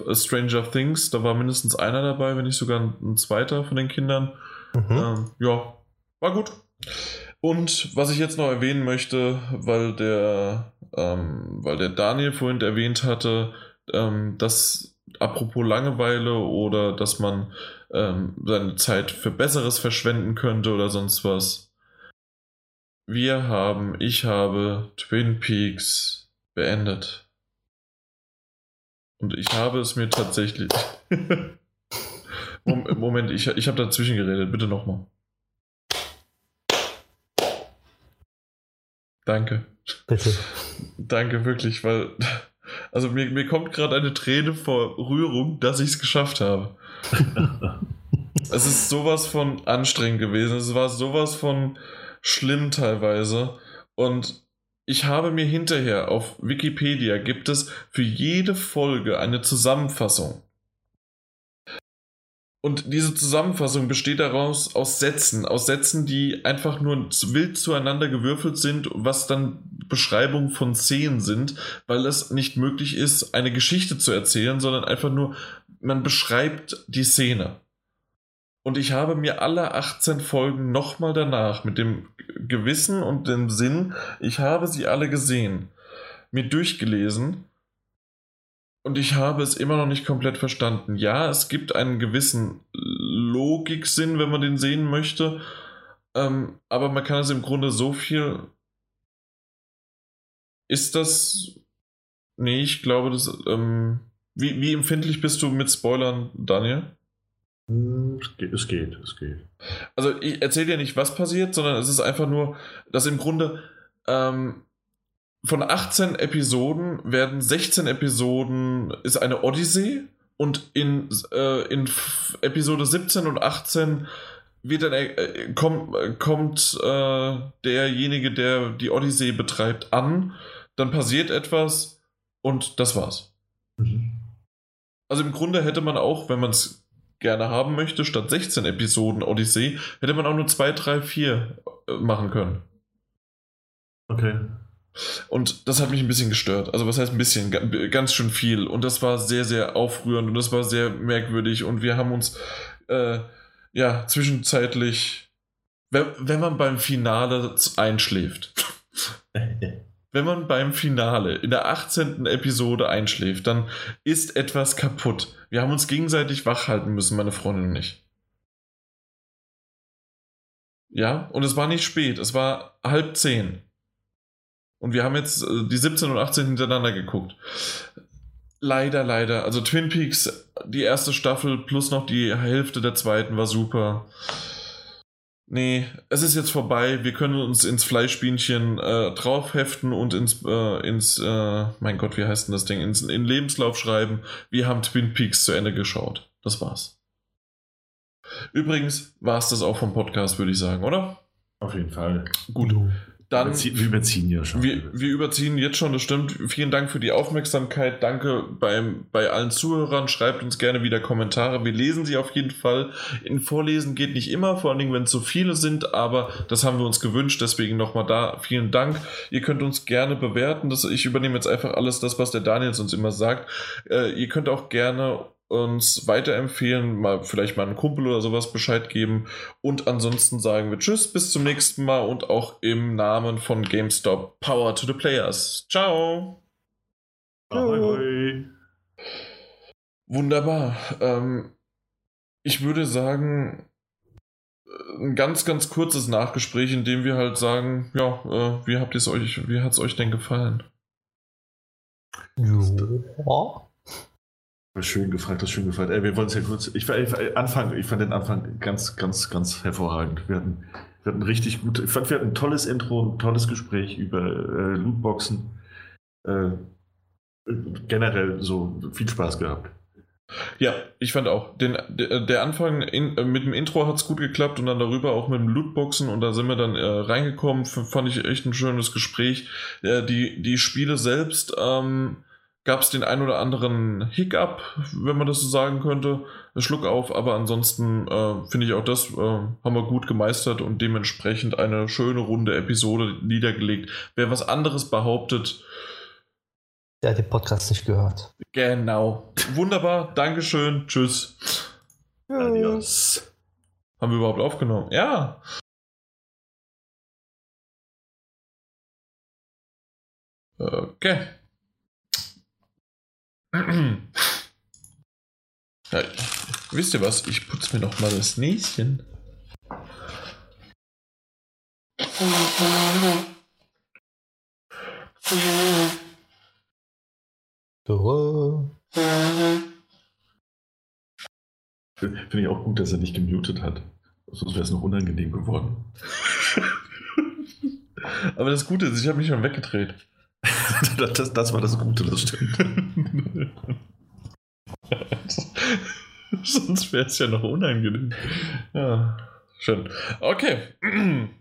Äh, Stranger Things, da war mindestens einer dabei, wenn nicht sogar ein, ein zweiter von den Kindern. Mhm. Ähm, ja, war gut. Und was ich jetzt noch erwähnen möchte, weil der, ähm, weil der Daniel vorhin erwähnt hatte, ähm, dass apropos Langeweile oder dass man ähm, seine Zeit für Besseres verschwenden könnte oder sonst was. Wir haben, ich habe Twin Peaks beendet. Und ich habe es mir tatsächlich. Mom- Moment, ich, ich habe dazwischen geredet. Bitte nochmal. Danke. Bitte. Danke wirklich, weil Also mir, mir kommt gerade eine Träne vor Rührung, dass ich es geschafft habe. es ist sowas von anstrengend gewesen. Es war sowas von schlimm teilweise. Und ich habe mir hinterher auf Wikipedia gibt es für jede Folge eine Zusammenfassung. Und diese Zusammenfassung besteht daraus aus Sätzen, aus Sätzen, die einfach nur wild zueinander gewürfelt sind, was dann Beschreibungen von Szenen sind, weil es nicht möglich ist, eine Geschichte zu erzählen, sondern einfach nur, man beschreibt die Szene. Und ich habe mir alle 18 Folgen nochmal danach mit dem Gewissen und dem Sinn, ich habe sie alle gesehen, mir durchgelesen und ich habe es immer noch nicht komplett verstanden. Ja, es gibt einen gewissen Logiksinn, wenn man den sehen möchte, ähm, aber man kann es im Grunde so viel. Ist das. Nee, ich glaube, das. Ähm, wie, wie empfindlich bist du mit Spoilern, Daniel? Hm, es geht, es geht. Es geht. Also, ich erzähle dir nicht, was passiert, sondern es ist einfach nur, dass im Grunde. Ähm, von 18 Episoden werden 16 Episoden ist eine Odyssee und in, äh, in Episode 17 und 18 wird dann äh, kommt, kommt äh, derjenige, der die Odyssee betreibt, an, dann passiert etwas und das war's. Mhm. Also im Grunde hätte man auch, wenn man es gerne haben möchte, statt 16 Episoden Odyssee, hätte man auch nur 2, 3, 4 machen können. Okay. Und das hat mich ein bisschen gestört. Also was heißt ein bisschen? Ganz schön viel. Und das war sehr, sehr aufrührend und das war sehr merkwürdig. Und wir haben uns äh, ja zwischenzeitlich, wenn, wenn man beim Finale einschläft, wenn man beim Finale in der 18. Episode einschläft, dann ist etwas kaputt. Wir haben uns gegenseitig wachhalten müssen, meine Freundin und ich. Ja, und es war nicht spät, es war halb zehn. Und wir haben jetzt äh, die 17 und 18 hintereinander geguckt. Leider, leider. Also Twin Peaks, die erste Staffel plus noch die Hälfte der zweiten war super. Nee, es ist jetzt vorbei. Wir können uns ins Fleischbienchen äh, draufheften und ins, äh, ins äh, mein Gott, wie heißt denn das Ding? Ins, in Lebenslauf schreiben. Wir haben Twin Peaks zu Ende geschaut. Das war's. Übrigens war es das auch vom Podcast, würde ich sagen, oder? Auf jeden Fall. Gut. Dann, wir überziehen ja schon. Wir, wir, überziehen jetzt schon, das stimmt. Vielen Dank für die Aufmerksamkeit. Danke beim, bei allen Zuhörern. Schreibt uns gerne wieder Kommentare. Wir lesen sie auf jeden Fall. In Vorlesen geht nicht immer, vor allen Dingen, wenn es so viele sind, aber das haben wir uns gewünscht. Deswegen nochmal da vielen Dank. Ihr könnt uns gerne bewerten. Das, ich übernehme jetzt einfach alles das, was der Daniel uns immer sagt. Äh, ihr könnt auch gerne uns weiterempfehlen, mal vielleicht mal einen Kumpel oder sowas Bescheid geben. Und ansonsten sagen wir Tschüss, bis zum nächsten Mal und auch im Namen von GameStop Power to the Players. Ciao. Ahoi. Wunderbar. Ähm, ich würde sagen, ein ganz, ganz kurzes Nachgespräch, in dem wir halt sagen, ja, äh, wie habt ihr es euch, wie hat es euch denn gefallen? Ja. Schön gefragt, das schön gefragt. Ey, wir wollen es ja kurz. Ich, ich, Anfang, ich fand den Anfang ganz, ganz, ganz hervorragend. Wir hatten, wir hatten richtig gut. Ich fand, wir hatten ein tolles Intro, ein tolles Gespräch über äh, Lootboxen. Äh, generell so viel Spaß gehabt. Ja, ich fand auch. Den, der Anfang in, äh, mit dem Intro hat es gut geklappt und dann darüber auch mit dem Lootboxen und da sind wir dann äh, reingekommen. Fand ich echt ein schönes Gespräch. Äh, die, die Spiele selbst. Ähm, gab es den ein oder anderen Hiccup, wenn man das so sagen könnte, Schluck auf, aber ansonsten äh, finde ich auch das äh, haben wir gut gemeistert und dementsprechend eine schöne runde Episode niedergelegt. Wer was anderes behauptet, der hat den Podcast nicht gehört. Genau. Wunderbar. Dankeschön. Tschüss. Adios. Haben wir überhaupt aufgenommen? Ja. Okay. Ja, wisst ihr was? Ich putze mir noch mal das Näschen. Finde ich auch gut, dass er nicht gemutet hat. Sonst wäre es noch unangenehm geworden. Aber das Gute ist, ich habe mich schon weggedreht. das, das war das Gute, das stimmt. Sonst wäre es ja noch unangenehm. Ja, schön. Okay.